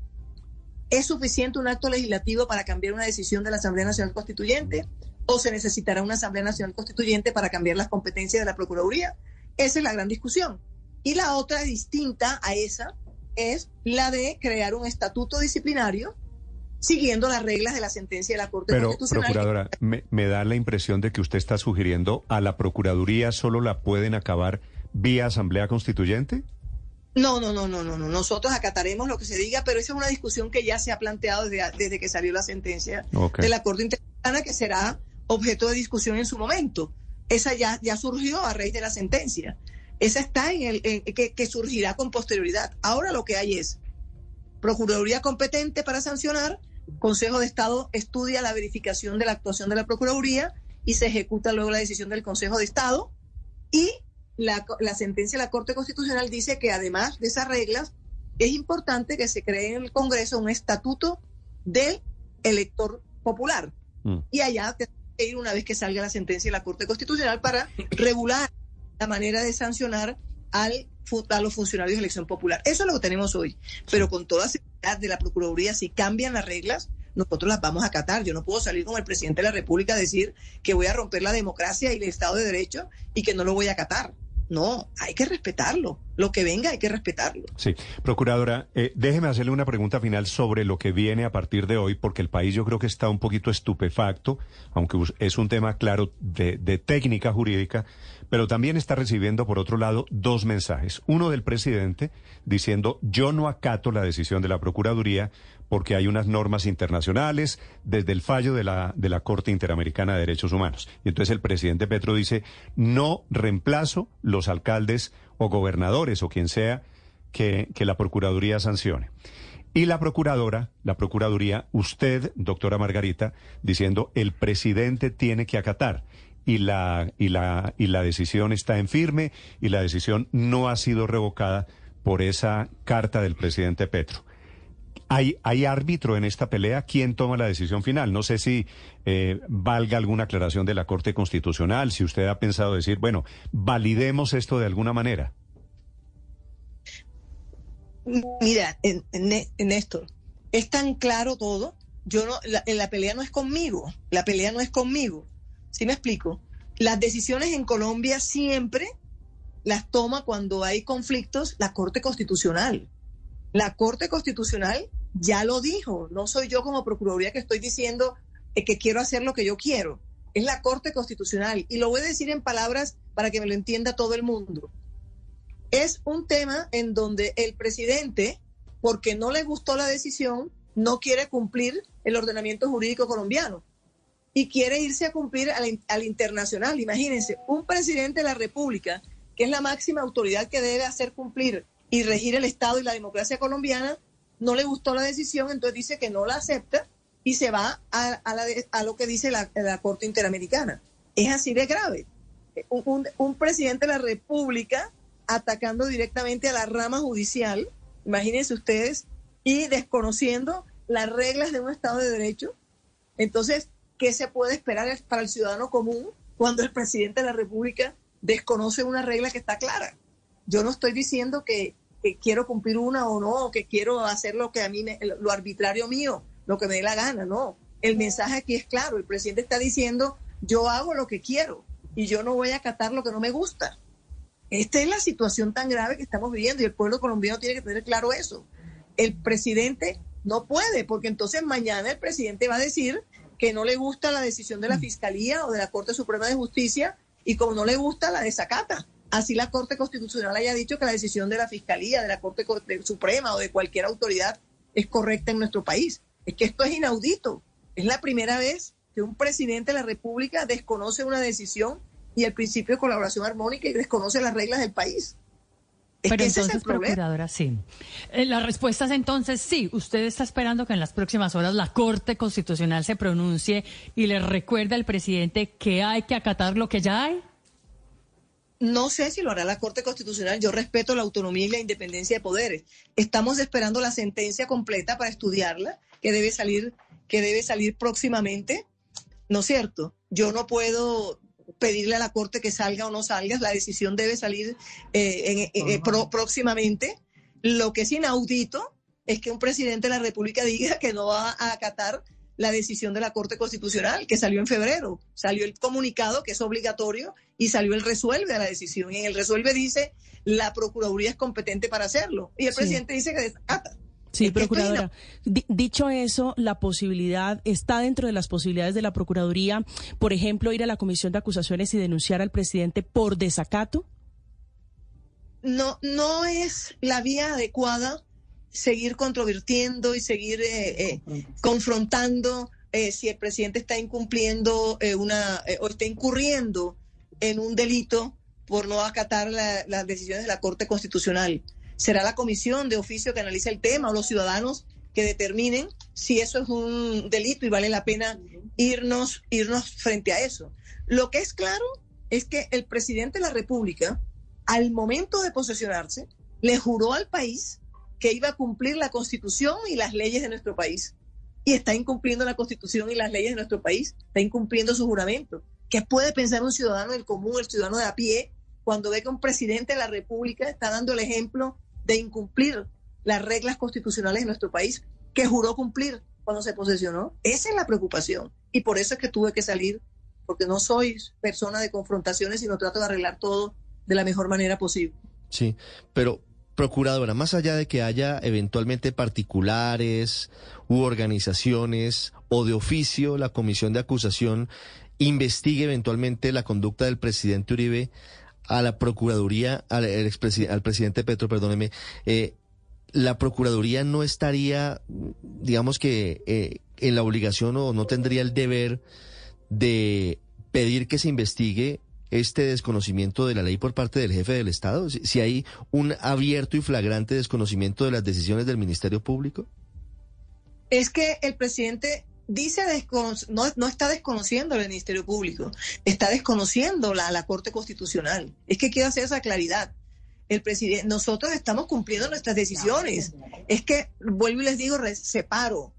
¿Es suficiente un acto legislativo para cambiar una decisión de la Asamblea Nacional Constituyente? ¿O se necesitará una Asamblea Nacional Constituyente para cambiar las competencias de la Procuraduría? Esa es la gran discusión. Y la otra distinta a esa es la de crear un estatuto disciplinario siguiendo las reglas de la sentencia de la Corte Pero, Constitucional. procuradora, me, me da la impresión de que usted está sugiriendo a la Procuraduría solo la pueden acabar vía Asamblea Constituyente. No, no, no, no, no, no. Nosotros acataremos lo que se diga, pero esa es una discusión que ya se ha planteado desde, desde que salió la sentencia Ok. de la Corte Interamericana, que será objeto de discusión en su momento. Esa ya, ya surgió a raíz de la sentencia. Esa está en el en- que, que surgirá con posterioridad. Ahora lo que hay es Procuraduría competente para sancionar, Consejo de Estado estudia la verificación de la actuación de la Procuraduría y se ejecuta luego la decisión del Consejo de Estado y la, la sentencia de la Corte Constitucional dice que además de esas reglas, es importante que se cree en el Congreso un estatuto del elector popular. Y allá tendrá que ir una vez que salga la sentencia de la Corte Constitucional para regular la manera de sancionar al, a los funcionarios de elección popular. Eso es lo que tenemos hoy. Pero con toda seguridad de la Procuraduría, si cambian las reglas, nosotros las vamos a acatar. Yo no puedo salir con el presidente de la República a decir que voy a romper la democracia y el Estado de Derecho y que no lo voy a acatar. No, hay que respetarlo. Lo que venga hay que respetarlo. Sí, procuradora, eh, déjeme hacerle una pregunta final sobre lo que viene a partir de hoy, porque el país yo creo que está un poquito estupefacto, aunque es un tema claro de, de técnica jurídica, pero también está recibiendo, por otro lado, dos mensajes. Uno del presidente diciendo, yo no acato la decisión de la Procuraduría porque hay unas normas internacionales desde el fallo de la, de la Corte Interamericana de Derechos Humanos. Y entonces el presidente Petro dice, no reemplazo los alcaldes o gobernadores o quien sea que, que la Procuraduría sancione. Y la procuradora, la Procuraduría, usted, doctora Margarita, diciendo el presidente tiene que acatar. Y la, y la, y la decisión está en firme y la decisión no ha sido revocada por esa carta del presidente Petro. ¿Hay, ¿Hay árbitro en esta pelea? ¿Quién toma la decisión final? No sé si eh, valga alguna aclaración de la Corte Constitucional, si usted ha pensado decir, bueno, validemos esto de alguna manera. Mira, en, en, es tan claro todo. Yo no, la, la pelea no es conmigo. La pelea no es conmigo. ¿Sí me explico? Las decisiones en Colombia siempre las toma cuando hay conflictos la Corte Constitucional. La Corte Constitucional ya lo dijo. No soy yo como Procuraduría que estoy diciendo eh, que quiero hacer lo que yo quiero. Es la Corte Constitucional. Y lo voy a decir en palabras para que me lo entienda todo el mundo es un tema en donde el presidente, porque no le gustó la decisión, no quiere cumplir el ordenamiento jurídico colombiano y quiere irse a cumplir al, al, internacional. Imagínense, un presidente de la República, que es la máxima autoridad que debe hacer cumplir y regir el Estado y la democracia colombiana, no le gustó la decisión, entonces dice que no la acepta y se va a, a, lo que dice la, la, Corte Interamericana. Es así de grave. Un, un presidente de la República atacando directamente a la rama judicial, imagínense ustedes, y desconociendo las reglas de un Estado de Derecho. Entonces, ¿qué se puede esperar para el ciudadano común cuando el presidente de la República desconoce una regla que está clara? Yo no estoy diciendo que, que quiero cumplir una o no, que quiero hacer lo que a mí, me, lo arbitrario mío, lo que me dé la gana, no. El mensaje aquí es claro, el presidente está diciendo, yo hago lo que quiero y yo no voy a acatar lo que no me gusta. Esta es la situación tan grave que estamos viviendo y el pueblo colombiano tiene que tener claro eso. El presidente no puede, porque entonces mañana el presidente va a decir que no le gusta la decisión de la Fiscalía o de la Corte Suprema de Justicia y como no le gusta, la desacata. Así la Corte Constitucional haya dicho que la decisión de la Fiscalía, de la Corte Suprema o de cualquier autoridad es correcta en nuestro país. Es que esto es inaudito. Es la primera vez que un presidente de la República desconoce una decisión y el principio de colaboración armónica y desconoce las reglas del país. Es Pero entonces, es procuradora, sí. Eh, la respuesta es entonces sí. Usted está esperando que en las próximas horas la Corte Constitucional se pronuncie y le recuerde al presidente que hay que acatar lo que ya hay. No sé si lo hará la Corte Constitucional. Yo respeto la autonomía y la independencia de poderes. Estamos esperando la sentencia completa para estudiarla, que debe salir, que debe salir próximamente. ¿No es cierto? Yo no puedo pedirle a la Corte que salga o no salga, la decisión debe salir eh, en, eh, pro, próximamente. Lo que es inaudito es que un presidente de la República diga que no va a acatar la decisión de la Corte Constitucional que salió en febrero. Salió el comunicado que es obligatorio y salió el resuelve a la decisión. Y en el resuelve dice la Procuraduría es competente para hacerlo. Y el presidente dice que desacata. Sí, procuradora. dicho eso, la posibilidad está dentro de las posibilidades de la Procuraduría, por ejemplo, ir a la Comisión de Acusaciones y denunciar al presidente por desacato. No, no es la vía adecuada seguir controvirtiendo y seguir eh, eh, confrontando eh, si el presidente está incumpliendo una o está incurriendo en un delito por no acatar las decisiones de la Corte Constitucional será la comisión de oficio que analice el tema o los ciudadanos que determinen si eso es un delito y vale la pena irnos, irnos frente a eso. Lo que es claro es que el presidente de la República, al momento de posesionarse, le juró al país que iba a cumplir la constitución y las leyes de nuestro país. Y está incumpliendo la constitución y las leyes de nuestro país, está incumpliendo su juramento. ¿Qué puede pensar un ciudadano del común, el ciudadano de a pie, cuando ve que un presidente de la República está dando el ejemplo de incumplir las reglas constitucionales de nuestro país, que juró cumplir cuando se posesionó. Esa es la preocupación. Y por eso es que tuve que salir, porque no soy persona de confrontaciones, sino trato de arreglar todo de la mejor manera posible. Sí, pero procuradora, más allá de que haya eventualmente particulares u organizaciones o de oficio la comisión de acusación investigue eventualmente la conducta del presidente Uribe, a la Procuraduría, al, al presidente Petro, perdóneme, eh, la Procuraduría no estaría, digamos que, eh, en la obligación o no tendría el deber de pedir que se investigue este desconocimiento de la ley por parte del jefe del Estado? Si hay un abierto y flagrante desconocimiento de las decisiones del Ministerio Público. Es que el presidente dice no, no está desconociendo el Ministerio Público, está desconociendo la, la Corte Constitucional. Es que quiero hacer esa claridad. El presidente, nosotros estamos cumpliendo nuestras decisiones. Es que, vuelvo y les digo, separo.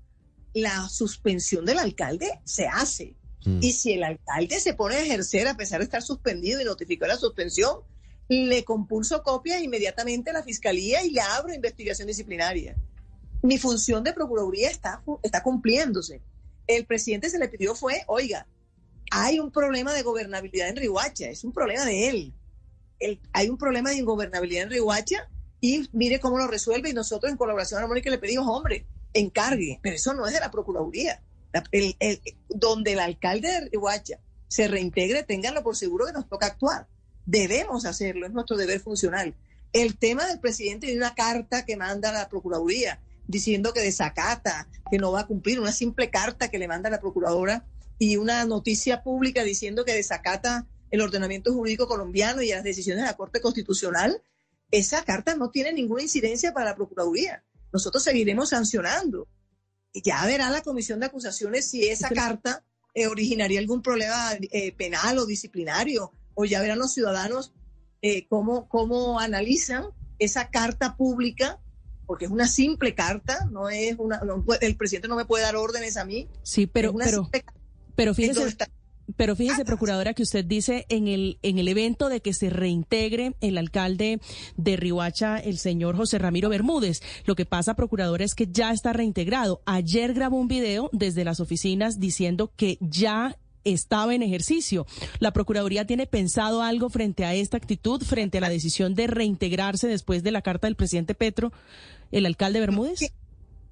La suspensión del alcalde se hace. Mm. Y si el alcalde se pone a ejercer a pesar de estar suspendido y notificó la suspensión, le compulso copia inmediatamente a la fiscalía y le abro investigación disciplinaria. Mi función de procuraduría está, está cumpliéndose el presidente se le pidió fue, oiga, hay un problema de gobernabilidad en Rihuacha, es un problema de él. hay un problema de ingobernabilidad en Rihuacha y mire cómo lo resuelve y nosotros en colaboración armónica le pedimos, hombre, encargue, pero eso no es de la Procuraduría. Donde el alcalde de Rihuacha se reintegre, ténganlo por seguro que nos toca actuar. Debemos hacerlo, es nuestro deber funcional. El tema del presidente de una carta que manda la Procuraduría diciendo que desacata, que no va a cumplir, una simple carta que le manda la procuradora y una noticia pública diciendo que desacata el ordenamiento jurídico colombiano y las decisiones de la Corte Constitucional, esa carta no tiene ninguna incidencia para la Procuraduría. Nosotros seguiremos sancionando. Ya verá la Comisión de Acusaciones si esa carta eh, originaría algún problema eh, penal o disciplinario, o ya verán los ciudadanos eh, cómo, cómo analizan esa carta pública porque es una simple carta, no es una, el presidente no me puede dar órdenes a mí. Sí, pero, pero, pero fíjese, pero fíjese, procuradora, que usted dice en el, en el evento de que se reintegre el alcalde de Rihuacha, el señor José Ramiro Bermúdez. Lo que pasa, procuradora, es que ya está reintegrado. Ayer grabó un video desde las oficinas diciendo que ya estaba en ejercicio. ¿La Procuraduría tiene pensado algo frente a esta actitud, frente a la decisión de reintegrarse después de la carta del presidente Petro? el alcalde Bermúdez?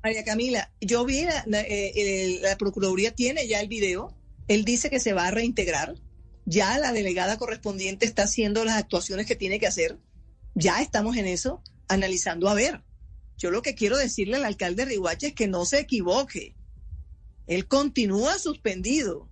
María Camila, yo vi, la, eh, la, Procuraduría tiene ya el video, él dice que se va a reintegrar, ya la delegada correspondiente está haciendo las actuaciones que tiene que hacer, ya estamos en eso, analizando a ver. Yo lo que quiero decirle al alcalde Rihuache es que no se equivoque. Él continúa suspendido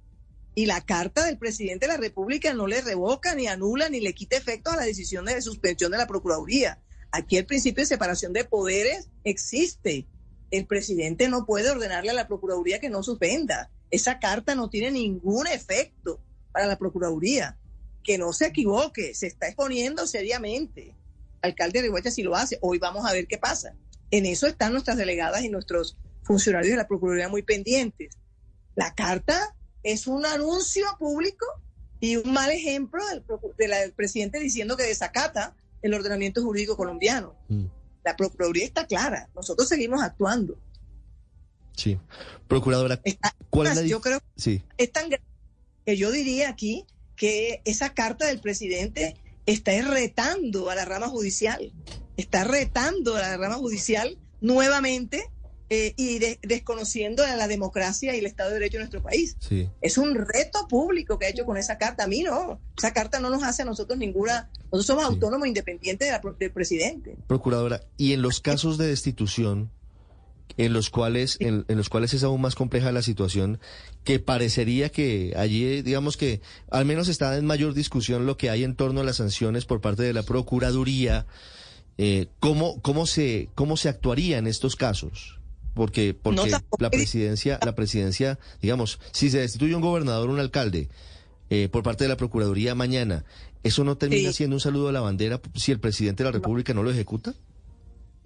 y la carta del presidente de la República no le revoca, ni anula, ni le quita efecto a la decisión de suspensión de la Procuraduría. Aquí el principio de separación de poderes existe. El presidente no puede ordenarle a la Procuraduría que no suspenda. Esa carta no tiene ningún efecto para la Procuraduría. Que no se equivoque, se está exponiendo seriamente. Alcalde de Rihuacha si lo hace. Hoy vamos a ver qué pasa. En eso están nuestras delegadas y nuestros funcionarios de la Procuraduría muy pendientes. La carta es un anuncio público y un mal ejemplo del, del presidente diciendo que desacata el ordenamiento jurídico colombiano. Mm. La Procuraduría está clara, nosotros seguimos actuando. Sí. Procuradora, ¿cuál es la Yo creo Sí. es tan grave que yo diría aquí que esa carta del presidente está retando a la rama judicial, está retando a la rama judicial nuevamente eh, y de- desconociendo a la democracia y el Estado de Derecho en nuestro país. Sí. Es un reto público que ha hecho con esa carta. A mí no, esa carta no nos hace a nosotros ninguna, nosotros somos autónomos independientes de la del presidente. Procuradora, y en los casos de destitución, en los cuales, en, en los cuales es aún más compleja la situación, que parecería que allí, digamos que al menos está en mayor discusión lo que hay en torno a las sanciones por parte de la Procuraduría, eh, ¿cómo, cómo, se, ¿cómo se actuaría en estos casos? Porque, porque No, la presidencia, la presidencia, digamos, si se destituye un gobernador un alcalde eh, por parte de la Procuraduría mañana, ¿eso no termina Sí. siendo un saludo a la bandera si el presidente de la República no lo ejecuta?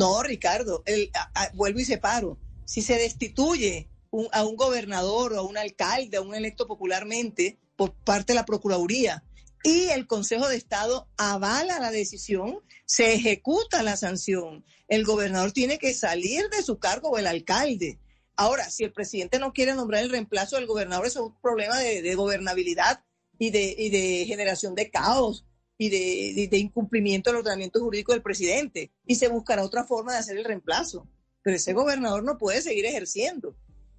No, Ricardo, el- a- a- vuelvo y separo. Si se destituye a un gobernador o a un alcalde, a un electo popularmente por parte de la Procuraduría y el Consejo de Estado avala la decisión, se ejecuta la sanción. El gobernador tiene que salir de su cargo o el alcalde. Ahora, si el presidente no quiere nombrar el reemplazo del gobernador, eso es un problema de, de gobernabilidad y de, y de generación de caos y de, incumplimiento del ordenamiento jurídico del presidente. Y se buscará otra forma de hacer el reemplazo. Pero ese gobernador no puede seguir ejerciendo.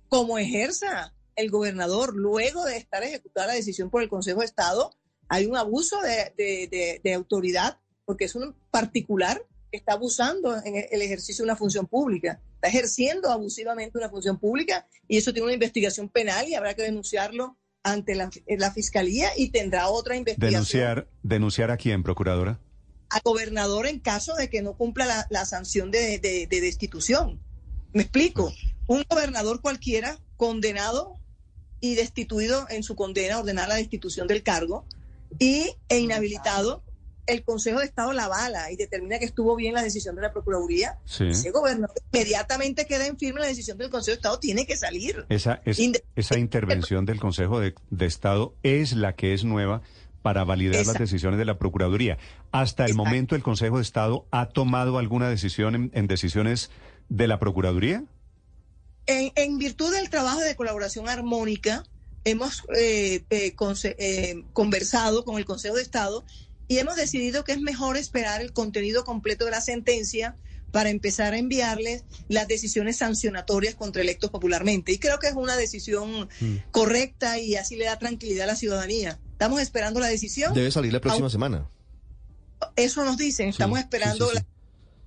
Como ejerza el gobernador luego de estar ejecutada la decisión por el Consejo de Estado, hay un abuso de autoridad, porque es un particular que está abusando en el ejercicio de una función pública, está ejerciendo abusivamente una función pública y eso tiene una investigación penal y habrá que denunciarlo ante la, la fiscalía y tendrá otra investigación Denunciar, denunciar a quién, procuradora. al gobernador en caso de que no cumpla la, la sanción de, de- de destitución. Me explico. Un gobernador cualquiera condenado y destituido en su condena, ordenar la destitución del cargo y, e inhabilitado, el Consejo de Estado la avala y determina que estuvo bien la decisión de la Procuraduría. Sí. Ese gobernador inmediatamente queda en firme la decisión del Consejo de Estado, tiene que salir. Esa, es- esa intervención del Consejo de, de Estado es la que es nueva para validar las decisiones de la Procuraduría. Hasta el momento, ¿el Consejo de Estado ha tomado alguna decisión en, en decisiones de la Procuraduría? En, en virtud del trabajo de colaboración armónica, hemos eh, eh, eh, conversado con el Consejo de Estado y hemos decidido que es mejor esperar el contenido completo de la sentencia para empezar a enviarles las decisiones sancionatorias contra electos popularmente. Y creo que es una decisión correcta y así le da tranquilidad a la ciudadanía. Estamos esperando la decisión. Debe salir la próxima Aún- semana. Eso nos dicen, estamos Sí, esperando sí, sí. la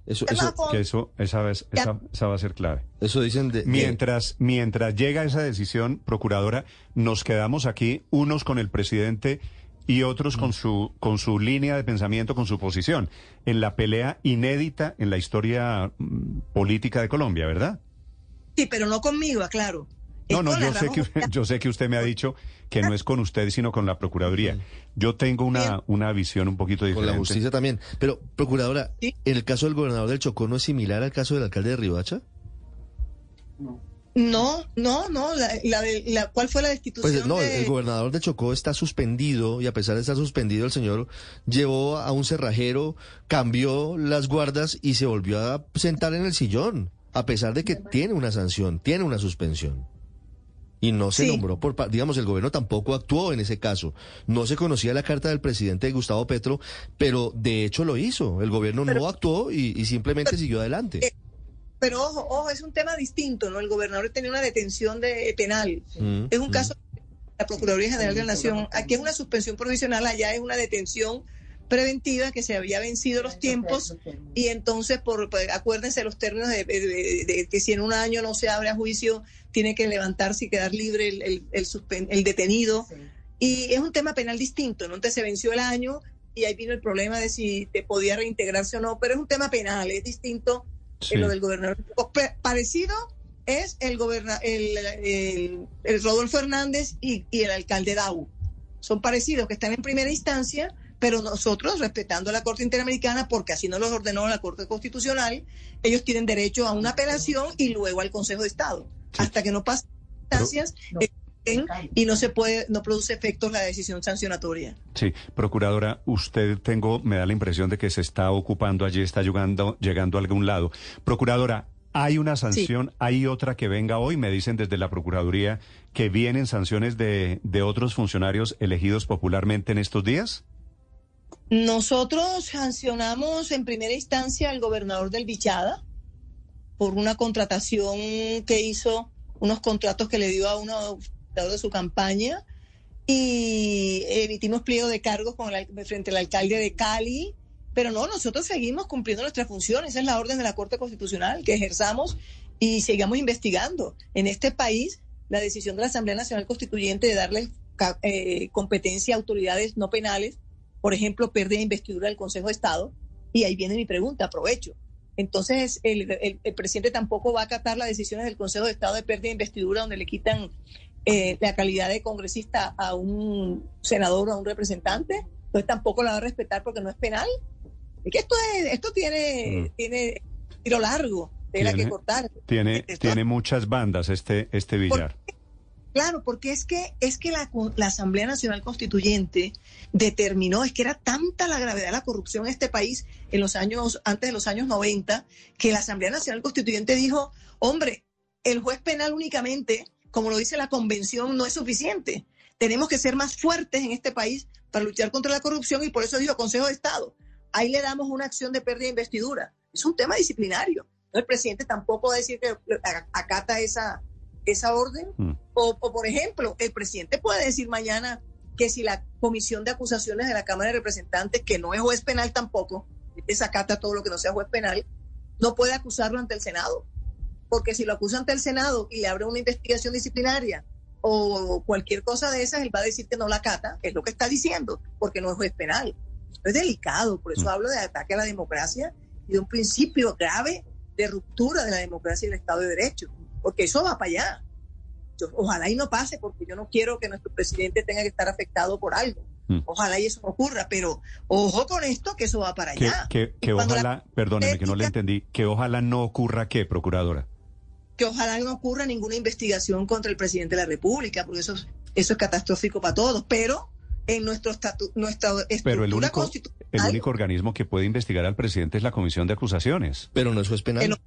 Eso, eso, Que eso, esa, vez- esa, esa va a ser clave. eso dicen de, de- Mientras, mientras llega esa decisión, procuradora, nos quedamos aquí unos con el presidente y otros con su, con su línea de pensamiento, con su posición, en la pelea inédita en la historia mm, política de Colombia, ¿verdad? Sí, pero no conmigo, aclaro. No, no, con yo sé, que, usted- yo sé que usted me ha dicho que no es con usted, sino con la Procuraduría. Yo tengo una, una visión un poquito con diferente. la justicia también. Pero, procuradora, ¿en el caso del gobernador del Chocó no es similar al caso del alcalde de Riohacha? No, no, no. La, la de- la- ¿Cuál fue la destitución? Pues no, el, de- el gobernador de Chocó está suspendido y a pesar de estar suspendido, el señor llevó a un cerrajero, cambió las guardas y se volvió a sentar en el sillón, a pesar de que tiene una sanción, tiene una suspensión. Y no se Sí. nombró por, digamos, el gobierno tampoco actuó en ese caso. No se conocía la carta del presidente Gustavo Petro, pero de hecho lo hizo. El gobierno no actuó y, y simplemente siguió adelante. Pero ojo, ojo, es un tema distinto, ¿no? El gobernador tenía una detención de penal. Mm, Es un mm. caso de la Procuraduría General de la Nación. Aquí es una suspensión provisional, allá es una detención preventiva que se había vencido los tiempos y entonces por pues, acuérdense los términos de, de- de- de que si en un año no se abre a juicio tiene que levantarse y quedar libre el, el- el suspen- el detenido y es un tema penal distinto no entonces se venció el año y ahí vino el problema de si te podía reintegrarse o no pero es un tema penal es distinto Sí. en lo del gobernador parecido es el, goberna el, el- el Rodolfo Hernández y, y el alcalde Dau son parecidos, que están en primera instancia, pero nosotros, respetando la Corte Interamericana, porque así nos los ordenó la Corte Constitucional, ellos tienen derecho a una apelación y luego al Consejo de Estado. Hasta que no pasen instancias eh, y no se puede, no produce efectos la decisión sancionatoria. Sí, procuradora, usted tengo, me da la impresión de que se está ocupando allí, está llegando, llegando a algún lado. Procuradora, Hay una sanción, hay otra que venga hoy, me dicen desde la Procuraduría que vienen sanciones de, de otros funcionarios elegidos popularmente en estos días. Nosotros sancionamos en primera instancia al gobernador del Bichada por una contratación que hizo, unos contratos que le dio a uno de su campaña y emitimos pliego de cargos con el, frente al alcalde de Cali. Pero no, nosotros seguimos cumpliendo nuestras funciones. Esa es la orden de la Corte Constitucional que ejerzamos y sigamos investigando. En este país, la decisión de la Asamblea Nacional Constituyente de darle eh, competencia a autoridades no penales por ejemplo, pérdida de investidura del Consejo de Estado. Y ahí viene mi pregunta, aprovecho. Entonces, el, presidente tampoco va a acatar las decisiones del Consejo de Estado de pérdida de investidura donde le quitan eh, la calidad de congresista a un senador o a un representante. Entonces tampoco la va a respetar porque no es penal. Es que esto, es, esto tiene, mm. tiene tiro largo, tela que cortar. Tiene, tiene muchas bandas este, este billar. Claro, porque es que, es que la, Asamblea Nacional Constituyente determinó, es que era tanta la gravedad de la corrupción en este país en los años, antes de los años 90, que la Asamblea Nacional Constituyente dijo, hombre, el juez penal únicamente, como lo dice la convención, no es suficiente. Tenemos que ser más fuertes en este país para luchar contra la corrupción y por eso dijo Consejo de Estado. Ahí le damos una acción de pérdida de investidura. Es un tema disciplinario. El presidente tampoco va a decir que acata esa, esa orden. Mm. O, por ejemplo, el presidente puede decir mañana que si la comisión de acusaciones de la Cámara de Representantes, que no es juez penal tampoco, desacata todo lo que no sea juez penal, no puede acusarlo ante el Senado. Porque si lo acusa ante el Senado y le abre una investigación disciplinaria o cualquier cosa de esas, él va a decir que no la acata, es lo que está diciendo, porque no es juez penal. es delicado, por eso mm. hablo de ataque a la democracia y de un principio grave de ruptura de la democracia y del Estado de Derecho porque eso va para allá. ojalá y no pase, porque yo no quiero que nuestro presidente tenga que estar afectado por algo. Mm. Ojalá y eso no ocurra, pero ojo con esto, que eso va para allá. Que, ojalá, perdóneme que no le entendí, que ojalá no ocurra qué, procuradora. Que ojalá no ocurra ninguna investigación contra el presidente de la República, porque eso, eso es catastrófico para todos, pero en nuestro estatuto, nuestra estructura Pero el único, el único organismo que puede investigar al presidente es la Comisión de Acusaciones. Pero no es juez penal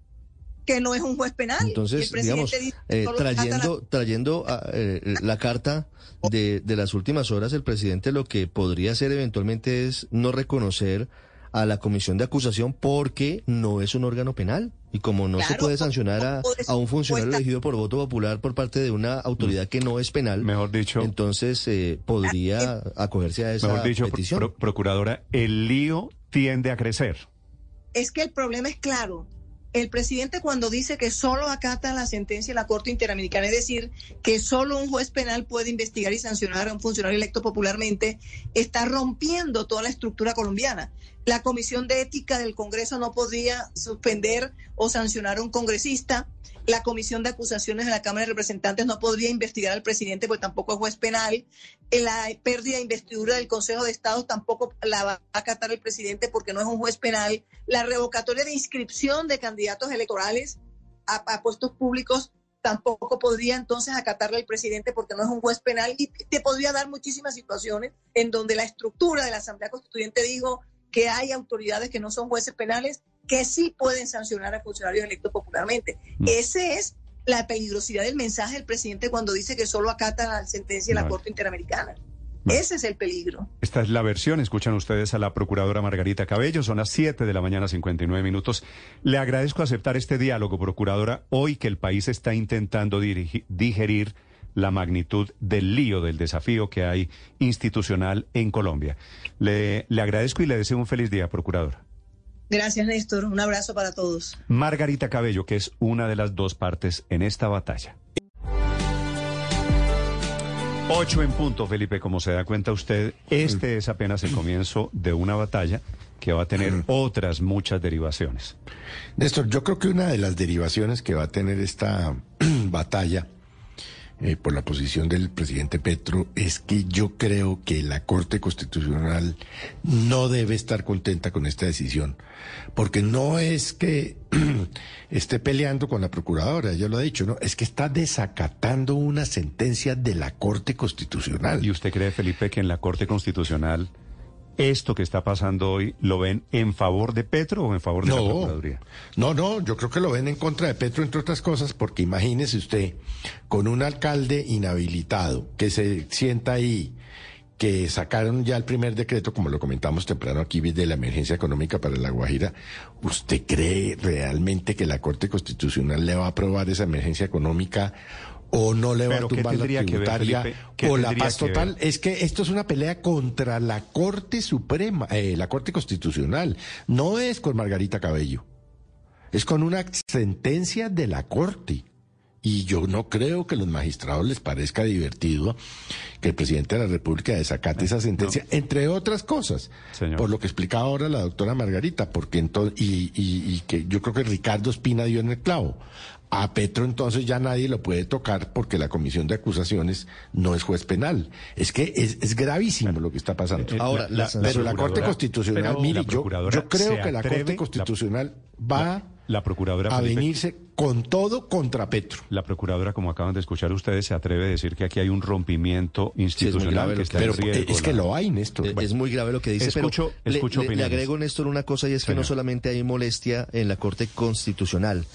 que no es un juez penal. Entonces, digamos, eh, trayendo, la... trayendo ah, eh, la carta de, de las últimas horas, el presidente lo que podría hacer eventualmente es no reconocer a la comisión de acusación porque no es un órgano penal. Y como no se puede sancionar a, a, un funcionario elegido por voto popular por parte de una autoridad que no es penal, mejor dicho, entonces eh, podría acogerse a esa mejor dicho, petición. procuradora, el lío tiende a crecer. Es que el problema es claro el presidente cuando dice que solo acata la sentencia de la Corte Interamericana, es decir, que solo un juez penal puede investigar y sancionar a un funcionario electo popularmente, está rompiendo toda la estructura colombiana. La Comisión de Ética del Congreso no podría suspender o sancionar a un congresista la Comisión de Acusaciones de la Cámara de Representantes no podría investigar al presidente porque tampoco es juez penal. La pérdida de investidura del Consejo de Estado tampoco la va a acatar el presidente porque no es un juez penal. La revocatoria de inscripción de candidatos electorales a, puestos públicos tampoco podría entonces acatarle al presidente porque no es un juez penal y te podría dar muchísimas situaciones en donde la estructura de la Asamblea Constituyente dijo que hay autoridades que no son jueces penales que sí pueden sancionar a funcionarios electos popularmente. Mm. Ese es la peligrosidad del mensaje del presidente cuando dice que solo acata la sentencia de la Corte Interamericana. Ese es el peligro. Esta es la versión. Escuchan ustedes a la procuradora Margarita Cabello. Son las 7 de la mañana, 59 minutos. Le agradezco aceptar este diálogo, procuradora, hoy que el país está intentando digerir la magnitud del lío, del desafío que hay institucional en Colombia. Le, le agradezco y le deseo un feliz día, procuradora. Gracias, Néstor. Un abrazo para todos. Margarita Cabello, que es una de las dos partes en esta batalla. Ocho en punto, Felipe, como se da cuenta usted, este es apenas el comienzo de una batalla que va a tener otras muchas derivaciones. Néstor, yo creo que una de las derivaciones que va a tener esta batalla eh, por la posición del presidente Petro es que yo creo que la Corte Constitucional no debe estar contenta con esta decisión, porque no es que esté peleando con la procuradora, ya lo ha dicho, no, es que está desacatando una sentencia de la Corte Constitucional. ¿Y usted cree, Felipe, que en la Corte Constitucional ¿Esto que está pasando hoy lo ven en favor de Petro o en favor de la Procuraduría? No, no, yo creo que lo ven en contra de Petro, entre otras cosas, porque imagínese usted, con un alcalde inhabilitado que se sienta ahí, que sacaron ya el primer decreto, como lo comentamos temprano aquí, de la emergencia económica para La Guajira, ¿usted cree realmente que la Corte Constitucional le va a aprobar esa emergencia económica? O no le va a tumbar la tributaria o la paz total. Es que esto es una pelea contra la Corte Suprema, eh, la Corte Constitucional. No es con Margarita Cabello. Es con una sentencia de la Corte. Y yo no creo que a los magistrados les parezca divertido que el presidente de la República desacate esa sentencia, entre otras cosas, por lo que explicaba ahora la doctora Margarita, porque entonces, y, y que yo creo que Ricardo Espina dio en el clavo. A Petro entonces ya nadie lo puede tocar porque la comisión de acusaciones no es juez penal. Es que es, gravísimo lo que está pasando. Eh, Ahora, la, pero la Corte Constitucional, mire, yo, creo que la Corte Constitucional va la procuradora a venirse con todo contra Petro. La procuradora, como acaban de escuchar ustedes, se atreve a decir que aquí hay un rompimiento institucional que está pero en riesgo. Es que lo hay, Néstor. Es, muy grave lo que dice, escucho, pero escucho le, le, agrego, Néstor, una cosa y es que no solamente hay molestia en la Corte Constitucional,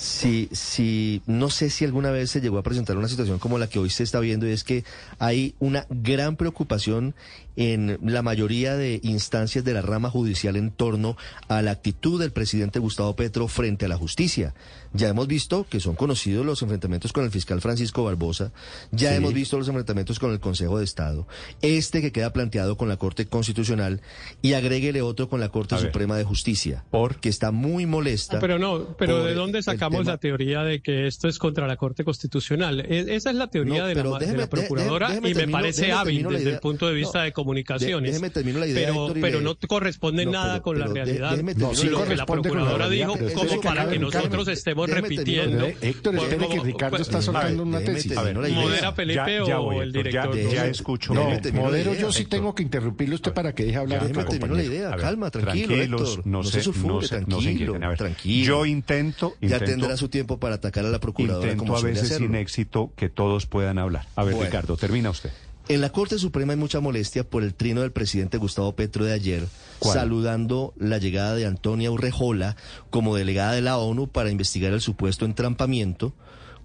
si, si, no sé si alguna vez se llegó a presentar una situación como la que hoy se está viendo y es que hay una gran preocupación en la mayoría de instancias de la rama judicial en torno a la actitud del presidente Gustavo Petro frente a la justicia. Ya hemos visto que son conocidos los enfrentamientos con el fiscal Francisco Barbosa, ya hemos visto los enfrentamientos con el Consejo de Estado, este que queda planteado con la Corte Constitucional y agréguele otro con la Corte Suprema de Justicia, ¿Por? que está muy molesta. pero no, pero ¿de dónde sacamos la teoría de que esto es contra la Corte Constitucional? E, esa es la teoría de, la, Procuradora y me parece hábil desde el punto de vista de comunicaciones. déjeme terminar la idea, pero, pero no corresponde nada con la realidad. lo que la Procuradora dijo como para que nosotros estemos repitiendo. Héctor, espere que Ricardo está soltando una tesis. ¿Modera Felipe o el director? Ya escucho. No, modero yo sí tengo que interrumpirle usted para que deje hablar. Déjeme terminar la idea. Calma, tranquilo. No se sulfure, tranquilo. Tranquilo. Yo intento. Ya tendrá su tiempo para atacar a la Procuradora. Intento a veces sin éxito que todos puedan hablar. A ver, Ricardo, termina usted. En la Corte Suprema hay mucha molestia por el trino del presidente Gustavo Petro de ayer, saludando la llegada de Antonia Urrejola como delegada de la ONU para investigar el supuesto entrampamiento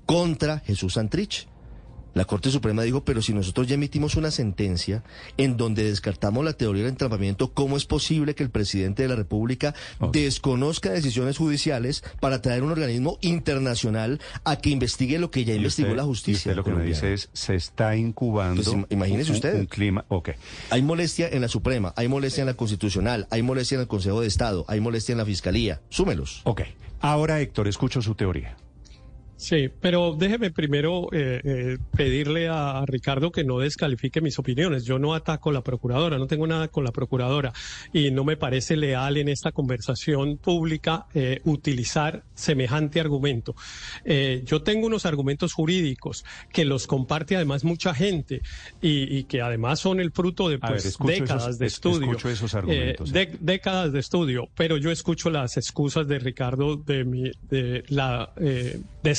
contra Jesús Santrich. La Corte Suprema dijo, pero si nosotros ya emitimos una sentencia en donde descartamos la teoría del entrampamiento, ¿cómo es posible que el presidente de la República desconozca decisiones judiciales para traer un organismo internacional a que investigue lo que ya investigó la justicia? Usted lo que me dice es, se está incubando Entonces, imagínese un, usted. un clima... Ok. Hay molestia en la Suprema, hay molestia en la Constitucional, hay molestia en el Consejo de Estado, hay molestia en la Fiscalía. Súmelos. Ok. Ahora, Héctor, escucho su teoría. Sí, pero déjeme primero eh, eh, pedirle a, a, Ricardo que no descalifique mis opiniones. Yo no ataco a la procuradora, no tengo nada con la procuradora y no me parece leal en esta conversación pública eh, utilizar semejante argumento. Yo tengo unos argumentos jurídicos que los comparte además mucha gente y, y que además son el fruto de pues, ver, décadas esos, de estudio. Escucho esos argumentos. De, décadas de estudio, pero yo escucho las excusas de Ricardo de, mi, de la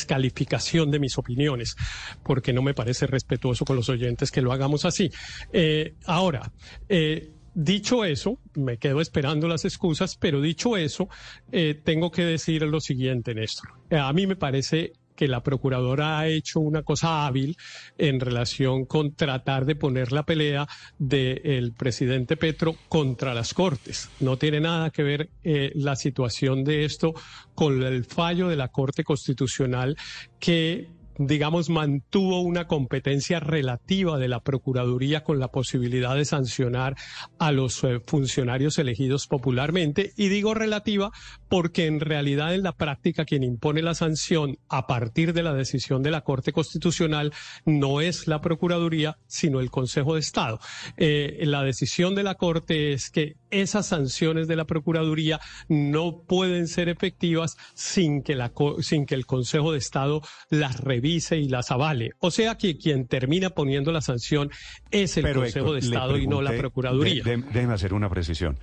descalificación de mis opiniones, porque no me parece respetuoso con los oyentes que lo hagamos así. Eh, ahora, eh, Dicho eso, me quedo esperando las excusas, pero dicho eso, eh, tengo que decir lo siguiente, Néstor. A mí me parece que la procuradora ha hecho una cosa hábil en relación con tratar de poner la pelea del presidente Petro contra las Cortes. No tiene nada que ver eh, la situación de esto con el fallo de la Corte Constitucional que digamos, mantuvo una competencia relativa de la Procuraduría con la posibilidad de sancionar a los eh, funcionarios elegidos popularmente. Y digo relativa porque en realidad en la práctica quien impone la sanción a partir de la decisión de la Corte Constitucional no es la Procuraduría, sino el Consejo de Estado. Eh, la decisión de la Corte es que esas sanciones de la Procuraduría no pueden ser efectivas sin que, la, sin que el Consejo de Estado las revise y las avale. O sea que quien termina poniendo la sanción es el Pero, Consejo de Estado y no la pregunté- Procuraduría. de- de- déjeme hacer una precisión.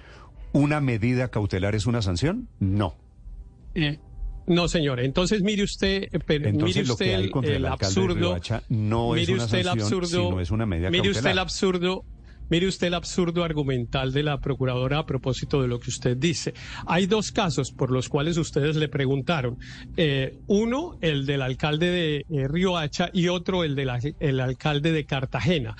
¿Una medida cautelar es una sanción? No. Eh, no, señor. Entonces mire usted, eh, pero Entonces, mire lo que usted hay el, el el absurdo. Riohacha no es mire una usted el sanción, absurdo. sino es una medida mire usted cautelar. el absurdo. Mire usted el absurdo argumental de la procuradora a propósito de lo que usted dice. Hay dos casos por los cuales ustedes le preguntaron. Eh, uno, el del alcalde de eh, Riohacha y otro, el del el alcalde de Cartagena.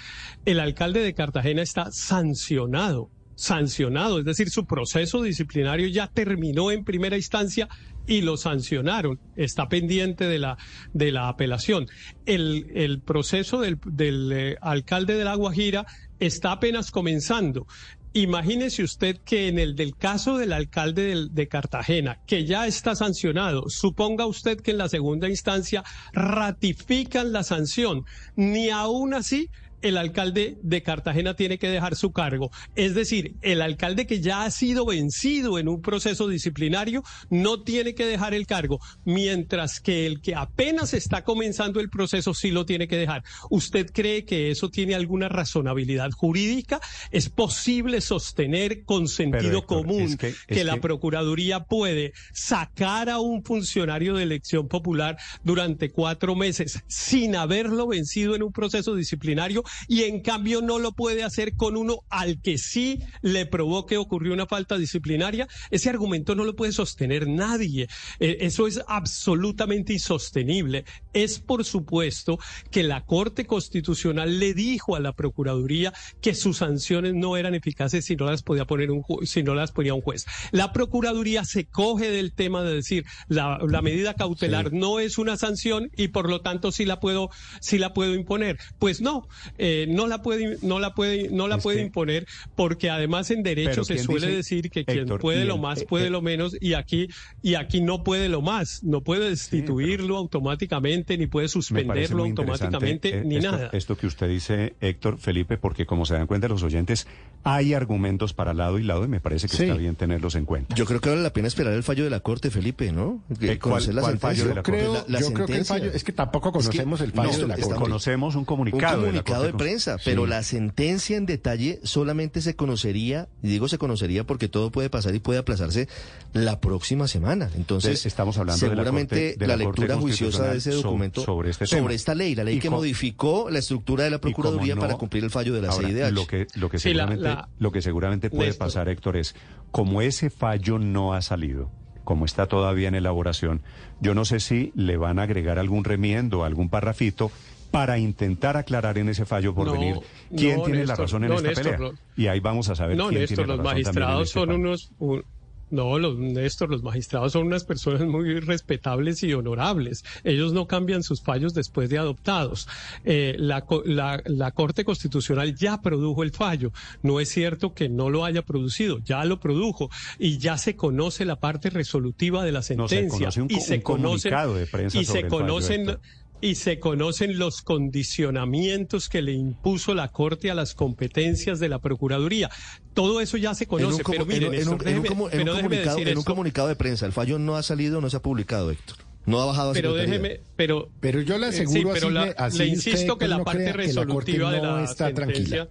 El alcalde de Cartagena está sancionado sancionado, es decir, su proceso disciplinario ya terminó en primera instancia y lo sancionaron. Está pendiente de la, de la apelación. El, proceso del, del eh, alcalde de La Guajira está apenas comenzando. Imagínese usted que en el del caso del alcalde de Cartagena, que ya está sancionado, suponga usted que en la segunda instancia ratifican la sanción. Ni aún así el alcalde de Cartagena tiene que dejar su cargo. Es decir, el alcalde que ya ha sido vencido en un proceso disciplinario no tiene que dejar el cargo, mientras que el que apenas está comenzando el proceso sí lo tiene que dejar. ¿Usted cree que eso tiene alguna razonabilidad jurídica? ¿Es posible sostener con sentido común que, la Procuraduría puede sacar a un funcionario de elección popular durante cuatro meses sin haberlo vencido en un proceso disciplinario y en cambio no lo puede hacer con uno al que sí le provoque ocurrió una falta disciplinaria, ese argumento no lo puede sostener nadie. Eh, eso es absolutamente insostenible. Es por supuesto que la Corte Constitucional le dijo a la Procuraduría que sus sanciones no eran eficaces si no las podía poner un si no las ponía un juez. La Procuraduría se coge del tema de decir la, la medida cautelar no es una sanción y por lo tanto sí la puedo sí la puedo imponer. Pues no, eh, no la puede, no la puede, no la puede imponer porque además en derecho se suele decir que quien puede lo más puede lo menos y aquí y aquí no puede lo más, no puede destituirlo automáticamente ni puede suspenderlo automáticamente eh, ni nada. Esto que usted dice, Héctor Felipe, porque como se dan cuenta los oyentes, hay argumentos para lado y lado y me parece que está bien tenerlos en cuenta. Yo creo que vale la pena esperar el fallo de la Corte, Felipe, ¿no? Eh, ¿Cuál, la fallo de la Corte? yo creo que el fallo es que tampoco conocemos el fallo de la Corte. Conocemos un comunicado, un comunicado de, prensa, pero la sentencia en detalle solamente se conocería, y digo se conocería porque todo puede pasar y puede aplazarse la próxima semana. Entonces, estamos hablando seguramente de la, lectura juiciosa de ese documento sobre, este sobre esta ley, la ley que modificó la estructura de la Procuraduría para cumplir el fallo de la CIDH. Lo que, lo que seguramente, lo que seguramente puede pasar, Héctor, es como ese fallo no ha salido, como está todavía en elaboración, yo no sé si le van a agregar algún remiendo, algún parrafito para intentar aclarar en ese fallo por venir quién tiene la razón en esta pelea. y ahí vamos a saber quién tiene la los razón magistrados este son unos no, los, Néstor, los magistrados son unas personas muy respetables y honorables. Ellos no cambian sus fallos después de adoptados. Eh, la, la, la, Corte Constitucional ya produjo el fallo. No es cierto que no lo haya producido, ya lo produjo y ya se conoce la parte resolutiva de la sentencia. un, y se comunicado de prensa y sobre se el conocen fallo, y se conocen los condicionamientos que le impuso la Corte a las competencias de la Procuraduría. Todo eso ya se conoce, pero miren, en, un, comunicado, en un comunicado de prensa, el fallo no ha salido, no se ha publicado, Héctor. No ha bajado a Pero déjeme, pero pero yo le aseguro sí, pero así, la, así le insisto que la parte resolutiva la de la está sentencia tranquila.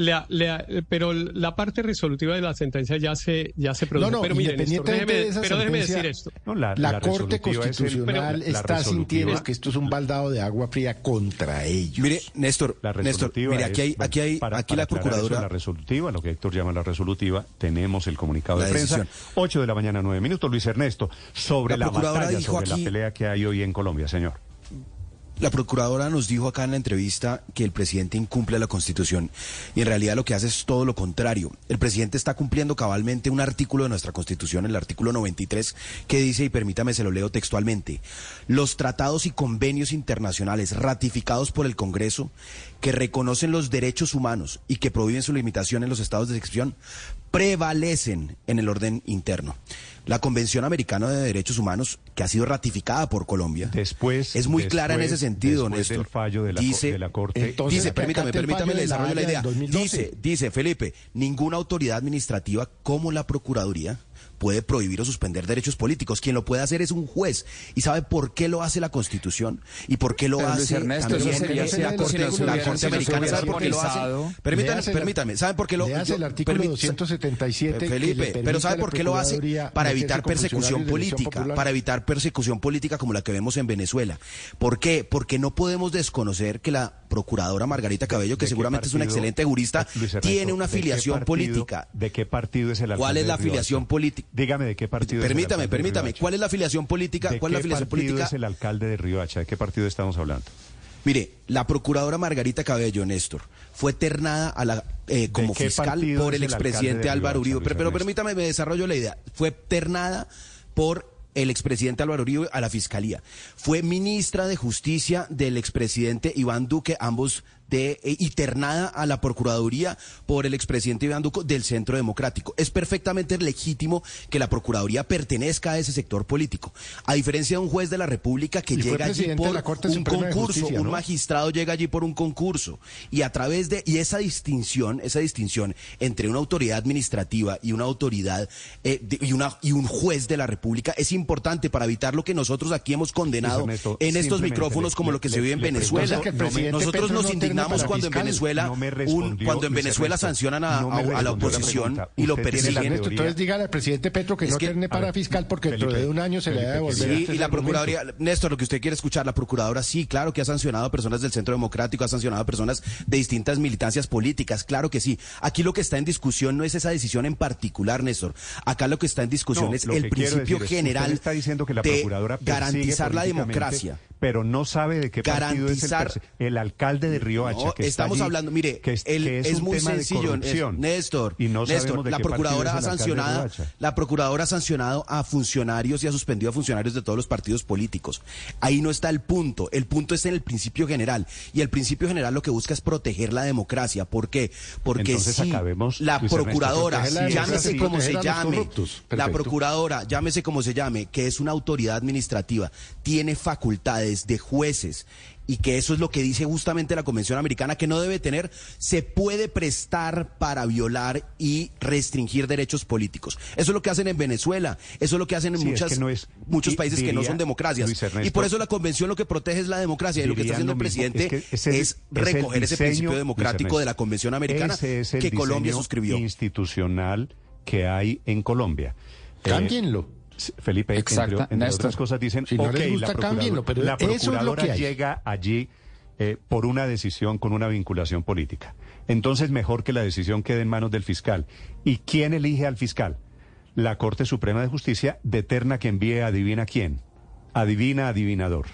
Le, le, pero la parte resolutiva de la sentencia ya se ya se produjo. No, no, pero miren, esto, déjeme, de esa pero déjeme decir esto. No, la, la, la Corte resolutiva es el- Constitucional pero la está sintiendo que esto es un baldado de agua fría contra ellos. Mire, Néstor, La Néstor, mire, aquí hay, aquí hay, para- aquí para la aclarar eso, procuradora. la resolutiva, lo que Héctor llama la resolutiva, tenemos el comunicado La de prensa. decisión. 8 de la mañana, 9 minutos. Luis Ernesto, sobre La la, procuradora batalla, dijo sobre aquí- la pelea que hay hoy en Colombia, señor. La procuradora nos dijo acá en la entrevista que el presidente incumple la Constitución y en realidad lo que hace es todo lo contrario. El presidente está cumpliendo cabalmente un artículo de nuestra Constitución, el artículo 93, que dice, y permítame se lo leo textualmente, los tratados y convenios internacionales ratificados por el Congreso que reconocen los derechos humanos y que prohíben su limitación en los estados de excepción prevalecen en el orden interno. La Convención Americana de Derechos Humanos, que ha sido ratificada por Colombia, Después, es muy clara en ese sentido, Néstor. del fallo de la, dice, de la Corte. Entonces, dice, permítame, permítame, le de la desarrollo la idea. del 2012. Dice, dice, Felipe, ninguna autoridad administrativa como la Procuraduría puede prohibir o suspender derechos políticos. Quien lo puede hacer es un juez. ¿Y sabe por qué lo hace la Constitución? ¿Y por qué lo Pero, hace Ernesto, también sería la Corte, si la si Americana? ¿Sabe por qué lo hace? la- permítame. ¿Saben por qué lo Léase el yo- artículo permí- 277 que le Felipe, pero ¿sabe por qué lo hace? Para evitar persecución política, para evitar persecución política como la que vemos en Venezuela. ¿Por qué? Porque no podemos desconocer que la procuradora Margarita Cabello, que ¿De qué seguramente es una excelente jurista, Ernesto, tiene una ¿de qué afiliación partido- política. ¿De qué partido es el ¿Cuál es la afiliación política? Dígame de qué partido es Permítame, de permítame. ¿Cuál es la afiliación política? ¿De ¿Cuál es la qué afiliación partido política? es el alcalde de Riohacha? ¿De qué partido estamos hablando? Mire, la procuradora Margarita Cabello, Néstor, fue ternada a la, eh, como qué fiscal por es el el expresidente de Álvaro Uribe. Pero, pero permítame, me desarrollo la idea. Fue ternada por el expresidente Álvaro Uribe a la fiscalía. Fue ministra de Justicia del expresidente Iván Duque, ambos de eh, y ternada a la Procuraduría por el expresidente Iván Duque del Centro Democrático. Es perfectamente legítimo que la Procuraduría pertenezca a ese sector político. A diferencia de un juez de la República que llega allí por la Corte un concurso, Justicia, un magistrado llega allí por un concurso y a través de y esa distinción, esa distinción entre una autoridad administrativa y una autoridad eh, de- y una y un juez de la República es importante para evitar lo que nosotros aquí hemos condenado Ernesto, en estos micrófonos le- como le- lo que se vive en Venezuela. Nosotros Petro nos indignamos cuando en. Venezuela No me un- respondió, cuando en Venezuela Ernesto. sancionan a, No me a- a la oposición y lo tiene persiguen. Ernesto, entonces dígale al presidente Petro que Es no que- terne a para ver, fiscal porque dentro de un año se le va a devolver. Sí, y la. Procuraduría, Néstor, lo que usted quiere escuchar, la Procuraduría sí, claro que ha sancionado a personas del Centro Democrático, ha sancionado a personas de distintas militancias políticas, claro que sí. Aquí lo que está en discusión no es esa decisión en particular, Néstor. Acá lo que está en discusión No, es el principio general usted está diciendo que la de procuradora garantizar la democracia. pero no sabe de qué partido es el, Garantizar- el alcalde de No, que estamos allí, hablando, mire, que es, el- que es es un muy sencillo. Néstor. Y no Néstor, de la procuradora es ha sancionado, la procuradora ha sancionado a funcionarios y ha suspendido a funcionarios de todos los partidos políticos. Ahí no está el punto. El punto está en el principio general. Y el principio general lo que busca es proteger la democracia. ¿Por qué? Porque Entonces si acabemos, la Luis procuradora, llámese como se llame, la procuradora, llámese como se llame, que es una autoridad administrativa, tiene facultades de jueces y que eso es lo que dice justamente la Convención Americana que no debe tener, se puede prestar para violar y restringir derechos políticos. Eso es lo que hacen en Venezuela, eso es lo que hacen en Sí, es muchas, que no es- muchos países que no son democracias. Ernesto, y por eso la Convención lo que protege es la democracia y lo que está haciendo el presidente es que ese es, es- es el recoger ese principio democrático Ernesto, de la Convención Americana que Colombia suscribió. institucional que hay en Colombia. Eh, Cámbienlo. s- Felipe, Exacta, entre, otras cosas dicen, Si no ok, les gusta, la procuradora- cámbienlo, pero la eso es lo procuradora que hay. llega allí eh, por una decisión con una vinculación política. Entonces, mejor que la decisión quede en manos del fiscal. ¿Y quién elige al fiscal? La Corte Suprema de Justicia deterna que envíe adivina quién. Adivina, adivinador.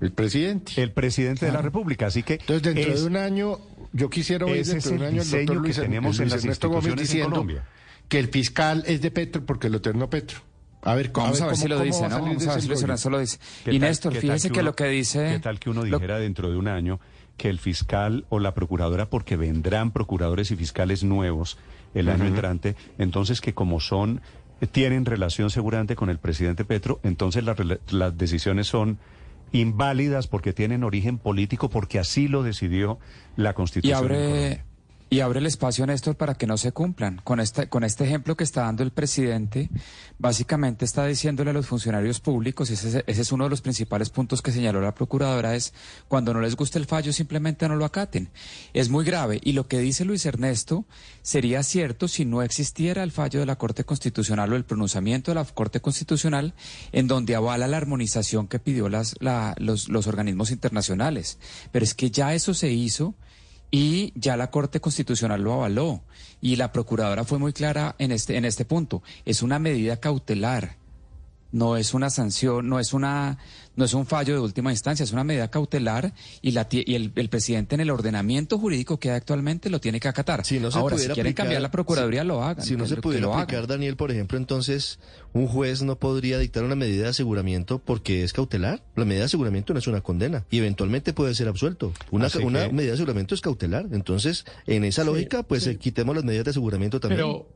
El presidente. El presidente de la República. Así que Entonces, dentro es- de un año, yo quisiera oír ese dentro es de un el año diseño doctor que Luis, tenemos en Luis las instituciones en Colombia. que el fiscal es de Petro porque lo ternó Petro. A ver, Vamos a ver cómo- si lo cómo dice, a ¿no? Vamos a ver si Luis embrollo. Ernesto lo dice. ¿Qué Y tal- Néstor, fíjese que uno- lo que dice... ¿Qué tal que uno lo- dijera dentro de un año que el fiscal o la procuradora, porque vendrán procuradores y fiscales nuevos el año entrante, entonces que como son, tienen relación seguramente con el presidente Petro, entonces las, rela- las decisiones son inválidas porque tienen origen político, porque así lo decidió la Y Constitución. en Colombia. abre, y abre el espacio, Néstor, para que no se cumplan. Con este, con este ejemplo que está dando el presidente, básicamente está diciéndole a los funcionarios públicos, ese, ese es uno de los principales puntos que señaló la procuradora, es cuando no les guste el fallo, simplemente no lo acaten. Es muy grave. Y lo que dice Luis Ernesto sería cierto si no existiera el fallo de la Corte Constitucional o el pronunciamiento de la Corte Constitucional en donde avala la armonización que pidió las, la- los, los organismos internacionales. Pero es que ya eso se hizo y ya la Corte Constitucional lo avaló y la procuradora fue muy clara en este en este punto, es una medida cautelar. No es una sanción, no es una no es un fallo de última instancia, es una medida cautelar y la tie- y el, el presidente en el ordenamiento jurídico que hay actualmente lo tiene que acatar. Si no se Ahora, si pudiera quieren aplicar- cambiar la procuraduría si- lo hagan. Si no que se pudiera lo hagan. aplicar, Daniel, por ejemplo, entonces un juez no podría dictar una medida de aseguramiento porque es cautelar. La medida de aseguramiento no es una condena y eventualmente puede ser absuelto. Una, una que- medida de aseguramiento es cautelar. Entonces, en esa lógica, pues eh, quitemos las medidas de aseguramiento también. Pero,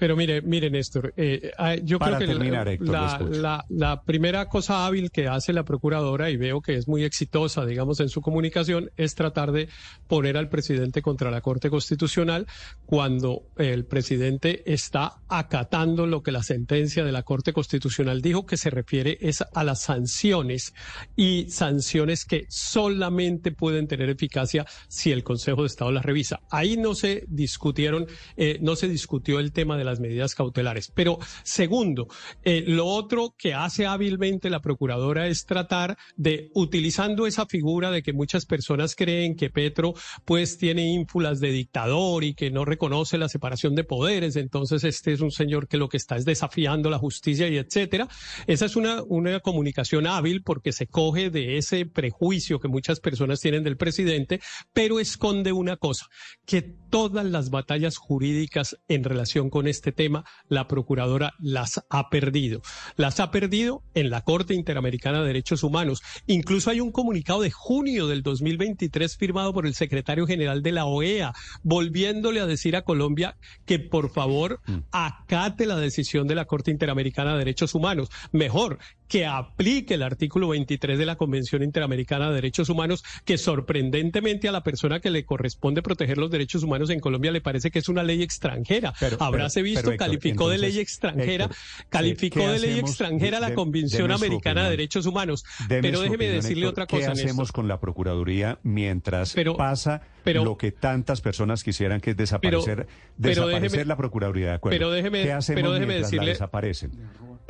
pero mire, mire Néstor, eh, ah, yo Para creo que terminar, la, Héctor, la, la- la primera cosa hábil que hace la procuradora, y veo que es muy exitosa, digamos, en su comunicación, es tratar de poner al presidente contra la Corte Constitucional cuando el presidente está acatando lo que la sentencia de la Corte Constitucional dijo, que se refiere es a las sanciones y sanciones que solamente pueden tener eficacia si el Consejo de Estado las revisa. Ahí no se discutieron, eh, no se discutió el tema de las medidas cautelares. Pero segundo, eh, lo otro que hace hábilmente la procuradora es tratar de, utilizando esa figura de que muchas personas creen que Petro pues tiene ínfulas de dictador y que no reconoce la separación de poderes, entonces este es un señor que lo que está es desafiando la justicia y etcétera. Esa es una, una comunicación hábil porque se coge de ese prejuicio que muchas personas tienen del presidente, pero esconde una cosa, que todas las batallas jurídicas en relación con este tema, la procuradora las ha perdido. Las ha perdido en la Corte Interamericana de Derechos Humanos. Incluso hay un comunicado de junio del 2023 firmado por el secretario general de la OEA, volviéndole a decir a Colombia que por favor acate la decisión de la Corte Interamericana de Derechos Humanos. Mejor, que aplique el artículo 23 de la Convención Interamericana de Derechos Humanos, que sorprendentemente a la persona que le corresponde proteger los derechos humanos en Colombia le parece que es una ley extranjera. Pero- Habráse pero- visto, pero, Héctor, calificó de ley extranjera, Héctor, calificó ¿qué de ley hacemos? extranjera la Convención Americana de. Derechos Humanos. Deme pero déjeme opinión, decirle Héctor. otra ¿Qué cosa, hacemos Néstor. con la Procuraduría mientras pasa lo que tantas personas quisieran que es desaparecer, pero desaparecer déjeme- la Procuraduría, ¿de acuerdo? pero déjeme- ¿Qué hacemos pero déjeme decirle- desaparecen?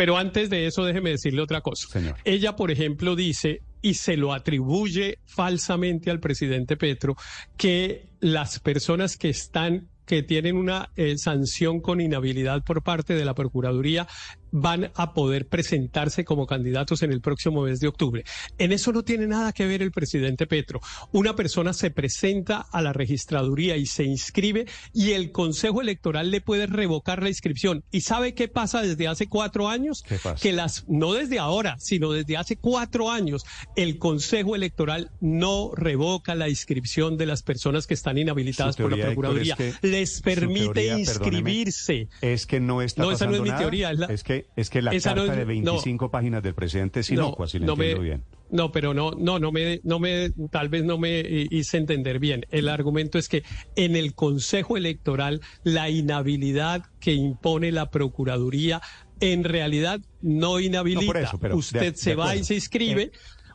Pero antes de eso, déjeme decirle otra cosa. Ella, por ejemplo, dice y se lo atribuye falsamente al presidente Petro que las personas que están que tienen una eh, sanción con inhabilidad por parte de la Procuraduría van a poder presentarse como candidatos en el próximo mes de octubre. En eso no tiene nada que ver el presidente Petro. Una persona se presenta a la registraduría y se inscribe y el Consejo Electoral le puede revocar la inscripción. ¿Y sabe qué pasa desde hace cuatro años? Que las, no desde ahora, sino desde hace cuatro años, el Consejo Electoral no revoca la inscripción de las personas que están inhabilitadas por la Héctor, Procuraduría. es que- Les permite teoría, inscribirse. Es que no está No, esa no es mi nada. teoría, es la- que es que la esa no carta es- de no. 25 páginas del presidente es No, inocua, si lo no me- entiendo bien. No, pero no, no, no me, no me, tal vez no me eh, hice entender bien. El argumento es que en el Consejo Electoral la inhabilidad que impone la Procuraduría en realidad no inhabilita. No, por eso, pero Usted de se va y se inscribe.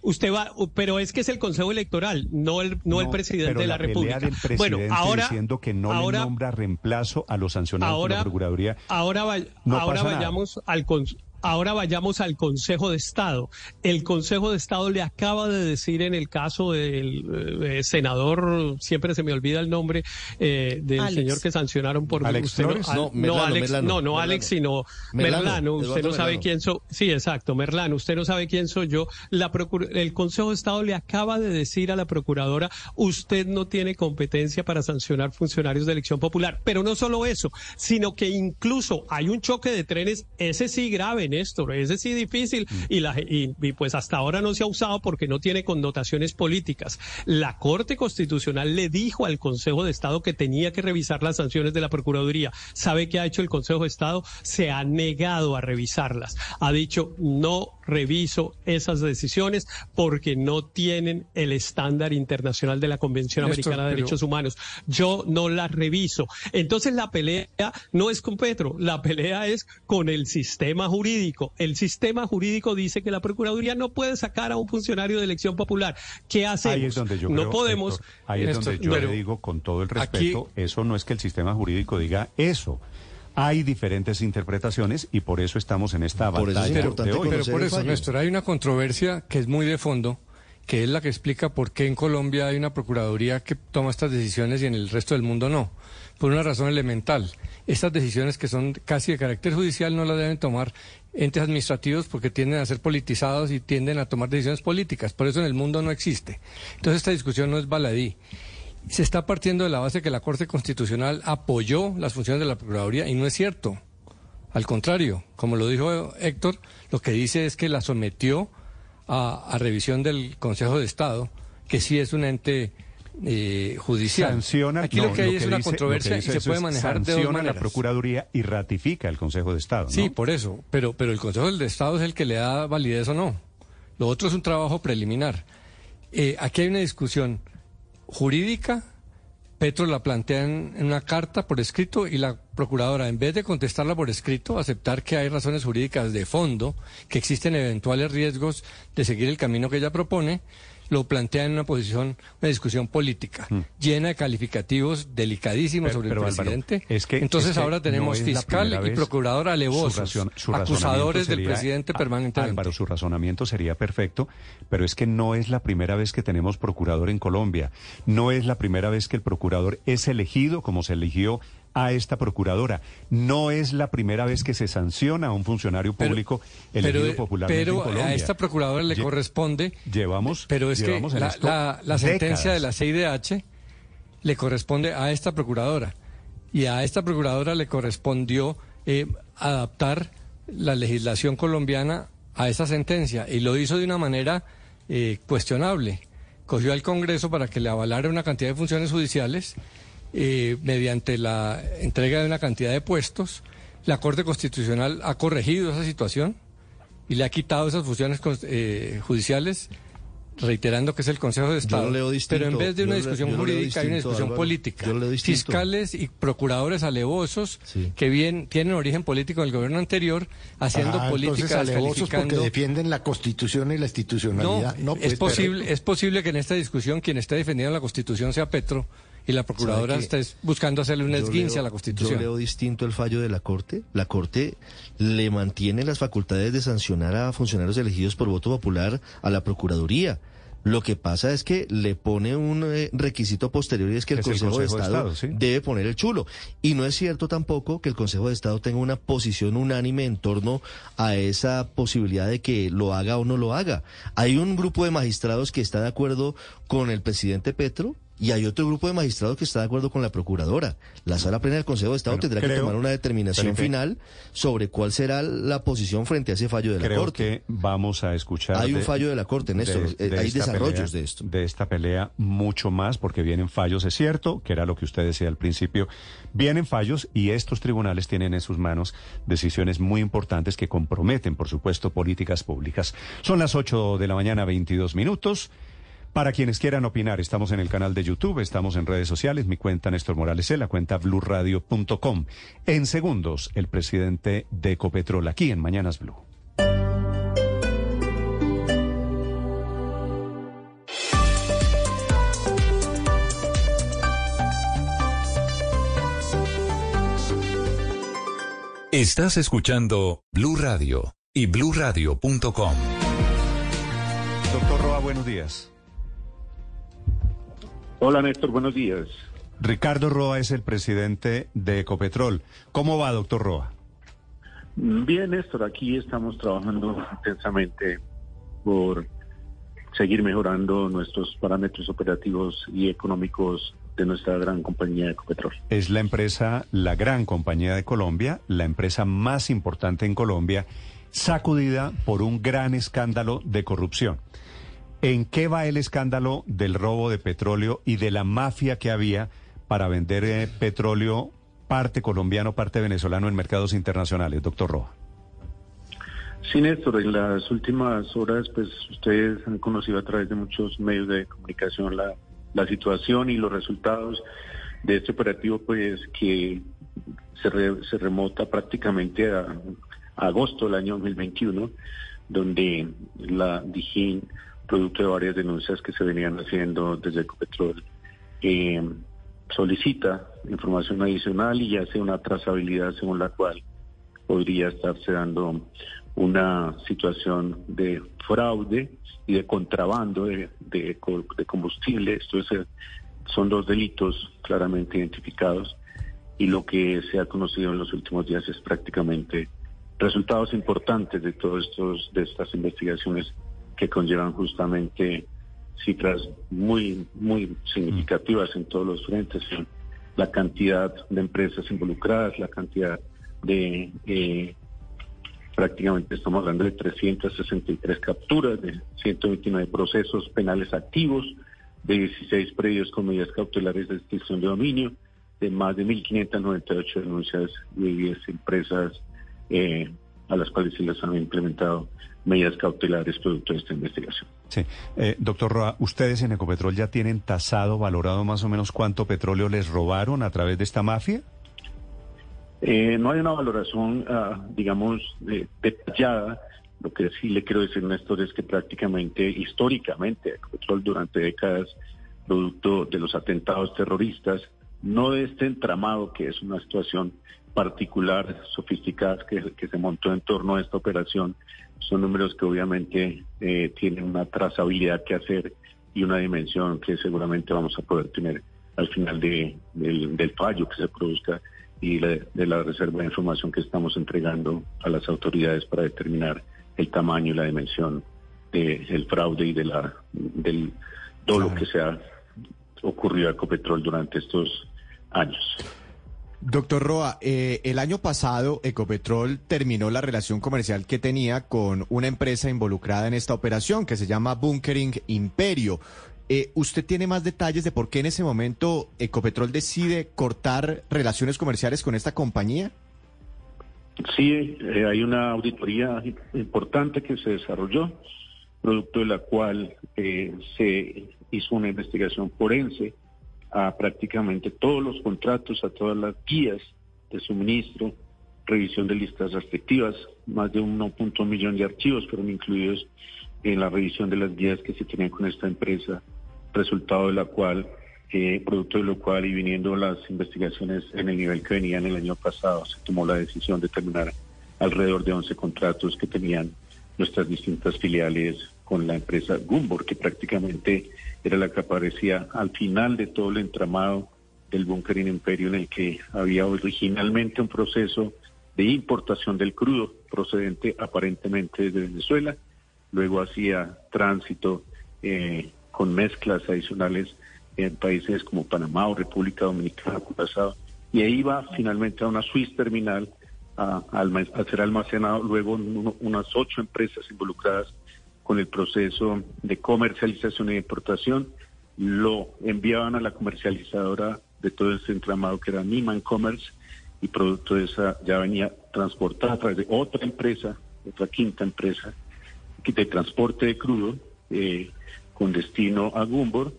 Usted va, pero es que es el Consejo Electoral, no el, no, el presidente pero de la, pelea República. del presidente bueno, ahora, diciendo que no ahora, le nombra reemplazo a los sancionados por la ahora- Procuraduría. Ahora, va- No ahora pasa nada. vayamos al ahora vayamos al Consejo de Estado. El Consejo de Estado le acaba de decir en el caso del eh, senador, siempre se me olvida el nombre eh, del Alex. señor que sancionaron por ¿Alex usted Flores? al- No, Merlano, Alex, Merlano, no, no Merlano. Alex, sino Merlano, Merlano. Usted Eduardo no sabe Merlano. quién soy. Sí, exacto, Merlano. Usted no sabe quién soy yo. La procur- el Consejo de Estado le acaba de decir a la procuradora, usted no tiene competencia para sancionar funcionarios de elección popular. Pero no solo eso, sino que incluso hay un choque de trenes, ese sí grave, Néstor, ese sí difícil, y, la, y, y pues hasta ahora no se ha usado porque no tiene connotaciones políticas. La Corte Constitucional le dijo al Consejo de Estado que tenía que revisar las sanciones de la Procuraduría. ¿Sabe qué ha hecho el Consejo de Estado? Se ha negado a revisarlas. Ha dicho, no reviso esas decisiones porque no tienen el estándar internacional de la Convención Néstor, Americana de pero- Derechos Humanos. Yo no las reviso. Entonces la pelea no es con Petro, la pelea es con el sistema jurídico. El sistema jurídico dice que la Procuraduría no puede sacar a un funcionario de elección popular. ¿Qué hacemos? Ahí es donde yo no creo, podemos. Ahí es Néstor, donde yo pero- le digo con todo el Aquí- respeto, eso no es que el sistema jurídico diga eso. Hay diferentes interpretaciones y por eso estamos en esta batalla pero, de hoy. pero por eso, Néstor, hay una controversia que es muy de fondo, que es la que explica por qué en Colombia hay una procuraduría que toma estas decisiones y en el resto del mundo no. Por una razón elemental. Estas decisiones que son casi de carácter judicial no las deben tomar entes administrativos porque tienden a ser politizados y tienden a tomar decisiones políticas. Por eso en el mundo no existe. Entonces esta discusión no es baladí. Se está partiendo de la base que la Corte Constitucional apoyó las funciones de la Procuraduría y no es cierto. Al contrario, como lo dijo Héctor, lo que dice es que la sometió a, a revisión del Consejo de Estado, que sí es un ente eh, judicial. Sanciona, Aquí no, lo que hay es que una dice- controversia y se puede es manejar de dos maneras. la Procuraduría y ratifica el Consejo de Estado. ¿no? Sí, por eso. Pero, pero el Consejo del Estado es el que le da validez o no. Lo otro es un trabajo preliminar. Eh, aquí hay una discusión jurídica. Petro la plantea en, una carta por escrito y la procuradora, en vez de contestarla por escrito, aceptar que hay razones jurídicas de fondo, que existen eventuales riesgos de seguir el camino que ella propone, lo plantea en una posición, una discusión política, llena de calificativos delicadísimos Mm. Pero- sobre pero, el Álvaro, presidente. es que- Entonces es que ahora tenemos no fiscal y procurador Su alevosos, su acusadores del presidente Á- permanentemente. Álvaro, su razonamiento sería perfecto, pero es que no es la primera vez que tenemos procurador en Colombia. No es la primera vez que el procurador es elegido como se eligió a esta procuradora. No es la primera vez que se sanciona a un funcionario público elegido pero, popularmente pero en Colombia. a esta procuradora le Lle- corresponde. Llevamos, Pero es que llevamos la, esto la- la sentencia de la CIDH le corresponde a esta procuradora. Y a esta procuradora le correspondió eh, adaptar la legislación colombiana a esa sentencia. Y lo hizo de una manera eh, cuestionable. Cogió al Congreso para que le avalara una cantidad de funciones judiciales eh, mediante la entrega de una cantidad de puestos. La Corte Constitucional ha corregido esa situación y le ha quitado esas funciones eh, judiciales, reiterando que es el Consejo de Estado. leo distinto, Pero en vez de una discusión jurídica, hay una distinto, discusión Álvaro. política. Yo lo leo distinto. Fiscales y procuradores alevosos que bien tienen origen político del gobierno anterior, haciendo Ah, política alevosos porque defienden la Constitución y la No, institucionalidad. No, pues, es posible, es posible que en esta discusión quien esté defendiendo la Constitución sea Petro y la procuradora esté buscando hacerle un esguince leo- a la Constitución. Yo leo distinto el fallo de la Corte. La Corte le mantiene las facultades de sancionar a funcionarios elegidos por voto popular a la Procuraduría. Lo que pasa es que le pone un eh, requisito posterior y es que el Es el Consejo, de Estado, Estado, sí. debe poner el chulo. Y no es cierto tampoco que el Consejo de Estado tenga una posición unánime en torno a esa posibilidad de que lo haga o no lo haga. Hay un grupo de magistrados que está de acuerdo con el presidente Petro y hay otro grupo de magistrados que está de acuerdo con la procuradora. La sala plena del Consejo de Estado Bueno, tendrá que creo, tomar una determinación Felipe, final sobre cuál será la posición frente a ese fallo de la Creo Corte. que vamos a escuchar. Hay un fallo de la Corte, Néstor. Eh, hay desarrollos pelea- de esto. De esta pelea mucho más, porque vienen fallos, es cierto, que era lo que usted decía al principio. Vienen fallos y estos tribunales tienen en sus manos decisiones muy importantes que comprometen, por supuesto, políticas públicas. Son las 8 de la mañana, 22 minutos. Para quienes quieran opinar, estamos en el canal de YouTube, estamos en redes sociales, mi cuenta Néstor Morales, la cuenta blurradio.com. En segundos, el presidente de Ecopetrol, aquí en Mañanas Blue. Estás escuchando Blue Radio y bluradio.com. Doctor Roa, buenos días. Hola Néstor, buenos días. Ricardo Roa es el presidente de Ecopetrol. ¿Cómo va, doctor Roa? Bien Néstor, aquí estamos trabajando intensamente por seguir mejorando nuestros parámetros operativos y económicos de nuestra gran compañía Ecopetrol. Es la empresa, la gran compañía de Colombia, la empresa más importante en Colombia, sacudida por un gran escándalo de corrupción. ¿En qué va el escándalo del robo de petróleo y de la mafia que había para vender eh, petróleo parte colombiano, parte venezolano en mercados internacionales, doctor Roa? Sí, Néstor, en las últimas horas, pues ustedes han conocido a través de muchos medios de comunicación la, la situación y los resultados de este operativo, pues que se, re- se remota prácticamente a, a agosto del año 2021, donde la Dijín, producto de varias denuncias que se venían haciendo desde Ecopetrol, eh, solicita información adicional y hace una trazabilidad según la cual podría estarse dando una situación de fraude y de contrabando de, de co- de combustible. Esto es, son dos delitos claramente identificados y lo que se ha conocido en los últimos días es prácticamente resultados importantes de todos estos de estas investigaciones que conllevan justamente cifras muy muy significativas en todos los frentes en la cantidad de empresas involucradas la cantidad de eh, prácticamente estamos hablando de 363 capturas de 129 procesos penales activos de 16 predios con medidas cautelares de extinción de dominio, de más de 1.598 denuncias de 10 empresas eh, a las cuales se les han implementado medidas cautelares producto de esta investigación. Sí. Eh, doctor Roa, ¿ustedes en Ecopetrol ya tienen tasado, valorado más o menos cuánto petróleo les robaron a través de esta mafia? Eh, no hay una valoración, ah, digamos, detallada. Lo que sí le quiero decir, Néstor, es que prácticamente, históricamente, Ecopetrol durante décadas, producto de los atentados terroristas, no de este entramado, que es una situación particular, sofisticada, que, que se montó en torno a esta operación, son números que obviamente eh, tienen una trazabilidad que hacer y una dimensión que seguramente vamos a poder tener al final de, del, fallo que se produzca y de la reserva de información que estamos entregando a las autoridades para determinar el tamaño y la dimensión del fraude y de la del dolo que se ha ocurrido a Ecopetrol durante estos años. Doctor Roa, eh, el año pasado Ecopetrol terminó la relación comercial que tenía con una empresa involucrada en esta operación que se llama Bunkering Imperio. Eh, ¿Usted tiene más detalles de por qué en ese momento Ecopetrol decide cortar relaciones comerciales con esta compañía? Sí, eh, hay una auditoría importante que se desarrolló, producto de la cual se hizo una investigación forense a prácticamente todos los contratos, a todas las guías de suministro, revisión de listas restrictivas, más de 1.1 millón de archivos fueron incluidos en la revisión de las guías que se tenían con esta empresa, resultado de la cual, eh, producto de lo cual y viniendo las investigaciones en el nivel que venían el año pasado, se tomó la decisión de terminar alrededor de 11 contratos que tenían nuestras distintas filiales con la empresa Gumbor, que prácticamente era la que aparecía al final de todo el entramado del Bunkering Imperio, en el que había originalmente un proceso de importación del crudo procedente aparentemente desde Venezuela, luego hacía tránsito eh, con mezclas adicionales en países como Panamá o República Dominicana, y ahí va finalmente a una Swiss terminal a, a, ser almacenado luego unas ocho empresas involucradas con el proceso de comercialización e importación, lo enviaban a la comercializadora de todo ese entramado que era Niman Commerce y producto de esa ya venía transportada a través de otra empresa, otra quinta empresa de transporte de crudo eh, con destino a Gumbor,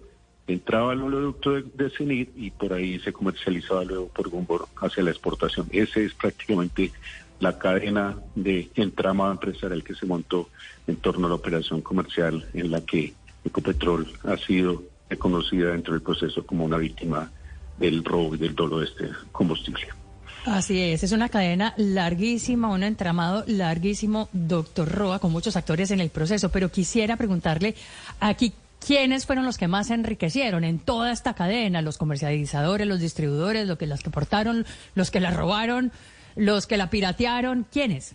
entraba al oleoducto de, de Cenit y por ahí se comercializaba luego por Gumbor hacia la exportación. Ese es prácticamente la cadena de entramado empresarial que se montó en torno a la operación comercial en la que Ecopetrol ha sido reconocida dentro del proceso como una víctima del robo y del dolo de este combustible. Así es, es una cadena larguísima, un entramado larguísimo, doctor Roa, con muchos actores en el proceso, pero quisiera preguntarle aquí ¿Quiénes fueron los que más se enriquecieron en toda esta cadena? Los comercializadores, los distribuidores, los que las que portaron, los que la robaron, los que la piratearon, ¿quiénes?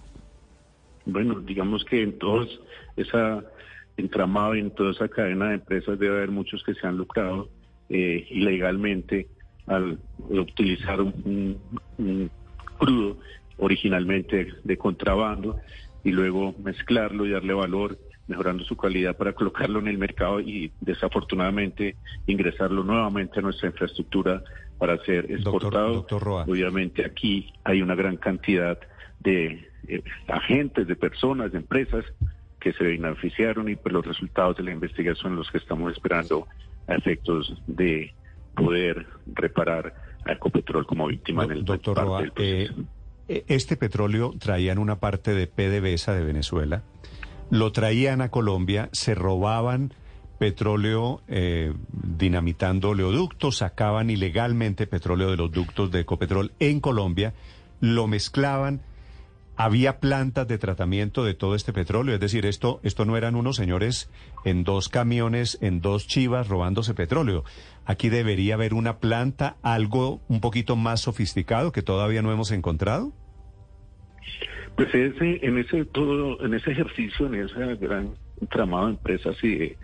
Bueno, digamos que en todos esa entramado en toda esa cadena de empresas debe haber muchos que se han lucrado eh, ilegalmente al utilizar un, crudo originalmente de contrabando y luego mezclarlo y darle valor mejorando su calidad para colocarlo en el mercado y desafortunadamente ingresarlo nuevamente a nuestra infraestructura para ser exportado. Obviamente aquí hay una gran cantidad de eh, agentes, de personas, de empresas que se beneficiaron y por los resultados de la investigación los que estamos esperando a efectos de poder reparar a Ecopetrol como víctima en el doctor Roa, eh, eh, este petróleo traía en una parte de PDVSA de Venezuela, lo traían a Colombia, se robaban petróleo eh, dinamitando oleoductos, sacaban ilegalmente petróleo de los ductos de Ecopetrol en Colombia, lo mezclaban, había plantas de tratamiento de todo este petróleo, es decir, esto, esto no eran unos señores en dos camiones, en dos chivas robándose petróleo. Aquí debería haber una planta, algo un poquito más sofisticado que todavía no hemos encontrado. Pues ese, en ese todo, en ese ejercicio, en ese gran tramado de empresas y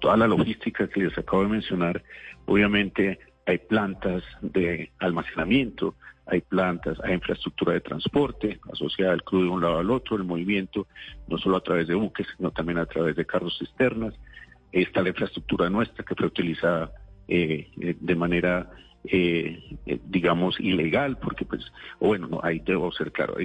toda la logística que les acabo de mencionar, obviamente hay plantas de almacenamiento, hay plantas, hay infraestructura de transporte asociada al crudo de un lado al otro, el movimiento, no solo a través de buques, sino también a través de carros cisternas. está la infraestructura nuestra que fue utilizada eh, eh, de manera, eh, eh, digamos, ilegal, porque pues, bueno, no, ahí debo ser claro,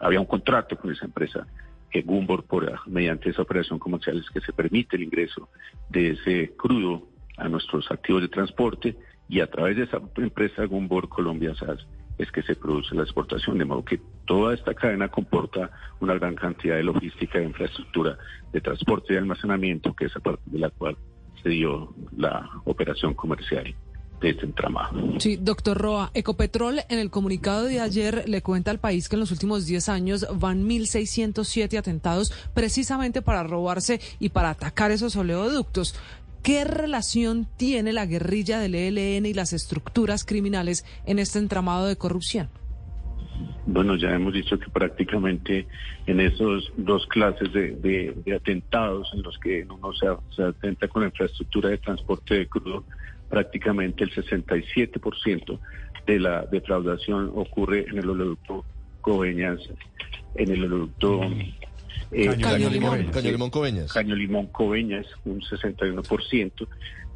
había un contrato con esa empresa que Gumbor, por, mediante esa operación comercial, es que se permite el ingreso de ese crudo a nuestros activos de transporte y a través de esa empresa Gumbor Colombia SAS es que se produce la exportación, de modo que toda esta cadena comporta una gran cantidad de logística e infraestructura de transporte y almacenamiento, que es a partir de la cual se dio la operación comercial de este entramado. Sí, doctor Roa, Ecopetrol en el comunicado de ayer le cuenta al país que en los últimos 10 años van 1.607 atentados precisamente para robarse y para atacar esos oleoductos. ¿Qué relación tiene la guerrilla del ELN y las estructuras criminales en este entramado de corrupción? Bueno, ya hemos dicho que prácticamente en esos dos clases de, atentados en los que uno se, se, atenta con la infraestructura de transporte de crudo, prácticamente el 67% de la defraudación ocurre en el oleoducto Coveñas, en el oleoducto eh, Caño, Limón, Caño Limón Coveñas. Caño Limón Coveñas, un 61%,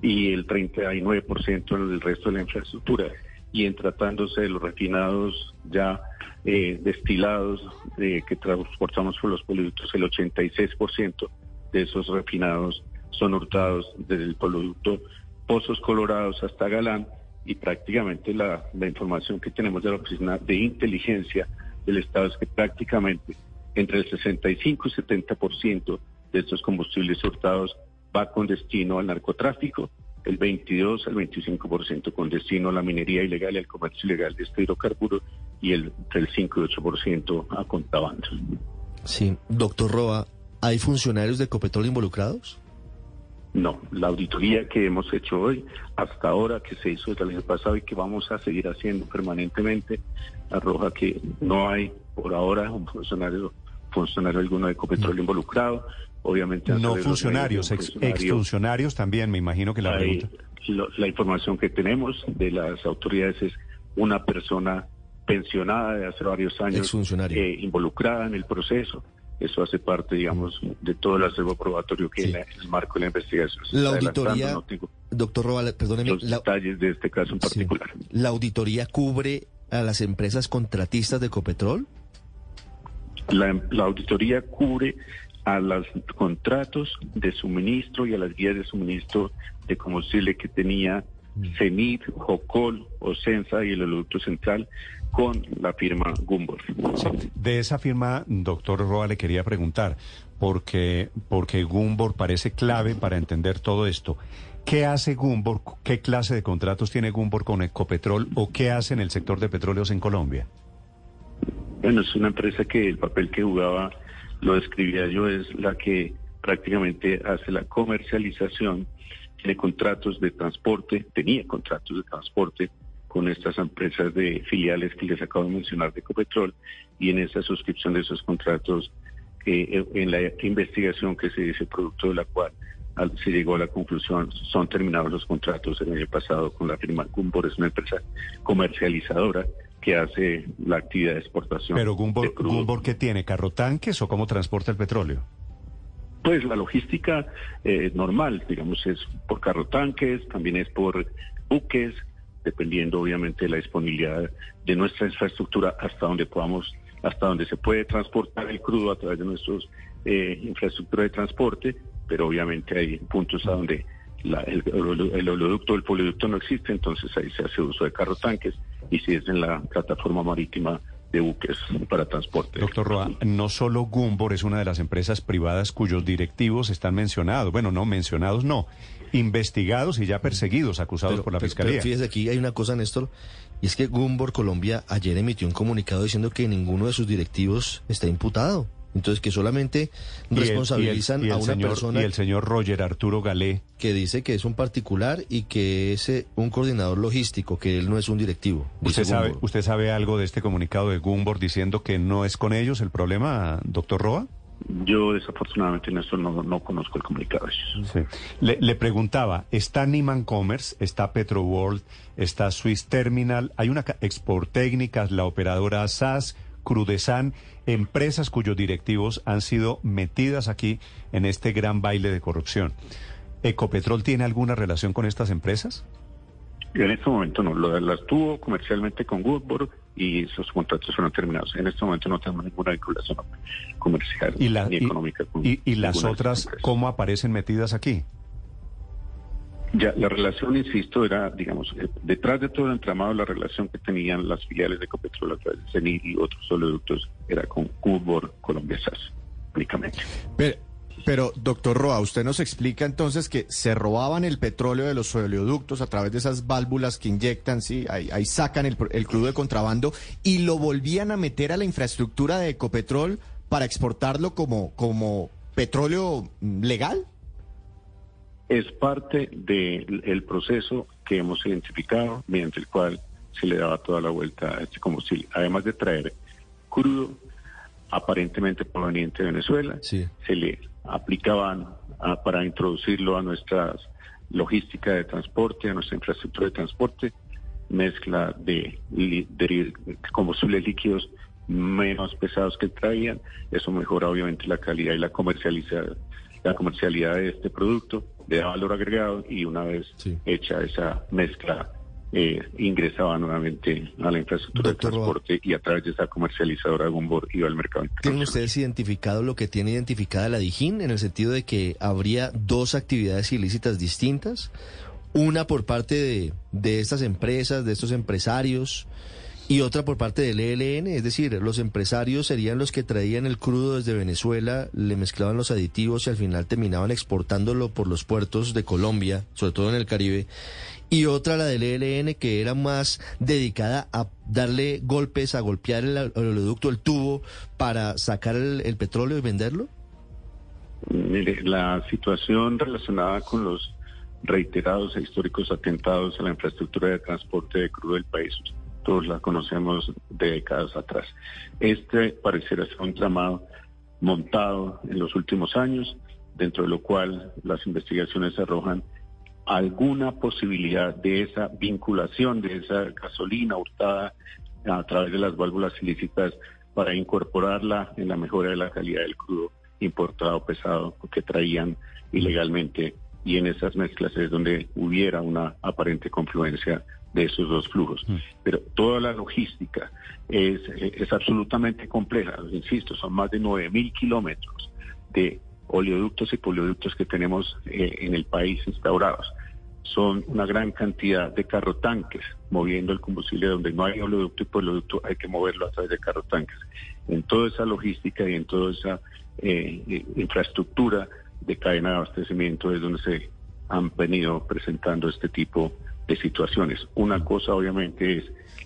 y el 39% en el resto de la infraestructura. Y en tratándose de los refinados ya eh, destilados eh, que transportamos por los productos, el 86% de esos refinados son hurtados desde el producto Pozos Colorados hasta Galán y prácticamente la, información que tenemos de la Oficina de Inteligencia del Estado es que prácticamente entre el 65 y 70% de estos combustibles hurtados va con destino al narcotráfico, el 22 al 25% con destino a la minería ilegal y al comercio ilegal de este hidrocarburo y el del 5 y 8% a contrabando. Sí, doctor Roa, ¿hay funcionarios de Ecopetrol involucrados? No, la auditoría que hemos hecho hoy, hasta ahora que se hizo el año pasado y que vamos a seguir haciendo permanentemente, arroja que no hay por ahora un funcionario funcionario alguno de Ecopetrol involucrado. Obviamente no funcionarios, ex, exfuncionarios también, me imagino que la pregunta. la información que tenemos de las autoridades es una persona pensionada de hace varios años eh, involucrada en el proceso. Eso hace parte, digamos, de todo el acervo probatorio que en, el marco de la investigación. La auditoría, doctor Robal, perdóneme. Los detalles de este caso en particular. ¿La auditoría cubre a las empresas contratistas de Ecopetrol? La, auditoría cubre a los contratos de suministro y a las guías de suministro de combustible que tenía CENIT, JOCOL, OSENSA y el Oleoducto Central con la firma Gumbor. de esa firma, doctor Roa, le quería preguntar, porque, porque Gumbor parece clave para entender todo esto. ¿Qué hace Gumbor? ¿Qué clase de contratos tiene Gumbor con Ecopetrol o qué hace en el sector de petróleos en Colombia? Bueno, es una empresa que el papel que jugaba, lo describía yo, es la que prácticamente hace la comercialización, tiene contratos de transporte, tenía contratos de transporte con estas empresas de filiales que les acabo de mencionar de Ecopetrol y en esa suscripción de esos contratos, eh, en la investigación que se dice producto de la cual se llegó a la conclusión, son terminados los contratos el año pasado con la firma Cumbor, es una empresa comercializadora que hace la actividad de exportación. Pero Gumbor, ¿qué tiene? ¿Carro tanques o cómo transporta el petróleo? Pues la logística eh, normal, digamos, es por carro tanques, también es por buques, dependiendo obviamente de la disponibilidad de nuestra infraestructura hasta donde podamos, hasta donde se puede transportar el crudo a través de nuestra eh, infraestructura de transporte, pero obviamente hay puntos a donde el, el, oleoducto el poliducto no existe, entonces ahí se hace uso de carro tanques y si es en la plataforma marítima de buques para transporte. Doctor Roa, no solo Gumbor es una de las empresas privadas cuyos directivos están mencionados, bueno, no mencionados, no, investigados y ya perseguidos, acusados por la Fiscalía. Pero fíjese aquí hay una cosa, Néstor, y es que Gumbor Colombia ayer emitió un comunicado diciendo que ninguno de sus directivos está imputado. Entonces, que solamente responsabilizan a una persona. Y el señor Roger Arturo Galé. Que dice que es un particular y que es eh, un coordinador logístico, que él no es un directivo. ¿Usted sabe, ¿Usted sabe algo de este comunicado de Gumbor diciendo que no es con ellos el problema, doctor Roa? Yo desafortunadamente en esto no, conozco el comunicado. Sí. Le, le, preguntaba, está Niman Commerce, está Petro World, está Swiss Terminal, hay una Export Técnicas, la operadora SAS, Crudesan, empresas cuyos directivos han sido metidas aquí en este gran baile de corrupción. ¿Ecopetrol tiene alguna relación con estas empresas? En este momento no, lo, las tuvo comercialmente con Woodward y sus contratos fueron terminados. En este momento no tenemos ninguna vinculación comercial ¿Y, la- ni y- económica. con y- y las otras cómo aparecen metidas aquí? Ya, la relación, insisto, era, digamos, eh, detrás de todo el entramado, la relación que tenían las filiales de Ecopetrol a través de CENIR y otros oleoductos era con Woodward, Colombia SAS, únicamente. Pero, pero, doctor Roa, usted nos explica entonces que se robaban el petróleo de los oleoductos a través de esas válvulas que inyectan, sí, ahí, ahí sacan el, el crudo de contrabando y lo volvían a meter a la infraestructura de Ecopetrol para exportarlo como, como petróleo mm, legal. Es parte del proceso que hemos identificado mediante el cual se le daba toda la vuelta a este combustible. Además de traer crudo aparentemente proveniente de Venezuela, se le aplicaban para introducirlo a nuestra logística de transporte, a nuestra infraestructura de transporte, mezcla de, combustibles líquidos menos pesados que traían. Eso mejora obviamente la calidad y la comercializa- la comercialidad de este producto, le da valor agregado y una vez hecha esa mezcla eh, ingresaba nuevamente a la infraestructura de transporte y a través de esa comercializadora Gumbor iba al mercado. ¿Tienen ustedes identificado lo que tiene identificada la DIJÍN en el sentido de que habría dos actividades ilícitas distintas? Una por parte de, de estas empresas, de estos empresarios, y otra por parte del ELN, es decir, los empresarios serían los que traían el crudo desde Venezuela, le mezclaban los aditivos y al final terminaban exportándolo por los puertos de Colombia, sobre todo en el Caribe. Y otra, la del ELN, que era más dedicada a darle golpes, a golpear el, el oleoducto, el tubo, para sacar el, petróleo y venderlo. Mire, la situación relacionada con los reiterados e históricos atentados a la infraestructura de transporte de crudo del país, todos la conocemos de décadas atrás. Este pareciera ser un tramado montado en los últimos años, dentro de lo cual las investigaciones arrojan alguna posibilidad de esa vinculación de esa gasolina hurtada a través de las válvulas ilícitas para incorporarla en la mejora de la calidad del crudo importado pesado que traían ilegalmente y en esas mezclas es donde hubiera una aparente confluencia de esos dos flujos. Pero toda la logística es, es absolutamente compleja, insisto, son más de 9.000 kilómetros de oleoductos y polioductos que tenemos eh, en el país instaurados. Son una gran cantidad de carrotanques moviendo el combustible donde no hay oleoducto y polioducto hay que moverlo a través de carrotanques. En toda esa logística y en toda esa eh, eh, infraestructura de cadena de abastecimiento es donde se han venido presentando este tipo de situaciones. Una cosa obviamente es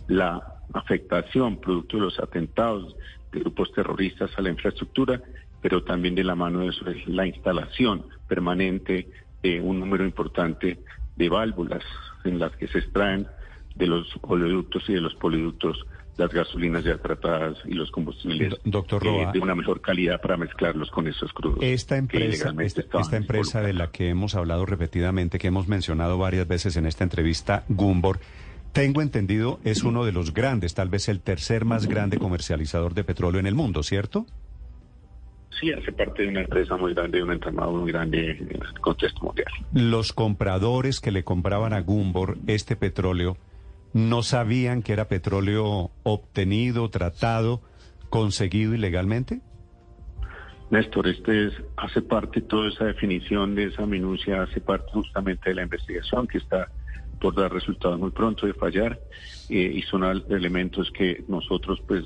la afectación producto de los atentados de grupos terroristas a la infraestructura, pero también de la mano de eso es la instalación permanente de un número importante de válvulas en las que se extraen de los oleoductos y de los poliductos las gasolinas ya tratadas y los combustibles doctor eh, de una mejor calidad para mezclarlos con esos crudos. Esta empresa, esta, estaban esta empresa de la que hemos hablado repetidamente, que hemos mencionado varias veces en esta entrevista, Gumbor, tengo entendido, es uno de los grandes, tal vez el tercer más grande comercializador de petróleo en el mundo, ¿cierto? Sí, hace parte de una empresa muy grande, de un entramado muy grande en el contexto mundial. Los compradores que le compraban a Gumbor este petróleo no sabían que era petróleo obtenido, tratado, conseguido ilegalmente. Néstor, este es, hace parte toda esa definición de esa minucia, hace parte justamente de la investigación que está por dar resultados muy pronto de fallar eh, y son elementos que nosotros pues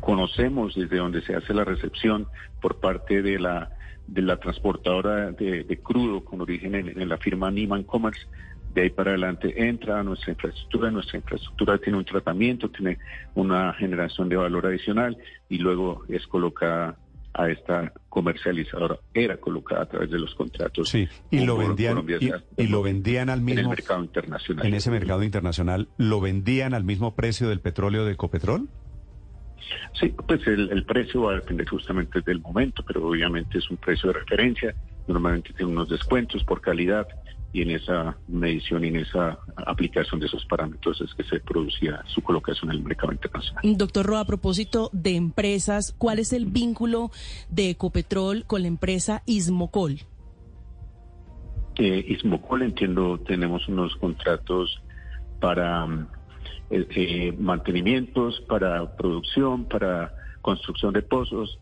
conocemos desde donde se hace la recepción por parte de la de la transportadora de, de crudo con origen en, en la firma Niman Commerce. De ahí para adelante entra a nuestra infraestructura. Nuestra infraestructura tiene un tratamiento, tiene una generación de valor adicional y luego es colocada a esta comercializadora. Era colocada a través de los contratos. Sí, y lo Colombia- vendían y, y lo vendían al en el mismo mercado internacional. en ese mercado internacional, lo vendían al mismo precio del petróleo de Ecopetrol. Sí, pues el, el precio va a depender justamente del momento, pero obviamente es un precio de referencia. Normalmente tiene unos descuentos por calidad y en esa medición y en esa aplicación de esos parámetros es que se producía su colocación en el mercado internacional. Doctor Roa, a propósito de empresas, ¿cuál es el vínculo de Ecopetrol con la empresa Ismocol? Eh, Ismocol, entiendo, tenemos unos contratos para eh, mantenimientos, para producción, para construcción de pozos,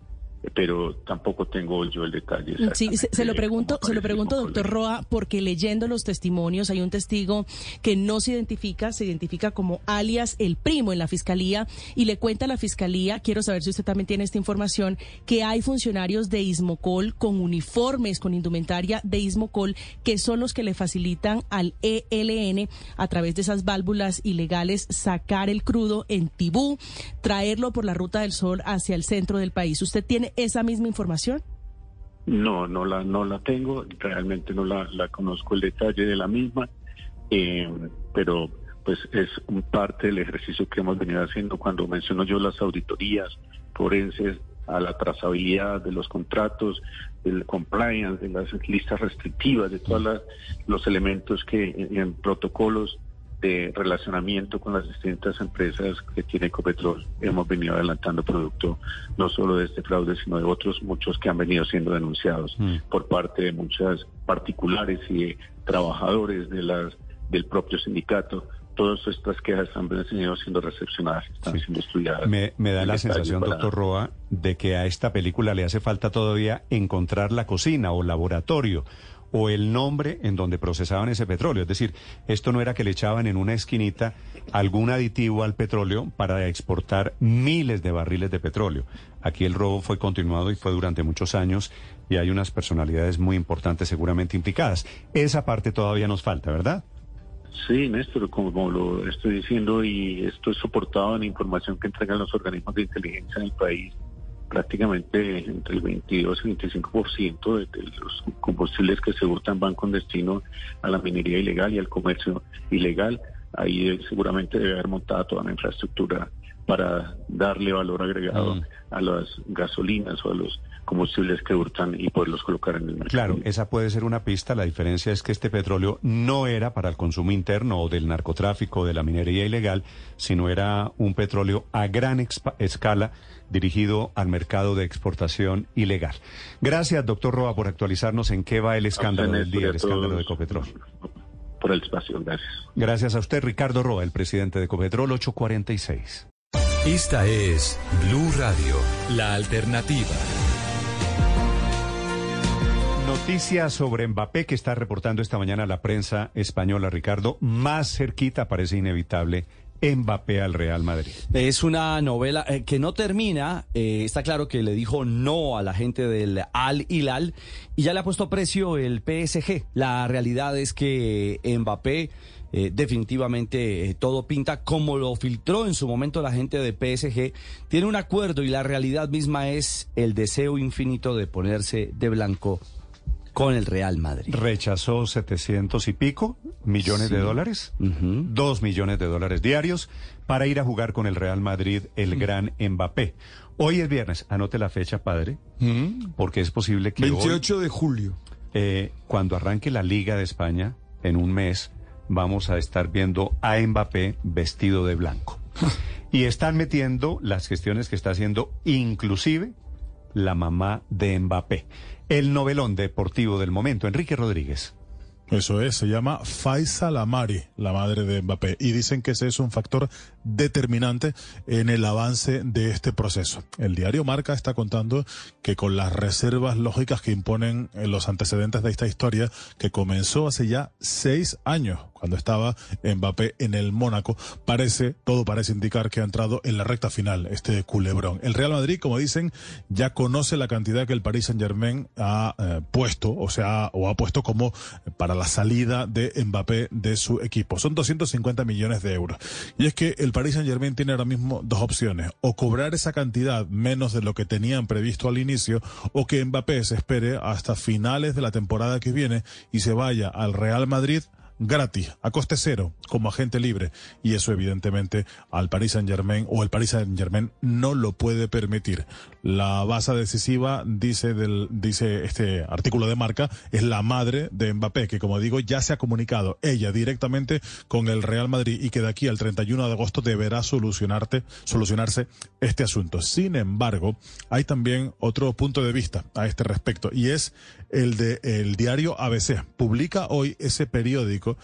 pero tampoco tengo yo el detalle. Sí, se, se, lo pregunto, se lo pregunto, doctor Roa, porque leyendo los testimonios hay un testigo que no se identifica, se identifica como alias el primo en la fiscalía y le cuenta a la fiscalía, quiero saber si usted también tiene esta información, que hay funcionarios de Ismocol con uniformes, con indumentaria de Ismocol, que son los que le facilitan al ELN a través de esas válvulas ilegales sacar el crudo en Tibú, traerlo por la ruta del sol hacia el centro del país. ¿Usted tiene esa misma información? No, no la, no la tengo, realmente no la, la conozco el detalle de la misma, eh, pero pues es un parte del ejercicio que hemos venido haciendo cuando menciono yo las auditorías forenses a la trazabilidad de los contratos, del compliance, de las listas restrictivas, de todos los elementos que en protocolos de relacionamiento con las distintas empresas que tiene Ecopetrol. Hemos venido adelantando producto no solo de este fraude, sino de otros muchos que han venido siendo denunciados mm. por parte de muchas particulares y trabajadores de las del propio sindicato. Todas estas quejas han venido siendo recepcionadas, están siendo estudiadas. Me, me da la sensación, doctor Roa, de que a esta película le hace falta todavía encontrar la cocina o laboratorio o el nombre en donde procesaban ese petróleo. Es decir, esto no era que le echaban en una esquinita algún aditivo al petróleo para exportar miles de barriles de petróleo. Aquí el robo fue continuado y fue durante muchos años y hay unas personalidades muy importantes seguramente implicadas. Esa parte todavía nos falta, ¿verdad? Sí, Néstor, como, lo estoy diciendo y esto es soportado en información que entregan los organismos de inteligencia en el país prácticamente entre el 22 y el 25% de, de los combustibles que se hurtan van con destino a la minería ilegal y al comercio ilegal. Ahí seguramente debe haber montado toda la infraestructura para darle valor agregado mm. a las gasolinas o a los combustibles que hurtan y poderlos colocar en el mercado. Claro, esa puede ser una pista. La diferencia es que este petróleo no era para el consumo interno o del narcotráfico o de la minería ilegal, sino era un petróleo a gran escala dirigido al mercado de exportación ilegal. Gracias, doctor Roa, por actualizarnos en qué va el escándalo del día, el escándalo de Ecopetrol. Por el espacio, gracias. Gracias a usted, Ricardo Roa, el presidente de Ecopetrol 846. Esta es Blue Radio, la alternativa. Noticias sobre Mbappé que está reportando esta mañana la prensa española, Ricardo. Más cerquita parece inevitable Mbappé al Real Madrid. Es una novela eh, que no termina. Eh, está claro que le dijo no a la gente del Al Hilal y ya le ha puesto precio el PSG. La realidad es que Mbappé eh, definitivamente todo pinta como lo filtró en su momento la gente de PSG. Tiene un acuerdo y la realidad misma es el deseo infinito de ponerse de blanco con el Real Madrid. Rechazó 700 y pico millones de dólares, dos millones de dólares diarios para ir a jugar con el Real Madrid el gran Mbappé. Hoy es viernes, anote la fecha, padre, porque es posible que 28 de julio. Eh, cuando arranque la Liga de España, en un mes, vamos a estar viendo a Mbappé vestido de blanco. y están metiendo las gestiones que está haciendo inclusive la mamá de Mbappé el novelón deportivo del momento, Enrique Rodríguez. Eso es, se llama Faisal Amari, la madre de Mbappé, y dicen que ese es un factor determinante en el avance de este proceso. El diario Marca está contando que con las reservas lógicas que imponen los antecedentes de esta historia, que comenzó hace ya seis años, cuando estaba Mbappé en el Mónaco, parece, todo parece indicar que ha entrado en la recta final este culebrón. El Real Madrid, como dicen, ya conoce la cantidad que el Paris Saint Germain ha eh, puesto, o sea, o ha puesto como para la salida de Mbappé de su equipo. Son 250 millones de euros. Y es que el Paris Saint Germain tiene ahora mismo dos opciones, o cobrar esa cantidad menos de lo que tenían previsto al inicio, o que Mbappé se espere hasta finales de la temporada que viene y se vaya al Real Madrid gratis, a coste cero, como agente libre. Y eso evidentemente al Paris Saint Germain o el Paris Saint Germain no lo puede permitir. La base decisiva, dice, del, dice este artículo de marca, es la madre de Mbappé, que como digo ya se ha comunicado ella directamente con el Real Madrid y que de aquí al 31 de agosto deberá solucionarte, solucionarse este asunto. Sin embargo, hay también otro punto de vista a este respecto y es el de el diario ABC. Publica hoy ese periódico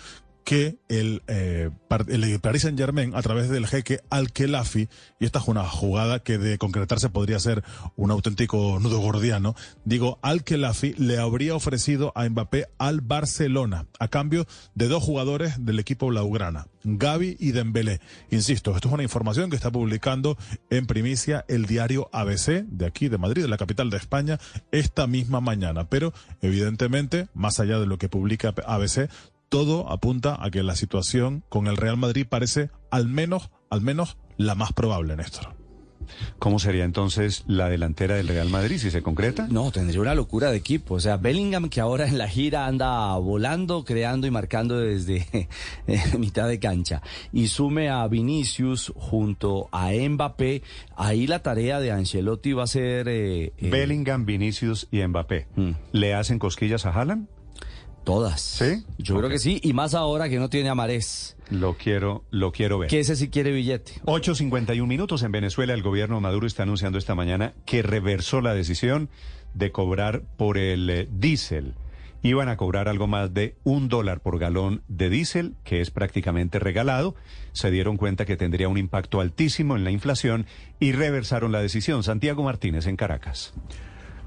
que el, eh, el Paris Saint Germain, a través del jeque Al-Khelafi, y esta es una jugada que de concretarse podría ser un auténtico nudo gordiano, digo, Al-Khelafi le habría ofrecido a Mbappé al Barcelona, a cambio de dos jugadores del equipo blaugrana, Gaby y Dembélé. Insisto, esto es una información que está publicando en primicia el diario ABC, de aquí, de Madrid, de la capital de España, esta misma mañana. Pero, evidentemente, más allá de lo que publica ABC, todo apunta a que la situación con el Real Madrid parece al menos, al menos la más probable, Néstor. ¿Cómo sería entonces la delantera del Real Madrid si se concreta? No, tendría una locura de equipo. O sea, Bellingham que ahora en la gira anda volando, creando y marcando desde mitad de cancha. Y sume a Vinicius junto a Mbappé. Ahí la tarea de Ancelotti va a ser... Eh, eh, Bellingham, Vinicius y Mbappé. Mm. ¿Le hacen cosquillas a Haaland? Todas. ¿Sí? Yo creo que sí, y más ahora que no tiene a Marés. Lo quiero, lo quiero ver. Que ese sí quiere billete. 8.51 minutos en Venezuela. El gobierno de Maduro está anunciando esta mañana que reversó la decisión de cobrar por el eh, diésel. Iban a cobrar algo más de un dólar por galón de diésel, que es prácticamente regalado. Se dieron cuenta que tendría un impacto altísimo en la inflación y reversaron la decisión. Santiago Martínez en Caracas.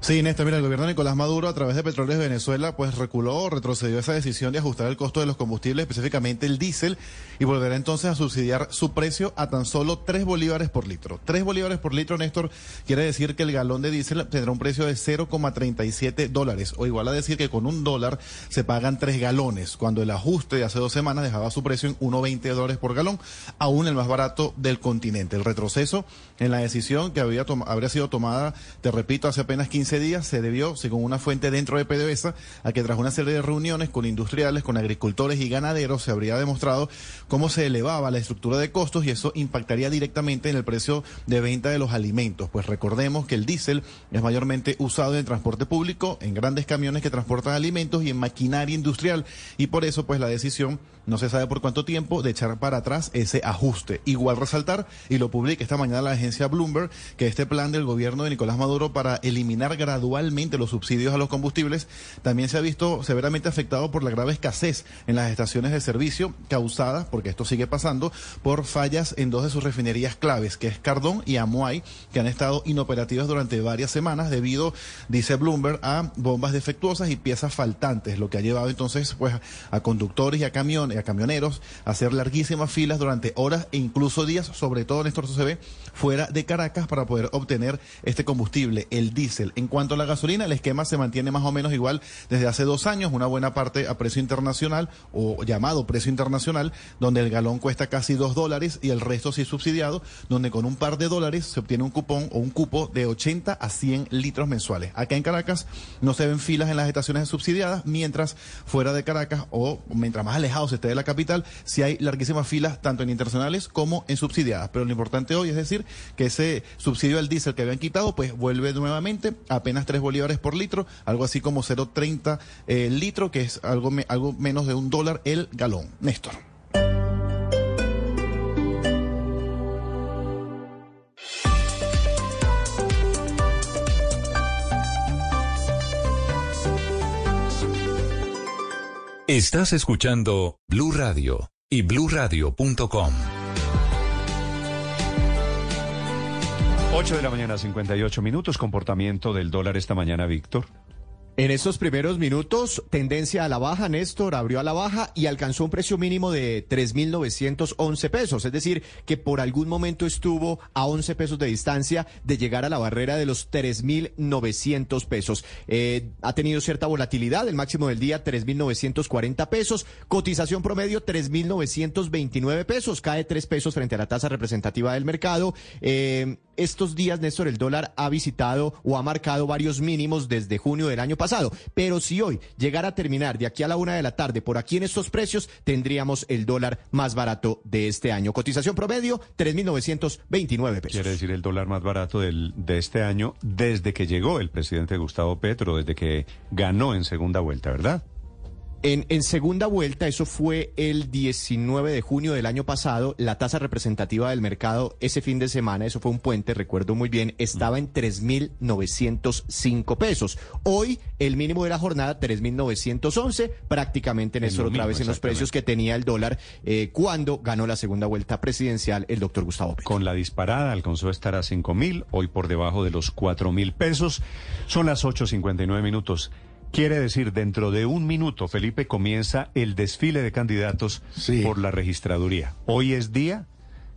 Sí, Néstor, mira, el gobierno de Nicolás Maduro a través de Petróleos de Venezuela pues reculó, retrocedió esa decisión de ajustar el costo de los combustibles, específicamente el diésel, y volverá entonces a subsidiar su precio a tan solo 3 bolívares por litro. 3 bolívares por litro, Néstor, quiere decir que el galón de diésel tendrá un precio de 0,37 dólares, o igual a decir que con un dólar se pagan 3 galones, cuando el ajuste de hace dos semanas dejaba su precio en 1,20 dólares por galón, aún el más barato del continente. El retroceso en la decisión que había habría sido tomada, te repito, hace apenas 15 días se debió, según una fuente dentro de PDVSA, a que tras una serie de reuniones con industriales, con agricultores y ganaderos, se habría demostrado cómo se elevaba la estructura de costos y eso impactaría directamente en el precio de venta de los alimentos. Pues recordemos que el diésel es mayormente usado en transporte público, en grandes camiones que transportan alimentos y en maquinaria industrial. Y por eso, pues la decisión, no se sabe por cuánto tiempo, de echar para atrás ese ajuste. Igual resaltar, y lo publica esta mañana la agencia Bloomberg, que este plan del gobierno de Nicolás Maduro para eliminar gradualmente los subsidios a los combustibles también se ha visto severamente afectado por la grave escasez en las estaciones de servicio causada, porque esto sigue pasando, por fallas en dos de sus refinerías claves, que es Cardón y Amuay, que han estado inoperativas durante varias semanas debido, dice Bloomberg, a bombas defectuosas y piezas faltantes, lo que ha llevado entonces pues a conductores y a camiones, a camioneros hacer larguísimas filas durante horas e incluso días, sobre todo en esto se ve fuera de Caracas para poder obtener este combustible, el diésel. En cuanto a la gasolina, el esquema se mantiene más o menos igual desde hace dos años, una buena parte a precio internacional o llamado precio internacional, donde el galón cuesta casi dos dólares y el resto sí subsidiado, donde con un par de dólares se obtiene un cupón o un cupo de 80 a 100 litros mensuales. Acá en Caracas no se ven filas en las estaciones subsidiadas, mientras fuera de Caracas o mientras más alejado se de la capital, sí hay larguísimas filas tanto en internacionales como en subsidiadas. Pero lo importante hoy es decir que ese subsidio al diésel que habían quitado, pues vuelve nuevamente apenas 3 bolívares por litro, algo así como 0,30 eh, litro, que es algo, me- algo menos de un dólar el galón. Néstor. Estás escuchando Blue Radio y bluradio.com. 8 de la mañana, 58 minutos. Comportamiento del dólar esta mañana, Víctor. En estos primeros minutos, tendencia a la baja, Néstor abrió a la baja y alcanzó un precio mínimo de 3.911 pesos, es decir, que por algún momento estuvo a 11 pesos de distancia de llegar a la barrera de los 3.900 pesos. Eh, ha tenido cierta volatilidad, el máximo del día 3.940 pesos, cotización promedio 3.929 pesos, cae 3 pesos frente a la tasa representativa del mercado. Eh, estos días, Néstor, el dólar ha visitado o ha marcado varios mínimos desde junio del año pasado. Pero si hoy llegara a terminar de aquí a la una de la tarde por aquí en estos precios, tendríamos el dólar más barato de este año. Cotización promedio, 3.929 pesos. Quiere decir el dólar más barato del, de este año desde que llegó el presidente Gustavo Petro, desde que ganó en segunda vuelta, ¿verdad? En, en, segunda vuelta, eso fue el 19 de junio del año pasado, la tasa representativa del mercado ese fin de semana, eso fue un puente, recuerdo muy bien, estaba en 3.905 pesos. Hoy el mínimo de la jornada, 3.911, prácticamente en eso otra vez en los precios que tenía el dólar eh, cuando ganó la segunda vuelta presidencial el doctor Gustavo Petro. Con la disparada alcanzó a estar a 5.000, hoy por debajo de los 4.000 pesos. Son las 8.59 minutos. Quiere decir, dentro de un minuto, Felipe, comienza el desfile de candidatos por la registraduría. Hoy es día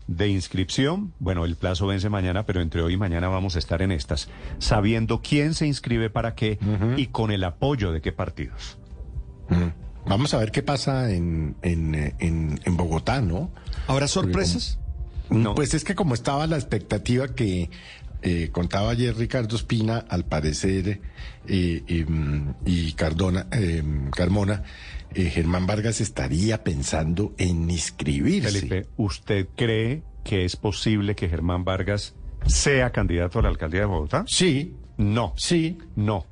de inscripción. Bueno, el plazo vence mañana, pero entre hoy y mañana vamos a estar en estas, sabiendo quién se inscribe para qué y con el apoyo de qué partidos. Vamos a ver qué pasa en, en, en, en Bogotá, ¿no? ¿Habrá sorpresas? No. Pues es que como estaba la expectativa que eh, contaba ayer Ricardo Espina, al parecer, eh, em, y Cardona, em, Carmona, eh, Germán Vargas estaría pensando en inscribirse. Felipe, ¿usted cree que es posible que Germán Vargas sea candidato a la alcaldía de Bogotá? Sí. No. Sí. No.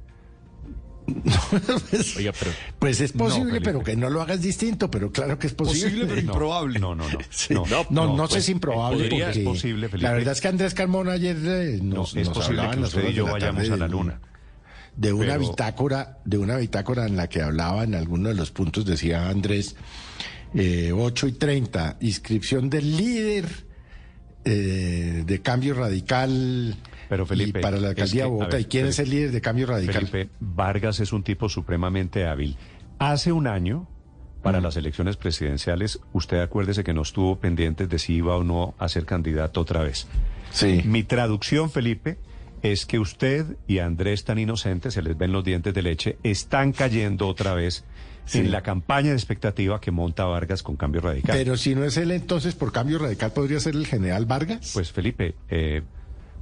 Pues, Oiga, pero, pues es posible, no, pero que no lo hagas distinto, pero claro que es posible. Posible, pero improbable. No, no, no. Sí. No, no, no, no, sé pues, si improbable podría, porque es posible, Felipe. la verdad es que Andrés Carmona ayer eh, nos, no, es nos posible hablaba que usted y yo de la vayamos tarde a la de- luna. De una Pero- bitácora, de una bitácora en la que hablaba en alguno de los puntos, decía Andrés, eh, 8 y 30, inscripción del líder eh, de cambio radical Pero Felipe, y para la alcaldía de a Bogotá. ver, ¿Y quién es el Felipe, líder de cambio radical? Felipe, Vargas es un tipo supremamente hábil. Hace un año, para las elecciones presidenciales, usted acuérdese que no estuvo pendiente de si iba o no a ser candidato otra vez. Sí. Mi traducción, Felipe, es que usted y Andrés tan inocentes, se les ven los dientes de leche, están cayendo otra vez Sí. en la campaña de expectativa que monta Vargas con cambio radical. Pero si no es él, entonces por cambio radical podría ser el general Vargas. Pues Felipe, eh,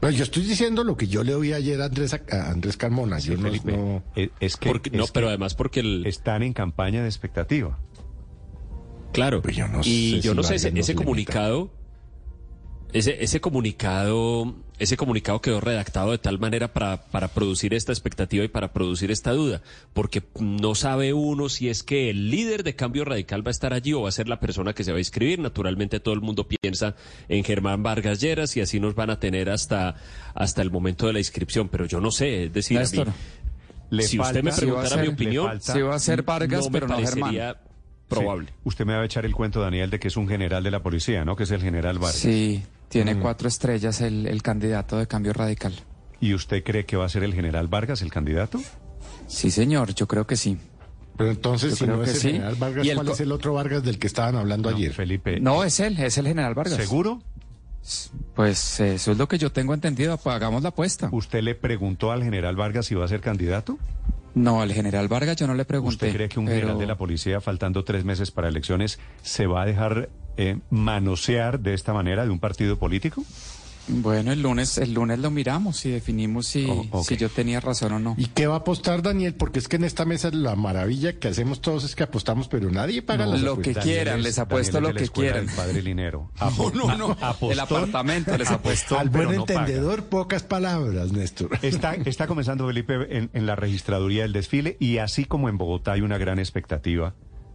Pues yo estoy diciendo lo que yo le oí ayer a Andrés, a Andrés Carmona. Yo no- Felipe, no- eh, es que, Porque- no, es pero además porque el... están en campaña de expectativa. Claro. Pues yo no y sé yo si no sé, ese, ese limita. comunicado, ese, ese comunicado, ese comunicado quedó redactado de tal manera para, para producir esta expectativa y para producir esta duda, porque no sabe uno si es que el líder de cambio radical va a estar allí o va a ser la persona que se va a inscribir. Naturalmente todo el mundo piensa en Germán Vargas Lleras y así nos van a tener hasta, hasta el momento de la inscripción, pero yo no sé, es decir, a mí- Le si usted me preguntara si mi opinión, Sí va a ser Vargas, no pero me no Germán. Probable. Sí. Usted me va a echar el cuento, Daniel, de que es un general de la policía, ¿no? Que es el general Vargas. Sí, tiene Mm. cuatro estrellas el, el candidato de cambio radical. ¿Y usted cree que va a ser el general Vargas el candidato? Sí, señor, yo creo que sí. Pero entonces, Yo si no es el sí. general Vargas, Y el ¿cuál es el otro Vargas del que estaban hablando No, ayer? Felipe. No, es él, es el general Vargas. ¿Seguro? Pues eso es lo que yo tengo entendido. Pues hagamos la apuesta. ¿Usted le preguntó al general Vargas si va a ser candidato? No, al general Vargas yo no le pregunté. ¿Usted cree que un pero- general de la policía, faltando tres meses para elecciones, se va a dejar eh, manosear de esta manera de un partido político? Bueno, el lunes, el lunes lo miramos y definimos si, Oh, si yo tenía razón o no. ¿Y qué va a apostar Daniel? Porque es que en esta mesa la maravilla que hacemos todos es que apostamos, pero nadie paga las lo que quieran, les apuesto Daniel lo que quieran. del padre Linero. No, no, El apartamento les apuesto. Al pero buen no entendedor, pocas palabras, Néstor. Está, está comenzando, Felipe, en, en la registraduría del desfile y así como en Bogotá hay una gran expectativa,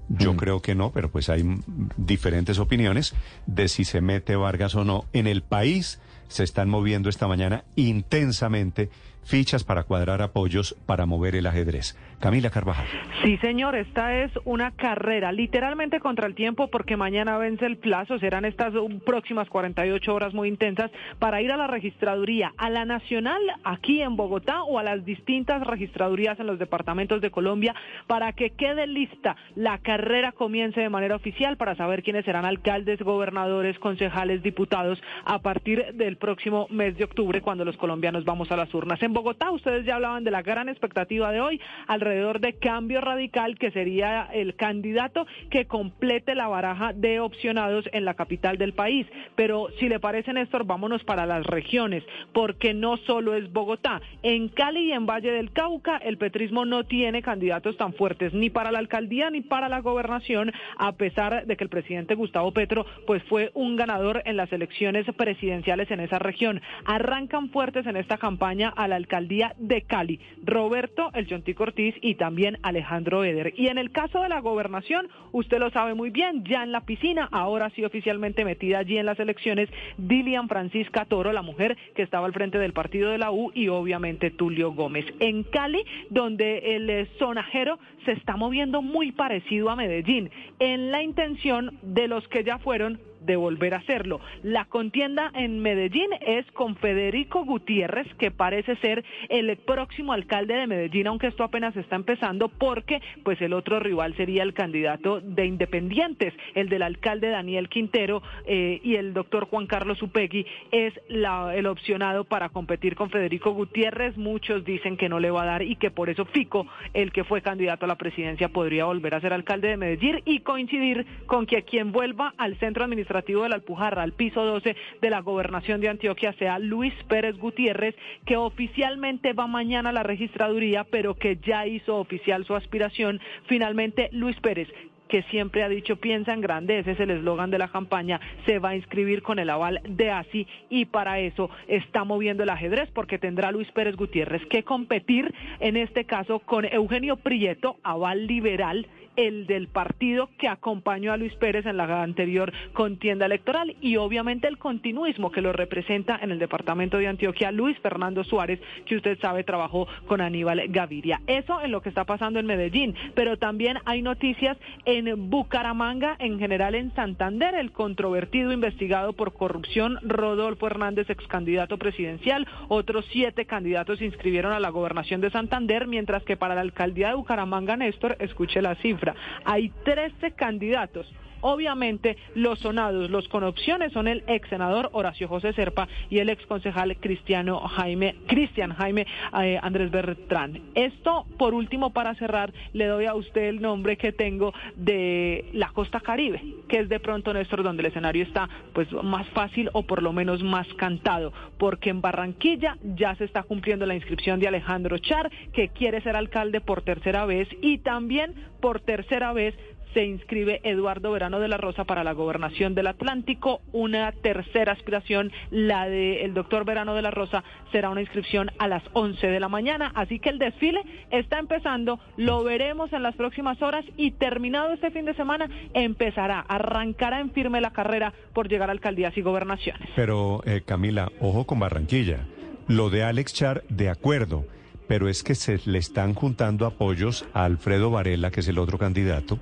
yo creo que no, pero pues hay mm, diferentes opiniones de si se mete Vargas o no. En el país se están moviendo esta mañana intensamente fichas para cuadrar apoyos para mover el ajedrez. Camila Carvajal. Sí, señor, esta es una carrera literalmente contra el tiempo porque mañana vence el plazo, serán estas uh, próximas 48 horas muy intensas para ir a la registraduría, a la nacional aquí en Bogotá o a las distintas registradurías en los departamentos de Colombia para que quede lista la carrera comience de manera oficial para saber quiénes serán alcaldes, gobernadores, concejales, diputados a partir del próximo mes de octubre cuando los colombianos vamos a las urnas. En Bogotá ustedes ya hablaban de la gran expectativa de hoy, alrededor alrededor de Cambio Radical, que sería el candidato que complete la baraja de opcionados en la capital del país. Pero si le parece, Néstor, vámonos para las regiones, porque no solo es Bogotá. En Cali y en Valle del Cauca, el petrismo no tiene candidatos tan fuertes ni para la alcaldía ni para la gobernación, a pesar de que el presidente Gustavo Petro pues fue un ganador en las elecciones presidenciales en esa región. Arrancan fuertes en esta campaña a la alcaldía de Cali, Roberto El Chontico Ortiz y también Alejandro Eder. Y en el caso de la gobernación, usted lo sabe muy bien, ya en la piscina, ahora sí oficialmente metida allí en las elecciones, Dilian Francisca Toro, la mujer que estaba al frente del partido de la U y obviamente Tulio Gómez. En Cali, donde el eh, sonajero se está moviendo muy parecido a Medellín, en la intención de los que ya fueron de volver a hacerlo. La contienda en Medellín es con Federico Gutiérrez, que parece ser el próximo alcalde de Medellín, aunque esto apenas está empezando, porque pues el otro rival sería el candidato de Independientes, el del alcalde Daniel Quintero eh, y el doctor Juan Carlos Upegui es el opcionado para competir con Federico Gutiérrez. Muchos dicen que no le va a dar y que por eso Fico, el que fue candidato a la presidencia, podría volver a ser alcalde de Medellín y coincidir con que quien vuelva al centro administrativo administrativo de la Alpujarra al piso 12 de la gobernación de Antioquia sea Luis Pérez Gutiérrez, que oficialmente va mañana a la registraduría, pero que ya hizo oficial su aspiración. Finalmente, Luis Pérez, que siempre ha dicho piensa en grande, ese es el eslogan de la campaña, se va a inscribir con el aval de ASI y para eso está moviendo el ajedrez porque tendrá Luis Pérez Gutiérrez que competir en este caso con Eugenio Prieto, aval liberal, el del partido que acompañó a Luis Pérez en la anterior contienda electoral y obviamente el continuismo que lo representa en el departamento de Antioquia Luis Fernando Suárez, que usted sabe trabajó con Aníbal Gaviria. Eso en lo que está pasando en Medellín, pero también hay noticias en Bucaramanga, en general en Santander, el controvertido investigado por corrupción Rodolfo Hernández, ex candidato presidencial, otros siete candidatos se inscribieron a la gobernación de Santander, mientras que para la alcaldía de Bucaramanga, Néstor, escuche la cifra, hay 13 candidatos. Obviamente, los sonados, los con opciones son el ex senador Horacio José Serpa y el ex concejal Cristiano Jaime, Cristian Jaime eh, Andrés Bertrán. Esto, por último, para cerrar, le doy a usted el nombre que tengo de la costa caribe, que es de pronto, Néstor, donde el escenario está pues más fácil o por lo menos más cantado, porque en Barranquilla ya se está cumpliendo la inscripción de Alejandro Char, que quiere ser alcalde por tercera vez y también por tercera vez se inscribe Eduardo Verano de la Rosa para la gobernación del Atlántico. Una tercera aspiración, la del doctor Verano de la Rosa, será una inscripción a las 11 de la mañana. Así que el desfile está empezando, lo veremos en las próximas horas y terminado este fin de semana empezará, arrancará en firme la carrera por llegar a alcaldías y gobernaciones. Pero, eh, Camila, ojo con Barranquilla. Lo de Alex Char, de acuerdo pero es que se le están juntando apoyos a Alfredo Varela, que es el otro candidato,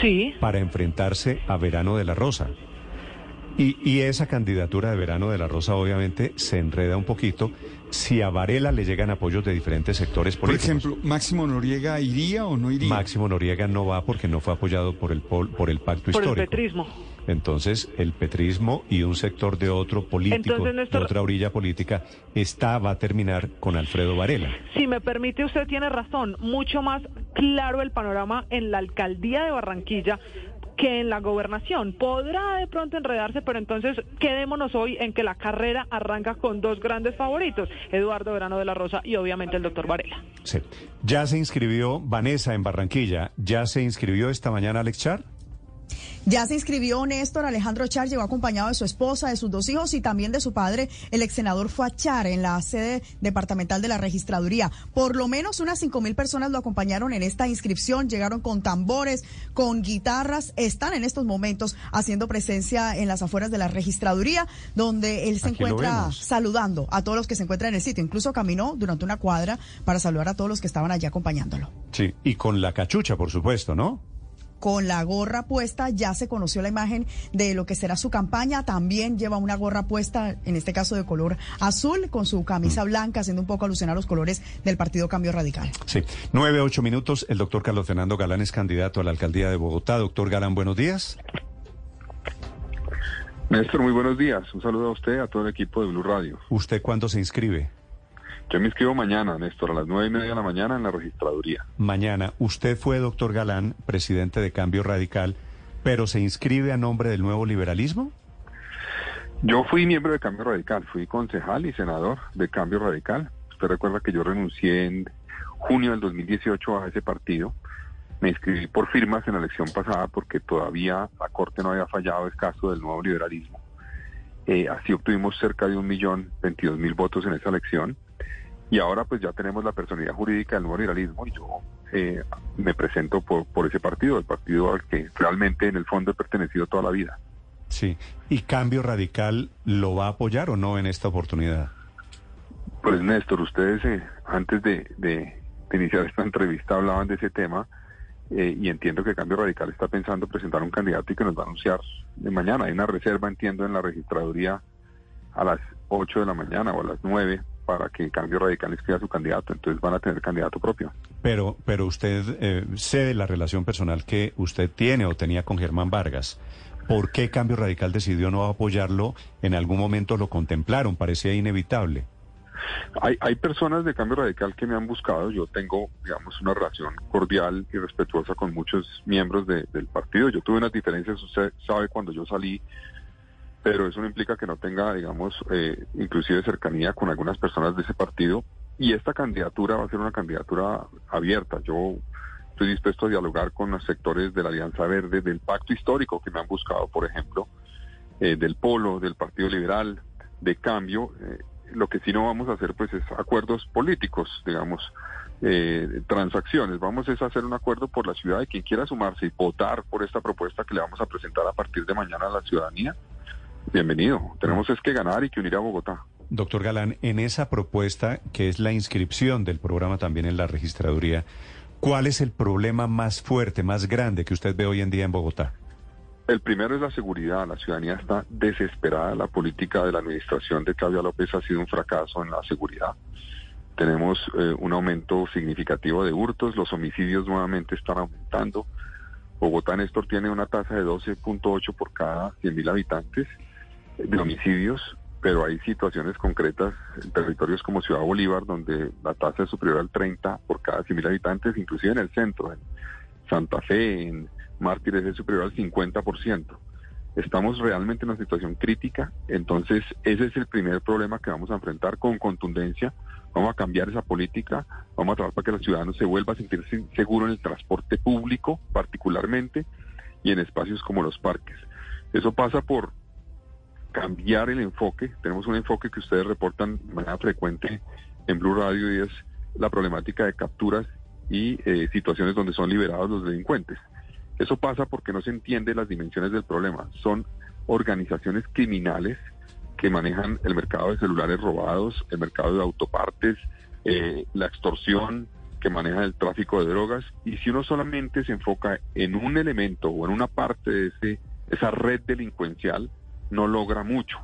sí. para enfrentarse a Verano de la Rosa. Y, y, esa candidatura de Verano de la Rosa obviamente se enreda un poquito si a Varela le llegan apoyos de diferentes sectores políticos. Por ejemplo, ¿Máximo Noriega iría o no iría? Máximo Noriega no va porque no fue apoyado por el, por el pacto por histórico. el petrismo. Entonces, el petrismo y un sector de otro político, Entonces, de otra orilla política, esta va a terminar con Alfredo Varela. Si me permite, usted tiene razón. Mucho más claro el panorama en la alcaldía de Barranquilla que en la gobernación. Podrá de pronto enredarse, pero entonces quedémonos hoy en que la carrera arranca con dos grandes favoritos, Eduardo Verano de la Rosa y obviamente el doctor Varela. Sí. Ya se inscribió Vanessa en Barranquilla. ¿Ya se inscribió esta mañana Alex Char? Ya se inscribió Néstor Alejandro Char, llegó acompañado de su esposa, de sus dos hijos y también de su padre, el ex senador fue a Char en la sede departamental de la registraduría. Por lo menos unas cinco mil personas lo acompañaron en esta inscripción, llegaron con tambores, con guitarras, están en estos momentos haciendo presencia en las afueras de la registraduría, donde él se Aquí encuentra saludando a todos los que se encuentran en el sitio. Incluso caminó durante una cuadra para saludar a todos los que estaban allí acompañándolo. Sí. Y con la cachucha, por supuesto, ¿no? Con la gorra puesta. Ya se conoció la imagen de lo que será su campaña. También lleva una gorra puesta, en este caso de color azul, con su camisa blanca, haciendo un poco alusión a los colores del Partido Cambio Radical. Sí. Nueve, ocho minutos. El doctor Carlos Fernando Galán es candidato a la alcaldía de Bogotá. Doctor Galán, buenos días. Néstor, muy buenos días. Un saludo a usted, a todo el equipo de Blue Radio. ¿Usted cuándo se inscribe? Yo me inscribo mañana, Néstor, a las nueve y media de la mañana en la registraduría. Mañana, usted fue, doctor Galán, presidente de Cambio Radical, pero ¿se inscribe a nombre del nuevo liberalismo? Yo fui miembro de Cambio Radical, fui concejal y senador de Cambio Radical. Usted recuerda que yo renuncié en junio del 2018 a ese partido. Me inscribí por firmas en la elección pasada porque todavía la Corte no había fallado el caso del nuevo liberalismo. Eh, así obtuvimos cerca de un millón veintidós mil votos en esa elección. Y ahora pues ya tenemos la personalidad jurídica del nuevo liberalismo y yo eh, me presento por, por ese partido, el partido al que realmente en el fondo he pertenecido toda la vida. Sí. ¿Y Cambio Radical lo va a apoyar o no en esta oportunidad? Pues Néstor, ustedes eh, antes de, de, iniciar esta entrevista hablaban de ese tema eh, y entiendo que Cambio Radical está pensando presentar un candidato y que nos va a anunciar de mañana. Hay una reserva, entiendo, en la registraduría a las 8 de la mañana o a las 9 para que Cambio Radical escriba su candidato. Entonces van a tener candidato propio. Pero, pero usted eh, de la relación personal que usted tiene o tenía con Germán Vargas. ¿Por qué Cambio Radical decidió no apoyarlo? En algún momento lo contemplaron, parecía inevitable. Hay, hay personas de Cambio Radical que me han buscado. Yo tengo, digamos, una relación cordial y respetuosa con muchos miembros del partido. Yo tuve unas diferencias, usted sabe, cuando yo salí pero eso no implica que no tenga, digamos, eh, inclusive cercanía con algunas personas de ese partido. Y esta candidatura va a ser una candidatura abierta. Yo estoy dispuesto a dialogar con los sectores de la Alianza Verde, del pacto histórico que me han buscado, por ejemplo, eh, del Polo, del Partido Liberal, de Cambio. Eh, lo que sí no vamos a hacer, pues, es acuerdos políticos, digamos, transacciones. Vamos a hacer un acuerdo por la ciudad y quien quiera sumarse y votar por esta propuesta que le vamos a presentar a partir de mañana a la ciudadanía Bienvenido. Tenemos es que ganar y que unir a Bogotá. Doctor Galán, en esa propuesta, que es la inscripción del programa también en la registraduría, ¿cuál es el problema más fuerte, más grande que usted ve hoy en día en Bogotá? El primero es la seguridad. La ciudadanía está desesperada. La política de la administración de Claudia López ha sido un fracaso en la seguridad. Tenemos eh, un aumento significativo de hurtos. Los homicidios nuevamente están aumentando. Bogotá, Néstor, tiene una tasa de 12.8 por cada 100.000 habitantes de homicidios, pero hay situaciones concretas en territorios como Ciudad Bolívar, donde la tasa es superior al 30 por cada 100.000 habitantes, inclusive en el centro, en Santa Fe, en Mártires es superior al 50%. Estamos realmente en una situación crítica, entonces ese es el primer problema que vamos a enfrentar con contundencia. Vamos a cambiar esa política, vamos a trabajar para que los ciudadanos se vuelvan a sentirse seguros en el transporte público, particularmente, y en espacios como los parques. Eso pasa por cambiar el enfoque. Tenemos un enfoque que ustedes reportan de manera frecuente en Blue Radio y es la problemática de capturas y eh, situaciones donde son liberados los delincuentes. Eso pasa porque no se entiende las dimensiones del problema. Son organizaciones criminales que manejan el mercado de celulares robados, el mercado de autopartes, eh, la extorsión, que manejan el tráfico de drogas. Y si uno solamente se enfoca en un elemento o en una parte de ese, esa red delincuencial, no logra mucho.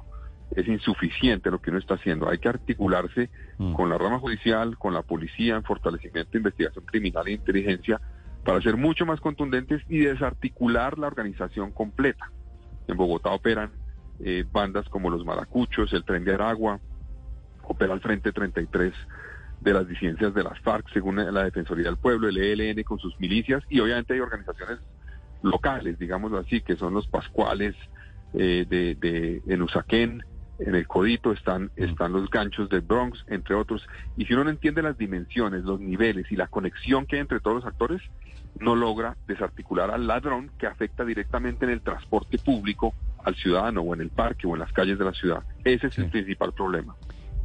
Es insuficiente lo que uno está haciendo. Hay que articularse mm. con la rama judicial, con la policía, en fortalecimiento de investigación criminal e inteligencia, para ser mucho más contundentes y desarticular la organización completa. En Bogotá operan eh, bandas como los Maracuchos, el Tren de Aragua, opera el Frente 33 de las disidencias de las FARC, según la Defensoría del Pueblo, el ELN con sus milicias, y obviamente hay organizaciones locales, digámoslo así, que son los Pascuales, eh, de, de, en Usaquén, en el Codito están, mm. están los ganchos del Bronx, entre otros. Y si uno no entiende las dimensiones, los niveles y la conexión que hay entre todos los actores, no logra desarticular al ladrón que afecta directamente en el transporte público al ciudadano o en el parque o en las calles de la ciudad. Ese es el principal problema.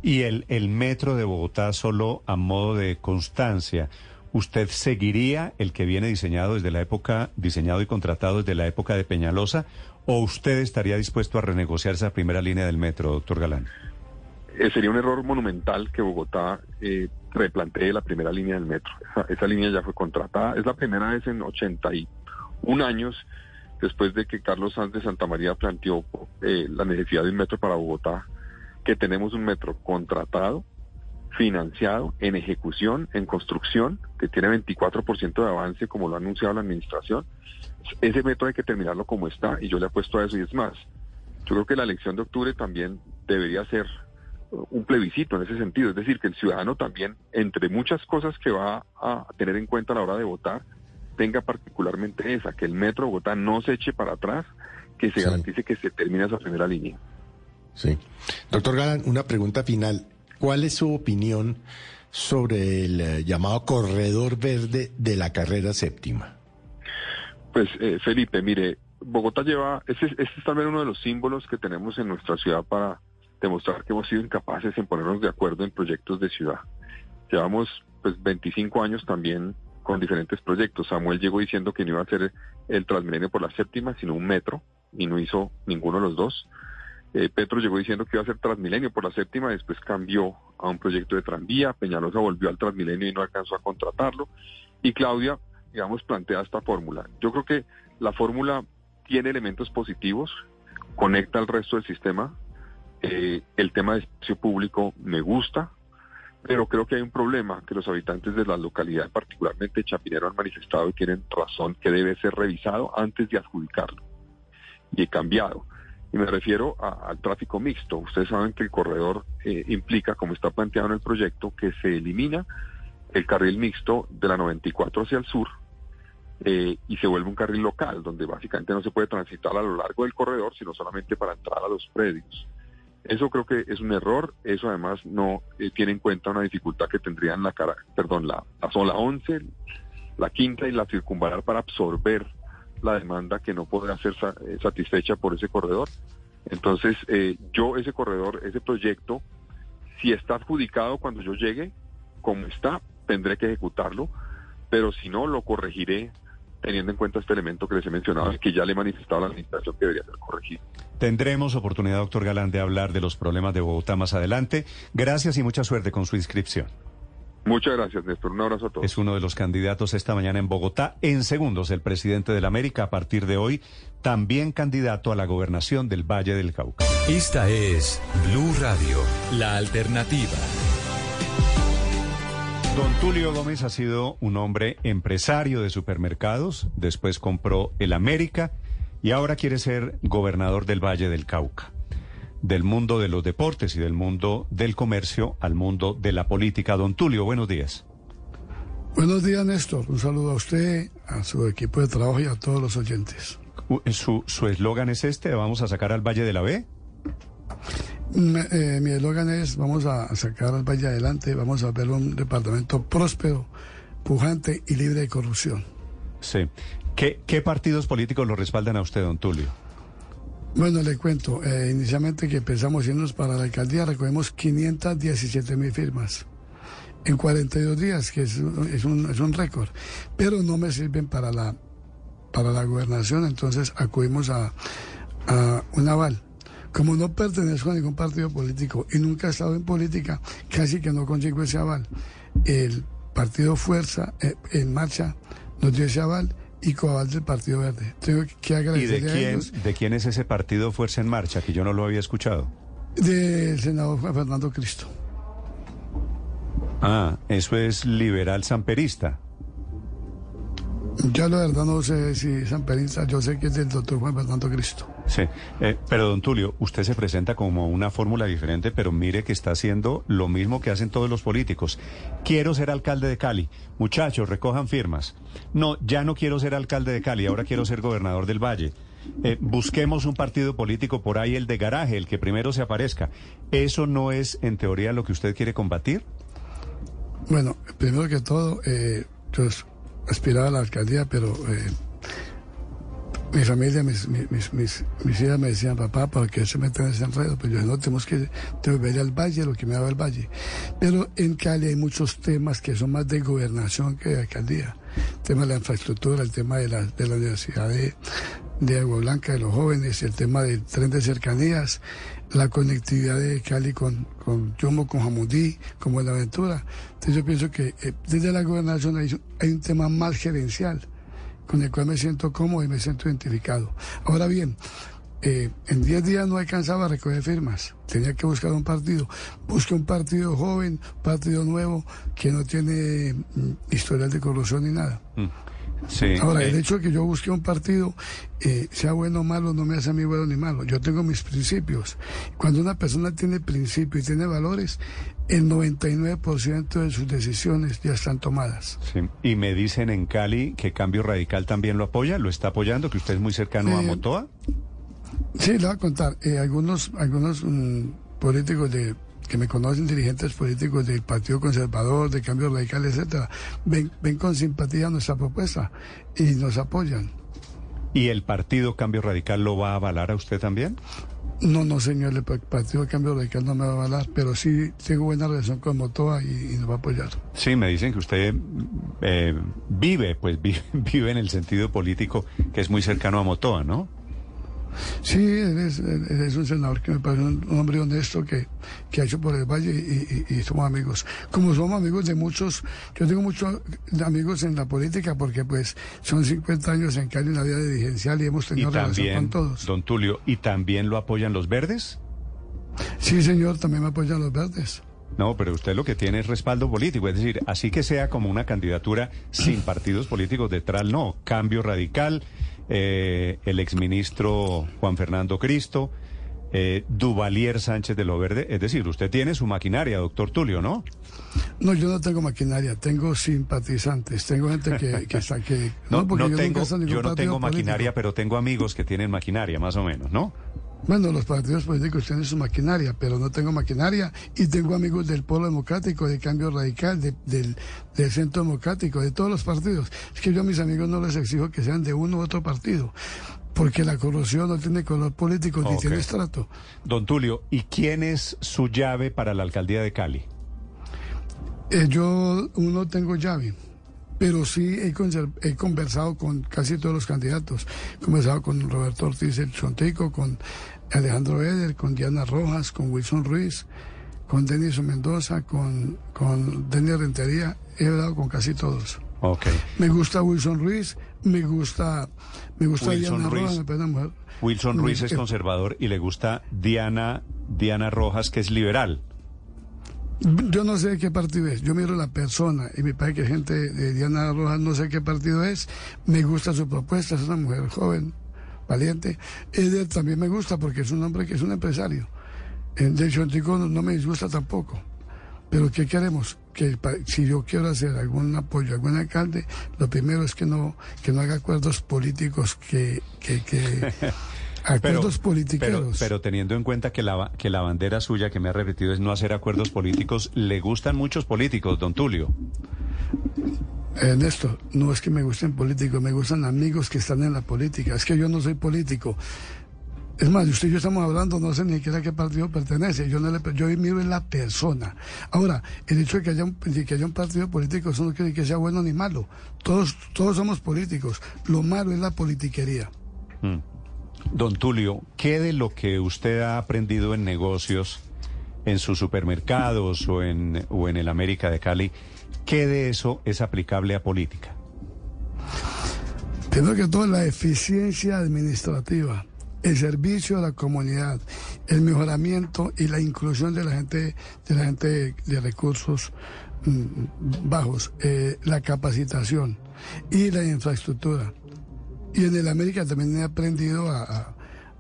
Y el, el metro de Bogotá solo a modo de constancia. ¿Usted seguiría el que viene diseñado desde la época, diseñado y contratado desde la época de Peñalosa, ¿O usted estaría dispuesto a renegociar esa primera línea del metro, doctor Galán? Eh, sería un error monumental que Bogotá eh, replantee la primera línea del metro. Esa, línea ya fue contratada. Es la primera vez en 81 años después de que Carlos Sanz de Santa María planteó eh, la necesidad de un metro para Bogotá, que tenemos un metro contratado, financiado, en ejecución, en construcción, que tiene 24% de avance, como lo ha anunciado la administración, ese método hay que terminarlo como está y yo le apuesto a eso y es más. Yo creo que la elección de octubre también debería ser un plebiscito en ese sentido, es decir, que el ciudadano también, entre muchas cosas que va a tener en cuenta a la hora de votar, tenga particularmente esa, que el Metro de Bogotá no se eche para atrás, que se garantice que se termine esa primera línea. Sí. Doctor Galán, una pregunta final. ¿Cuál es su opinión sobre el eh, llamado corredor verde de la carrera séptima? Pues eh, Felipe, mire, Bogotá lleva, ese, este es también uno de los símbolos que tenemos en nuestra ciudad para demostrar que hemos sido incapaces en ponernos de acuerdo en proyectos de ciudad. Llevamos pues 25 años también con diferentes proyectos. Samuel llegó diciendo que no iba a ser el Transmilenio por la séptima, sino un metro, y no hizo ninguno de los dos. Eh, Petro llegó diciendo que iba a ser Transmilenio por la séptima, después cambió a un proyecto de tranvía, Peñalosa volvió al Transmilenio y no alcanzó a contratarlo, y Claudia, digamos, plantea esta fórmula. Yo creo que la fórmula tiene elementos positivos, conecta al resto del sistema, eh, el tema de espacio público me gusta, pero creo que hay un problema que los habitantes de la localidad, particularmente Chapinero, han manifestado y tienen razón que debe ser revisado antes de adjudicarlo. Y cambiado. Y me refiero al tráfico mixto. Ustedes saben que el corredor eh, implica, como está planteado en el proyecto, que se elimina el carril mixto de la 94 hacia el sur eh, y se vuelve un carril local, donde básicamente no se puede transitar a lo largo del corredor, sino solamente para entrar a los predios. Eso creo que es un error, eso además no eh, tiene en cuenta una dificultad que tendrían la cara, perdón, la, la zona 11, la quinta y la circunvalar para absorber la demanda que no podrá ser eh, satisfecha por ese corredor. Entonces, eh, yo ese corredor, ese proyecto, si está adjudicado cuando yo llegue, como está, tendré que ejecutarlo, pero si no, lo corregiré teniendo en cuenta este elemento que les he mencionado y que ya le he manifestado a la administración que debería ser corregido. Tendremos oportunidad, doctor Galán, de hablar de los problemas de Bogotá más adelante. Gracias y mucha suerte con su inscripción. Muchas gracias, Néstor. Un abrazo a todos. Es uno de los candidatos esta mañana en Bogotá. En segundos, el presidente de la América, a partir de hoy, también candidato a la gobernación del Valle del Cauca. Esta es Blue Radio, la alternativa. Don Tulio Gómez ha sido un hombre empresario de supermercados, después compró el América y ahora quiere ser gobernador del Valle del Cauca del mundo de los deportes y del mundo del comercio al mundo de la política. Don Tulio, buenos días. Buenos días, Néstor. Un saludo a usted, a su equipo de trabajo y a todos los oyentes. ¿Su eslogan es este? ¿Vamos a sacar al Valle de la B? Eh, mi eslogan es, vamos a sacar al Valle adelante, vamos a ver un departamento próspero, pujante y libre de corrupción. Sí. ¿Qué, qué partidos políticos lo respaldan a usted, don Tulio? Bueno, le cuento. Eh, inicialmente que empezamos irnos para la alcaldía, recogemos 517 mil firmas en 42 días, que es, es, un, es un récord. Pero no me sirven para la, para la gobernación, entonces acudimos a, a un aval. Como no pertenezco a ningún partido político y nunca he estado en política, casi que no consigo ese aval. El partido Fuerza eh, en Marcha nos dio ese aval y Coabal del Partido Verde. Tengo que agradecerle ¿Y de quién, de quién es ese partido Fuerza en Marcha, que yo no lo había escuchado? Del senador Fernando Cristo. Ah, eso es liberal samperista. Yo la verdad no sé si es samperista, yo sé que es del doctor Juan Fernando Cristo. Sí, eh, pero don Tulio, usted se presenta como una fórmula diferente, pero mire que está haciendo lo mismo que hacen todos los políticos. Quiero ser alcalde de Cali. Muchachos, recojan firmas. No, ya no quiero ser alcalde de Cali, ahora quiero ser gobernador del Valle. Eh, busquemos un partido político por ahí, el de garaje, el que primero se aparezca. ¿Eso no es, en teoría, lo que usted quiere combatir? Bueno, primero que todo, eh, yo aspiraba a la alcaldía, pero eh, mi familia, mis, mis, mis, mis, hijas me decían, papá, ¿por qué se meten en ese enredo? Pues yo no, tenemos que volver al valle, lo que me daba el valle. Pero en Cali hay muchos temas que son más de gobernación que de alcaldía. El tema de la infraestructura, el tema de la, de la universidad de, de Agua Blanca, de los jóvenes, el tema del tren de cercanías, la conectividad de Cali con, con Yomo, con Jamundí, con Buenaventura. Entonces yo pienso que eh, desde la gobernación hay, un tema más gerencial con el cual me siento cómodo y me siento identificado. Ahora bien, eh, en 10 días no alcanzaba a recoger firmas, tenía que buscar un partido. Busqué un partido joven, partido nuevo, que no tiene mm, historial de corrupción ni nada. Mm. Sí, Ahora, el hecho de que yo busque un partido, eh, sea bueno o malo, no me hace a mí bueno ni malo. Yo tengo mis principios. Cuando una persona tiene principios y tiene valores, el 99% de sus decisiones ya están tomadas. Sí, Y me dicen en Cali que Cambio Radical también lo apoya, lo está apoyando, que usted es muy cercano a Motoa. Sí, le voy a contar. eh, algunos algunos mm, políticos de que me conocen, dirigentes políticos del Partido Conservador, de Cambio Radical, etcétera, ven, ven con simpatía nuestra propuesta y nos apoyan. ¿Y el partido Cambio Radical lo va a avalar a usted también? No, no, señor, el pa- Partido Cambio Radical no me va a avalar, pero sí tengo buena relación con Motoa y, y nos va a apoyar. Sí, me dicen que usted eh, vive, pues vi- vive en el sentido político que es muy cercano a Motoa, ¿no? Sí, es, es un senador que me parece un, un hombre honesto que, que ha hecho por el Valle y, y- y somos amigos. Como somos amigos de muchos, yo tengo muchos amigos en la política porque pues son 50 años en Cali en la vida dirigencial y hemos Y tenido relación también, con todos. don Tulio, ¿y también lo apoyan los verdes? Sí, señor, también me apoyan los verdes. No, pero usted lo que tiene es respaldo político, es decir, así que sea como una candidatura sin partidos políticos detrás, no, cambio radical, eh, el exministro Juan Fernando Cristo, eh, Duvalier Sánchez de lo Verde, es decir, usted tiene su maquinaria, doctor Tulio, ¿no? No, yo no tengo maquinaria, tengo simpatizantes, tengo gente que, que está que No, porque no yo tengo, yo no tengo político. maquinaria, pero tengo amigos que tienen maquinaria, más o menos, ¿no? Bueno, los partidos políticos tienen su maquinaria, pero no tengo maquinaria y tengo amigos del Polo Democrático, de Cambio Radical, de- del, del Centro Democrático, de todos los partidos. Es que yo a mis amigos no les exijo que sean de uno u otro partido, porque la corrupción no tiene color político ni tiene estrato. Don Tulio, ¿y quién es su llave para la alcaldía de Cali? Eh, yo no tengo llave, pero sí he, he conversado con casi todos los candidatos. He conversado con Roberto Ortiz el Chontico, con Alejandro Eder, con Diana Rojas, con Wilson Ruiz, con Denis Mendoza, con, con Denis Rentería. He hablado con casi todos. Ok. Me gusta Wilson Ruiz, me gusta, me gusta Wilson Diana Ruiz. Rojas, me mujer. Wilson Ruiz es eh, conservador y le gusta Diana, Diana Rojas, que es liberal. Yo no sé qué partido es, yo miro la persona y me parece que gente de Diana Rojas no sé qué partido es, me gusta su propuesta, es una mujer joven, valiente. Eder también me gusta porque es un hombre que es un empresario. De hecho, Antico no, no me disgusta tampoco. Pero ¿qué queremos? Que si yo quiero hacer algún apoyo a algún alcalde, lo primero es que no, que no haga acuerdos políticos que, que, que acuerdos pero, politiqueros. pero teniendo en cuenta que la, que la bandera suya que me ha repetido es no hacer acuerdos políticos, le gustan muchos políticos, don Tulio. Ernesto, no es que me gusten políticos, me gustan amigos que están en la política. Es que yo no soy político. Es más, usted y yo estamos hablando, no sé ni siquiera a qué partido pertenece. Yo no le, yo miro en la persona. Ahora, el hecho de que haya un, de que haya un partido político, eso no quiere decir que sea bueno ni malo. Todos, todos somos políticos. Lo malo es la politiquería. Mm. Don Tulio, ¿qué de lo que usted ha aprendido en negocios, en sus supermercados o en, o en el América de Cali, qué de eso es aplicable a política? Primero que todo, la eficiencia administrativa, el servicio a la comunidad, el mejoramiento y la inclusión de la gente, de la gente de recursos mm, bajos, eh, la capacitación y la infraestructura. Y en el América también he aprendido a, a-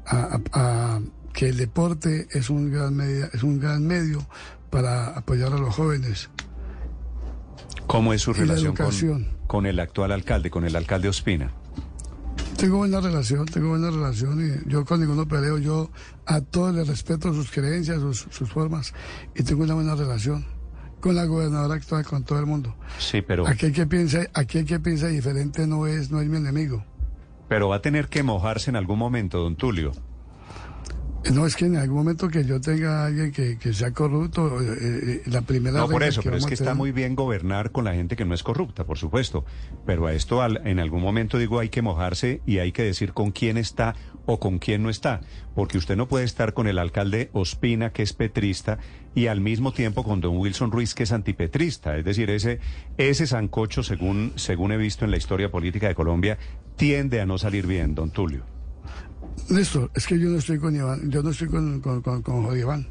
a- a- que el deporte es un gran media- es un gran medio para apoyar a los jóvenes. ¿Cómo es su relación con el actual alcalde, con el alcalde Ospina? Tengo buena relación, tengo buena relación y yo con ninguno peleo, yo a todos les respeto sus creencias, sus, sus formas y tengo una buena relación con la gobernadora actual, con todo el mundo. Sí, pero, Aquel que piensa, aquel que piensa diferente no es, no es mi enemigo. Pero va a tener que mojarse en algún momento, don Tulio. No es que en algún momento que yo tenga a alguien que, que sea corrupto, eh, eh, la primera No por eso, pero es que está muy bien gobernar con la gente que no es corrupta, por supuesto. Pero a esto al- en algún momento digo hay que mojarse y hay que decir con quién está o con quién no está. Porque usted no puede estar con el alcalde Ospina, que es petrista, y al mismo tiempo con don Wilson Ruiz, que es antipetrista. Es decir, ese, ese sancocho, según, según he visto en la historia política de Colombia, tiende a no salir bien, don Tulio. Néstor, es que yo no estoy con Iván, yo no estoy con, con, con, con Iván.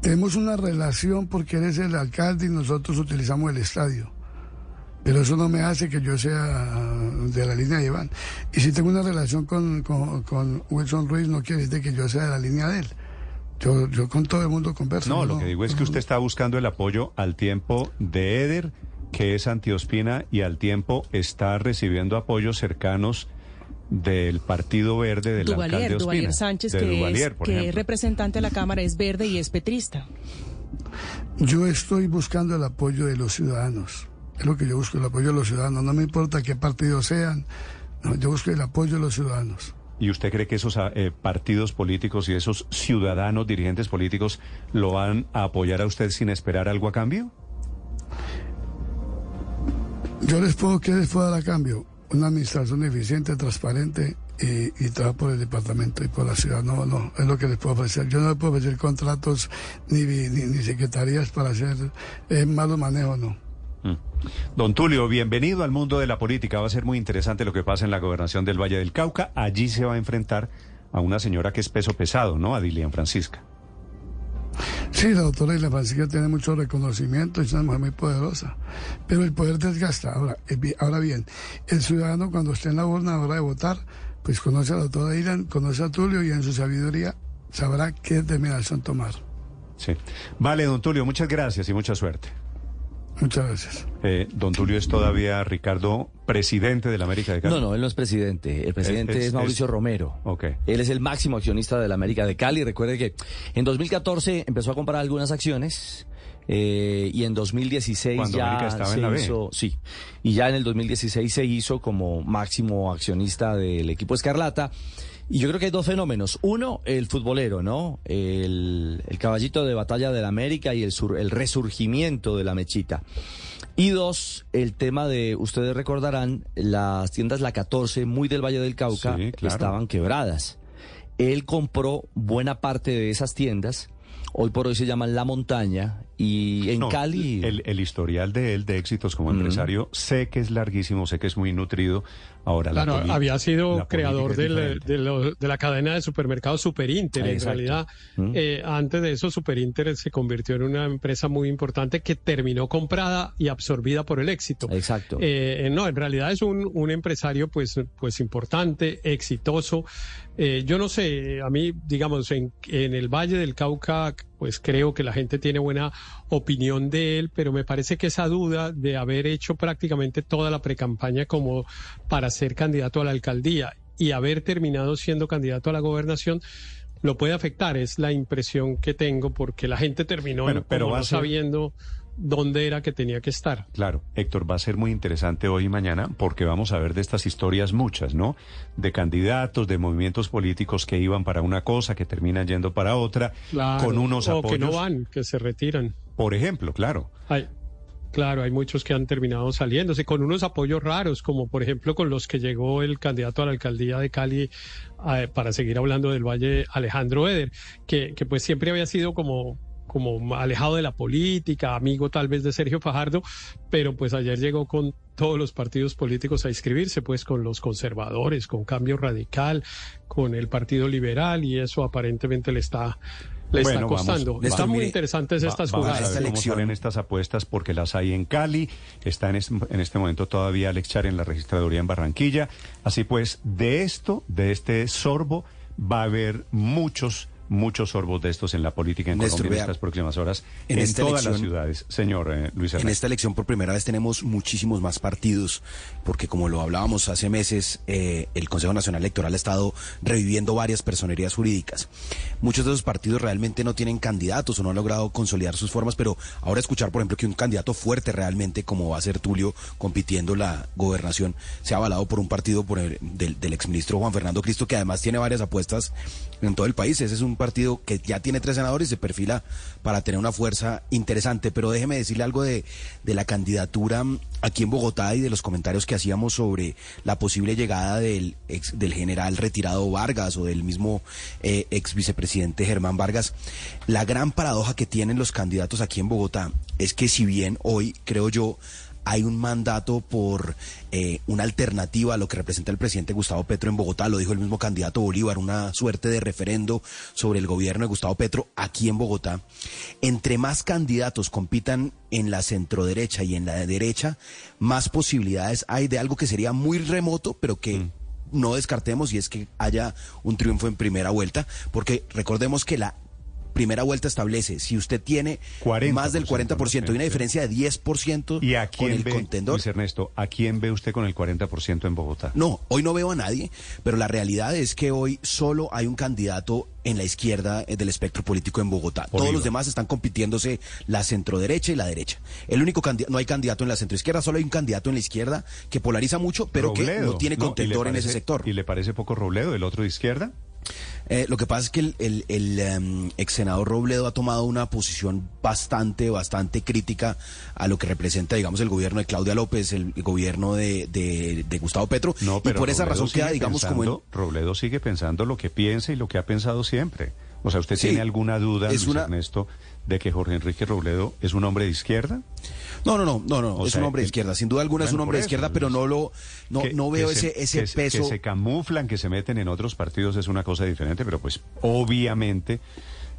Tenemos una relación porque él es el alcalde y nosotros utilizamos el estadio. Pero eso no me hace que yo sea de la línea de Iván. Y si tengo una relación con, con, Wilson Ruiz, no quiere decir que yo sea de la línea de él. Yo, yo con todo el mundo converso. No, lo que digo es que usted está buscando el apoyo al tiempo de Eder, que es antiospina, y al tiempo está recibiendo apoyos cercanos del Partido Verde del Duvalier, alcalde Ospina, Duvalier Sánchez, que, es, que es representante de la Cámara, es verde y es petrista. Yo estoy buscando el apoyo de los ciudadanos. Es lo que yo busco, el apoyo de los ciudadanos. No me importa qué partido sean, yo busco el apoyo de los ciudadanos. ¿Y usted cree que esos eh, partidos políticos y esos ciudadanos, dirigentes políticos, lo van a apoyar a usted sin esperar algo a cambio? Yo les puedo, ¿qué les puedo dar a cambio? Una administración eficiente, transparente y, y trabajar por el departamento y por la ciudad. No, no, es lo que les puedo ofrecer. Yo no les puedo ofrecer contratos ni, ni, secretarías para hacer eh, malos manejos, no. Mm. Don Tulio, bienvenido al mundo de la política. Va a ser muy interesante lo que pasa en la gobernación del Valle del Cauca. Allí se va a enfrentar a una señora que es peso pesado, ¿no? A Dilian Francisca. Sí, la doctora Dilian Francisca tiene mucho reconocimiento, es una mujer muy poderosa, pero el poder desgasta. Ahora, eh, ahora bien, el ciudadano cuando esté en la urna a la hora de votar, pues conoce a la doctora Dilian, conoce a Tulio y en su sabiduría sabrá qué determinación tomar. Sí. Vale, don Tulio, muchas gracias y mucha suerte. Muchas gracias. Eh, don Tulio es todavía, Ricardo, presidente de la América de Cali. No, no, él no es presidente. El presidente es, Mauricio Romero. Okay. Él es el máximo accionista de la América de Cali. Recuerde que en 2014 empezó a comprar algunas acciones. Eh, y en 2016 ya se hizo, sí, y ya en el 2016 se hizo como máximo accionista del equipo Escarlata. Y yo creo que hay dos fenómenos. Uno, el futbolero, ¿no? El, caballito de batalla de la América y el, el resurgimiento de la mechita. Y dos, el tema de, ustedes recordarán, las tiendas La 14, muy del Valle del Cauca, estaban quebradas. Él compró buena parte de esas tiendas hoy por hoy se llaman La Montaña y en Cali... El, historial de él de éxitos como empresario sé que es larguísimo, sé que es muy nutrido. Ahora, claro, había sido creador de, la cadena de supermercados Superinter. en realidad, eh, antes de eso, Superinter se convirtió en una empresa muy importante que terminó comprada y absorbida por el éxito. Exacto. Eh, no, en realidad es un, un empresario pues, pues importante, exitoso. Eh, yo no sé, a mí, digamos, en, en, el Valle del Cauca, pues creo que la gente tiene buena opinión de él, pero me parece que esa duda de haber hecho prácticamente toda la precampaña como para ser candidato a la alcaldía y haber terminado siendo candidato a la gobernación, lo puede afectar. Es la impresión que tengo porque la gente terminó pero no sabiendo dónde era que tenía que estar. Claro, Héctor, va a ser muy interesante hoy y mañana porque vamos a ver de estas historias muchas, ¿no? De candidatos, de movimientos políticos que iban para una cosa, que terminan yendo para otra, con unos o apoyos. que no van, que se retiran. Por ejemplo, claro. Hay, claro, hay muchos que han terminado saliéndose con unos apoyos raros, como por ejemplo con los que llegó el candidato a la alcaldía de Cali, eh, para seguir hablando del Valle, Alejandro Eder, que, que pues siempre había sido como como alejado de la política, amigo tal vez de Sergio Fajardo, pero pues ayer llegó con todos los partidos políticos a inscribirse, pues con los conservadores, con Cambio Radical, con el Partido Liberal y eso aparentemente le está le está costando. Están muy interesantes estas jugadas. Vamos a ver cómo salen estas apuestas porque las hay en Cali, está en este, en este momento todavía Alex Char en la registraduría en Barranquilla. Así pues, de esto, de este sorbo, va a haber muchos muchos sorbos de estos en la política en Colombia en estas próximas horas en, todas las ciudades. Señor eh, Luis En esta elección por primera vez tenemos muchísimos más partidos, porque como lo hablábamos hace meses, eh, el Consejo Nacional Electoral ha estado reviviendo varias personerías jurídicas. Muchos de esos partidos realmente no tienen candidatos o no han logrado consolidar sus formas, pero ahora escuchar, por ejemplo, que un candidato fuerte realmente, como va a ser Tulio, compitiendo la gobernación, se ha avalado por un partido por el, del, del exministro Juan Fernando Cristo, que además tiene varias apuestas en todo el país. Ese es un partido que ya tiene tres senadores y se perfila para tener una fuerza interesante. Pero déjeme decirle algo de, de la candidatura aquí en Bogotá y de los comentarios que hacíamos sobre la posible llegada del, ex, del general retirado Vargas o del mismo eh, ex vicepresidente Germán Vargas. La gran paradoja que tienen los candidatos aquí en Bogotá es que si bien hoy, creo yo, hay un mandato por eh, una alternativa a lo que representa el presidente Gustavo Petro en Bogotá, lo dijo el mismo candidato Bolívar, una suerte de referendo sobre el gobierno de Gustavo Petro aquí en Bogotá. Entre más candidatos compitan en la centroderecha y en la derecha, más posibilidades hay de algo que sería muy remoto, pero que... Mm. No descartemos y es que haya un triunfo en primera vuelta, porque recordemos que la primera vuelta establece, si usted tiene más del 40% y una diferencia de 10% ¿Y a con quién el ve, contendor. Luis Ernesto, a quién ve usted con el 40% en Bogotá? No, hoy no veo a nadie, pero la realidad es que hoy solo hay un candidato en la izquierda eh, del espectro político en Bogotá. Todos los demás están compitiéndose la centroderecha y la derecha. El único no hay candidato en la centroizquierda, solo hay un candidato en la izquierda que polariza mucho, pero que no tiene No, ¿y le contendor en ese sector. ¿Y le parece poco Robledo, el otro de izquierda? Eh, lo que pasa es que el, el, el, em, ex senador Robledo ha tomado una posición bastante, bastante crítica a lo que representa, digamos, el gobierno de Claudia López, el, gobierno de, de- de Gustavo Petro. No, y pero por esa Robledo razón queda, digamos, como en, pensando- Robledo sigue pensando lo que piensa y lo que ha pensado siempre. O sea, ¿usted Sí, tiene alguna duda, es Luis una- Ernesto, de que Jorge Enrique Robledo es un hombre de izquierda? No, no, no, no, no, O es sea, un hombre de izquierda. Sin duda alguna es un hombre de izquierda, pero no lo, no, Que- no veo ese, ese que peso. Que se camuflan, que se meten en otros partidos es una cosa diferente, pero pues obviamente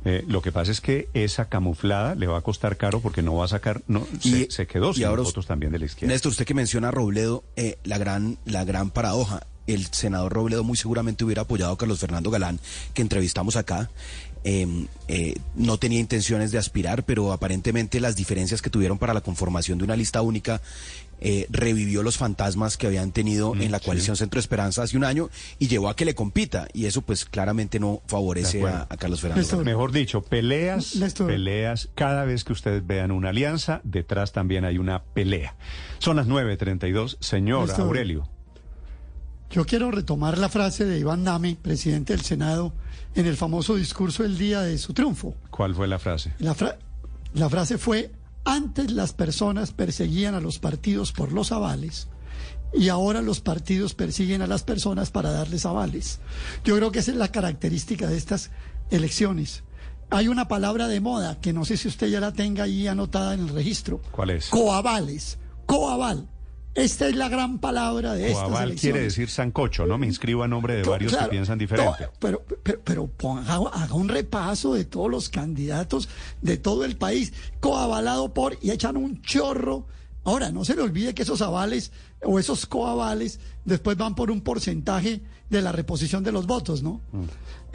eh, lo que pasa es que esa camuflada le va a costar caro porque no va a sacar, no, se, se quedó y sin ahora votos también de la izquierda. Néstor, usted que menciona a Robledo, eh, la gran, la gran paradoja. El senador Robledo muy seguramente hubiera apoyado a Carlos Fernando Galán, que entrevistamos acá. Eh, eh, no tenía intenciones de aspirar, pero aparentemente las diferencias que tuvieron para la conformación de una lista única eh, revivió los fantasmas que habían tenido en la coalición Centro Esperanza hace un año y llevó a que le compita. Y eso pues claramente no favorece a, Carlos Fernando Galán. Mejor dicho, peleas, Néstor. peleas. Cada vez que ustedes vean una alianza, detrás también hay una pelea. Son las 9.32. Señor Néstor. Aurelio. Yo quiero retomar la frase de Iván Name, presidente del Senado, en el famoso discurso el día de su triunfo. ¿Cuál fue la frase? La, fra- la frase fue, antes las personas perseguían a los partidos por los avales y ahora los partidos persiguen a las personas para darles avales. Yo creo que esa es la característica de estas elecciones. Hay una palabra de moda que no sé si usted ya la tenga ahí anotada en el registro. ¿Cuál es? Coavales. Coaval. Esta es la gran palabra de estas Coaval elecciones. quiere decir sancocho, ¿no? Me inscribo a nombre de varios claro, que piensan no, diferente. pero pero, pero ponga- haga un repaso de todos los candidatos de todo el país, coavalado por, y echan un chorro. Ahora, no se le olvide que esos avales o esos coavales después van por un porcentaje de la reposición de los votos, ¿no?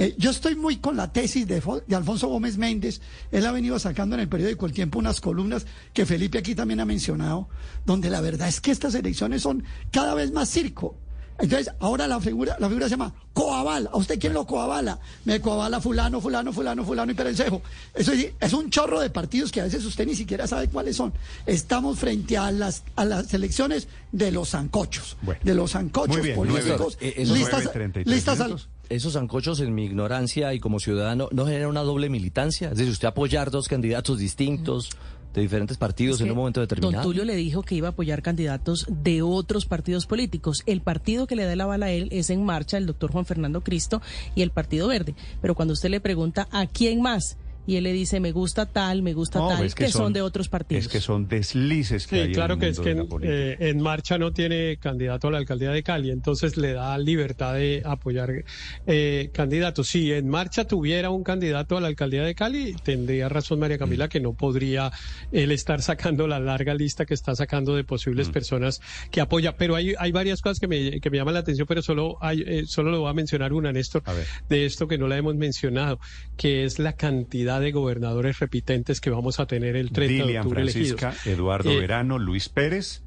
Eh, yo estoy muy con la tesis de, Fo- de Alfonso Gómez Méndez. Él ha venido sacando en el periódico El Tiempo unas columnas que Felipe aquí también ha mencionado, donde la verdad es que estas elecciones son cada vez más circo. Entonces, ahora la figura, la figura se llama coaval. ¿A usted quién lo coavala? Me coavala fulano, fulano, fulano, fulano y perencejo. Eso es, es un chorro de partidos que a veces usted ni siquiera sabe cuáles son. Estamos frente a las, a las elecciones de los zancochos. De los zancochos políticos. eh, esos listas, 9:33 listas al-. Esos zancochos, en mi ignorancia y como ciudadano, ¿no generan una doble militancia? Es decir, usted apoyar dos candidatos distintos de diferentes partidos Es en un momento Don determinado. Tulio le dijo que iba a apoyar candidatos de otros partidos políticos. El partido que le da la bala a él es En Marcha, el doctor Juan Fernando Cristo y el Partido Verde. Pero cuando usted le pregunta a quién más, y él le dice me gusta tal, me gusta No, tal, es que, son, de otros partidos. Es que son deslices que hay Sí, en claro el que es que en, eh, en marcha no tiene candidato a la alcaldía de Cali, entonces le da libertad de apoyar eh, candidatos. Si en marcha tuviera un candidato a la alcaldía de Cali, tendría razón María Camila que no podría él estar sacando la larga lista que está sacando de posibles Mm. personas que apoya. Pero hay, hay varias cosas que me, que me llaman la atención, pero solo, hay, eh, solo le voy a mencionar una, Néstor, de esto que no la hemos mencionado, que es la cantidad de gobernadores repitentes que vamos a tener el 30 de Dilian octubre Francisca, elegidos. Eduardo Eh, Verano, Luis Pérez.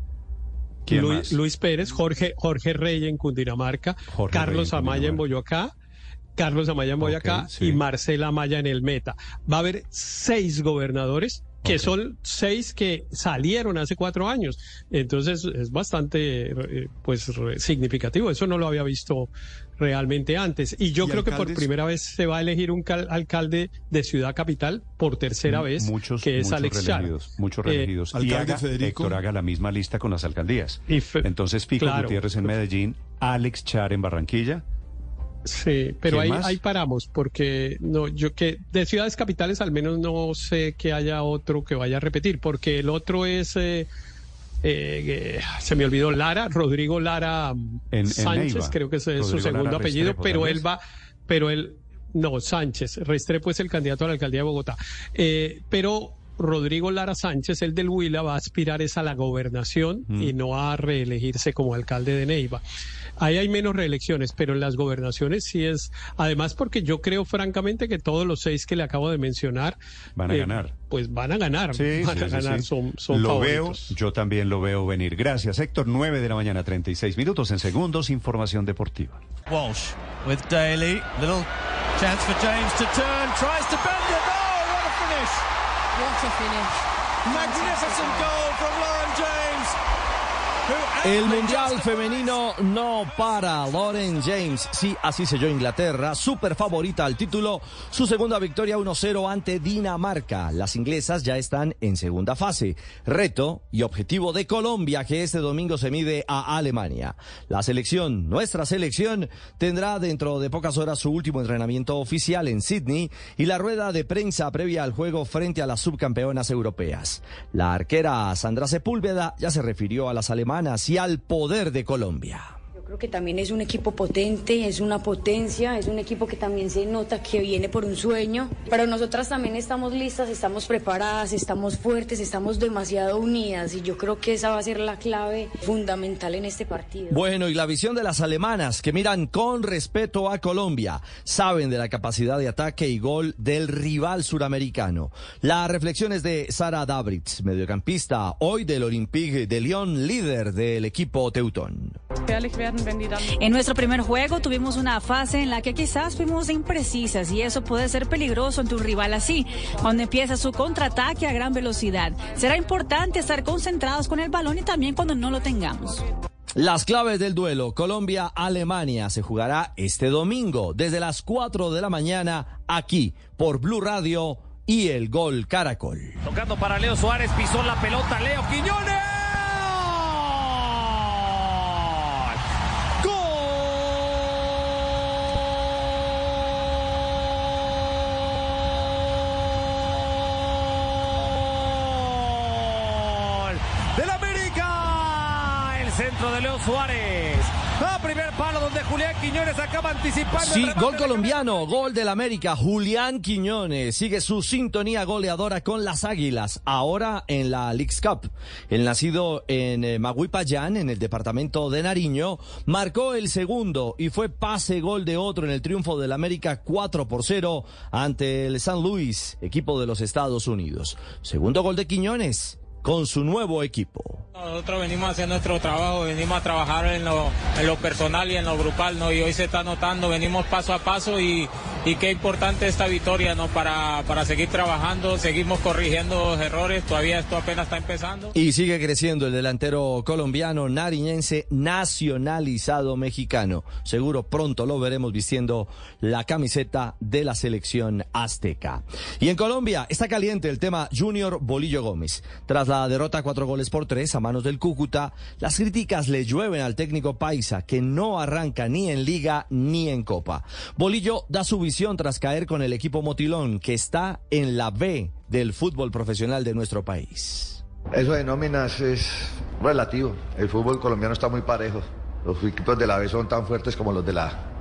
¿Quién Luis, más? Luis Pérez, Jorge, Jorge Rey en Cundinamarca, Jorge Carlos Rey en Amaya en Boyacá, Carlos Amaya en Boyacá sí. y Marcela Amaya en el Meta. Va a haber seis gobernadores que son seis que salieron hace cuatro años. Entonces es bastante eh, pues significativo. Eso no lo había visto realmente antes. Y yo ¿Y creo que por primera vez se va a elegir un cal- alcalde de Ciudad Capital por tercera M- vez, muchos, que es muchos Alex Char. reelegidos, muchos Eh, reelegidos. y alcalde haga, Federico. Héctor haga la misma lista con las alcaldías. Entonces, Fico claro. Gutiérrez en Medellín, Alex Char en Barranquilla. Sí, pero ¿Quién ahí, ahí paramos, porque no, yo que de ciudades capitales al menos no sé que haya otro que vaya a repetir, porque el otro es eh, eh, se me olvidó Lara, Rodrigo Lara En- en Sánchez, Neiva. creo que ese es su segundo Lara apellido, Restrepo, pero él va, pero él, no, Sánchez, Restrepo es el candidato a la alcaldía de Bogotá, Eh, pero Rodrigo Lara Sánchez, el del Huila, va a aspirar es a la gobernación Mm. y no a reelegirse como alcalde de Neiva. Ahí hay menos reelecciones, pero en las gobernaciones sí es, además porque yo creo francamente que todos los seis que le acabo de mencionar Van a eh, ganar. Pues van a ganar, Sí, van sí, a sí, ganar, sí. son, son Lo favoritos. veo, yo también lo veo venir. Gracias, Héctor. 9 de la mañana, 36 minutos en segundos. Información deportiva. Walsh with Daly. Little chance for James to turn. Tries to bend it. Oh, what a finish! What a finish. Magnificent goal from Lauren El Mundial Femenino no para. Lauren James, sí, así selló Inglaterra, super favorita al título. Su segunda victoria 1-0 ante Dinamarca. Las inglesas ya están en segunda fase. Reto y objetivo de Colombia, que este domingo se mide a Alemania. La selección, nuestra selección, tendrá dentro de pocas horas su último entrenamiento oficial en Sydney y la rueda de prensa previa al juego frente a las subcampeonas europeas. La arquera Sandra Sepúlveda ya se refirió a las alemanas y al poder de Colombia. Creo que también es un equipo potente, es una potencia, es un equipo que también se nota que viene por un sueño. Pero nosotras también estamos listas, estamos preparadas, estamos fuertes, estamos demasiado unidas y yo creo que esa va a ser la clave fundamental en este partido. Bueno, y la visión de las alemanas que miran con respeto a Colombia, saben de la capacidad de ataque y gol del rival suramericano. Las reflexiones de Sara Dabritz, mediocampista hoy del Olympique de Lyon, líder del equipo Teutón. En nuestro primer juego tuvimos una fase en la que quizás fuimos imprecisas y eso puede ser peligroso ante un rival así, cuando empieza su contraataque a gran velocidad. Será importante estar concentrados con el balón y también cuando no lo tengamos. Las claves del duelo Colombia-Alemania se jugará este domingo desde las 4 de la mañana aquí por Blue Radio y el Gol Caracol. Tocando para Leo Suárez, pisó la pelota Leo Quiñones. Centro de Leo Suárez. A primer palo donde Julián Quiñones acaba anticipando. Sí, gol colombiano, gol del América. Julián Quiñones sigue su sintonía goleadora con las Águilas, ahora en la Leagues Cup. El nacido en eh, Maguipayán, en el departamento de Nariño, marcó el segundo y fue pase gol de otro en el triunfo del América 4 por 0 ante el San Luis, equipo de los Estados Unidos. Segundo gol de Quiñones con su nuevo equipo. Nosotros venimos a hacer nuestro trabajo, venimos a trabajar en lo, en lo personal y en lo grupal, ¿no? Y hoy se está notando, venimos paso a paso y, y qué importante esta victoria, ¿no? Para, para seguir trabajando, seguimos corrigiendo los errores, todavía esto apenas está empezando. Y sigue creciendo el delantero colombiano nariñense nacionalizado mexicano. Seguro pronto lo veremos vistiendo la camiseta de la selección azteca. Y en Colombia está caliente el tema Junior Bolillo Gómez. Tras la derrota cuatro goles por tres a manos del Cúcuta, las críticas le llueven al técnico Paisa, que no arranca ni en liga ni en copa. Bolillo da su visión tras caer con el equipo Motilón, que está en la B del fútbol profesional de nuestro país. Eso de nóminas es relativo. El fútbol colombiano está muy parejo. Los equipos de la B son tan fuertes como los de la A.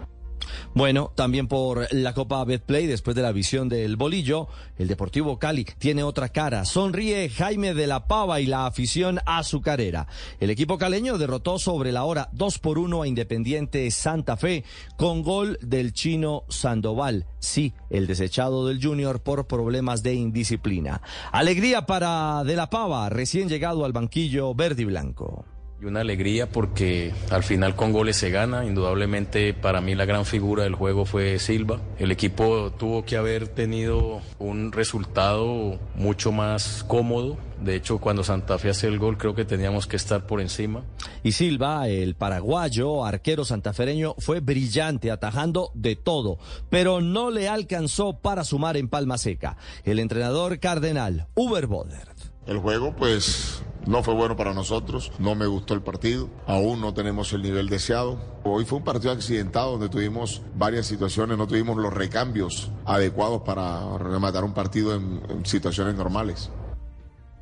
Bueno, también por la Copa Betplay, después de la visión del bolillo, el Deportivo Cali tiene otra cara. Sonríe Jaime de la Pava y la afición azucarera. El equipo caleño derrotó sobre la hora 2 por 1 a Independiente Santa Fe con gol del chino Sandoval. Sí, el desechado del Junior por problemas de indisciplina. Alegría para de la Pava, recién llegado al banquillo verde y blanco. Y una alegría porque al final con goles se gana. Indudablemente para mí la gran figura del juego fue Silva. El equipo tuvo que haber tenido un resultado mucho más cómodo. De hecho, cuando Santa Fe hace el gol creo que teníamos que estar por encima. Y Silva, el paraguayo, arquero santafereño, fue brillante, atajando de todo, pero no le alcanzó para sumar en Palma Seca. El entrenador cardenal, Uber Boder. El juego, pues, no fue bueno para nosotros. No me gustó el partido. Aún no tenemos el nivel deseado. Hoy fue un partido accidentado donde tuvimos varias situaciones, no tuvimos los recambios adecuados para rematar un partido en, situaciones normales.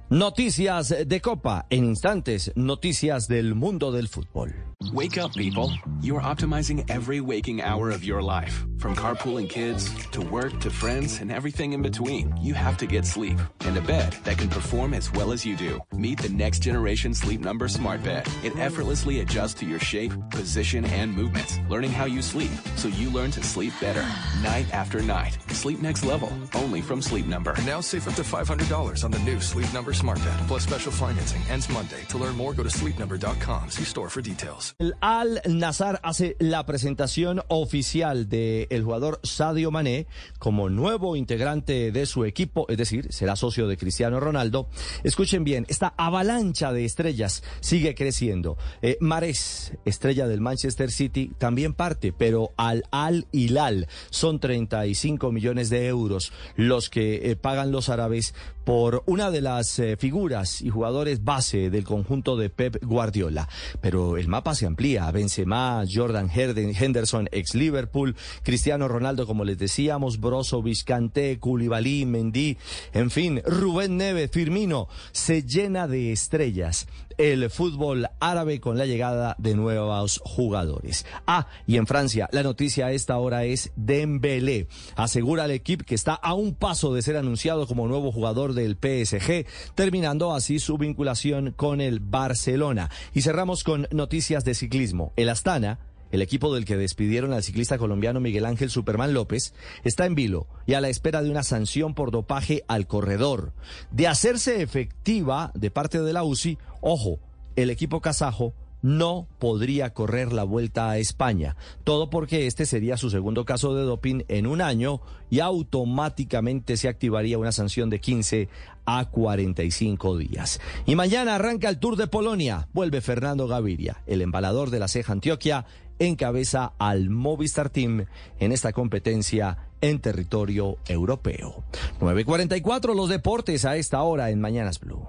Noticias de Copa. En instantes, noticias del mundo del fútbol. Wake up, people. You are optimizing every waking hour of your life. From carpooling kids to work to friends and everything in between. You have to get sleep and a bed that can perform as well as you do. Meet the next generation Sleep Number Smart Bed. It effortlessly adjusts to your shape, position, and movements, learning how you sleep so you learn to sleep better night after night. Sleep next level, only from Sleep Number. Now save up to $500 on the new Sleep Number Smart Bed, plus special financing ends Monday. To learn more, go to sleepnumber.com. See store for details. El Al Nazar hace la presentación oficial del el jugador Sadio Mané como nuevo integrante de su equipo, es decir, será socio de Cristiano Ronaldo. Escuchen bien, esta avalancha de estrellas sigue creciendo. Eh, Mares, estrella del Manchester City, también parte, pero al Al Hilal son 35 millones de euros los que eh, pagan los árabes por una de las eh, figuras y jugadores base del conjunto de Pep Guardiola. Pero el mapa se amplía. Benzema, Jordan Henderson, ex Liverpool, Cristiano Ronaldo, como les decíamos, Brozovic, Kanté, Koulibaly, Mendy, en fin, Rubén Neves, Firmino, se llena de estrellas el fútbol árabe con la llegada de nuevos jugadores. Ah, y en Francia, la noticia a esta hora es Dembélé. Asegura al equipo que está a un paso de ser anunciado como nuevo jugador del PSG, terminando así su vinculación con el Barcelona. Y cerramos con noticias de ciclismo. El Astana el equipo del que despidieron al ciclista colombiano Miguel Ángel Superman López, está en vilo y a la espera de una sanción por dopaje al corredor. De hacerse efectiva de parte de la UCI, ojo, el equipo kazajo no podría correr la vuelta a España. Todo porque este sería su segundo caso de doping en un año y automáticamente se activaría una sanción de 15 a 45 días. Y mañana arranca el Tour de Polonia. Vuelve Fernando Gaviria, el embalador de la ceja Antioquia, encabeza al Movistar Team en esta competencia en territorio europeo. 9.44 los deportes a esta hora en Mañanas Blue.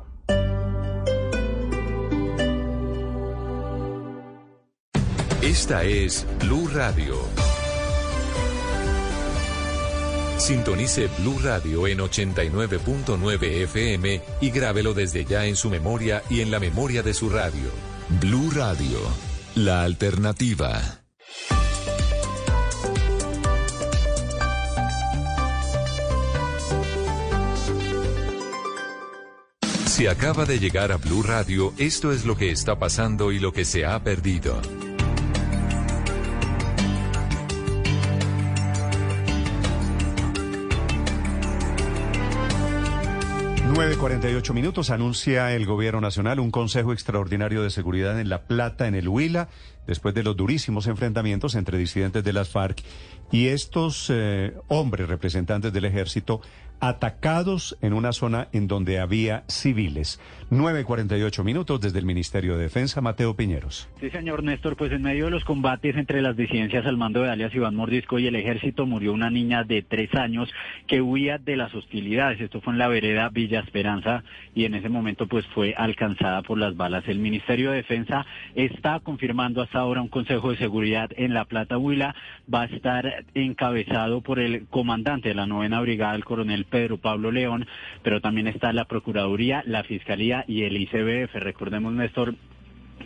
Esta es Blue Radio. Sintonice Blue Radio en 89.9 FM y grábelo desde ya en su memoria y en la memoria de su radio. Blue Radio, la alternativa. Si acaba de llegar a Blue Radio, esto es lo que está pasando y lo que se ha perdido. 9.48 minutos anuncia el gobierno nacional un consejo extraordinario de seguridad en La Plata, en el Huila, después de los durísimos enfrentamientos entre disidentes de las FARC y estos eh, hombres representantes del ejército atacados en una zona en donde había civiles. 9.48 minutos desde el Ministerio de Defensa, Mateo Piñeros. Sí, señor Néstor, pues en medio de los combates entre las disidencias al mando de alias Iván Mordisco y el ejército murió una niña de tres años que huía de las hostilidades. Esto fue en la vereda Villa Esperanza y en ese momento pues fue alcanzada por las balas. El Ministerio de Defensa está confirmando hasta ahora un Consejo de Seguridad en La Plata Huila. Va a estar encabezado por el comandante de la novena brigada, el coronel Pedro Pablo León, pero también está la Procuraduría, la Fiscalía y el ICBF. Recordemos, Néstor,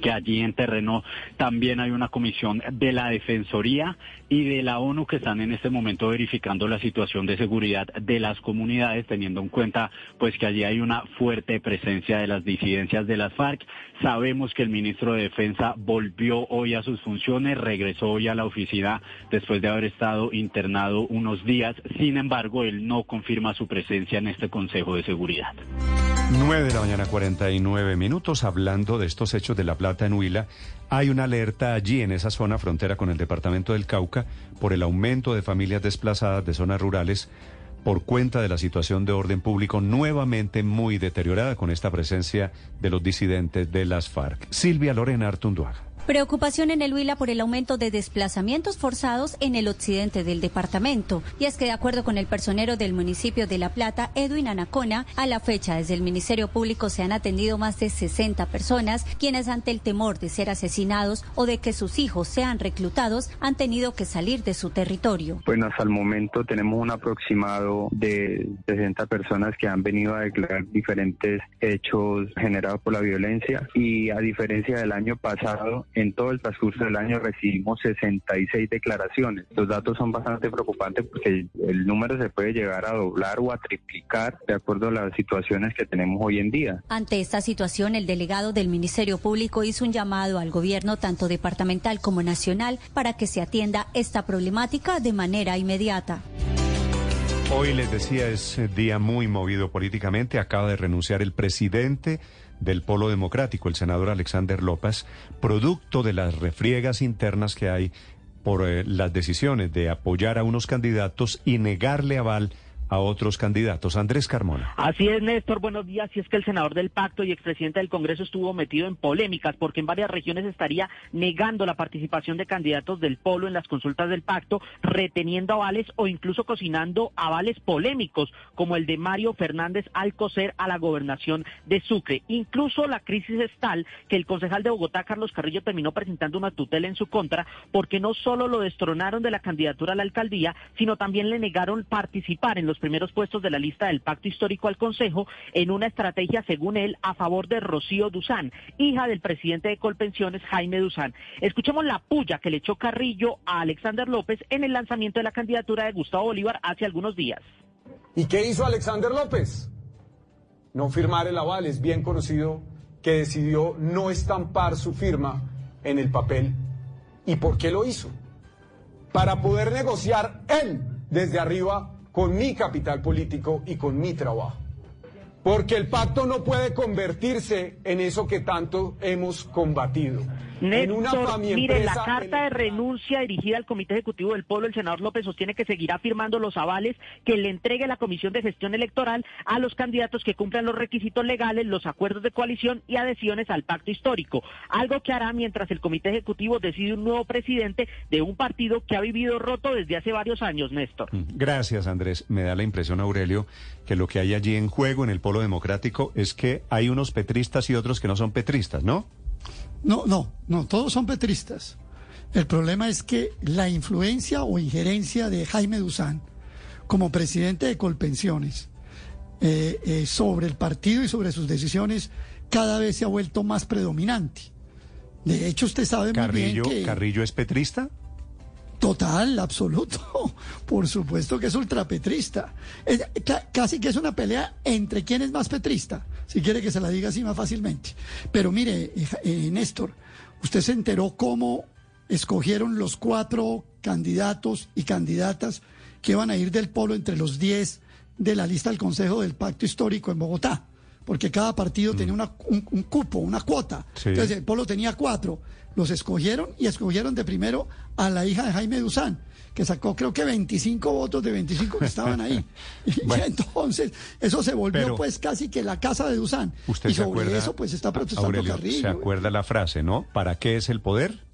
que allí en terreno también hay una comisión de la Defensoría y de la ONU que están en este momento verificando la situación de seguridad de las comunidades, teniendo en cuenta pues que allí hay una fuerte presencia de las disidencias de las FARC. Sabemos que el ministro de Defensa volvió hoy a sus funciones, regresó hoy a la oficina después de haber estado internado unos días. Sin embargo, él no confirma su presencia en este Consejo de Seguridad. 9 de la mañana, 49 minutos, hablando de estos hechos de La En Huila. Hay una alerta allí en esa zona frontera con el departamento del Cauca por el aumento de familias desplazadas de zonas rurales por cuenta de la situación de orden público nuevamente muy deteriorada con esta presencia de los disidentes de las FARC. Silvia Lorena Artunduaga. Preocupación en el Huila por el aumento de desplazamientos forzados en el occidente del departamento. Y es que de acuerdo con el personero del municipio de La Plata, Edwin Anacona, a la fecha desde el Ministerio Público se han atendido más de 60 personas quienes ante el temor de ser asesinados o de que sus hijos sean reclutados han tenido que salir de su territorio. Bueno, hasta el momento tenemos un aproximado de 60 personas que han venido a declarar diferentes hechos generados por la violencia y a diferencia del año pasado, en todo el transcurso del año recibimos 66 declaraciones. Los datos son bastante preocupantes porque el número se puede llegar a doblar o a triplicar de acuerdo a las situaciones que tenemos hoy en día. Ante esta situación, el delegado del Ministerio Público hizo un llamado al gobierno, tanto departamental como nacional, para que se atienda esta problemática de manera inmediata. Hoy les decía, es día muy movido políticamente. Acaba de renunciar el presidente del Polo Democrático, el senador Alexander López, producto de las refriegas internas que hay por eh, las decisiones de apoyar a unos candidatos y negarle aval a otros candidatos. Andrés Carmona. Así es, Néstor. Buenos días. Si es que el senador del pacto y expresidente del Congreso estuvo metido en polémicas porque en varias regiones estaría negando la participación de candidatos del polo en las consultas del pacto, reteniendo avales o incluso cocinando avales polémicos, como el de Mario Fernández Alcocer a la gobernación de Sucre. Incluso la crisis es tal que el concejal de Bogotá, Carlos Carrillo, terminó presentando una tutela en su contra porque no solo lo destronaron de la candidatura a la alcaldía, sino también le negaron participar en los primeros puestos de la lista del pacto histórico al Consejo en una estrategia, según él, a favor de Rocío Duzán, hija del presidente de Colpensiones, Jaime Duzán. Escuchemos la puya que le echó Carrillo a Alexander López en el lanzamiento de la candidatura de Gustavo Bolívar hace algunos días. ¿Y qué hizo Alexander López? No firmar el aval. Es bien conocido que decidió no estampar su firma en el papel. ¿Y por qué lo hizo? Para poder negociar él desde arriba con mi capital político y con mi trabajo. Porque el pacto no puede convertirse en eso que tanto hemos combatido. Néstor, mire, la carta de renuncia dirigida al Comité Ejecutivo del Pueblo, el senador López sostiene que seguirá firmando los avales que le entregue la Comisión de Gestión Electoral a los candidatos que cumplan los requisitos legales, los acuerdos de coalición y adhesiones al pacto histórico, algo que hará mientras el Comité Ejecutivo decide un nuevo presidente de un partido que ha vivido roto desde hace varios años, Néstor. Mm, gracias, Andrés. Me da la impresión, Aurelio, que lo que hay allí en juego en el Polo Democrático es que hay unos petristas y otros que no son petristas, ¿no? No, no, no, todos son petristas. El problema es que la influencia o injerencia de Jaime Duzán como presidente de Colpensiones eh, eh, sobre el partido y sobre sus decisiones cada vez se ha vuelto más predominante. De hecho, usted sabe muy bien que... ¿Carrillo es petrista? Total, absoluto. Por supuesto que es ultrapetrista. casi que es una pelea entre quién es más petrista, si quiere que se la diga así más fácilmente. Pero mire, eh, eh, Néstor, usted se enteró cómo escogieron los cuatro candidatos y candidatas que van a ir del polo entre los diez de la lista del Consejo del Pacto Histórico en Bogotá porque cada partido mm. tenía un, cupo, una cuota. Entonces el Polo tenía cuatro. Los escogieron y escogieron de primero a la hija de Jaime Duzán, que sacó creo que 25 votos de 25 que estaban ahí. y entonces eso se volvió pues casi que la casa de Duzán. ¿Usted y sobre eso pues está protestando Carrillo. ¿Se acuerda la frase, no? ¿Para qué es el poder?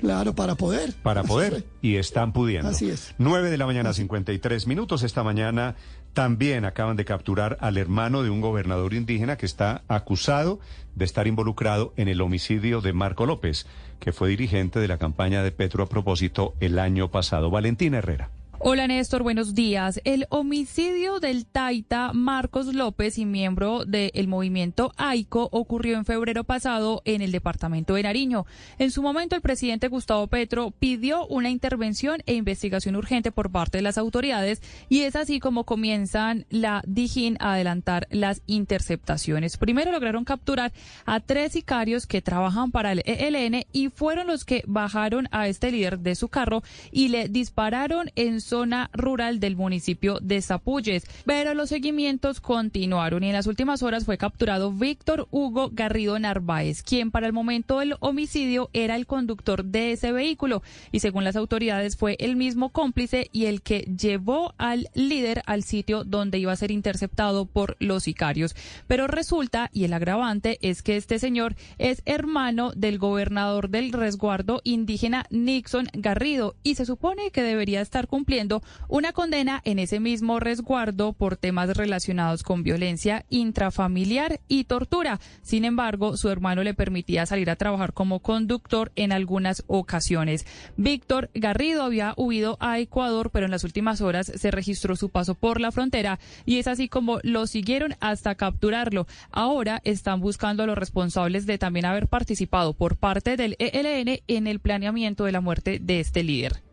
Claro, para poder. Para poder. Y están pudiendo. Así es. 9 de la mañana, 53 minutos. Esta mañana también acaban de capturar al hermano de un gobernador indígena que está acusado de estar involucrado en el homicidio de Marco López, que fue dirigente de la campaña de Petro a propósito el año pasado. Valentina Herrera. Hola Néstor, buenos días. El homicidio del Taita Marcos López y miembro del movimiento AICO ocurrió en febrero pasado en el departamento de Nariño. En su momento el presidente Gustavo Petro pidió una intervención e investigación urgente por parte de las autoridades y es así como comienzan la Dijín a adelantar las interceptaciones. Primero lograron capturar a tres sicarios que trabajan para el ELN y fueron los que bajaron a este líder de su carro y le dispararon en su zona rural del municipio de Zapulles. Pero los seguimientos continuaron y en las últimas horas fue capturado Víctor Hugo Garrido Narváez, quien para el momento del homicidio era el conductor de ese vehículo y según las autoridades fue el mismo cómplice y el que llevó al líder al sitio donde iba a ser interceptado por los sicarios. Pero resulta, y el agravante es que este señor es hermano del gobernador del resguardo indígena Nixon Garrido y se supone que debería estar cumpliendo una condena en ese mismo resguardo por temas relacionados con violencia intrafamiliar y tortura. Sin embargo, su hermano le permitía salir a trabajar como conductor en algunas ocasiones. Víctor Garrido había huido a Ecuador, pero en las últimas horas se registró su paso por la frontera y es así como lo siguieron hasta capturarlo. Ahora están buscando a los responsables de también haber participado por parte del ELN en el planeamiento de la muerte de este líder.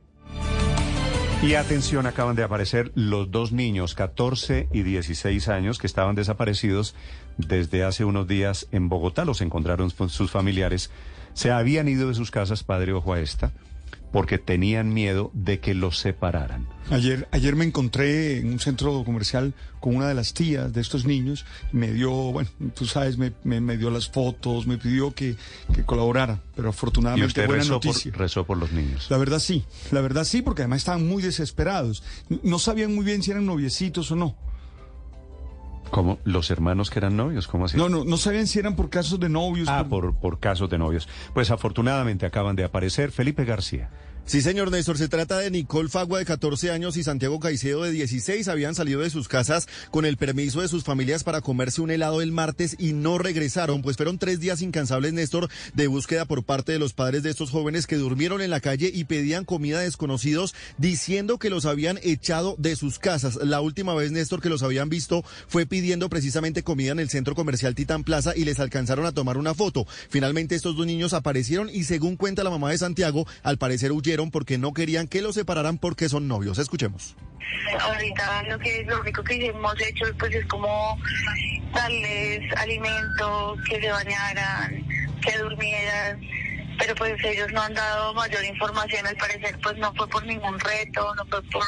Y atención, acaban de aparecer los dos niños, 14 y 16 años, que estaban desaparecidos desde hace unos días en Bogotá. Los encontraron sus familiares. Se habían ido de sus casas, padre, ojo a esta, porque tenían miedo de que los separaran. Ayer, ayer me encontré en un centro comercial con una de las tías de estos niños. Me dio, bueno, tú sabes, me, me, dio las fotos, me pidió que, que colaborara, pero afortunadamente ¿Y usted buena rezó noticia. Por, rezó por los niños. La verdad sí, la verdad sí, porque además estaban muy desesperados. No sabían muy bien si eran noviecitos o no. ¿Cómo? ¿Los hermanos que eran novios? ¿Cómo así? No, no, no sabían si eran por casos de novios. Ah, por, por casos de novios. Pues afortunadamente acaban de aparecer Felipe García. Sí, señor Néstor, se trata de Nicole Fagua de 14 años y Santiago Caicedo de 16. Habían salido de sus casas con el permiso de sus familias para comerse un helado el martes y no regresaron, pues fueron tres días incansables, Néstor, de búsqueda por parte de los padres de estos jóvenes que durmieron en la calle y pedían comida a desconocidos diciendo que los habían echado de sus casas. La última vez, Néstor, que los habían visto fue pidiendo precisamente comida en el centro comercial Titán Plaza y les alcanzaron a tomar una foto. Finalmente estos dos niños aparecieron y según cuenta la mamá de Santiago, al parecer huyeron porque no querían que los separaran porque son novios. Escuchemos. Ahorita lo único que hemos hecho pues es darles alimentos, que se bañaran, que durmieran, pero pues ellos no han dado mayor información, al parecer pues no fue por ningún reto, no fue por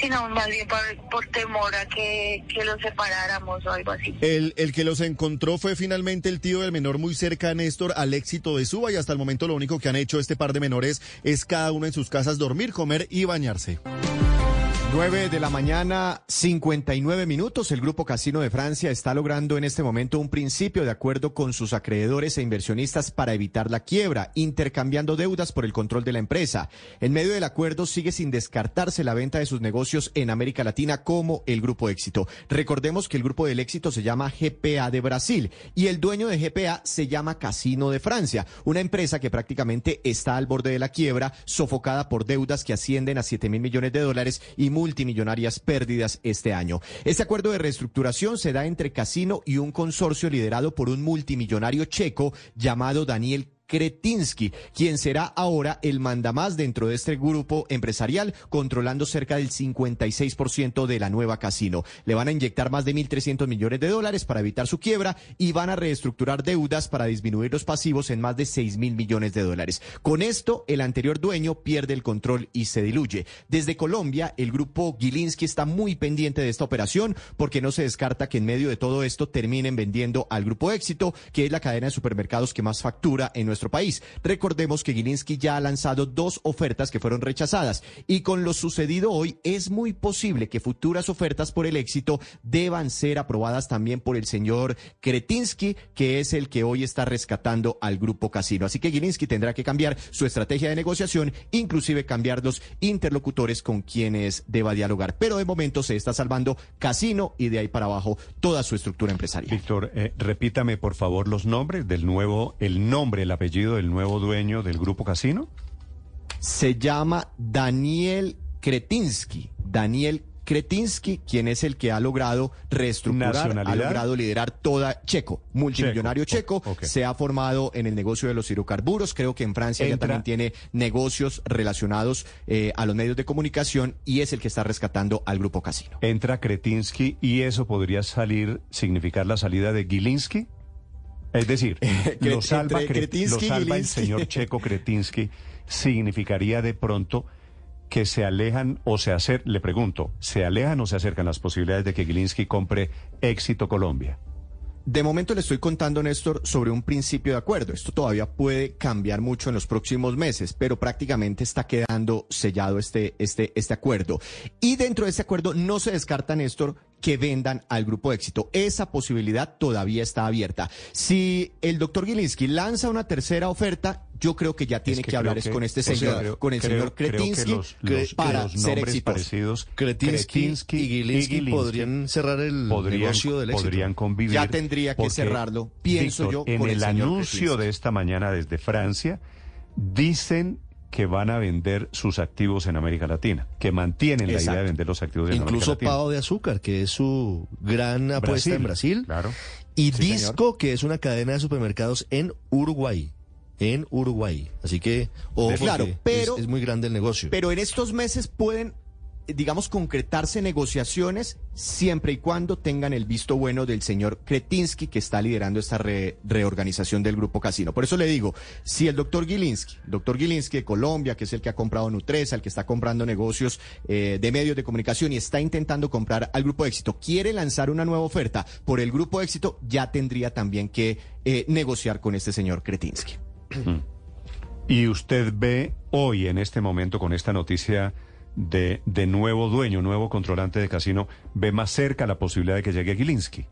sino más bien por, temor a que, que, los separáramos o algo así. El, el que los encontró fue finalmente el tío del menor muy cerca a Néstor al éxito de Suba y hasta el momento lo único que han hecho este par de menores es cada uno en sus casas dormir, comer y bañarse. 9 de la mañana, 59 minutos. El Grupo Casino de Francia está logrando en este momento un principio de acuerdo con sus acreedores e inversionistas para evitar la quiebra, intercambiando deudas por el control de la empresa. En medio del acuerdo sigue sin descartarse la venta de sus negocios en América Latina como el Grupo Éxito. Recordemos que el Grupo del Éxito se llama GPA de Brasil y el dueño de GPA se llama Casino de Francia, una empresa que prácticamente está al borde de la quiebra, sofocada por deudas que ascienden a 7 mil millones de dólares y multimillonarias pérdidas este año. Este acuerdo de reestructuración se da entre Casino y un consorcio liderado por un multimillonario checo llamado Daniel Kretinsky, quien será ahora el mandamás dentro de este grupo empresarial, controlando cerca del 56% de la nueva casino. Le van a inyectar más de 1.300 millones de dólares para evitar su quiebra y van a reestructurar deudas para disminuir los pasivos en más de 6 mil millones de dólares. Con esto, el anterior dueño pierde el control y se diluye. Desde Colombia, el grupo Gilinski está muy pendiente de esta operación porque no se descarta que en medio de todo esto terminen vendiendo al grupo Éxito, que es la cadena de supermercados que más factura en nuestro país. Recordemos que Gilinski ya ha lanzado dos ofertas que fueron rechazadas y con lo sucedido hoy es muy posible que futuras ofertas por el éxito deban ser aprobadas también por el señor Kretinsky, que es el que hoy está rescatando al grupo Casino. Así que Gilinski tendrá que cambiar su estrategia de negociación, inclusive cambiar los interlocutores con quienes deba dialogar. Pero de momento se está salvando Casino y de ahí para abajo toda su estructura empresarial. Víctor, eh, repítame por favor los nombres del nuevo, el nombre, el apellido del nuevo dueño del grupo Casino? Se llama Daniel Kretinsky. Daniel Kretinsky, quien es el que ha logrado reestructurar, ha logrado liderar toda Checo, multimillonario checo, checo okay. se ha formado en el negocio de los hidrocarburos, creo que en Francia Entra. ya también tiene negocios relacionados eh, a los medios de comunicación y es el que está rescatando al grupo Casino. Entra Kretinsky y eso podría salir, significar la salida de Gilinski. Es decir, lo salva, Kretinsky, lo salva el señor Checo Kretinsky, significaría de pronto que se alejan o se acercan, le pregunto, ¿se alejan o se acercan las posibilidades de que Gilinski compre Éxito Colombia? De momento le estoy contando, Néstor, sobre un principio de acuerdo. Esto todavía puede cambiar mucho en los próximos meses, pero prácticamente está quedando sellado este, este, este acuerdo. Y dentro de este acuerdo no se descarta, Néstor, que vendan al grupo éxito. Esa posibilidad todavía está abierta. Si el doctor Gilinski lanza una tercera oferta, yo creo que ya tiene Es que que, hablar es con este sea, señor, creo- con el creo- señor Kretinsky, los- los- para ser nombres exitoso. parecidos, Kretinsky Kretinsky y Gilinski podrían cerrar el podrían, negocio del éxito. podrían convivir. Ya tendría que cerrarlo, pienso Víctor, yo, En con el, el anuncio Kretinsky. de esta mañana desde Francia, dicen que van a vender sus activos en América Latina, que mantienen la idea de vender los activos en Incluso América Latina. Pavo de Azúcar, que es su gran apuesta Brasil, en Brasil. Claro. Y Sí, Disco, que es una cadena de supermercados en Uruguay. En Uruguay. Así que, ojo, Claro, pero- es, es muy grande el negocio. Pero en estos meses pueden, digamos, concretarse negociaciones siempre y cuando tengan el visto bueno del señor Kretinsky, que está liderando esta re- reorganización del Grupo Casino. Por eso le digo, si el doctor Gilinski, doctor Gilinski de Colombia, que es el que ha comprado Nutresa, el que está comprando negocios eh, de medios de comunicación y está intentando comprar al Grupo Éxito, quiere lanzar una nueva oferta por el Grupo Éxito, ya tendría también que eh, negociar con este señor Kretinsky. Y usted ve hoy, en este momento, con esta noticia de, de nuevo dueño, nuevo controlante de casino, ve más cerca la posibilidad de que llegue Gilinski.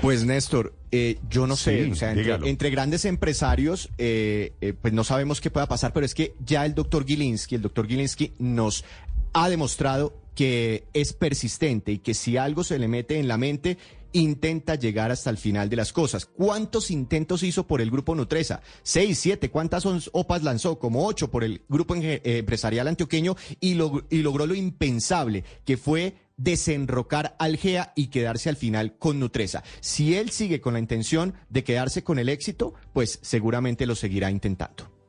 Pues Néstor, eh, yo no sé, o sea, entre grandes empresarios, eh, eh, pues no sabemos qué pueda pasar, pero es que ya el doctor Gilinski, el doctor Gilinski nos ha demostrado que es persistente y que si algo se le mete en la mente, intenta llegar hasta el final de las cosas. ¿Cuántos intentos hizo por el grupo Nutresa? Seis, siete, ¿cuántas OPAs lanzó? Como ocho por el grupo eh, empresarial antioqueño y, y logró lo impensable, que fue desenrocar al GEA y quedarse al final con Nutresa. Si él sigue con la intención de quedarse con el éxito, pues seguramente lo seguirá intentando.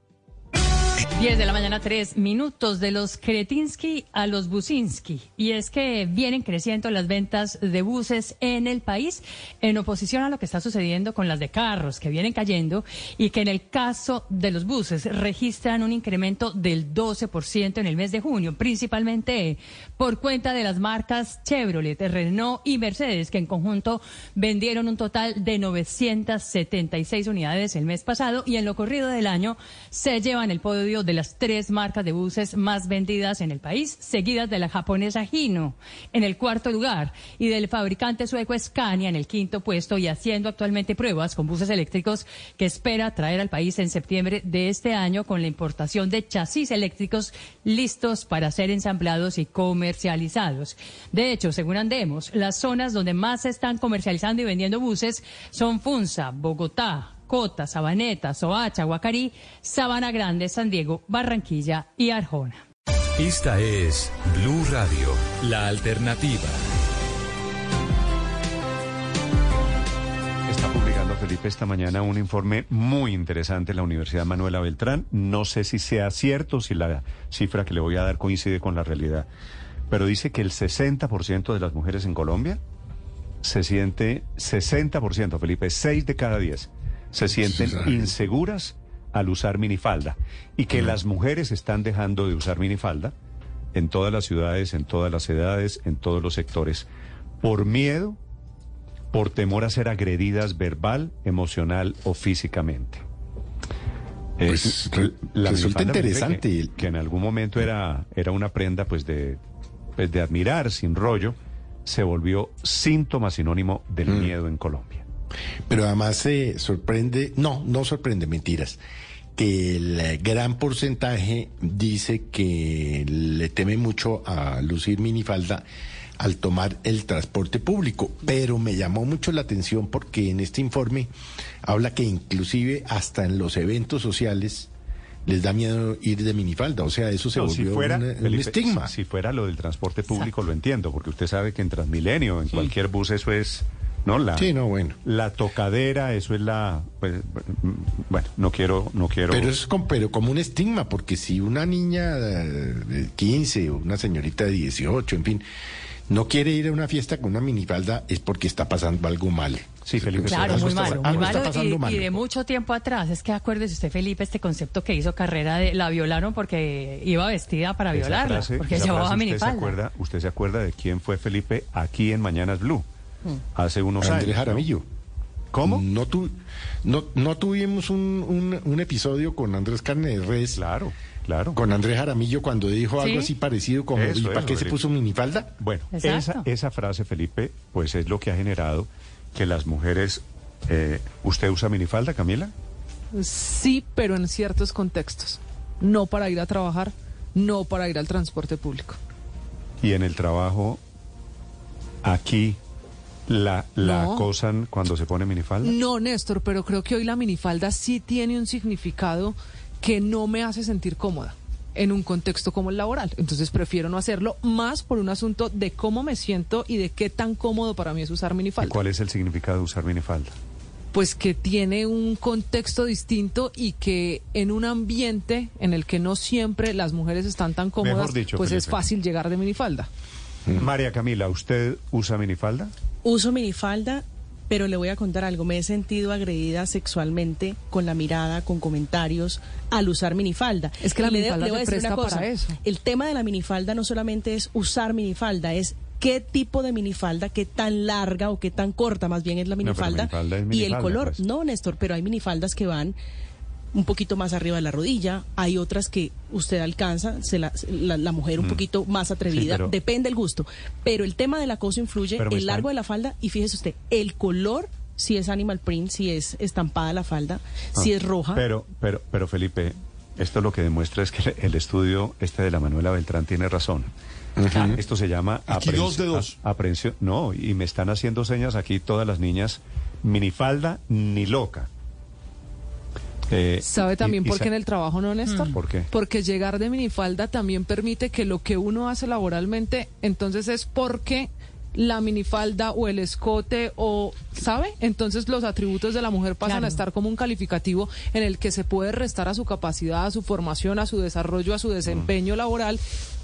10 de la mañana, 3 minutos de los Kretinsky a los Businski. Y es que vienen creciendo las ventas de buses en el país en oposición a lo que está sucediendo con las de carros que vienen cayendo y que en el caso de los buses registran un incremento del 12% en el mes de junio, principalmente por cuenta de las marcas Chevrolet, Renault y Mercedes, que en conjunto vendieron un total de 976 unidades el mes pasado y en lo corrido del año se llevan el podio de las tres marcas de buses más vendidas en el país, seguidas de la japonesa Hino en el cuarto lugar y del fabricante sueco Scania en el quinto puesto y haciendo actualmente pruebas con buses eléctricos que espera traer al país en septiembre de este año con la importación de chasis eléctricos listos para ser ensamblados y comercializados. De hecho, según Andemos, las zonas donde más se están comercializando y vendiendo buses son Funza, Bogotá, Cota, Sabaneta, Soacha, Guacarí, Sabana Grande, San Diego, Barranquilla y Arjona. Esta es Blue Radio, la alternativa. Está publicando Felipe esta mañana un informe muy interesante en la Universidad Manuela Beltrán. No sé si sea cierto, si la cifra que le voy a dar coincide con la realidad, pero dice que el 60% de las mujeres en Colombia se siente, 60%, Felipe, 6 de cada 10, se sienten inseguras al usar minifalda y que las mujeres están dejando de usar minifalda en todas las ciudades, en todas las edades, en todos los sectores, por miedo por temor a ser agredidas verbal, emocional o físicamente. Pues, la resulta interesante. Que, que en algún momento era, era una prenda pues de, pues, de admirar, sin rollo, se volvió síntoma sinónimo del Mm. miedo en Colombia. Pero además se sorprende, no, no sorprende, mentiras, que el gran porcentaje dice que le teme mucho a lucir minifalda al tomar el transporte público, pero me llamó mucho la atención porque en este informe habla que inclusive hasta en los eventos sociales les da miedo ir de minifalda, o sea, eso se No, volvió si fuera, un, estigma. Si, si fuera lo del transporte público, lo entiendo, porque usted sabe que en Transmilenio, en cualquier bus, eso es, ¿no? La, Sí, no, bueno. La tocadera, eso es la, pues, bueno, no quiero, no quiero. Pero es como, pero como un estigma, porque si una niña de de 15 o una señorita de 18, en fin, no quiere ir a una fiesta con una minifalda es porque está pasando algo mal Sí, Felipe. Claro, muy malo, muy está malo pasando y, mal. y de mucho tiempo atrás. Es que acuérdese usted, Felipe, este concepto que hizo carrera de la violaron porque iba vestida para Esa violarla, frase- porque llevaba frase, ¿usted se, minifalda. acuerda, ¿Usted se acuerda de quién fue Felipe aquí en Mañanas Blue? Hace unos Andrés. Jaramillo. ¿Cómo? No, tu, no, no tuvimos un, un, un episodio con Andrés Carne de Res. Claro, claro. Con Andrés Jaramillo cuando dijo Sí. algo así parecido como, Eso, ¿y para eso, qué se puso minifalda? Bueno, Exacto. esa, esa frase, Felipe, pues es lo que ha generado que las mujeres... eh, ¿Usted usa minifalda, Camila? Sí, pero en ciertos contextos. No para ir a trabajar, no para ir al transporte público. Y en el trabajo, aquí, ¿la, la No. acosan cuando se pone minifalda? No, Néstor, pero creo que hoy la minifalda sí tiene un significado que no me hace sentir cómoda en un contexto como el laboral. Entonces prefiero no hacerlo más por un asunto de cómo me siento y de qué tan cómodo para mí es usar ¿Y minifalda. cuál es el significado de usar minifalda? Pues que tiene un contexto distinto y que en un ambiente en el que no siempre las mujeres están tan cómodas, dicho, pues es fácil llegar de minifalda. María Camila, ¿usted usa minifalda? Uso minifalda, pero le voy a contar algo. Me he sentido agredida sexualmente con la mirada, con comentarios, al usar minifalda. Es que la minifalda le voy a se decir una presta para cosa. eso. El tema de la minifalda no solamente es usar minifalda, es qué tipo de minifalda, qué tan larga o qué tan corta más bien es la minifalda, minifalda es y el color. pues. No, Néstor, pero hay minifaldas que van un poquito más arriba de la rodilla, hay otras que usted alcanza, se la, la- la mujer un Mm. poquito más atrevida, pero- depende del gusto. Pero el tema del acoso influye, el están- largo de la falda y fíjese usted, el color, si es animal print, si es estampada la falda, si Ah, es roja. Pero, pero, pero Felipe, esto lo que demuestra es que el estudio este de la Manuela Beltrán tiene razón. Esto se llama Aquí aprensi- dos de dos. a- aprensión. No, y me están haciendo señas aquí todas las niñas, minifalda ni loca. Eh, ¿Sabe también y por qué en el trabajo no, Néstor? ¿Por qué? Porque llegar de minifalda también permite que lo que uno hace laboralmente, entonces es porque la minifalda o el escote o, ¿sabe? Entonces los atributos de la mujer pasan Claro. a estar como un calificativo en el que se puede restar a su capacidad, a su formación, a su desarrollo, a su desempeño laboral,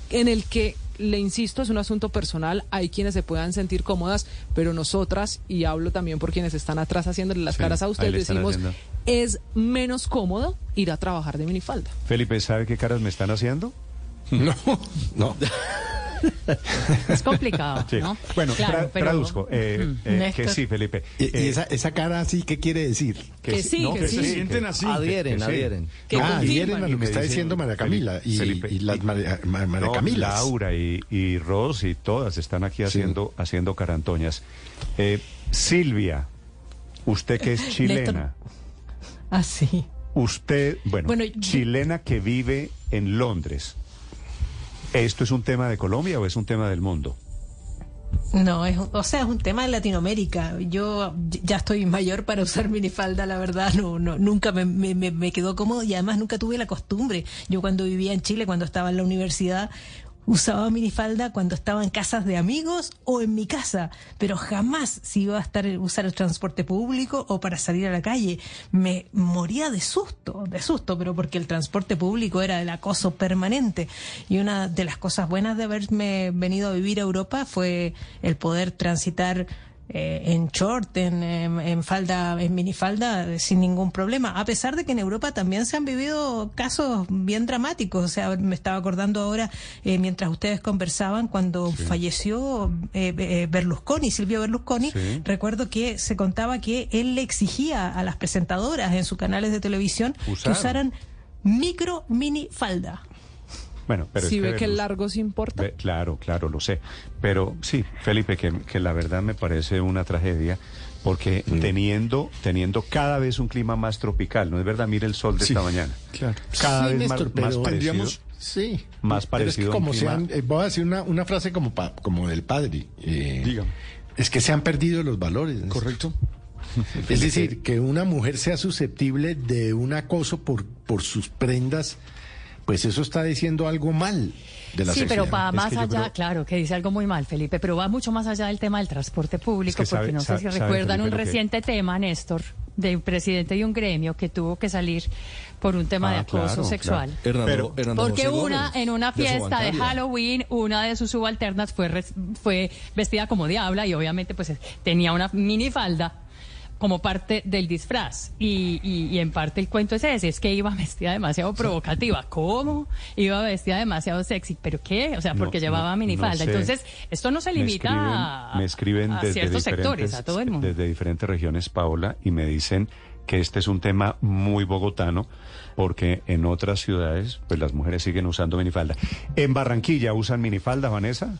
en el que, le insisto, es un asunto personal, hay quienes se puedan sentir cómodas, pero nosotras, y hablo también por quienes están atrás haciéndole las Sí, caras a ustedes, decimos, haciendo. es menos cómodo ir a trabajar de minifalda. Felipe, ¿sabe qué caras me están haciendo? No, no. Es complicado, Sí. ¿no? Bueno, Claro, tra- pero- traduzco. eh, eh, que sí, Felipe. Y, y Eh, esa, esa cara así, ¿qué quiere decir? Que sí, no, que sí. se sienten así. Adhieren, adhieren. Que ah, adhieren a lo que está diciendo María Camila y, Felipe, y las María, Ma- María No, Camilas. Laura y, y Ros y todas están aquí haciendo, haciendo carantoñas. Eh, Silvia, usted que es chilena, Así. usted, bueno, Bueno, yo- chilena que vive en Londres. ¿Esto es un tema de Colombia o es un tema del mundo? No, es, o sea, es un tema de Latinoamérica. Yo ya estoy mayor para usar minifalda, la verdad, no, no, nunca me, me- me quedó cómodo y además nunca tuve la costumbre. Yo cuando vivía en Chile, cuando estaba en la universidad, usaba minifalda cuando estaba en casas de amigos o en mi casa, pero jamás si iba a estar usar el transporte público o para salir a la calle. Me moría de susto, de susto, pero porque el transporte público era el acoso permanente. Y una de las cosas buenas de haberme venido a vivir a Europa fue el poder transitar eh, en short, en, en- en falda, en minifalda, eh, sin ningún problema. A pesar de que en Europa también se han vivido casos bien dramáticos. O sea, me estaba acordando ahora, eh, mientras ustedes conversaban, cuando falleció eh, eh, Berlusconi, Silvio Berlusconi, Sí. recuerdo que se contaba que él le exigía a las presentadoras en sus canales de televisión Usar. que usaran micro mini falda. Bueno, pero si es ve que el largo sí importa. Ve- Claro, claro, lo sé. Pero sí, Felipe, que, que la verdad me parece una tragedia, porque teniendo, teniendo cada vez un clima más tropical, ¿no es verdad? Mire el sol de Sí, esta mañana. claro. Cada Sí, vez Néstor, más, más parecido. tendríamos- Sí. Más Pero es que parecido un como clima- sean, eh, voy a decir una, una frase como, pa- como del padre. eh, Dígame. Es que se han perdido los valores. Néstor. Correcto. Es decir, que una mujer sea susceptible de un acoso por, por sus prendas, pues eso está diciendo algo mal de la Sí, sociedad. pero va Es más que allá, creo- claro, que dice algo muy mal, Felipe, pero va mucho más allá del tema del transporte público, Es que porque sabe- no sé sabe- si sabe, recuerdan Felipe, un que- reciente tema, Néstor, de un presidente de un gremio que tuvo que salir por un tema de Ah, acoso claro, sexual. claro. Pero- Porque José una, Gómez, en una fiesta de. Halloween, una de sus subalternas fue, res- fue vestida como diabla y obviamente pues tenía una minifalda. Como parte del disfraz. Y, y, en parte el cuento es ese, es que iba vestida demasiado provocativa. ¿Cómo? Iba vestida demasiado sexy. ¿Pero qué? O sea, porque llevaba minifalda. Entonces, esto no se limita a, me escriben desde ciertos sectores, a todo el mundo. Desde diferentes regiones, Paola, y me dicen que este es un tema muy bogotano porque en otras ciudades pues las mujeres siguen usando minifalda. ¿En Barranquilla usan minifalda, Vanessa?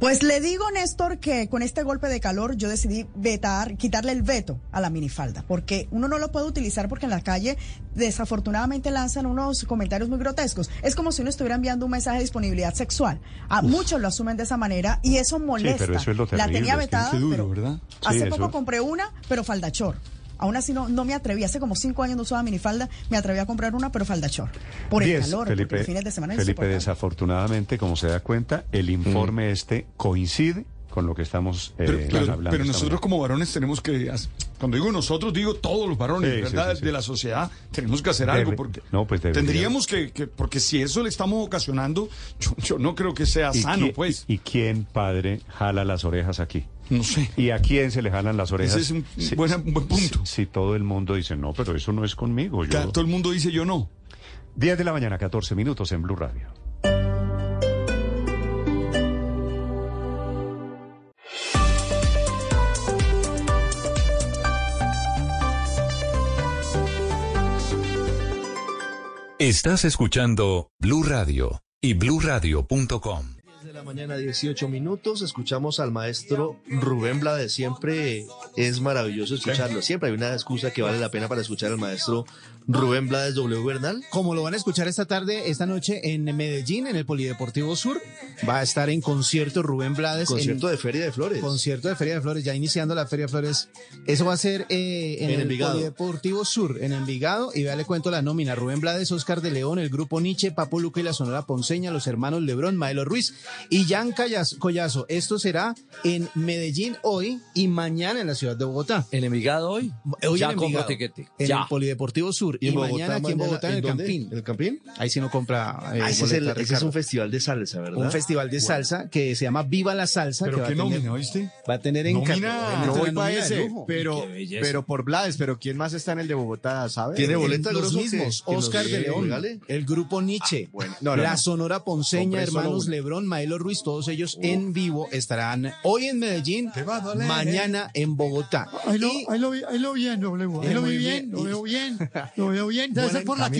Pues le digo, Néstor, que con este golpe de calor yo decidí vetar, quitarle el veto a la minifalda, porque uno no lo puede utilizar porque en la calle desafortunadamente lanzan unos comentarios muy grotescos. Es como si uno estuviera enviando un mensaje de disponibilidad sexual. A muchos lo asumen de esa manera y eso molesta. la tenía vetada, pero hace poco compré una, pero faldachor. Aún así no, no me atreví, hace como cinco años no usaba minifalda, me atreví a comprar una, pero faldachor. Por el calor, Felipe, porque los fines de semana Felipe, desafortunadamente, como se da cuenta, el informe este coincide con lo que estamos eh, hablando. Pero nosotros como varones tenemos que, cuando digo nosotros, digo todos los varones, ¿verdad? de la sociedad, tenemos que hacer algo. Porque no, pues tendríamos que, porque si eso le estamos ocasionando, yo, no creo que sea sano, pues. ¿Y quién, padre, jala las orejas aquí? No sé. ¿Y a quién se le jalan las orejas? Ese es un buen, punto. Si, todo el mundo dice, no, pero eso no es conmigo. Yo... Todo el mundo dice, yo no. 10 de la mañana, 14 minutos en Blue Radio. Estás escuchando Blue Radio y bluradio.com mañana, 18 minutos. Escuchamos al maestro Rubén Blades. Siempre es maravilloso escucharlo. Siempre hay una excusa que vale la pena para escuchar al maestro Rubén Blades W. Bernal. Como lo van a escuchar esta tarde, esta noche en Medellín, en el Polideportivo Sur, va a estar en concierto Rubén Blades. Concierto de Feria de Flores. Concierto de Feria de Flores, ya iniciando la Feria de Flores. Eso va a ser eh, en, el Polideportivo Sur, en Envigado. Y ya le cuento la nómina. Rubén Blades, Oscar de León, el Grupo Nietzsche, Papo Luca y la Sonora Ponceña, los hermanos Lebrón, Maelo Ruiz y Jan Collazo. Esto será en Medellín hoy y mañana en la ciudad de Bogotá. ¿En Envigado hoy? Hoy ya en Envigado, En el Polideportivo Sur y, mañana aquí en Bogotá, en, el Campín. ¿En el Campín? Ahí sí no compra. Eh, ah, ese, es un festival de salsa, ¿verdad? Un festival de salsa que se llama Viva la Salsa. ¿Pero qué nómina, oíste? Va a tener en nómina. No voy para ese, pero, pero por Blades, pero ¿quién más está en el de Bogotá, sabe? ¿Tiene boleta Los mismos, Oscar de León, el Grupo Nietzsche, ah, la Sonora Ponceña, hermanos Lebrón, Maelo Ruiz, todos ellos en vivo estarán hoy en Medellín, mañana en Bogotá. Ahí lo, ahí lo, ahí lo bien, Ahí lo vi bien, lo veo bien, lo veo bien. por la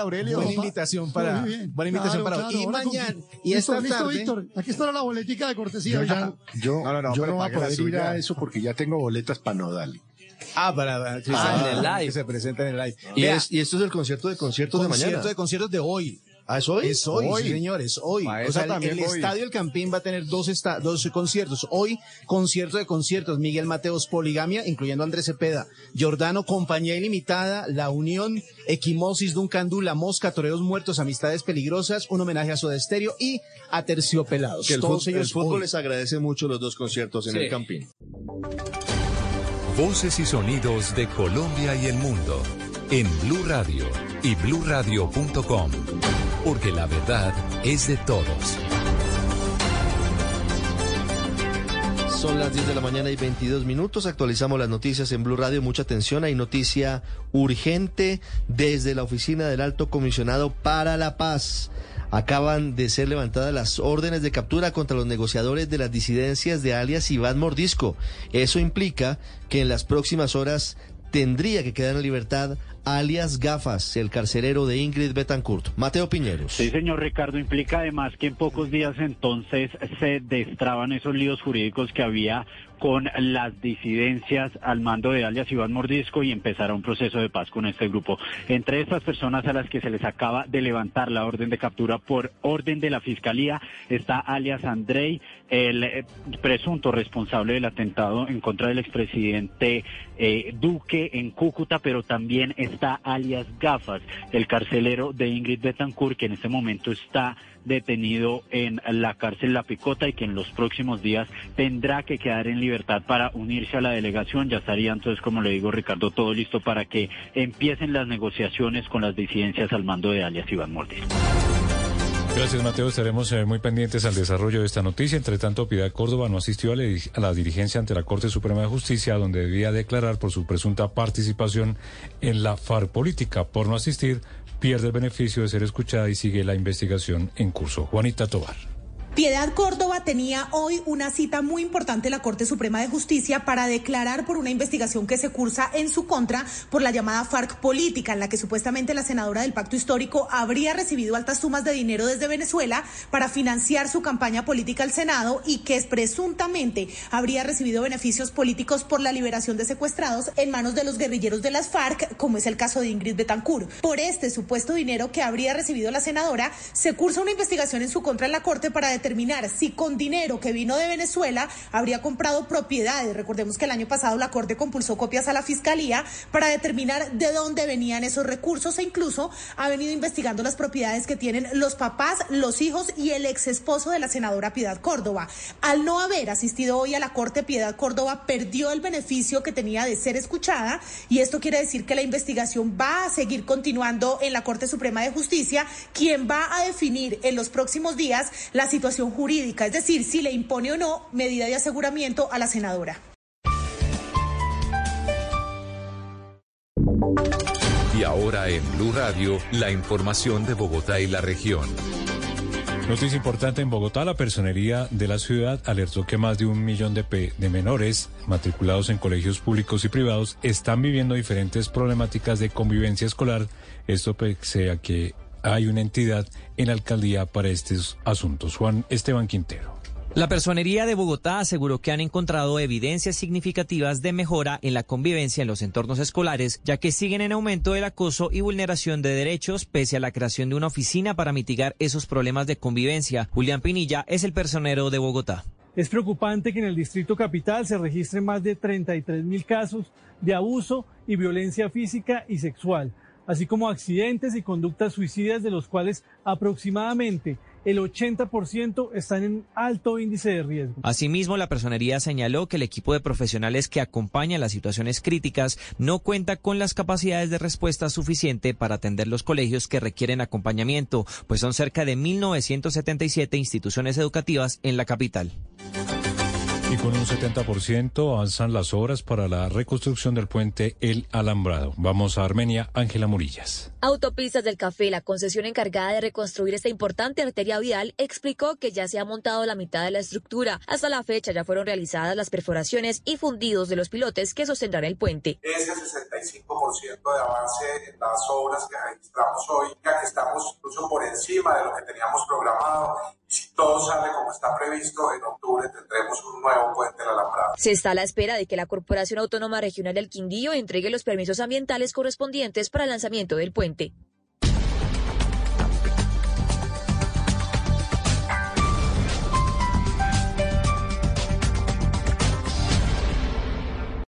Aurelio. Buena invitación para, buena invitación para Y mañana, y esta tarde. Víctor, aquí está la boletica de cortesía. Yo, no, no, yo no voy a poder ir a eso porque ya tengo boletas para Nodal. Ah, para, en el live. Que se presenta en el live. Y, es, y esto es el concierto de conciertos de mañana. Concierto de conciertos de hoy. ¿Ah, es hoy? Es hoy, señores, hoy. o sea, el, Estadio El Campín va a tener dos, dos conciertos. Hoy, concierto de conciertos. Miguel Mateos, Poligamia, incluyendo Andrés Cepeda. Jordano, Compañía Ilimitada, La Unión, Equimosis, Duncandú, La Mosca, Toreros Muertos, Amistades Peligrosas, un homenaje a Soda Estéreo y a Terciopelados. Que el Todos ellos el fútbol les agradece mucho los dos conciertos en el Campín. Voces y sonidos de Colombia y el mundo en Blue Radio y bluradio.com, porque la verdad es de todos. Son las 10 de la mañana y 22 minutos. Actualizamos las noticias en Blue Radio. Mucha atención. Hay noticia urgente desde la oficina del Alto Comisionado para la Paz. Acaban de ser levantadas las órdenes de captura contra los negociadores de las disidencias de alias Iván Mordisco. Eso implica que en las próximas horas tendría que quedar en libertad alias Gafas, el carcelero de Ingrid Betancourt. Mateo Piñeros. Sí, señor Ricardo, implica además que en pocos días entonces se destraban esos líos jurídicos que había con las disidencias al mando de alias Iván Mordisco y empezará un proceso de paz con este grupo. Entre estas personas a las que se les acaba de levantar la orden de captura por orden de la Fiscalía está alias Andrei, el eh, presunto responsable del atentado en contra del expresidente eh, Duque en Cúcuta, pero también está alias Gafas, el carcelero de Ingrid Betancourt, que en este momento está detenido en la cárcel La Picota y que en los próximos días tendrá que quedar en libertad para unirse a la delegación. Ya estaría entonces, como le digo Ricardo, todo listo para que empiecen las negociaciones con las disidencias al mando de alias Iván Mordisco. Gracias, Mateo. Estaremos eh, muy pendientes al desarrollo de esta noticia. Entre tanto, Piedad Córdoba no asistió a la, a la, dirigencia ante la Corte Suprema de Justicia, donde debía declarar por su presunta participación en la FARC política. Por no asistir, pierde el beneficio de ser escuchada y sigue la investigación en curso. Juanita Tobar. Piedad Córdoba tenía hoy una cita muy importante en la Corte Suprema de Justicia para declarar por una investigación que se cursa en su contra por la llamada FARC política, en la que supuestamente la senadora del Pacto Histórico habría recibido altas sumas de dinero desde Venezuela para financiar su campaña política al Senado y que presuntamente habría recibido beneficios políticos por la liberación de secuestrados en manos de los guerrilleros de las FARC, como es el caso de Ingrid Betancourt. Por este supuesto dinero que habría recibido la senadora, se cursa una investigación en su contra en la Corte para determinar si con dinero que vino de Venezuela habría comprado propiedades. Recordemos que el año pasado la Corte compulsó copias a la Fiscalía para determinar de dónde venían esos recursos e incluso ha venido investigando las propiedades que tienen los papás, los hijos y el ex esposo de la senadora Piedad Córdoba. Al no haber asistido hoy a la Corte, Piedad Córdoba perdió el beneficio que tenía de ser escuchada y esto quiere decir que la investigación va a seguir continuando en la Corte Suprema de Justicia, quien va a definir en los próximos días la situación jurídica, es decir, si le impone o no medida de aseguramiento a la senadora. Y ahora en Blue Radio, la información de Bogotá y la región. Noticia importante en Bogotá, la personería de la ciudad alertó que más de un millón de, de, menores matriculados en colegios públicos y privados están viviendo diferentes problemáticas de convivencia escolar. Esto pese a que hay una entidad en la alcaldía para estos asuntos. Juan Esteban Quintero. La Personería de Bogotá aseguró que han encontrado evidencias significativas de mejora en la convivencia en los entornos escolares, ya que siguen en aumento el acoso y vulneración de derechos, pese a la creación de una oficina para mitigar esos problemas de convivencia. Julián Pinilla es el personero de Bogotá. Es preocupante que en el Distrito Capital se registren más de 33 mil casos de abuso y violencia física y sexual así como accidentes y conductas suicidas de los cuales aproximadamente el 80% están en alto índice de riesgo. Asimismo, la personería señaló que el equipo de profesionales que acompaña las situaciones críticas no cuenta con las capacidades de respuesta suficiente para atender los colegios que requieren acompañamiento, pues son cerca de 1.977 instituciones educativas en la capital. Y con un 70% avanzan las obras para la reconstrucción del puente El Alambrado. Vamos a Armenia, Ángela Murillas. Autopistas del Café, la concesión encargada de reconstruir esta importante arteria vial, explicó que ya se ha montado la mitad de la estructura. Hasta la fecha ya fueron realizadas las perforaciones y fundidos de los pilotes que sostendrán el puente. Ese 65% de avance en las obras que registramos hoy, ya que estamos incluso por encima de lo que teníamos programado todo sale como está previsto, en octubre tendremos un nuevo puente la Alambrado. Se está a la espera de que la Corporación Autónoma Regional del Quindío entregue los permisos ambientales correspondientes para el lanzamiento del puente.